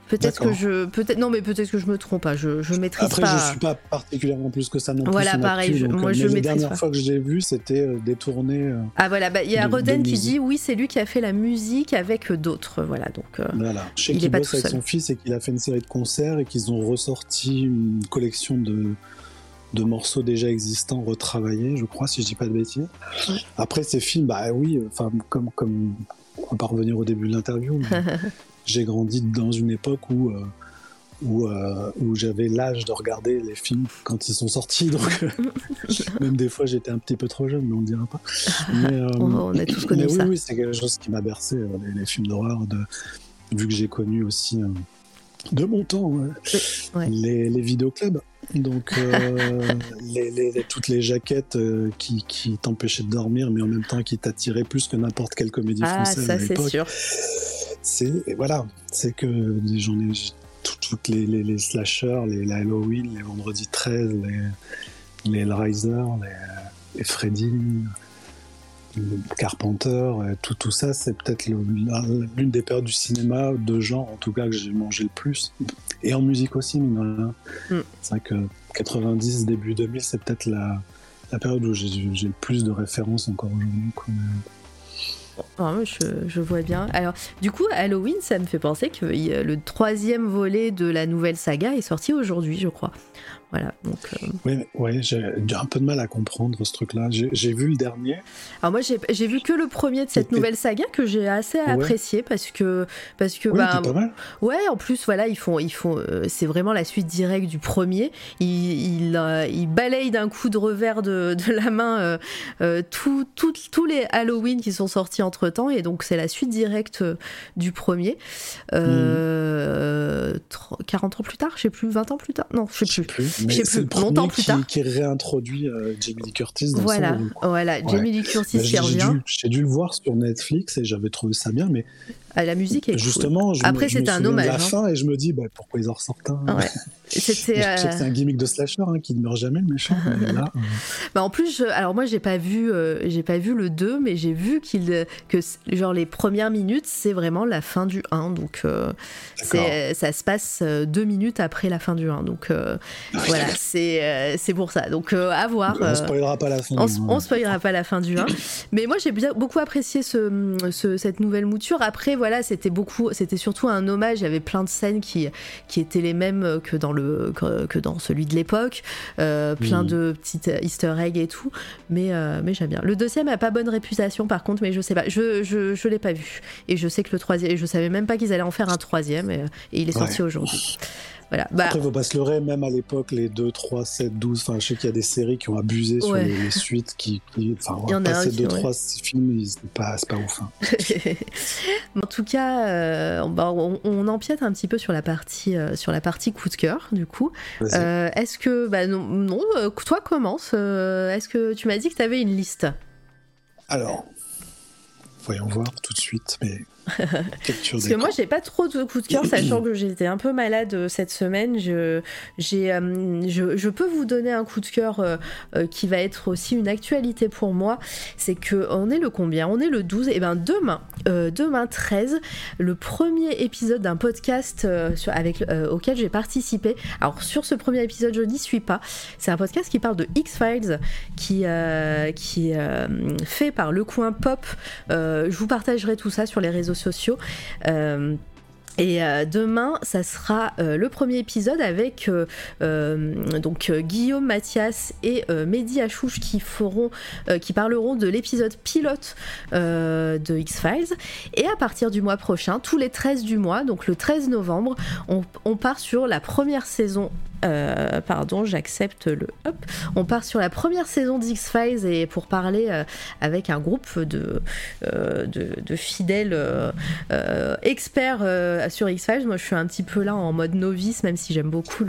Speaker 1: peut-être que je, peut-être non, mais peut-être que je me trompe pas. Je, je maîtrise
Speaker 2: Après,
Speaker 1: pas.
Speaker 2: je suis pas particulièrement plus que ça non plus.
Speaker 1: Voilà, pareil,
Speaker 2: l'actu,
Speaker 1: je-
Speaker 2: donc,
Speaker 1: moi,
Speaker 2: euh,
Speaker 1: je
Speaker 2: la dernière
Speaker 1: pas.
Speaker 2: fois que je l'ai vu, c'était euh, détourné. euh,
Speaker 1: Ah voilà, bah, il y a
Speaker 2: de-
Speaker 1: Roden
Speaker 2: de
Speaker 1: qui
Speaker 2: musique.
Speaker 1: dit oui, c'est lui qui a fait la musique avec d'autres. Voilà, donc. euh,
Speaker 2: Voilà. Sais
Speaker 1: Il est pas tout
Speaker 2: avec
Speaker 1: seul.
Speaker 2: son fils et qu'il a fait une série de concerts et qu'ils ont ressorti une collection de, de morceaux déjà existants retravaillés, je crois, si je dis pas de bêtises. Après, ces films, bah oui, enfin, comme, comme on pas revenir au début de l'interview, j'ai grandi dans une époque où. euh, où, euh, où j'avais l'âge de regarder les films quand ils sont sortis, donc euh, même des fois j'étais un petit peu trop jeune, mais on ne dira pas. Mais, euh,
Speaker 1: On- on a tous connu
Speaker 2: mais
Speaker 1: ça.
Speaker 2: oui, c'est quelque chose qui m'a bercé, les, les films d'horreur, vu que j'ai connu aussi de mon temps ouais,
Speaker 1: ouais.
Speaker 2: Les, les vidéoclubs. Donc, euh, les, les- les- toutes les jaquettes euh, qui, qui t'empêchaient de dormir, mais en même temps qui t'attiraient plus que n'importe quelle comédie
Speaker 1: Ah,
Speaker 2: française
Speaker 1: ça
Speaker 2: à
Speaker 1: c'est
Speaker 2: l'époque.
Speaker 1: sûr.
Speaker 2: C'est voilà, c'est que j'en ai toutes les, les, les slashers, les, les Halloween, les Vendredi 13, les, les Hellraiser, les, les Freddy, Carpenter, euh, tout, tout ça, c'est peut-être l'une des périodes du cinéma de genre, en tout cas, que j'ai mangé le plus. Et en musique aussi, mine.
Speaker 1: Mm.
Speaker 2: C'est vrai que 90, début 2000, c'est peut-être la, la période où j'ai le plus de références encore aujourd'hui.
Speaker 1: Ah, je, je vois bien. Alors, du coup, Halloween, ça me fait penser que euh, le troisième volet de la nouvelle saga est sorti aujourd'hui, je crois. Voilà, donc. euh,
Speaker 2: Oui, ouais, j'ai un peu de mal à comprendre ce truc-là. J'ai vu le dernier.
Speaker 1: Alors moi j'ai vu que le premier de cette nouvelle saga que j'ai assez apprécié parce que parce que
Speaker 2: Oui,
Speaker 1: bah,
Speaker 2: pas mal.
Speaker 1: ouais en plus voilà ils font ils font euh, c'est vraiment la suite directe du premier ils il, euh, ils balayent d'un coup de revers de, de la main euh, euh, tout- tout- tous les Halloween qui sont sortis entre temps et donc c'est la suite directe du premier 30 40 ans plus tard je sais plus 20 ans plus tard non je sais
Speaker 2: Je sais
Speaker 1: plus
Speaker 2: plus.
Speaker 1: Je sais plus,
Speaker 2: le
Speaker 1: longtemps plus
Speaker 2: qui,
Speaker 1: tard.
Speaker 2: qui réintroduit euh, Jamie Lee Curtis dans
Speaker 1: voilà
Speaker 2: quoi.
Speaker 1: voilà Jamie Lee Curtis
Speaker 2: Bah,
Speaker 1: qui revient
Speaker 2: j'ai dû le voir sur Netflix et j'avais trouvé ça bien, mais
Speaker 1: Ah, la musique est cool.
Speaker 2: justement, je,
Speaker 1: Après, c'était un hommage,
Speaker 2: la
Speaker 1: hein.
Speaker 2: fin et je me dis bah, pourquoi ils en ressortent un.
Speaker 1: Ouais.
Speaker 2: Que
Speaker 1: euh,
Speaker 2: c'est un gimmick de slasher hein, qui ne meurt jamais le méchant. là, euh,
Speaker 1: bah, en plus, je- alors moi j'ai pas vu, euh, j'ai pas vu le 2, mais j'ai vu qu'il que c- genre les premières minutes c'est vraiment la fin du 1, donc euh, c'est ça se passe euh, deux minutes après la fin du 1, donc euh, voilà c'est euh, c'est pour ça. Donc euh, à voir.
Speaker 2: on
Speaker 1: euh,
Speaker 2: spoilera pas la fin.
Speaker 1: on, on spoilera pas la fin du 1. Mais moi, j'ai bien, beaucoup apprécié ce, ce- cette nouvelle mouture. Après, voilà, c'était beaucoup, c'était surtout un hommage. Il y avait plein de scènes qui, qui étaient les mêmes que dans, le, que, dans celui de l'époque. Euh, plein de petites easter eggs et tout. Mais, euh, mais j'aime bien. Le deuxième a pas bonne réputation par contre, mais je sais pas. Je, je, je l'ai pas vu. Et je sais que le troisième, je savais même pas qu'ils allaient en faire un troisième. Et, et il est sorti aujourd'hui. Voilà.
Speaker 2: Bah, Après, faut pas se leurrer, même à l'époque, les 2, 3, 7, 12, enfin, je sais qu'il y a des séries qui ont abusé sur les, suites, qui, enfin, il y en passer 2, 3 films, c'est pas, pas ouf. Hein.
Speaker 1: en tout cas, euh, on, on, empiète un petit peu sur la partie, euh, sur la partie coup de cœur, du coup. Euh, est-ce que, bah non, non toi commence. Est-ce que tu m'as dit que tu avais une liste?
Speaker 2: Alors, voyons voir tout de suite, mais
Speaker 1: Parce que moi, j'ai pas trop de coups de cœur, sachant que j'étais un peu malade euh, cette semaine. Je, j'ai, euh, je, je, peux vous donner un coup de cœur euh, qui va être aussi une actualité pour moi. C'est que on est le combien? On est le 12. Et ben demain, demain 13, le premier épisode d'un podcast sur, avec, auquel j'ai participé. Alors sur ce premier épisode, je n'y suis pas. C'est un podcast qui parle de X-Files, qui, qui est fait par Le Coin Pop. je vous partagerai tout ça sur les réseaux sociaux. Euh, et euh, demain, ça sera euh, le premier épisode avec donc Guillaume Mathias et Mehdi Achouche qui feront, qui parleront de l'épisode pilote de X Files. Et à partir du mois prochain, tous les 13 du mois, donc le 13 novembre, on, on part sur la première saison euh, pardon, j'accepte le. Hop. On part sur la première saison d'X-Files et pour parler euh, avec un groupe de, euh, fidèles experts sur X-Files. Moi, je suis un petit peu là en mode novice, même si j'aime beaucoup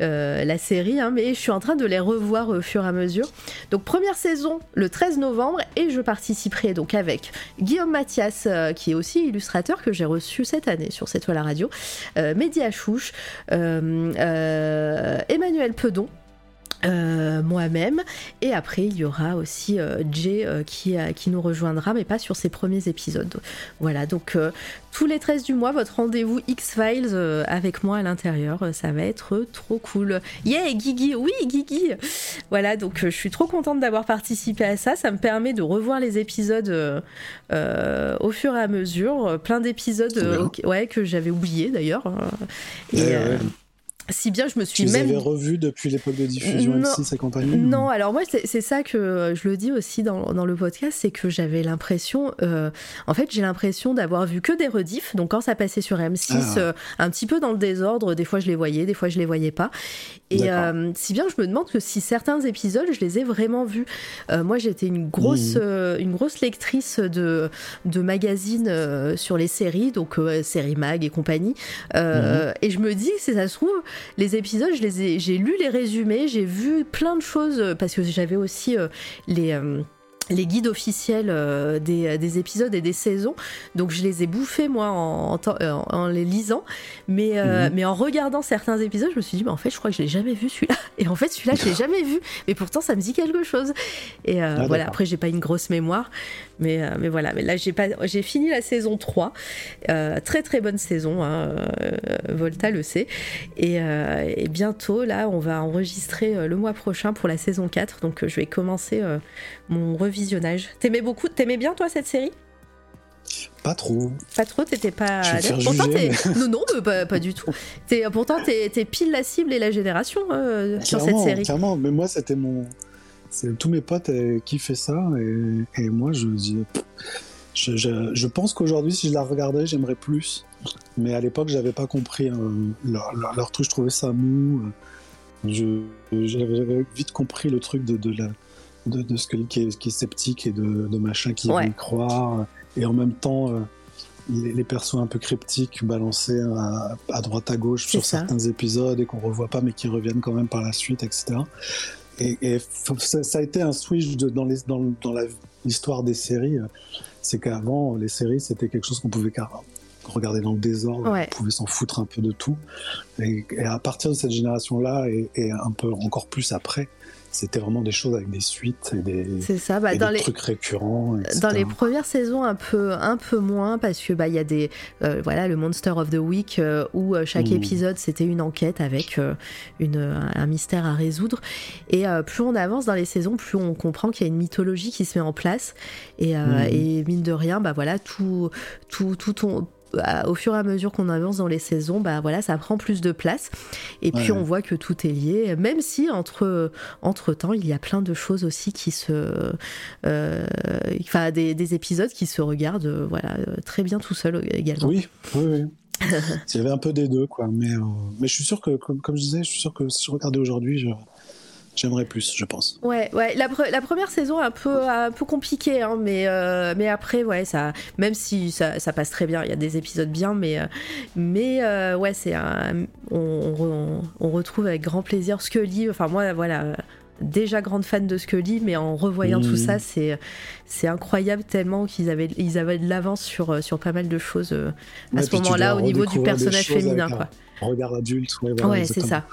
Speaker 1: la série, hein, mais je suis en train de les revoir au fur et à mesure. Donc, première saison le 13 novembre et je participerai donc avec Guillaume Mathias, qui est aussi illustrateur que j'ai reçu cette année sur cette toile à radio, Média Chouche. Euh, Emmanuel Pedon. Euh, moi-même. Et après il y aura aussi euh, Jay qui, qui nous rejoindra mais pas sur ses premiers épisodes. Voilà donc tous les 13 du mois votre rendez-vous X-Files avec moi à l'intérieur ça va être trop cool. Yeah Guigui oui Guigui. Voilà donc je suis trop contente d'avoir participé à ça. Ça me permet de revoir les épisodes au fur et à mesure. Plein d'épisodes ouais, que j'avais oublié d'ailleurs et, si bien je me suis
Speaker 2: tu
Speaker 1: même.
Speaker 2: avais revu depuis l'époque de diffusion M6 et compagnie
Speaker 1: Non, alors moi c'est ça que je le dis aussi dans, dans le podcast, c'est que j'avais l'impression, euh, en fait j'ai l'impression d'avoir vu que des rediffs. Donc quand ça passait sur M6, ah. euh, un petit peu dans le désordre, des fois je les voyais, des fois je les voyais pas. Et euh, si bien je me demande que si certains épisodes je les ai vraiment vus. moi j'étais une grosse, mmh. une grosse lectrice de, de magazines sur les séries, donc séries mag et compagnie. Mmh. Et je me dis, si ça se trouve les épisodes, je les ai, j'ai lu les résumés, j'ai vu plein de choses euh, parce que j'avais aussi euh, les euh, les guides officiels euh, des, des, épisodes et des saisons. Donc je les ai bouffés moi en, en, les lisant. Mais, euh, mhm. mais en regardant certains épisodes, je me suis dit, mais en fait, je crois que je l'ai jamais vu celui-là. Et en fait, celui-là, je l'ai jamais vu. Mais pourtant, ça me dit quelque chose. Et euh, ah, voilà, après, j'ai pas une grosse mémoire. Mais, mais voilà, mais là, j'ai, pas, j'ai fini la saison 3. très très bonne saison, hein, Volta le sait. Et, et, bientôt, là, on va enregistrer le mois prochain pour la saison 4. Donc je vais commencer mon revisionnage. T'aimais beaucoup, t'aimais bien toi cette série?
Speaker 2: Pas trop.
Speaker 1: Pas trop, t'étais pas.
Speaker 2: pourtant,
Speaker 1: non, non, pas, du tout. Es, pourtant, t'es pile la cible et la génération euh, sur cette série.
Speaker 2: Clairement, mais moi, c'était mon. Tous mes potes qui fait ça et, et moi, je, je, je, je pense qu'aujourd'hui, si je la regardais, j'aimerais plus. Mais à l'époque, j'avais pas compris hein, leur, leur, truc, je trouvais ça mou. J'avais vite compris le truc de, de la de, ce qui est, qui est, sceptique et de, machin qui veut y croire. Et en même temps, euh, les, persos un peu cryptiques balancés à, droite à gauche sur certains épisodes et qu'on revoit pas mais qui reviennent quand même par la suite, etc. Et, ça, a été un switch dans, les, dans, dans l'histoire des séries. C'est qu'avant, les séries, c'était quelque chose qu'on pouvait regarder dans le désordre,
Speaker 1: Ouais.
Speaker 2: on pouvait s'en foutre un peu de tout. Et, et à partir de cette génération-là, et, et un peu encore plus après, c'était vraiment des choses avec des suites et des,
Speaker 1: ça. Bah,
Speaker 2: et
Speaker 1: dans
Speaker 2: des
Speaker 1: les
Speaker 2: trucs récurrents. etc.
Speaker 1: Dans les premières saisons, un peu, un peu moins, parce que bah il y a des, euh, voilà, le Monster of the Week euh, où euh, chaque
Speaker 2: Mm.
Speaker 1: épisode c'était une enquête avec euh, une, un mystère à résoudre. Et plus on avance dans les saisons, plus on comprend qu'il y a une mythologie qui se met en place. Et, euh,
Speaker 2: Mm.
Speaker 1: et mine de rien, bah voilà, tout, tout, tout ton- au fur et à mesure qu'on avance dans les saisons, bah voilà, ça prend plus de place. Et puis on voit que tout est lié, même si entre, entre temps, il y a plein de choses aussi qui se, euh, enfin des, des épisodes qui se regardent, euh, voilà, euh, très bien tout seul également.
Speaker 2: Oui, oui, oui. Il y avait un peu des deux, quoi. Mais, euh, mais je suis sûr que, comme, comme je disais, je suis sûr que si je regardais aujourd'hui, je- j'aimerais plus, je pense.
Speaker 1: Ouais, ouais. La, pre- la première saison un peu, un peu compliquée, hein, mais, euh, mais après, ouais, ça, même si ça, ça passe très bien, il y a des épisodes bien, mais, euh, mais euh, ouais, c'est un, on, on on retrouve avec grand plaisir Scully. Enfin, moi, voilà. Déjà grande fan de Scully, mais en revoyant tout
Speaker 2: Mhm.
Speaker 1: ça, c'est c'est incroyable tellement qu'ils avaient ils avaient de l'avance sur sur pas mal de choses euh, à
Speaker 2: Ouais,
Speaker 1: ce moment-là au niveau du personnage féminin, quoi.
Speaker 2: un Regard adulte, ouais, voilà,
Speaker 1: Ouais, c'est ça.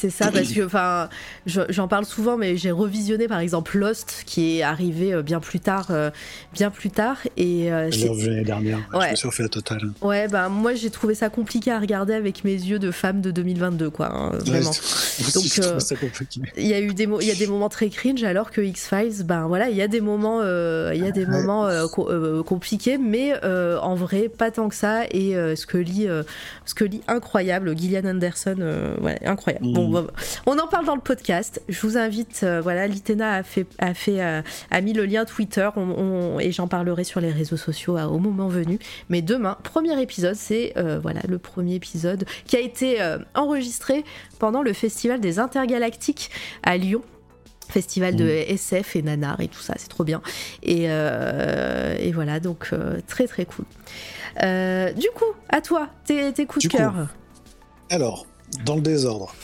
Speaker 1: C'est ça, parce que, enfin, je- j'en parle souvent, mais j'ai revisionné par exemple Lost, qui est arrivé euh, bien plus tard, euh, bien plus tard, et euh,
Speaker 2: l'ai revu l'année dernière.
Speaker 1: Ouais.
Speaker 2: Je me suis refait la totale.
Speaker 1: ouais, bah moi j'ai trouvé ça compliqué à regarder avec mes yeux de femme de 2022, quoi, hein, vraiment.
Speaker 2: Ouais,
Speaker 1: Donc, euh. Il y a eu des il y a des moments très cringe, alors que X Files, ben voilà, il y a des moments, il y a des
Speaker 2: Ouais.
Speaker 1: moments co- compliqués, mais en vrai pas tant que ça. Et euh, Scully, euh, Scully incroyable, Gillian Anderson, ouais, incroyable. Bon, bah, on en parle dans le podcast. Je vous invite, euh, voilà, Litena a fait, a fait, euh, a mis le lien Twitter, on- on- et j'en parlerai sur les réseaux sociaux euh, au moment venu. Mais demain, premier épisode, c'est voilà le premier épisode qui a été enregistré pendant le festival des intergalactiques à Lyon. Festival de SF et nanar et tout ça, c'est trop bien. Et, euh, et voilà, donc euh, très très cool. Euh, du coup, à toi, tes, tes coups
Speaker 2: Du
Speaker 1: de cœur.
Speaker 2: Alors, dans le désordre.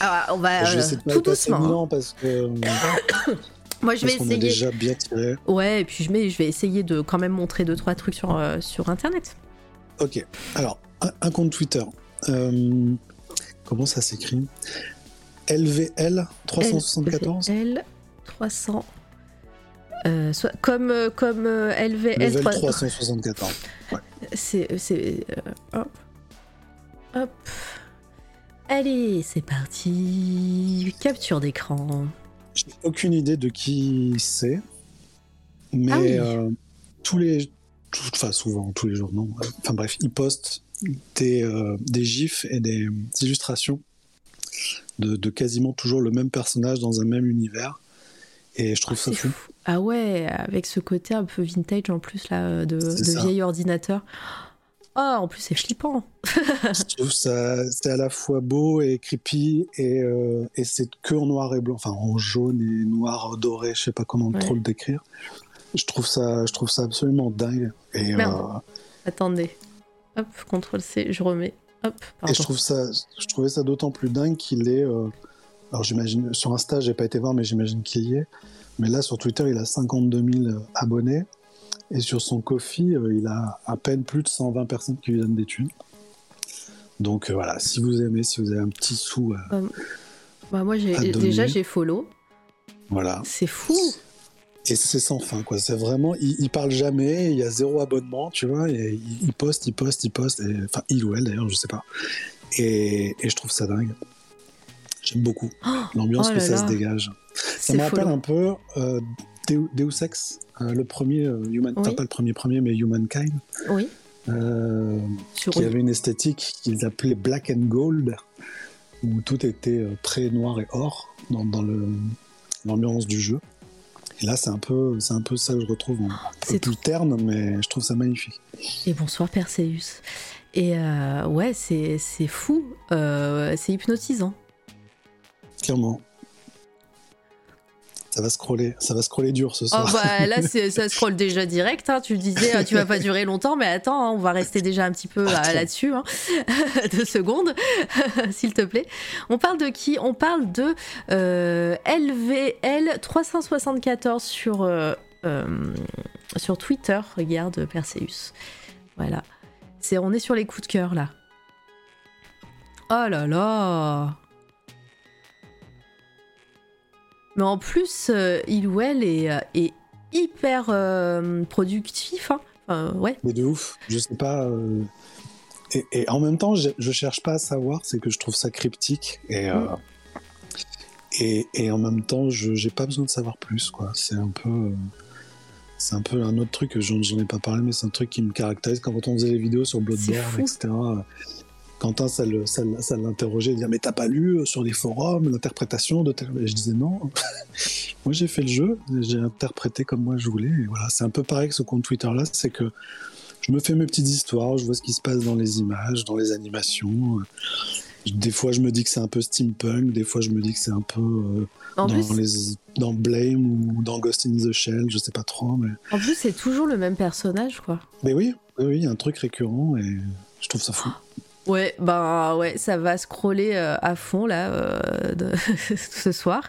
Speaker 1: Ah, on va
Speaker 2: je vais
Speaker 1: euh,
Speaker 2: essayer de pas
Speaker 1: tout doucement. hein.
Speaker 2: parce que
Speaker 1: Moi, je vais
Speaker 2: parce qu'on a
Speaker 1: essayer.
Speaker 2: déjà bien tiré.
Speaker 1: Ouais, et puis je, mets, je vais essayer de quand même montrer deux trois trucs sur, euh, sur internet.
Speaker 2: Ok. Alors, un, un compte Twitter. Euh, comment ça s'écrit? LVL 374
Speaker 1: L 300. Euh, comme euh, comme euh, LVL
Speaker 2: Level
Speaker 1: 3
Speaker 2: 374.
Speaker 1: c'est c'est euh, hop hop allez c'est parti capture d'écran
Speaker 2: J'ai aucune idée de qui c'est, mais
Speaker 1: Ah oui.
Speaker 2: euh, tous les, tout- enfin souvent, tous les jours, non. Enfin bref, ils postent des, euh, des gifs et des illustrations de, de quasiment toujours le même personnage dans un même univers, et je trouve ça fou.
Speaker 1: fou. ah ouais avec ce côté un peu vintage en plus là de,
Speaker 2: C'est
Speaker 1: de
Speaker 2: ça.
Speaker 1: vieil ordinateur oh en plus c'est flippant
Speaker 2: je trouve ça, c'est à la fois beau et creepy, et, euh, et c'est que en noir et blanc, enfin en jaune et noir doré, je sais pas comment
Speaker 1: Ouais.
Speaker 2: trop le décrire. Je trouve ça, je trouve ça absolument dingue. Et,
Speaker 1: Merde.
Speaker 2: euh,
Speaker 1: attendez hop contrôle C je remets hop
Speaker 2: Et
Speaker 1: pardon.
Speaker 2: je trouve ça, je trouvais ça d'autant plus dingue qu'il est. euh, alors j'imagine sur Insta, j'ai pas été voir, mais j'imagine qu'il y est. Mais là sur Twitter, il a 52 000 abonnés et sur son Kofi, euh, il a à peine plus de 120 personnes qui lui donnent des thunes. Donc euh, voilà, si vous aimez, si vous avez un petit sou, euh,
Speaker 1: Bah, moi j'ai
Speaker 2: à donner.
Speaker 1: déjà j'ai follow
Speaker 2: voilà.
Speaker 1: c'est fou
Speaker 2: Et c'est sans fin, quoi. C'est vraiment, il, il parle jamais, il y a zéro abonnement, tu vois. Et il, il poste, il poste, il poste. et- Enfin, il ou elle d'ailleurs, je sais pas. Et, et je trouve ça dingue. J'aime beaucoup l'ambiance
Speaker 1: oh
Speaker 2: que ça
Speaker 1: là.
Speaker 2: se dégage. Ça me rappelle un peu euh, Deus, Deus Ex, euh, le premier euh, Human, enfin pas le premier premier, mais Humankind,
Speaker 1: oui
Speaker 2: euh, qui avait une esthétique qu'ils appelaient Black and Gold, où tout était très noir et or dans, l'ambiance du jeu. Et là, c'est un peu, c'est un peu ça que je retrouve, en- un peu plus terne, mais je trouve ça magnifique.
Speaker 1: Et bonsoir Perseus. Et euh, ouais, c'est c'est fou, euh, c'est hypnotisant.
Speaker 2: Clairement. Ça va scroller, ça va scroller dur ce
Speaker 1: Oh
Speaker 2: soir.
Speaker 1: bah là, ça scrolle déjà direct. hein. Tu disais, euh, tu vas pas durer longtemps, mais attends, hein, on va rester déjà un petit peu euh, là-dessus. hein. Deux secondes, s'il te plaît. On parle de qui? On parle de euh, LVL 374 sur, euh, euh, sur Twitter. Regarde Perseus. Voilà. C'est, on est sur les coups de cœur là. Oh là là Mais en plus, euh, il ou elle est, euh, est hyper euh, productif. Hein. Enfin, ouais.
Speaker 2: Mais de ouf, je sais pas. Et, et en même temps, je, je cherche pas à savoir, c'est que je trouve ça cryptique. Et, euh,
Speaker 1: Mm.
Speaker 2: et, et en même temps, je j'ai pas besoin de savoir plus, quoi. C'est un peu. euh, C'est un peu un autre truc, j'en j'en ai pas parlé, mais c'est un truc qui me caractérise quand on faisait les vidéos sur Bloodborne, etc. Quentin, ça l'interrogeait, il disait Mais t'as pas lu euh, sur les forums l'interprétation de tel. Et je disais Non, moi j'ai fait le jeu, j'ai interprété comme moi je voulais. Et voilà, c'est un peu pareil que ce compte Twitter là, c'est que je me fais mes petites histoires, je vois ce qui se passe dans les images, dans les animations. Des fois, je me dis que c'est un peu steampunk, des fois, je me dis que c'est un peu euh, dans,
Speaker 1: plus,
Speaker 2: les, dans Blame ou dans Ghost in the Shell, je sais pas trop. Mais,
Speaker 1: en plus, c'est toujours le même personnage, quoi.
Speaker 2: mais oui, oui, oui, il y a un truc récurrent et je trouve ça fou.
Speaker 1: Ouais, ben ouais, ça va scroller euh, à fond là euh, de- ce soir.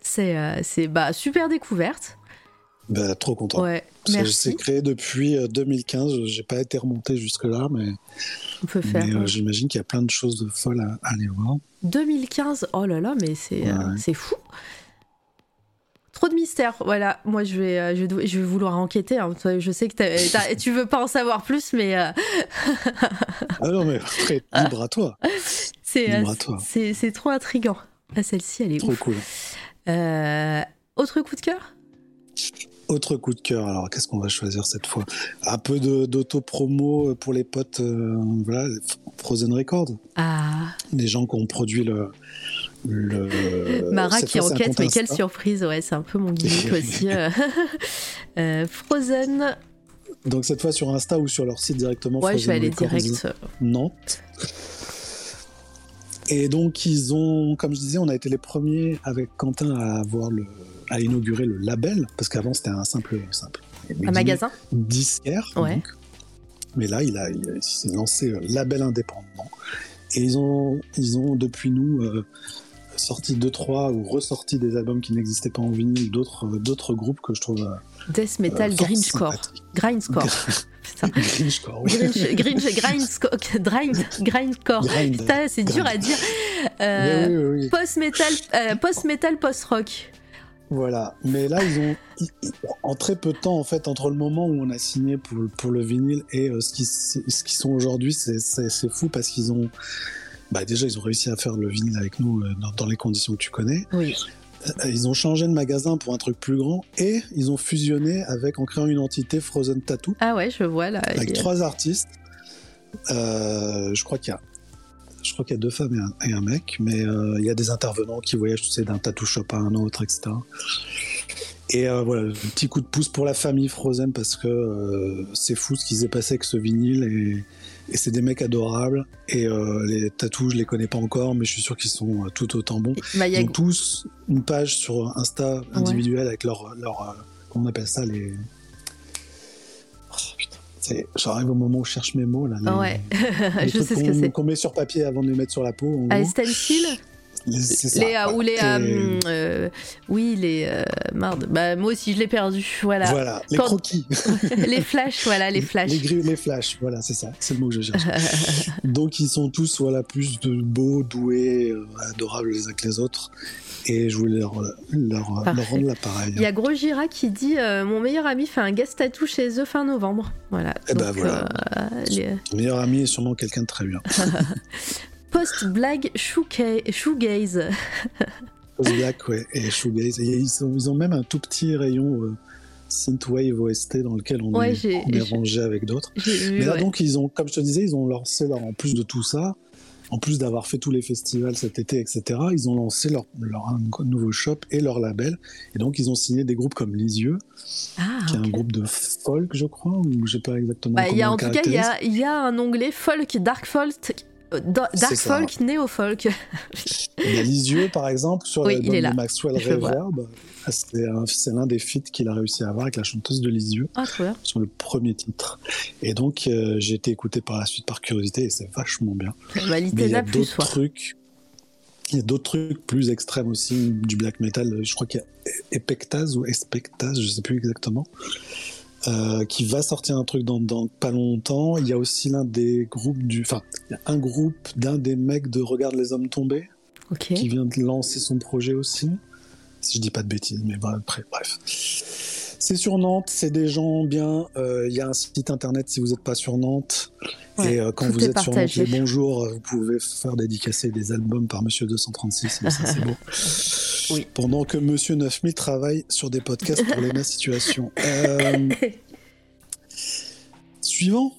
Speaker 1: C'est euh, c'est bah super découverte.
Speaker 2: Bah, trop content.
Speaker 1: Ouais.
Speaker 2: C'est créé depuis euh, 2015, j'ai pas été remonté jusque-là, mais,
Speaker 1: On peut faire
Speaker 2: mais, euh, j'imagine qu'il y a plein de choses de folles à, à aller voir.
Speaker 1: 2015. Oh là là, mais c'est
Speaker 2: Ouais.
Speaker 1: c'est fou. Trop de mystère. Voilà, moi je vais euh, je, dois- je vais vouloir enquêter. hein. Je sais que tu veux pas en savoir plus, mais euh,
Speaker 2: Ah non, mais après, libre à toi,
Speaker 1: c'est euh, trop intriguant. Ah, celle-ci, elle est
Speaker 2: Trop
Speaker 1: ouf.
Speaker 2: cool.
Speaker 1: Euh, autre coup de cœur?
Speaker 2: Autre coup de cœur, alors qu'est-ce qu'on va choisir cette fois? Un peu d'auto-promo pour les potes, euh, voilà, Frozen Records,
Speaker 1: Ah,
Speaker 2: les gens qui ont produit le. Le
Speaker 1: Mara qui enquête, mais quelle surprise, ouais, c'est un peu mon gimmick aussi. euh. Euh, Frozen,
Speaker 2: Donc cette fois sur Insta ou sur leur site directement.
Speaker 1: ouais, je vais aller
Speaker 2: Records
Speaker 1: direct.
Speaker 2: Nantes. Et donc ils ont, comme je disais, on a été les premiers avec Quentin à avoir le, à inaugurer le label parce qu'avant c'était un simple, simple
Speaker 1: Un magasin
Speaker 2: disquaire.
Speaker 1: Ouais.
Speaker 2: donc. Mais là, il, a, il, s'est lancé euh, label indépendant. Et ils ont, ils ont depuis nous euh, sorti deux trois ou ressorti des albums qui n'existaient pas en vinyle d'autres euh, groupes que je trouve euh,
Speaker 1: Death Metal
Speaker 2: fort
Speaker 1: Grinchcore. Putain.
Speaker 2: Grinchcore, oui.
Speaker 1: Grinch, Grindcore.
Speaker 2: Grind.
Speaker 1: Putain, c'est dur à dire. Euh,
Speaker 2: oui, oui.
Speaker 1: Post-metal, euh, post-metal, post-rock.
Speaker 2: Voilà, mais là ils ont en très peu de temps en fait entre le moment où on a signé pour, pour le vinyle et euh, ce qui ce qu'ils sont aujourd'hui, c'est fou parce qu'ils ont bah déjà ils ont réussi à faire le vinyle avec nous euh, dans, dans les conditions que tu connais.
Speaker 1: Oui.
Speaker 2: Euh, Ils ont changé de magasin pour un truc plus grand et ils ont fusionné avec en créant une entité Frozen Tattoo
Speaker 1: Ah ouais, je vois là.
Speaker 2: avec
Speaker 1: a-
Speaker 2: trois artistes. Euh, je crois qu'il y a je crois qu'il y a deux femmes et un, et un mec, mais euh, il y a des intervenants qui voyagent, tu sais, d'un tattoo shop à un autre, etc. Et euh, voilà, un petit coup de pouce pour la famille Frozen parce que euh, c'est fou ce qui s'est passé avec ce vinyle et, et c'est des mecs adorables. Et euh, les tatous, je les connais pas encore, mais je suis sûr qu'ils sont euh, tout autant bons.
Speaker 1: Bah, a-
Speaker 2: Ils ont tous une page sur Insta individuelle avec leur, leur euh, comment on appelle ça, les. Oh, putain. J'arrive au moment où je cherche mes mots là. les-
Speaker 1: ouais,
Speaker 2: les
Speaker 1: je sais ce que c'est.
Speaker 2: Qu'on met sur papier avant de les mettre sur la peau.
Speaker 1: Ah, stencils
Speaker 2: Les- c'est ça,
Speaker 1: les, ou les
Speaker 2: Et-
Speaker 1: euh, euh, oui les euh, bah moi aussi je l'ai perdu voilà,
Speaker 2: Voilà, les
Speaker 1: Quand-
Speaker 2: croquis.
Speaker 1: les flashs voilà les flashs
Speaker 2: Les grilles, les flashs, voilà, c'est ça, c'est le mot que je cherche. Donc ils sont tous voilà plus de beaux, doués, euh, adorables les uns que les autres, et je voulais leur, leur, leur rendre l'appareil.
Speaker 1: il y a Gros Gira qui dit euh, mon meilleur ami fait un guest tattoo chez eux fin novembre voilà
Speaker 2: Eh ben
Speaker 1: Donc,
Speaker 2: voilà.
Speaker 1: les-
Speaker 2: Meilleur ami est sûrement quelqu'un de très bien.
Speaker 1: post blague shoegaze shoegaze.
Speaker 2: Post Black, ouais, et Shoegaze. Et ils, ont même un tout petit rayon euh, synthwave OST dans lequel on
Speaker 1: Ouais,
Speaker 2: est, on rangé avec d'autres. Mais là,
Speaker 1: ouais.
Speaker 2: donc, ils ont, comme je te disais, ils ont lancé leur, en plus de tout ça, en plus d'avoir fait tous les festivals cet été, etc., ils ont lancé leur, nouveau shop et leur label. Et donc, ils ont signé des groupes comme Lisieux,
Speaker 1: ah,
Speaker 2: qui est un groupe de folk, je crois, ou je sais pas exactement
Speaker 1: Bah, y a, en tout cas, il y a, y a un onglet folk, dark folk, dark
Speaker 2: ça.
Speaker 1: folk, néo folk.
Speaker 2: Il y a Lisieux, par exemple, sur
Speaker 1: Oui,
Speaker 2: l'album de Maxwell
Speaker 1: Je.
Speaker 2: Reverb. C'est un- c'est l'un des feats qu'il a réussi à avoir avec la chanteuse de Lisieux.
Speaker 1: Ah,
Speaker 2: sur le premier titre. Et donc, euh, j'ai été écouté par la suite par curiosité et c'est vachement bien.
Speaker 1: Bah,
Speaker 2: Mais il y a
Speaker 1: plus,
Speaker 2: d'autres trucs. Il y a d'autres trucs plus extrêmes aussi, du black metal. Je crois qu'il y a Epectase ou Espectase, je sais plus exactement. Euh, qui va sortir un truc dans, dans pas longtemps. Il y a aussi l'un des groupes du, enfin, il y a un groupe d'un des mecs de Regarde les hommes tombés
Speaker 1: Ok.
Speaker 2: qui vient de lancer son projet aussi. Si je dis pas de bêtises, mais après, bref. C'est sur Nantes, c'est des gens bien. euh, Il y a un site internet si vous n'êtes pas sur Nantes.
Speaker 1: Ouais,
Speaker 2: et euh, quand vous êtes sur Nantes, les bonjours, euh, vous pouvez faire dédicacer des albums par Monsieur 236. mais ça, c'est beau.
Speaker 1: Oui.
Speaker 2: Pendant que Monsieur 9000 travaille sur des podcasts pour les masses situations. Euh, suivant.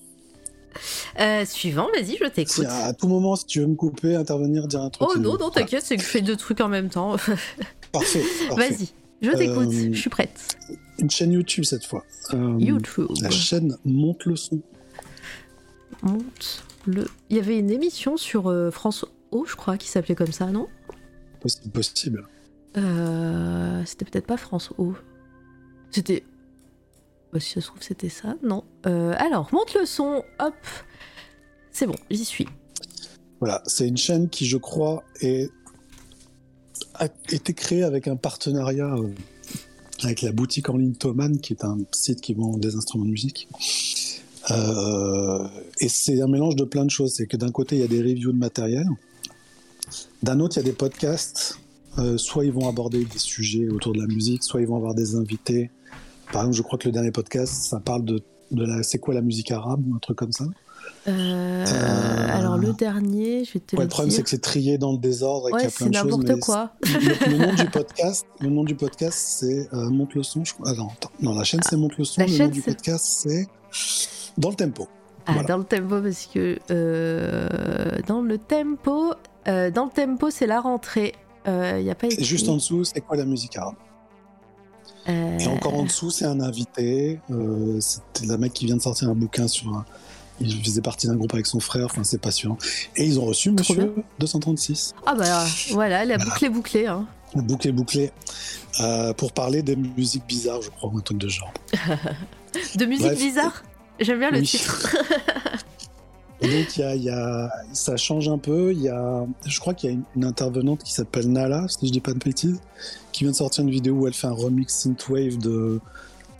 Speaker 1: Euh, suivant, vas-y, je
Speaker 2: Si
Speaker 1: t'écoute.
Speaker 2: à, à tout moment, si tu veux me couper, intervenir, dire un truc.
Speaker 1: Oh non, non, t'inquiète, c'est que je fais deux trucs en même temps.
Speaker 2: Parfait. parfait.
Speaker 1: Vas-y, je t'écoute,
Speaker 2: Euh,
Speaker 1: je suis prête.
Speaker 2: Une chaîne YouTube cette fois. Euh,
Speaker 1: YouTube.
Speaker 2: La chaîne monte le son.
Speaker 1: Monte le. Il y avait une émission sur euh, France O, je crois, qui s'appelait comme ça, non?
Speaker 2: Possible. possible.
Speaker 1: Euh, C'était peut-être pas France O. C'était. Bah, si ça se trouve, c'était ça, non. Euh, alors, monte le son, hop. C'est bon, j'y suis.
Speaker 2: Voilà, c'est une chaîne qui, je crois, est... a été créée avec un partenariat euh, avec la boutique en ligne Thomann, qui est un site qui vend des instruments de musique. Euh, et c'est un mélange de plein de choses. C'est que d'un côté, il y a des reviews de matériel. D'un autre, il y a des podcasts. Euh, soit ils vont aborder des sujets autour de la musique, soit ils vont avoir des invités. Par exemple, je crois que le dernier podcast, ça parle de, de la, c'est quoi la musique arabe ou un truc comme ça.
Speaker 1: Euh, Alors, le dernier, je vais te
Speaker 2: Ouais,
Speaker 1: le
Speaker 2: le problème, c'est que c'est trié dans le désordre et qu'il y
Speaker 1: Ouais,
Speaker 2: a plein
Speaker 1: c'est
Speaker 2: de choses.
Speaker 1: n'importe quoi.
Speaker 2: Le, le nom du podcast, le nom du podcast, c'est euh, Monte le son. Je. Ah non, attends. non, la chaîne c'est Monte le son.
Speaker 1: la
Speaker 2: Le nom
Speaker 1: chaîne,
Speaker 2: du
Speaker 1: c'est-
Speaker 2: podcast c'est Dans le tempo.
Speaker 1: Ah,
Speaker 2: Voilà.
Speaker 1: dans le tempo, parce que euh, dans le tempo, euh, dans le tempo, c'est la rentrée. Il y a pas
Speaker 2: Et
Speaker 1: écrit.
Speaker 2: juste en dessous, c'est quoi la musique arabe Et encore en dessous, c'est un invité. C'est un mec qui vient de sortir un bouquin sur un. Il faisait partie d'un groupe avec son frère. Enfin, c'est passionnant. Et ils ont reçu
Speaker 1: Trop
Speaker 2: Monsieur 236.
Speaker 1: Ah bah voilà, la
Speaker 2: Voilà.
Speaker 1: boucle est bouclée. Hein.
Speaker 2: Bouclé, bouclé. euh, pour parler des musiques bizarres, je crois, ou un truc de genre.
Speaker 1: De musique
Speaker 2: Bref.
Speaker 1: bizarre. J'aime bien le titre.
Speaker 2: Et donc, il y a, y a- ça change un peu. Il y a, je crois qu'il y a une, une intervenante qui s'appelle Nala, si je dis pas de bêtises, qui vient de sortir une vidéo où elle fait un remix synthwave de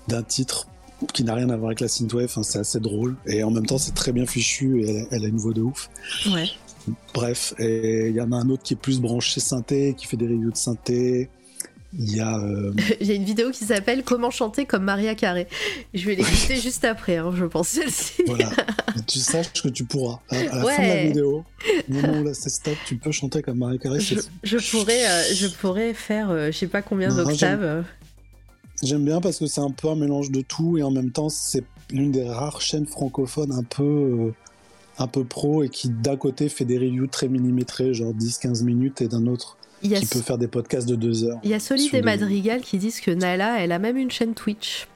Speaker 2: d'un titre qui n'a rien à voir avec la synthwave. Enfin, c'est assez drôle et en même temps, c'est très bien fichu et elle, elle a une voix de ouf.
Speaker 1: Ouais.
Speaker 2: Bref, et il y en a un autre qui est plus branché synthé, qui fait des reviews de synthé. Il y a euh,
Speaker 1: J'ai une vidéo qui s'appelle Comment chanter comme Maria Carré. Je vais l'écouter juste après, hein, je pense celle-ci.
Speaker 2: voilà, Et tu saches que tu pourras. À, à la fin de la vidéo, au moment où là c'est stop, tu peux chanter comme Marie Carré.
Speaker 1: Je, je pourrais, euh, je pourrais faire, euh, je sais pas combien
Speaker 2: Non,
Speaker 1: d'octaves.
Speaker 2: J'aime bien parce que c'est un peu un mélange de tout et en même temps c'est l'une des rares chaînes francophones un peu euh, un peu pro et qui d'un côté fait des reviews très millimétrés genre 10-15 minutes et d'un autre qui peut faire des podcasts de deux heures.
Speaker 1: il y a Solide
Speaker 2: sur
Speaker 1: et
Speaker 2: des-
Speaker 1: Madrigal qui disent que Nala, elle a même une chaîne Twitch.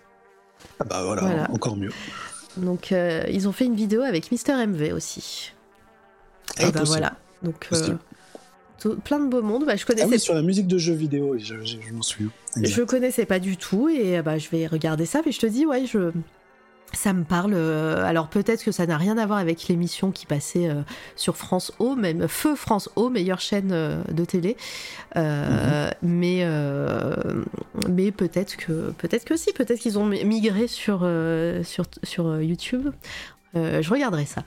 Speaker 2: Ah bah voilà,
Speaker 1: Voilà.
Speaker 2: encore mieux.
Speaker 1: Donc euh, ils ont fait une vidéo avec Mister MV aussi.
Speaker 2: Ah,
Speaker 1: et bah
Speaker 2: possible.
Speaker 1: voilà. Donc euh. Tout- plein de beau monde. Bah, je
Speaker 2: Ah
Speaker 1: connaissais,
Speaker 2: oui, sur la musique de jeux vidéo, je, je- je m'en souviens. Exact.
Speaker 1: je connaissais pas du tout et euh, bah je vais regarder ça. Mais je te dis ouais, je ça me parle. euh, alors peut-être que ça n'a rien à voir avec l'émission qui passait euh, sur France O, même Feu France O, meilleure chaîne euh, de télé. Euh, Mais mais peut-être que peut-être que si, peut-être qu'ils ont mi- migré sur sur sur YouTube. Je regarderai ça.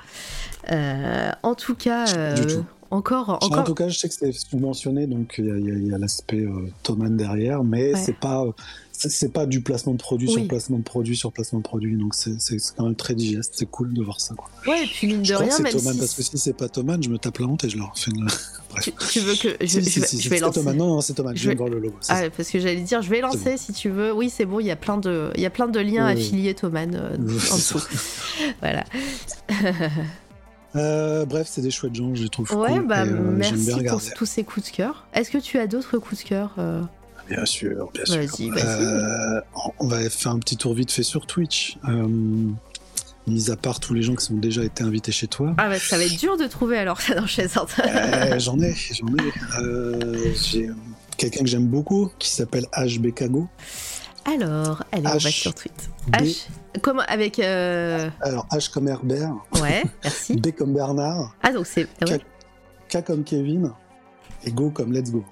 Speaker 1: En tout cas,
Speaker 2: Du tout.
Speaker 1: Encore
Speaker 2: En tout cas, je sais que c'est subventionné, donc il y a, l'aspect euh, Thomann derrière, mais
Speaker 1: Ouais.
Speaker 2: c'est pas euh, c'est pas du placement de produit
Speaker 1: Oui.
Speaker 2: sur placement de produit sur placement de produit, donc c'est quand même très digeste, c'est cool de voir ça. Quoi.
Speaker 1: Ouais, et puis mine de
Speaker 2: Je crois que
Speaker 1: rien,
Speaker 2: c'est
Speaker 1: même
Speaker 2: Thomann,
Speaker 1: si
Speaker 2: parce que si c'est pas Thomann, je me tape la honte et je leur fais une... Bref.
Speaker 1: tu, tu veux que je,
Speaker 2: Si,
Speaker 1: je
Speaker 2: si,
Speaker 1: vais,
Speaker 2: si,
Speaker 1: je
Speaker 2: si,
Speaker 1: vais
Speaker 2: c'est
Speaker 1: lancer.
Speaker 2: Thomann. Non, non, c'est Thomann, je, viens
Speaker 1: vais-
Speaker 2: de voir le logo.
Speaker 1: Ah,
Speaker 2: ça.
Speaker 1: parce que j'allais dire, je vais lancer si tu veux. Oui, c'est bon, il y a plein de, il y a plein de liens affiliés Thomann euh, en dessous. voilà.
Speaker 2: Euh, bref, c'est des chouettes gens, je les trouve
Speaker 1: Ouais,
Speaker 2: cool,
Speaker 1: bah
Speaker 2: et, euh,
Speaker 1: merci pour tous ces coups de cœur. Est-ce que tu as d'autres coups de cœur euh
Speaker 2: Bien sûr, bien sûr.
Speaker 1: Vas-y, vas-y.
Speaker 2: On va faire un petit tour vite fait sur Twitch. Mis à part tous les gens qui sont déjà été invités chez toi.
Speaker 1: Ah bah ça va être dur de trouver alors ça dans chez
Speaker 2: Euh, j'en ai, j'en ai. Euh, J'ai quelqu'un que j'aime beaucoup qui s'appelle HBKago.
Speaker 1: Alors, allez, on va
Speaker 2: H.
Speaker 1: sur Tweet.
Speaker 2: B-
Speaker 1: H. Comment avec euh,
Speaker 2: Alors H comme Herbert,
Speaker 1: Ouais, merci.
Speaker 2: B comme Bernard,
Speaker 1: Ah donc c'est ah ouais.
Speaker 2: K comme Kevin et Go comme Let's Go.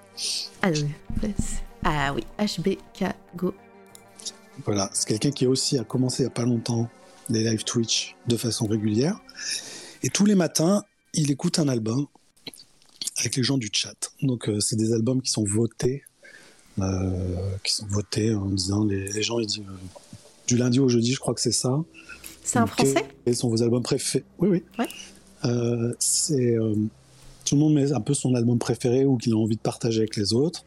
Speaker 1: Ah, c'est- ah oui, HBK Go.
Speaker 2: voilà, c'est quelqu'un qui aussi a commencé il n'y a pas longtemps les live Twitch de façon régulière. Et tous les matins, il écoute un album avec les gens du chat. Donc euh, c'est des albums qui sont votés, qui sont votés en disant les, les gens ils disent euh, du lundi au jeudi, je crois que c'est ça.
Speaker 1: C'est un français?
Speaker 2: Quels sont vos albums préférés? Oui, oui.
Speaker 1: Ouais.
Speaker 2: Euh, c'est euh, tout le monde met un peu son album préféré ou qu'il a envie de partager avec les autres.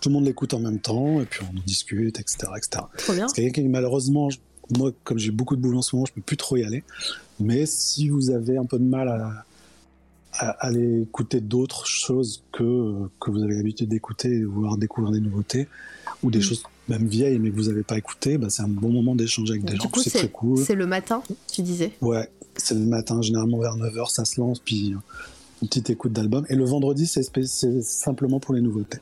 Speaker 2: Tout le monde l'écoute en même temps et puis on discute, etc., etc.
Speaker 1: Trop bien.
Speaker 2: Qui malheureusement, moi comme j'ai beaucoup de boulot en ce moment, je peux plus trop y aller. Mais si vous avez un peu de mal à, à aller écouter d'autres choses que que vous avez l'habitude d'écouter, voire découvrir des nouveautés ou des
Speaker 1: Mm.
Speaker 2: choses même vieilles mais que vous n'avez pas écoutées, bah, c'est un bon moment d'échanger avec des
Speaker 1: Du
Speaker 2: gens. C'est très cool.
Speaker 1: c'est le matin, tu disais?
Speaker 2: Ouais, c'est le matin, généralement vers 9h, ça se lance, puis une petite écoute d'album. Et le vendredi, c'est simplement pour les nouveautés.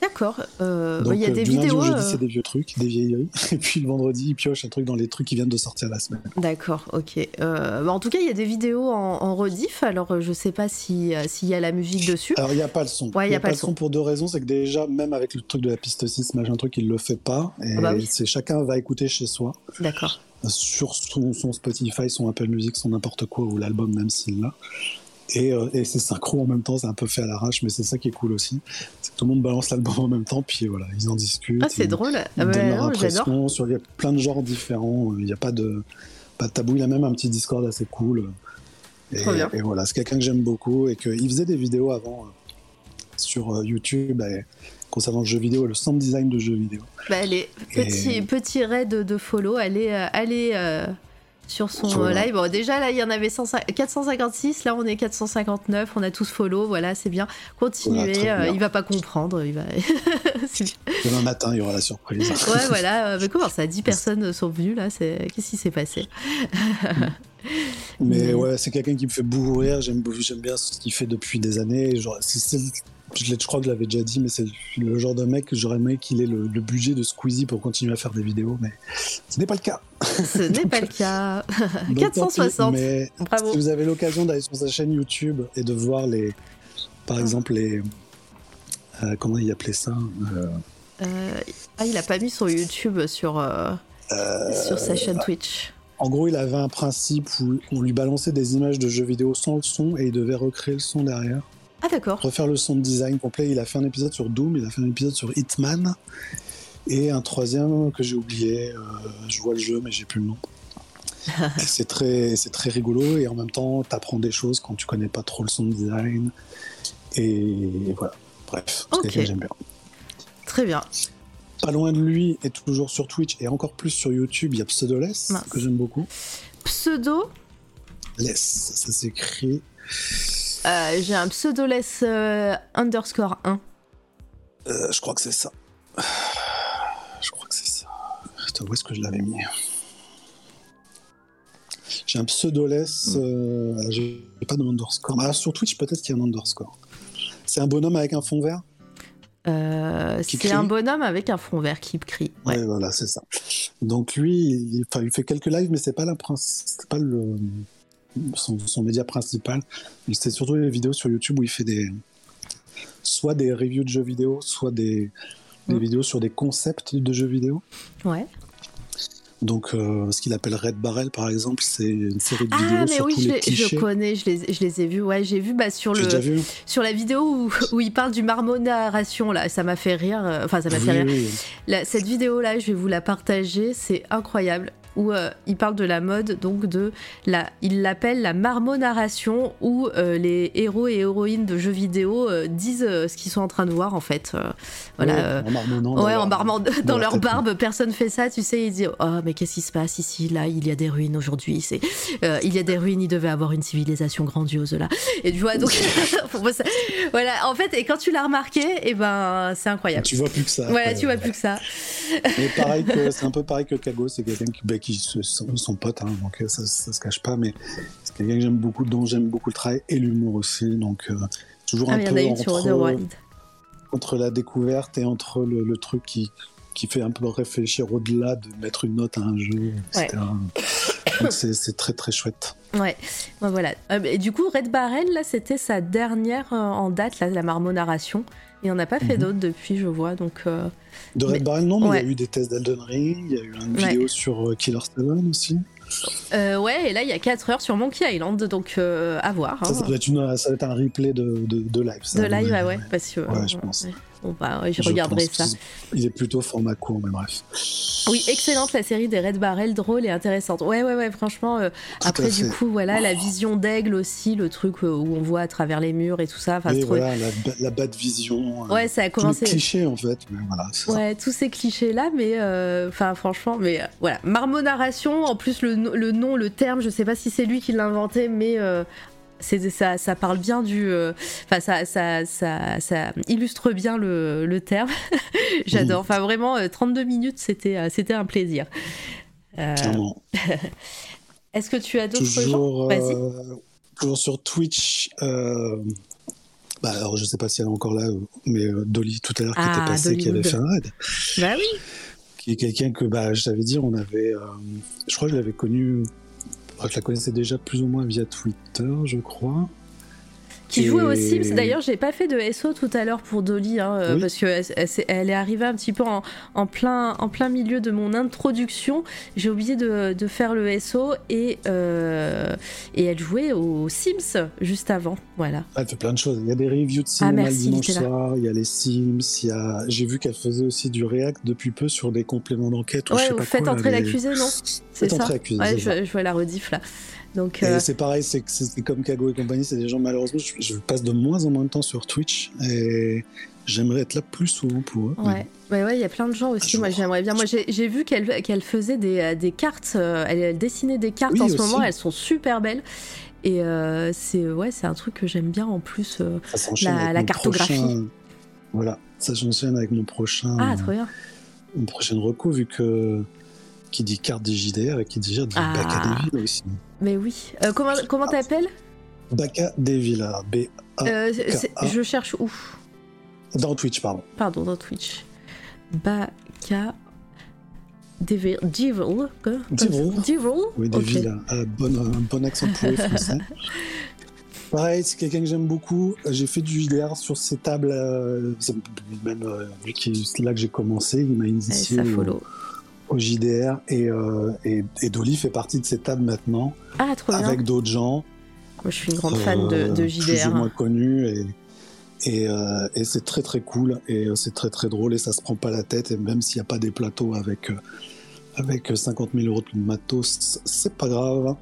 Speaker 1: D'accord. Euh, bah, Il y a
Speaker 2: euh,
Speaker 1: des
Speaker 2: du lundi
Speaker 1: vidéos.
Speaker 2: au jeudi,
Speaker 1: euh,
Speaker 2: c'est des vieux trucs, des vieilleries. Et puis le vendredi, il pioche un truc dans les trucs qui viennent de sortir la semaine.
Speaker 1: D'accord, ok. Euh, bah, en tout cas, il y a des vidéos en, en rediff, alors je sais pas si, s'il y a la musique dessus.
Speaker 2: Alors, il n'y a pas le son.
Speaker 1: Ouais,
Speaker 2: il n'y a, pas le son.
Speaker 1: son.
Speaker 2: pour deux raisons. C'est que déjà, même avec le truc de la piste 6, machin truc, il le fait pas. Et
Speaker 1: Ah bah oui.
Speaker 2: c'est chacun va écouter chez soi.
Speaker 1: D'accord.
Speaker 2: Sur son, son Spotify, son Apple Music, son n'importe quoi, ou l'album, même s'il l'a. Et, euh, et c'est synchro en même temps, c'est un peu fait à l'arrache, mais c'est ça qui est cool aussi. C'est que tout le monde balance l'album en même temps, puis voilà, ils en discutent.
Speaker 1: Ah, c'est drôle.
Speaker 2: ils
Speaker 1: Ah, bah,
Speaker 2: donnent leur
Speaker 1: non, J'adore.
Speaker 2: impression sur il y a plein de genres différents il n'y a pas de pas de tabou il a même un petit Discord assez cool et,
Speaker 1: Trop bien.
Speaker 2: et voilà c'est quelqu'un que j'aime beaucoup et qu'il faisait des vidéos avant euh, sur euh, YouTube et concernant le jeu vidéo et le sound design de jeux vidéo
Speaker 1: Bah, allez, petit,
Speaker 2: Et-
Speaker 1: petit raid de, follow, allez, euh, allez euh, sur son
Speaker 2: Sur
Speaker 1: euh, live. Bon, déjà, là, il y en avait 100 456, là, on est 459, on a tous follow, voilà, c'est bien. Continuez,
Speaker 2: Voilà,
Speaker 1: euh, il va pas comprendre, il va...
Speaker 2: Demain matin il y aura la surprise
Speaker 1: ouais, voilà, euh, mais comment ça, 10 personnes sont venues, là, c'est... qu'est-ce qui s'est passé
Speaker 2: mais ouais c'est quelqu'un qui me fait beaucoup rire j'aime bien ce qu'il fait depuis des années genre c'est- c'est- je, l'ai- je crois que je l'avais déjà dit mais c'est le genre de mec que j'aurais aimé qu'il ait le, le budget de Squeezie pour continuer à faire des vidéos mais ce n'est pas le cas
Speaker 1: Ce n'est pas le cas.
Speaker 2: Donc,
Speaker 1: 460.
Speaker 2: tant pis, Mais
Speaker 1: Bravo.
Speaker 2: si vous avez l'occasion d'aller sur sa chaîne YouTube et de voir les, par exemple les, euh, comment il appelait ça euh,
Speaker 1: Euh, ah, il a pas mis son YouTube sur, sur sa chaîne Twitch.
Speaker 2: En gros, il avait un principe où on lui balançait des images de jeux vidéo sans le son et il devait recréer le son derrière,
Speaker 1: Ah, d'accord.
Speaker 2: refaire le son de design complet. Il a fait un épisode sur Doom, il a fait un épisode sur Hitman et un troisième que j'ai oublié. euh, je vois le jeu, mais j'ai plus le nom. C'est très, c'est très rigolo et en même temps, t'apprends des choses quand tu connais pas trop le son de design. Et voilà. Bref, c'est
Speaker 1: Ok.
Speaker 2: quelqu'un que j'aime bien.
Speaker 1: Très bien.
Speaker 2: Pas loin de lui et toujours sur Twitch et encore plus sur YouTube, il y a Pseudoless
Speaker 1: Mince.
Speaker 2: que j'aime beaucoup.
Speaker 1: Pseudo,
Speaker 2: Less, ça s'écrit.
Speaker 1: euh, j'ai un pseudoless euh, underscore 1.
Speaker 2: Euh, je crois que c'est ça. Je crois que c'est ça. Où est-ce que je l'avais mis J'ai un pseudoless. Euh, j'ai pas de underscore. Ah, sur Twitch, peut-être qu'il y a un underscore. C'est un bonhomme avec un fond vert
Speaker 1: Euh, c'est un bonhomme avec un fond vert qui crie. Ouais.
Speaker 2: Ouais, voilà, c'est ça. Donc lui, il, enfin, il fait quelques lives, mais c'est pas la pas le son, son média principal. C'est surtout les vidéos sur YouTube où il fait des soit des reviews de jeux vidéo, soit des, des
Speaker 1: Mm.
Speaker 2: vidéos sur des concepts de jeux vidéo.
Speaker 1: Ouais.
Speaker 2: Donc, euh, ce qu'il appelle Red Barrel, par exemple, c'est une série de
Speaker 1: Ah,
Speaker 2: vidéos
Speaker 1: mais
Speaker 2: sur
Speaker 1: oui,
Speaker 2: tous
Speaker 1: je,
Speaker 2: les clichés.
Speaker 1: je connais, je les, je les ai vus. Ouais, j'ai vu bah, sur,
Speaker 2: J'ai
Speaker 1: le,
Speaker 2: déjà vu.
Speaker 1: sur la vidéo où, où il parle du marmot narration. Là. Ça m'a fait rire. euh, Enfin, ça m'a fait rire.
Speaker 2: oui.
Speaker 1: La- cette vidéo-là, je vais vous la partager, c'est incroyable. Où euh, il parle de la mode, donc de la, il l'appelle la marmonarration, où euh, les héros et héroïnes de jeux vidéo euh, disent euh, ce qu'ils sont en train de voir en fait. Euh, voilà.
Speaker 2: Ouais,
Speaker 1: euh,
Speaker 2: en marmonnant. dans
Speaker 1: Ouais,
Speaker 2: leur-
Speaker 1: en barbant dans,
Speaker 2: dans
Speaker 1: leur
Speaker 2: leur tête.
Speaker 1: barbe, personne fait ça, tu sais, ils disent "Oh, mais qu'est-ce qui se passe ici là, il y a des ruines aujourd'hui, c'est euh, il y a des ruines, il devait avoir une civilisation grandiose là." Et tu vois donc voilà, en fait et quand tu l'as remarqué, et ben c'est incroyable.
Speaker 2: Tu vois plus que ça.
Speaker 1: Voilà, tu vois plus que ça.
Speaker 2: Mais pareil que c'est un peu pareil que Kago, c'est quelqu'un qui, bah, qui se- sont, sont potes, hein, donc euh, ça, ça se cache pas, mais c'est quelqu'un que j'aime beaucoup, dont j'aime beaucoup le travail et l'humour aussi, donc euh, toujours
Speaker 1: Ah,
Speaker 2: un
Speaker 1: en
Speaker 2: peu entre,
Speaker 1: Otherworld.
Speaker 2: entre la découverte et entre le, le truc qui, qui fait un peu réfléchir au-delà de mettre une note à un jeu, etc. C'est très très chouette.
Speaker 1: Ouais, ouais, voilà. Euh, et du coup, Red Barrel, là, c'était sa dernière euh, en date, là, la marmo narration. Et on n'a pas fait
Speaker 2: Mhm.
Speaker 1: d'autres depuis, je vois. Donc, euh,
Speaker 2: De Red
Speaker 1: Mais-
Speaker 2: Barrel, non, mais il
Speaker 1: ouais.
Speaker 2: y a eu des tests d'Elden Ring, il y a eu une
Speaker 1: Ouais.
Speaker 2: vidéo sur euh, Killer Seven aussi.
Speaker 1: euh, ouais, et là, il y a 4 heures sur Monkey Island, donc euh, à voir.
Speaker 2: Ça, ça
Speaker 1: hein.
Speaker 2: doit être une- ça doit être un replay de, de, de live. ça,
Speaker 1: De live, ah ouais, parce que.
Speaker 2: Ouais, je pense.
Speaker 1: Bon, bah, ouais, je,
Speaker 2: Je
Speaker 1: regarderai ça.
Speaker 2: Il est plutôt format court, mais bref.
Speaker 1: Oui, excellente la série des Red Barrel, drôle et intéressante. Ouais, ouais, ouais, franchement. euh, après, du coup, voilà, la vision d'aigle aussi, le truc euh, où on voit à travers les murs et tout ça. Enfin,
Speaker 2: Et
Speaker 1: c'est trop-
Speaker 2: voilà, la, ba- la bad vision. euh,
Speaker 1: Ouais, ça a
Speaker 2: tous les
Speaker 1: commencé.
Speaker 2: clichés, en fait. Mais voilà, c'est ça.
Speaker 1: Ouais, tous ces clichés-là, mais euh, enfin, franchement, mais voilà. Marmo Narration, en plus, le, le nom, le terme, je sais pas si c'est lui qui l'a inventé, mais ça, ça parle bien du. euh, Enfin, ça, ça, ça, ça illustre bien le, le terme. J'adore. Enfin, vraiment, euh, 32 minutes, c'était euh, c'était un plaisir. Euh,
Speaker 2: Clairement.
Speaker 1: Est-ce que tu as d'autres gens
Speaker 2: Toujours, euh, toujours sur Twitch. bah, alors, je sais pas si elle est encore là, mais Dolly tout à l'heure qui
Speaker 1: Ah,
Speaker 2: était passée, qui avait fait un raid.
Speaker 1: Bah oui.
Speaker 2: Qui est quelqu'un que, bah, je t'avais dit, on avait. je crois que je l'avais connu. Je la connaissais déjà plus ou moins via Twitter, je crois.
Speaker 1: Qui jouait aux Sims. D'ailleurs, j'ai pas fait de SO tout à l'heure pour Dolly, hein, euh,
Speaker 2: Oui.
Speaker 1: parce qu'elle elle, elle est arrivée un petit peu en, en plein, en plein milieu de mon introduction. J'ai oublié de, de faire le SO et, euh, et elle jouait aux Sims juste avant. Voilà.
Speaker 2: Elle fait plein de choses. Il y a des reviews de cinéma
Speaker 1: Ah,
Speaker 2: le dimanche soir, il y a les Sims, il y a... j'ai vu qu'elle faisait aussi du React depuis peu sur des compléments d'enquête. ou je
Speaker 1: Ouais,
Speaker 2: sais pas
Speaker 1: faites
Speaker 2: quoi,
Speaker 1: entrer
Speaker 2: les-
Speaker 1: l'accusé, non? C'est
Speaker 2: Faites
Speaker 1: ça Ouais, je, je vois la rediff là. Donc,
Speaker 2: Et
Speaker 1: euh,
Speaker 2: c'est pareil, c'est comme Kago et compagnie, c'est des gens malheureusement, je, je passe de moins en moins de temps sur Twitch et j'aimerais être là plus souvent pour eux.
Speaker 1: Ouais, ouais, ouais, il y a plein de gens aussi. Moi, j'aimerais bien. Moi, j'ai vu qu'elle faisait des, euh, des cartes. euh, elle, dessinait des cartes
Speaker 2: Oui,
Speaker 1: en ce moment. Elles sont super belles. Et euh, c'est ouais, c'est un truc que j'aime bien en plus. La- la cartographie.
Speaker 2: prochain- Voilà, ça s'enchaîne avec mon prochain,
Speaker 1: Ah, trop bien.
Speaker 2: une prochaine reco vu que qui dit carte des JDR et qui dit dit
Speaker 1: Ah.
Speaker 2: Des villes aussi.
Speaker 1: Mais oui. Euh, comment comment t'appelles?
Speaker 2: Baka des villes, B Ah,
Speaker 1: Euh. Je cherche où?
Speaker 2: Dans Twitch pardon.
Speaker 1: Pardon, dans Twitch. Devil. quoi?
Speaker 2: Devil.
Speaker 1: Devil
Speaker 2: Oui, des villes, un bon, un bon accent pour les Français. Pareil, c'est quelqu'un que j'aime beaucoup. J'ai fait du JDR sur ces tables, euh, c'est même euh, là que j'ai commencé, il m'a
Speaker 1: Allez,
Speaker 2: initié
Speaker 1: ça follow.
Speaker 2: au JDR et, euh, et, et Dolly fait partie de ces tables maintenant
Speaker 1: Ah, trop
Speaker 2: avec d'autres gens.
Speaker 1: Moi, je suis une grande fan de,
Speaker 2: euh,
Speaker 1: de
Speaker 2: Plus ou
Speaker 1: JDR.
Speaker 2: moins connus et, et, euh, et c'est très très cool et c'est très très drôle et ça se prend pas la tête et même s'il n'y a pas des plateaux avec, avec 50 000 euros de matos, c'est pas grave.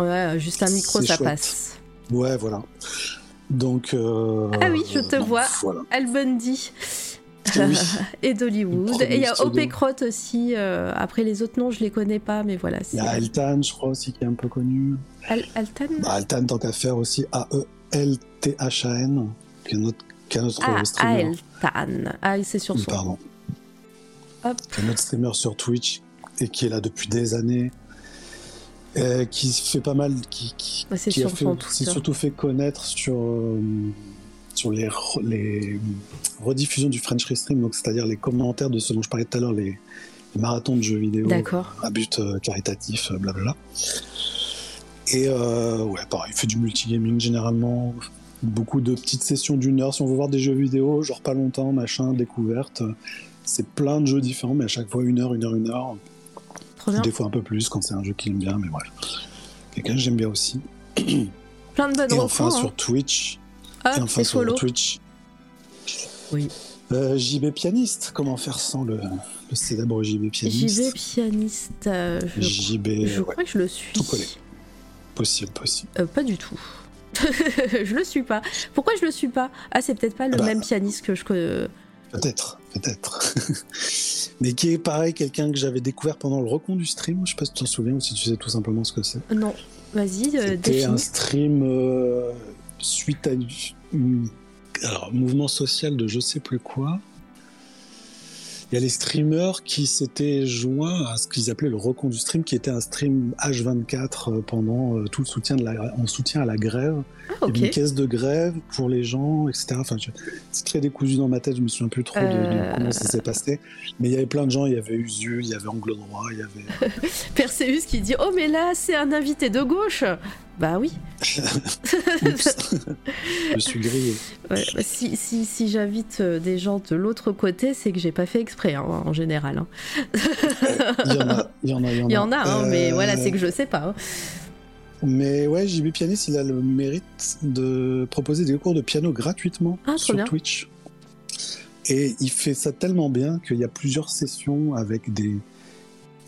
Speaker 1: Ouais, juste un micro, ça
Speaker 2: chouette.
Speaker 1: passe.
Speaker 2: Ouais, voilà. Donc.
Speaker 1: Ah oui, je te vois.
Speaker 2: Voilà.
Speaker 1: Al Bundy.
Speaker 2: Oui.
Speaker 1: et d'Hollywood. Et il y a. OP Crot aussi. euh, après les autres noms, je les connais pas, mais voilà.
Speaker 2: Il y a Altan, je crois aussi, qui est un peu connu.
Speaker 1: Al- Altan?
Speaker 2: Bah, Altan, tant qu'à faire aussi, E A-E-L-T-H-A-N, qui est notre, qui est notre
Speaker 1: Ah,
Speaker 2: streamer.
Speaker 1: Altan. Ah, c'est sur son.
Speaker 2: Pardon.
Speaker 1: Hop.
Speaker 2: Qui est notre streamer sur Twitch et qui est là depuis des années. euh, qui fait pas mal, qui, qui,
Speaker 1: Ouais,
Speaker 2: qui a fait- s'est surtout fait connaître sur, euh, sur les, re- les rediffusions du French Restream, donc c'est-à-dire les commentaires de ce dont je parlais tout à l'heure, les, les marathons de jeux vidéo à but euh, caritatif, euh, blablabla. Et euh, ouais, pareil, il fait du multigaming généralement, beaucoup de petites sessions d'une heure. Si on veut voir des jeux vidéo, genre pas longtemps, machin, découverte, c'est plein de jeux différents, mais à chaque fois une heure, une heure, une heure.
Speaker 1: Bien.
Speaker 2: Des fois un peu plus quand c'est un jeu qu'il aime bien, mais bref. Quelqu'un que j'aime bien aussi.
Speaker 1: Plein de bonnes
Speaker 2: Et enfin
Speaker 1: hein.
Speaker 2: sur Twitch.
Speaker 1: Ah,
Speaker 2: et enfin
Speaker 1: c'est
Speaker 2: sur
Speaker 1: solo.
Speaker 2: Twitch.
Speaker 1: Oui.
Speaker 2: Euh, JB pianiste, comment faire sans le, le célèbre JB pianiste
Speaker 1: JV pianiste. euh, je
Speaker 2: JB,
Speaker 1: je
Speaker 2: ouais,
Speaker 1: crois que je le suis.
Speaker 2: tout collé. possible, possible.
Speaker 1: Euh, pas du tout. je le suis pas. Pourquoi je le suis pas? Ah, c'est peut-être pas le
Speaker 2: Bah.
Speaker 1: même pianiste que je connais.
Speaker 2: Peut-être, peut-être. Mais qui est pareil, quelqu'un que j'avais découvert pendant le recon du stream. Je sais pas si tu t'en souviens ou si tu sais tout simplement ce que c'est.
Speaker 1: Non, vas-y, euh,
Speaker 2: C'était un
Speaker 1: définis.
Speaker 2: stream euh, suite à une- alors, un mouvement social de je sais plus quoi. Il y a les streamers qui s'étaient joints à ce qu'ils appelaient le recon du stream, qui était un stream H24 euh, pendant euh, tout le soutien de la, en soutien à la grève.
Speaker 1: Ah,
Speaker 2: Il y avait une caisse de grève pour les gens, etc. Enfin, je- c'est très décousu dans ma tête, je me souviens plus trop de, de
Speaker 1: Euh.
Speaker 2: comment ça s'est passé. Mais il y avait plein de gens, il y avait Usu, il y avait Angle Droit, il y avait.
Speaker 1: Perseus qui dit Oh, mais là, c'est un invité de gauche Bah oui.
Speaker 2: Je suis grillé.
Speaker 1: Ouais, bah, si si, si j'invite des gens de l'autre côté, c'est que j'ai pas fait exprès, hein, en général. hein.
Speaker 2: Il y en a, il y en a, il y en a.
Speaker 1: Il y en a, hein, mais
Speaker 2: Euh,
Speaker 1: voilà, c'est que je sais pas. hein.
Speaker 2: Mais ouais, JB Pianiste, il a le mérite de proposer des cours de piano gratuitement
Speaker 1: Ah,
Speaker 2: sur
Speaker 1: bien.
Speaker 2: Twitch. Et il fait ça tellement bien qu'il y a plusieurs sessions avec des,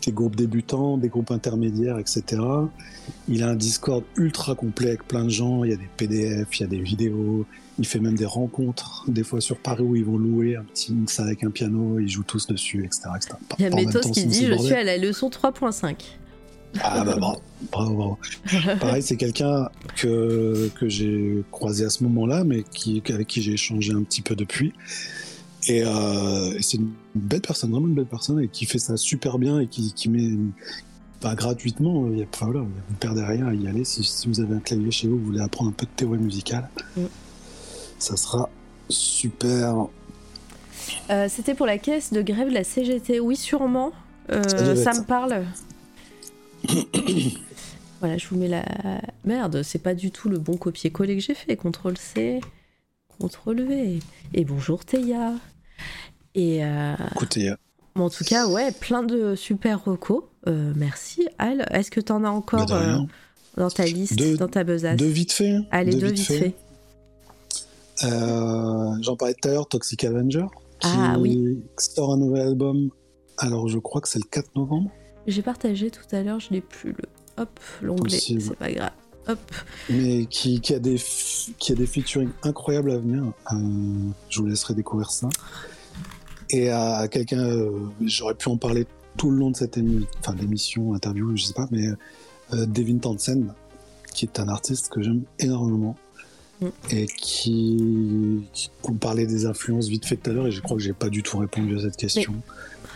Speaker 2: des groupes débutants, des groupes intermédiaires, etc. Il a un Discord ultra complet avec plein de gens. Il y a des PDF, il y a des vidéos. Il fait même des rencontres, des fois sur Paris où ils vont louer un petit salle avec un piano, ils jouent tous dessus, etc. etc.
Speaker 1: Il y a Métos qui dit Je suis à la leçon 3.5.
Speaker 2: Ah bah bravo, bravo, bravo. Pareil, c'est quelqu'un que, que j'ai croisé à ce moment-là, mais qui, avec qui j'ai échangé un petit peu depuis. Et, euh, et c'est une belle personne, vraiment une belle personne, et qui fait ça super bien et qui, qui met pas gratuitement. Il y a, enfin, voilà, vous ne perdez rien à y aller. Si, si vous avez un clavier chez vous, vous voulez apprendre un peu de théorie musicale,
Speaker 1: Mm.
Speaker 2: ça sera super.
Speaker 1: Euh, C'était pour la caisse de grève de la CGT. Oui, sûrement. Euh,
Speaker 2: Ça
Speaker 1: me parle. voilà, je vous mets la. Merde, c'est pas du tout le bon copier-coller que j'ai fait. CTRL-C, CTRL-V. Et bonjour Théa. Et euh,
Speaker 2: Écoutez,
Speaker 1: bon, en tout cas, ouais, plein de super recos. Euh, merci, Al. Est-ce que t'en as encore
Speaker 2: bah
Speaker 1: euh, dans ta liste, dans ta besace
Speaker 2: deux vite fait.
Speaker 1: Allez,
Speaker 2: deux
Speaker 1: deux vite fait.
Speaker 2: Euh, J'en parlais tout à l'heure, Toxic Avenger, qui
Speaker 1: Ah, oui.
Speaker 2: sort un nouvel album. Alors, je crois que c'est le 4 novembre,
Speaker 1: J'ai partagé tout à l'heure, je n'ai plus le. Hop, l'onglet, c'est pas grave. Hop.
Speaker 2: mais qui, qui a des qui a des featuring incroyables à venir. Euh, je vous laisserai découvrir ça. Et à quelqu'un, euh, j'aurais pu en parler tout le long de cette émi- enfin, l'émission, interview, je sais pas, mais euh, Devin Townsend, qui est un artiste que j'aime énormément.
Speaker 1: Mm.
Speaker 2: Et qui, qui on parlait des influences vite fait tout à l'heure et je crois que j'ai pas du tout répondu à cette question.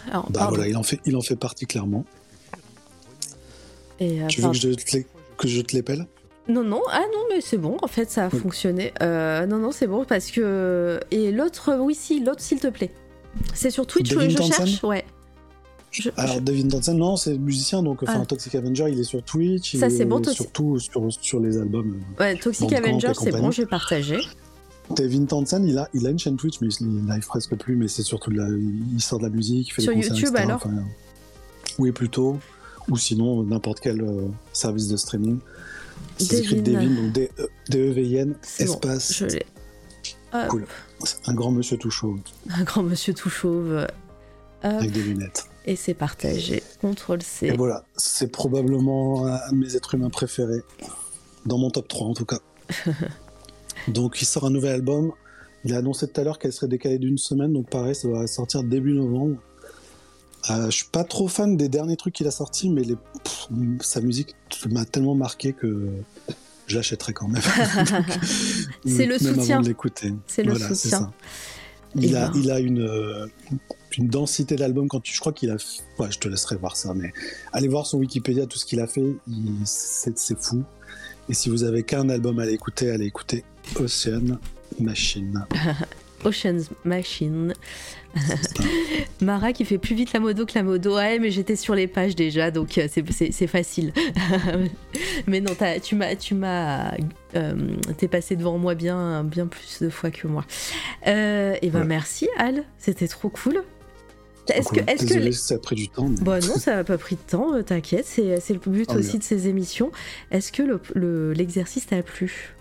Speaker 1: Alors,
Speaker 2: Bah voilà, il en fait, il en fait partie clairement.
Speaker 1: Et,
Speaker 2: Tu veux
Speaker 1: pardon.
Speaker 2: que je te, que je te l'épelle
Speaker 1: Non, non, ah non, mais c'est bon, en fait, ça a
Speaker 2: Oui.
Speaker 1: fonctionné. Euh, non, non, c'est bon, parce que. Et l'autre, oui, si, l'autre, s'il te plaît. C'est sur Twitch,
Speaker 2: Devin
Speaker 1: je cherche Ouais. Je-
Speaker 2: Alors,
Speaker 1: je-
Speaker 2: David Townsend, non, c'est musicien, donc enfin,
Speaker 1: Ah.
Speaker 2: Toxic Avenger, il est sur Twitch.
Speaker 1: Ça, c'est
Speaker 2: est
Speaker 1: bon, Toxic-
Speaker 2: Surtout sur, sur les albums.
Speaker 1: Ouais, Toxic Avenger, c'est bon, j'ai partagé.
Speaker 2: Devin Townsend, il a, il a une chaîne Twitch, mais il live presque plus, mais c'est surtout de la, il sort de la musique, il fait
Speaker 1: Sur
Speaker 2: des concerts,
Speaker 1: YouTube,
Speaker 2: etc.
Speaker 1: alors
Speaker 2: Enfin, Oui, plutôt. Ou sinon, n'importe quel euh, service de streaming. Ça s'écrit
Speaker 1: Devin.
Speaker 2: Donc D-E-V-I-N,
Speaker 1: C'est bon,
Speaker 2: espace,
Speaker 1: je l'ai.
Speaker 2: Cool. un grand monsieur tout chaud,
Speaker 1: un grand monsieur tout chauve. Hop,
Speaker 2: avec des lunettes.
Speaker 1: et c'est partagé. CTRL
Speaker 2: Et
Speaker 1: C.
Speaker 2: voilà, c'est probablement un de mes êtres humains préférés. Dans mon top 3 en tout cas. donc il sort un nouvel album. Il a annoncé tout à l'heure qu'elle serait décalée d'une semaine, donc pareil, ça va sortir début novembre. Euh, je suis pas trop fan des derniers trucs qu'il a sortis, mais les, pff, sa musique m'a tellement marqué que je l'achèterai quand même.
Speaker 1: C'est le
Speaker 2: Même
Speaker 1: soutien.
Speaker 2: l'écouter.
Speaker 1: C'est le
Speaker 2: Voilà,
Speaker 1: soutien.
Speaker 2: Il
Speaker 1: Eh
Speaker 2: a,
Speaker 1: ben.
Speaker 2: il a une, euh, une densité d'album quand tu. Je crois qu'il a. Ouais, je te laisserai voir ça, mais allez voir son Wikipédia, tout ce qu'il a fait, c'est c'est fou. Et si vous avez qu'un album à aller écouter, allez écouter Ocean Machine.
Speaker 1: Ocean's Machine. Mara qui fait plus vite la modo que la modo. Ouais, mais j'étais sur les pages déjà, donc euh, c'est- facile. mais non, tu m'as, tu m'as, euh, t'es passé devant moi bien, bien plus de fois que moi. Euh, et ben
Speaker 2: Ouais.
Speaker 1: merci Al, c'était trop cool. Est-ce que, est-ce que les-
Speaker 2: ça a pris du temps. mais-
Speaker 1: Bon, non, ça n'a pas pris de temps, euh, t'inquiète, c'est c'est le but
Speaker 2: Ah,
Speaker 1: aussi
Speaker 2: bien.
Speaker 1: de ces émissions. Est-ce que le- le- l'exercice t'a plu?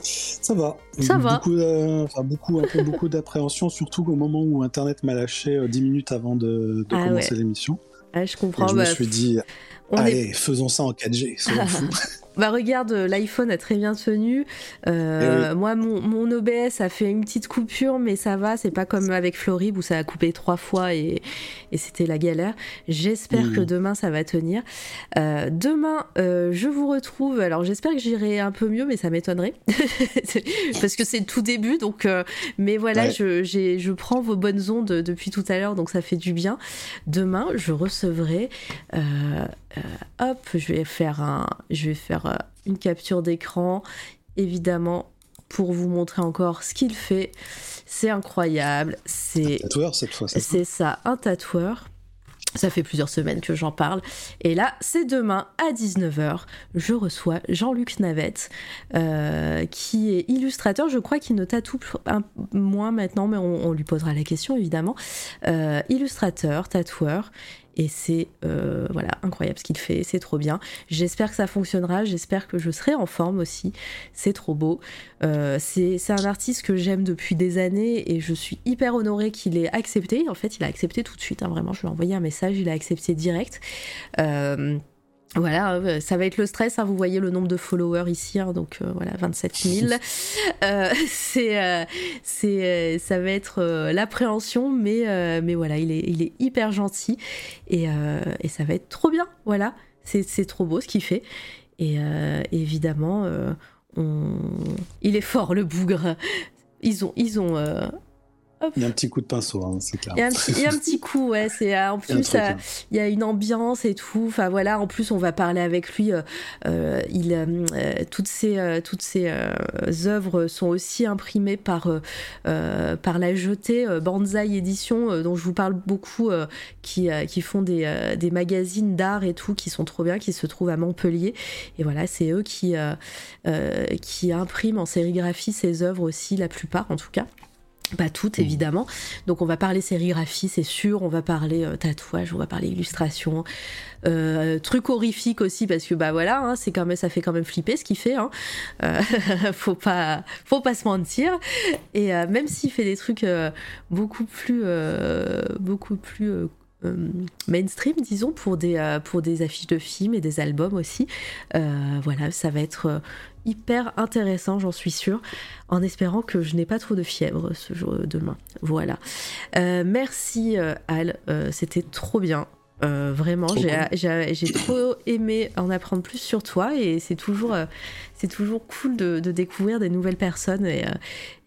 Speaker 2: Ça va.
Speaker 1: Ça va.
Speaker 2: Beaucoup, euh, enfin, beaucoup, un peu beaucoup d'appréhension, surtout au moment où Internet m'a lâché euh, 10 minutes avant de, de
Speaker 1: Ah
Speaker 2: commencer
Speaker 1: ouais.
Speaker 2: l'émission.
Speaker 1: ah, Je
Speaker 2: Et
Speaker 1: comprends.
Speaker 2: je me
Speaker 1: bah,
Speaker 2: suis dit,
Speaker 1: on est
Speaker 2: allez, faisons ça en 4G, soyons fous.
Speaker 1: Bah regarde, l'iPhone a très bien tenu. Euh,
Speaker 2: Eh
Speaker 1: Moi, mon, mon OBS a fait une petite coupure, mais ça va. C'est pas comme avec Florib où ça a coupé trois fois et, et c'était la galère. J'espère que demain ça va tenir. Euh, demain, euh, je vous retrouve. Alors j'espère que j'irai un peu mieux, mais ça m'étonnerait parce que c'est le tout début. Donc, euh, mais voilà,
Speaker 2: Ouais.
Speaker 1: je, prends vos bonnes ondes depuis tout à l'heure, donc ça fait du bien. Demain, je recevrai. euh, euh, hop, je vais faire un, je vais faire euh, une capture d'écran, évidemment, pour vous montrer encore ce qu'il fait. C'est incroyable. C'est
Speaker 2: Tatoueur cette fois. c'est ça
Speaker 1: un tatoueur. Ça fait plusieurs semaines que j'en parle. Et là, c'est demain à 19h. Je reçois Jean-Luc Navette, euh, qui est illustrateur. Je crois qu'il ne tatoue un, moins maintenant, mais on, on lui posera la question évidemment. Euh, illustrateur, tatoueur. Et c'est euh, voilà incroyable ce qu'il fait, c'est trop bien. J'espère que ça fonctionnera, j'espère que je serai en forme aussi. C'est trop beau. Euh, c'est un artiste que j'aime depuis des années et je suis hyper honorée qu'il ait accepté. En fait, il a accepté tout de suite, hein, vraiment. Je lui ai envoyé un message, il a accepté direct. Euh, voilà, euh, ça va être le stress. hein, vous voyez le nombre de followers ici, hein, donc euh, voilà, 27 000. Euh, c'est, euh, c'est, ça va être l'appréhension, mais, mais voilà, il est, il est hyper gentil et, et ça va être trop bien. Voilà, c'est, c'est trop beau ce qu'il fait. Et évidemment, on... il est fort le bougre. Ils ont, ils ont,
Speaker 2: Il y a un petit coup de pinceau, hein, c'est clair.
Speaker 1: il y a un petit, il y a un petit coup, ouais. C'est euh, en
Speaker 2: Il y
Speaker 1: plus, euh,
Speaker 2: hein.
Speaker 1: il y a une ambiance et tout. Enfin voilà. En plus, on va parler avec lui. euh, il, toutes euh, œuvres sont aussi imprimées par par la jetée Banzai Édition, dont je vous parle beaucoup, qui qui font des des magazines d'art et tout, qui sont trop bien, qui se trouvent à Montpellier. Et voilà, c'est eux qui qui impriment en sérigraphie ses œuvres aussi, la plupart en tout cas. Pas toutes évidemment. Donc on va parler sérigraphie, c'est sûr. On va parler euh, tatouage, on va parler illustration, euh, truc aussi parce que bah voilà, hein, c'est quand même ça fait quand même flipper ce qu'il fait. Hein. Euh, faut pas, faut pas se mentir. Et euh, même s'il fait des trucs beaucoup plus, beaucoup plus mainstream, disons, pour des, affiches de films et des albums aussi. Voilà, ça va être hyper intéressant, j'en suis sûre, en espérant que je n'ai pas trop de fièvre ce jour demain. Voilà. Euh, merci euh, Al, Euh, c'était trop bien. Euh, vraiment, j'ai trop aimé en apprendre plus sur toi et c'est toujours, euh, c'est toujours cool de, de découvrir des nouvelles personnes. Et, euh,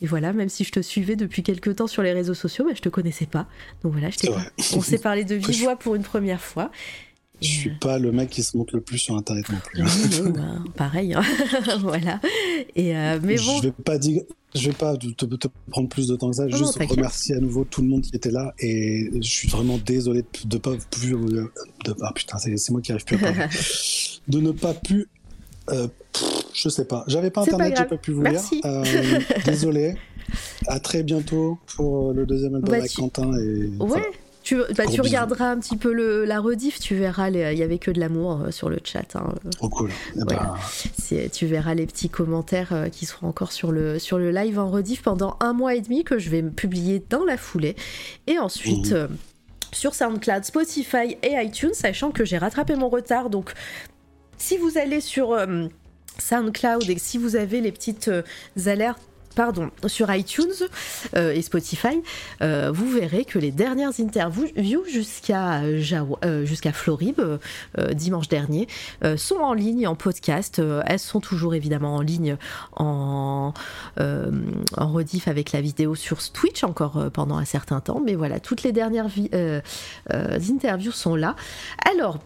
Speaker 1: et voilà, même si je te suivais depuis quelques temps sur les réseaux sociaux, bah, je te connaissais pas. Donc voilà, je on s'est parlé de vive voix pour une première fois.
Speaker 2: Je suis pas le mec qui se montre le plus sur internet non plus.
Speaker 1: Oui, bah, pareil, hein. voilà. Et euh, mais bon,
Speaker 2: Je vais pas dire, je vais pas te, prendre plus de temps que ça.
Speaker 1: non,
Speaker 2: juste remercier à nouveau tout le monde qui était là et je suis vraiment désolé de, de pas plus de, ah putain c'est moi qui arrive plus à parler. de ne pas pu euh, pff, je sais pas j'avais pas internet j'ai pas pu vous
Speaker 1: Merci.
Speaker 2: lire Euh, désolé à très bientôt pour le deuxième album
Speaker 1: Bah,
Speaker 2: avec
Speaker 1: tu-
Speaker 2: Quentin et
Speaker 1: ouais.
Speaker 2: voilà.
Speaker 1: Tu, bah, tu regarderas un petit peu le, la rediff, tu verras, il y avait que de l'amour euh, sur le chat. hein.
Speaker 2: trop cool Eh ben,
Speaker 1: Voilà. Tu verras les petits commentaires euh, qui seront encore sur le, sur le live en rediff pendant un mois et demi que je vais publier dans la foulée. Et ensuite,
Speaker 2: Mhm.
Speaker 1: euh, sur SoundCloud, Spotify et iTunes, sachant que j'ai rattrapé mon retard. Donc, si vous allez sur euh, SoundCloud et si vous avez les petites euh, alertes, pardon, sur iTunes euh, et Spotify, euh, vous verrez que les dernières interviews jusqu'à euh, Florib dimanche dernier sont en ligne en podcast. Elles sont toujours évidemment en ligne en, en rediff avec la vidéo sur Twitch encore pendant un certain temps. Mais voilà, toutes les dernières vi- interviews sont là. Alors,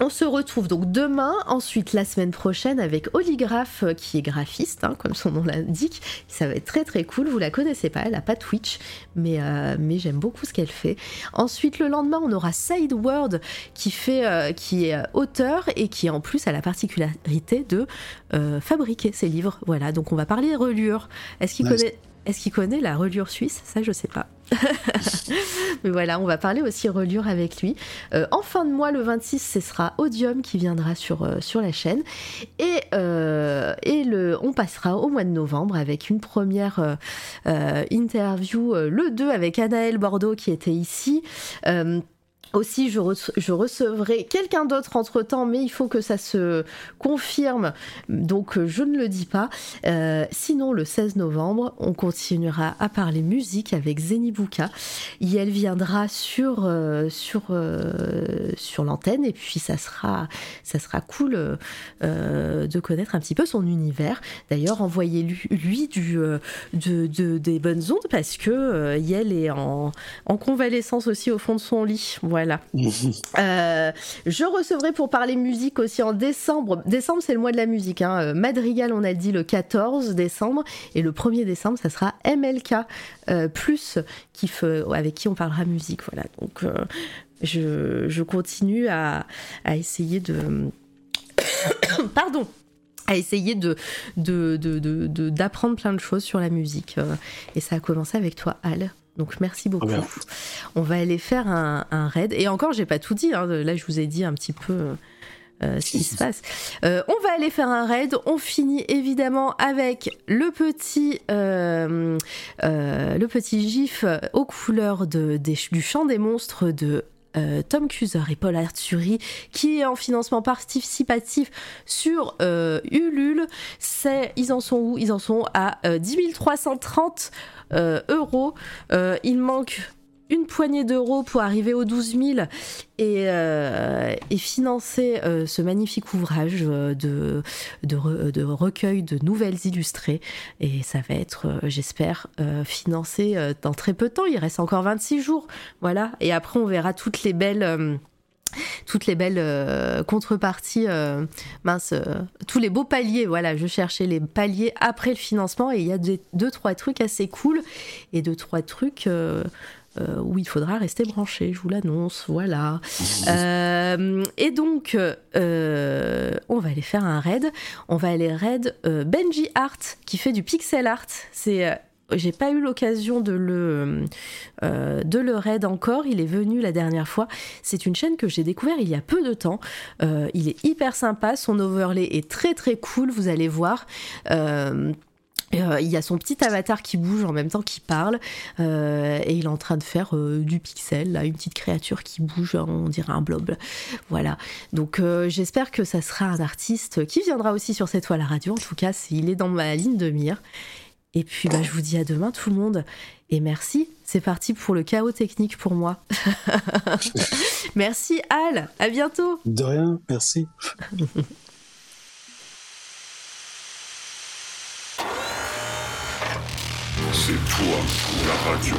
Speaker 1: on se retrouve donc demain, ensuite la semaine prochaine avec Oligraphe euh, qui est graphiste, hein, comme son nom l'indique. Ça va être très très cool. Vous la connaissez pas, elle a pas Twitch, mais, euh, mais j'aime beaucoup ce qu'elle fait. Ensuite le lendemain, on aura Sideword qui fait, euh, qui est auteur et qui en plus a la particularité de euh, fabriquer ses livres. Voilà, donc on va parler reliure. Est-ce qu'il
Speaker 2: Nice.
Speaker 1: connaît est-ce qu'il connaît la reliure suisse? Ça, je sais pas. Mais voilà, on va parler aussi reliure avec lui. Euh, en fin de mois, le 26, ce sera Odium qui viendra sur, euh, la chaîne. Et, euh, et le, on passera au mois de novembre avec une première interview, le 2 avec Anaël Bordeaux qui était ici. Aussi, je, recevrai quelqu'un d'autre entre temps, mais il faut que ça se confirme, donc euh, je ne le dis pas. Euh, sinon, le 16 novembre, on continuera à parler musique avec Zenibuka. Et elle viendra sur, euh, sur, l'antenne, et puis ça sera, cool de connaître un petit peu son univers. D'ailleurs, envoyez-lui des bonnes ondes parce que Yel est en, en convalescence aussi au fond de son lit. Voilà. Euh, je recevrai pour parler musique aussi en décembre. Décembre, c'est le mois de la musique. Hein. Euh, Madrigal, on a dit le 14 décembre. Et le 1er décembre, ça sera MLK, euh, plus, qui avec qui on parlera musique. Voilà. Donc, je, continue à, essayer de. Pardon à essayer de, d'apprendre plein de choses sur la musique. Et ça a commencé avec toi, Al. Donc merci beaucoup. on va aller faire un, raid. Et encore, j'ai pas tout dit. Hein. Là, je vous ai dit un petit peu. Euh, ce qui se passe. Euh, on va aller faire un raid. On finit évidemment avec le petit, euh, le petit gif aux couleurs de, du chant des monstres de Tom Cuser et Paul Arturi qui est en financement participatif sur Ulule. C'est, ils en sont où? Ils en sont à 10 330 euh, euros. Euh, il manque une poignée d'euros pour arriver aux 12 000 et, euh, financer ce magnifique ouvrage de, de, recueil de nouvelles illustrées. Et ça va être, j'espère, financé dans très peu de temps. Il reste encore 26 jours. Voilà. Et après, on verra toutes les belles toutes les belles euh, contreparties, euh, mince, euh, tous les beaux paliers. Voilà, je cherchais les paliers après le financement et il y a deux, trois trucs assez cool et deux, trois trucs où il faudra rester branché, je vous l'annonce. Voilà. et donc, on va aller faire un raid. On va aller raid Benji Art qui fait du pixel art. C'est j'ai pas eu l'occasion de le euh, de le raid encore. Il est venu la dernière fois. C'est une chaîne que j'ai découvert il y a peu de temps. Euh, il est hyper sympa. Son overlay est très très cool. Vous allez voir. Euh, il y a son petit avatar qui bouge en même temps qu'il parle et il est en train de faire du pixel, là, une petite créature qui bouge, on dirait un blob. Voilà. Donc j'espère que ça sera un artiste qui viendra aussi sur cette toile à radio. En tout cas, il est dans ma ligne de mire. Et puis, bah, je vous dis à demain, tout le monde. Et merci. C'est parti pour le chaos technique pour moi. merci, Al. À bientôt.
Speaker 2: De rien. Merci.
Speaker 3: C'est toi, la radio.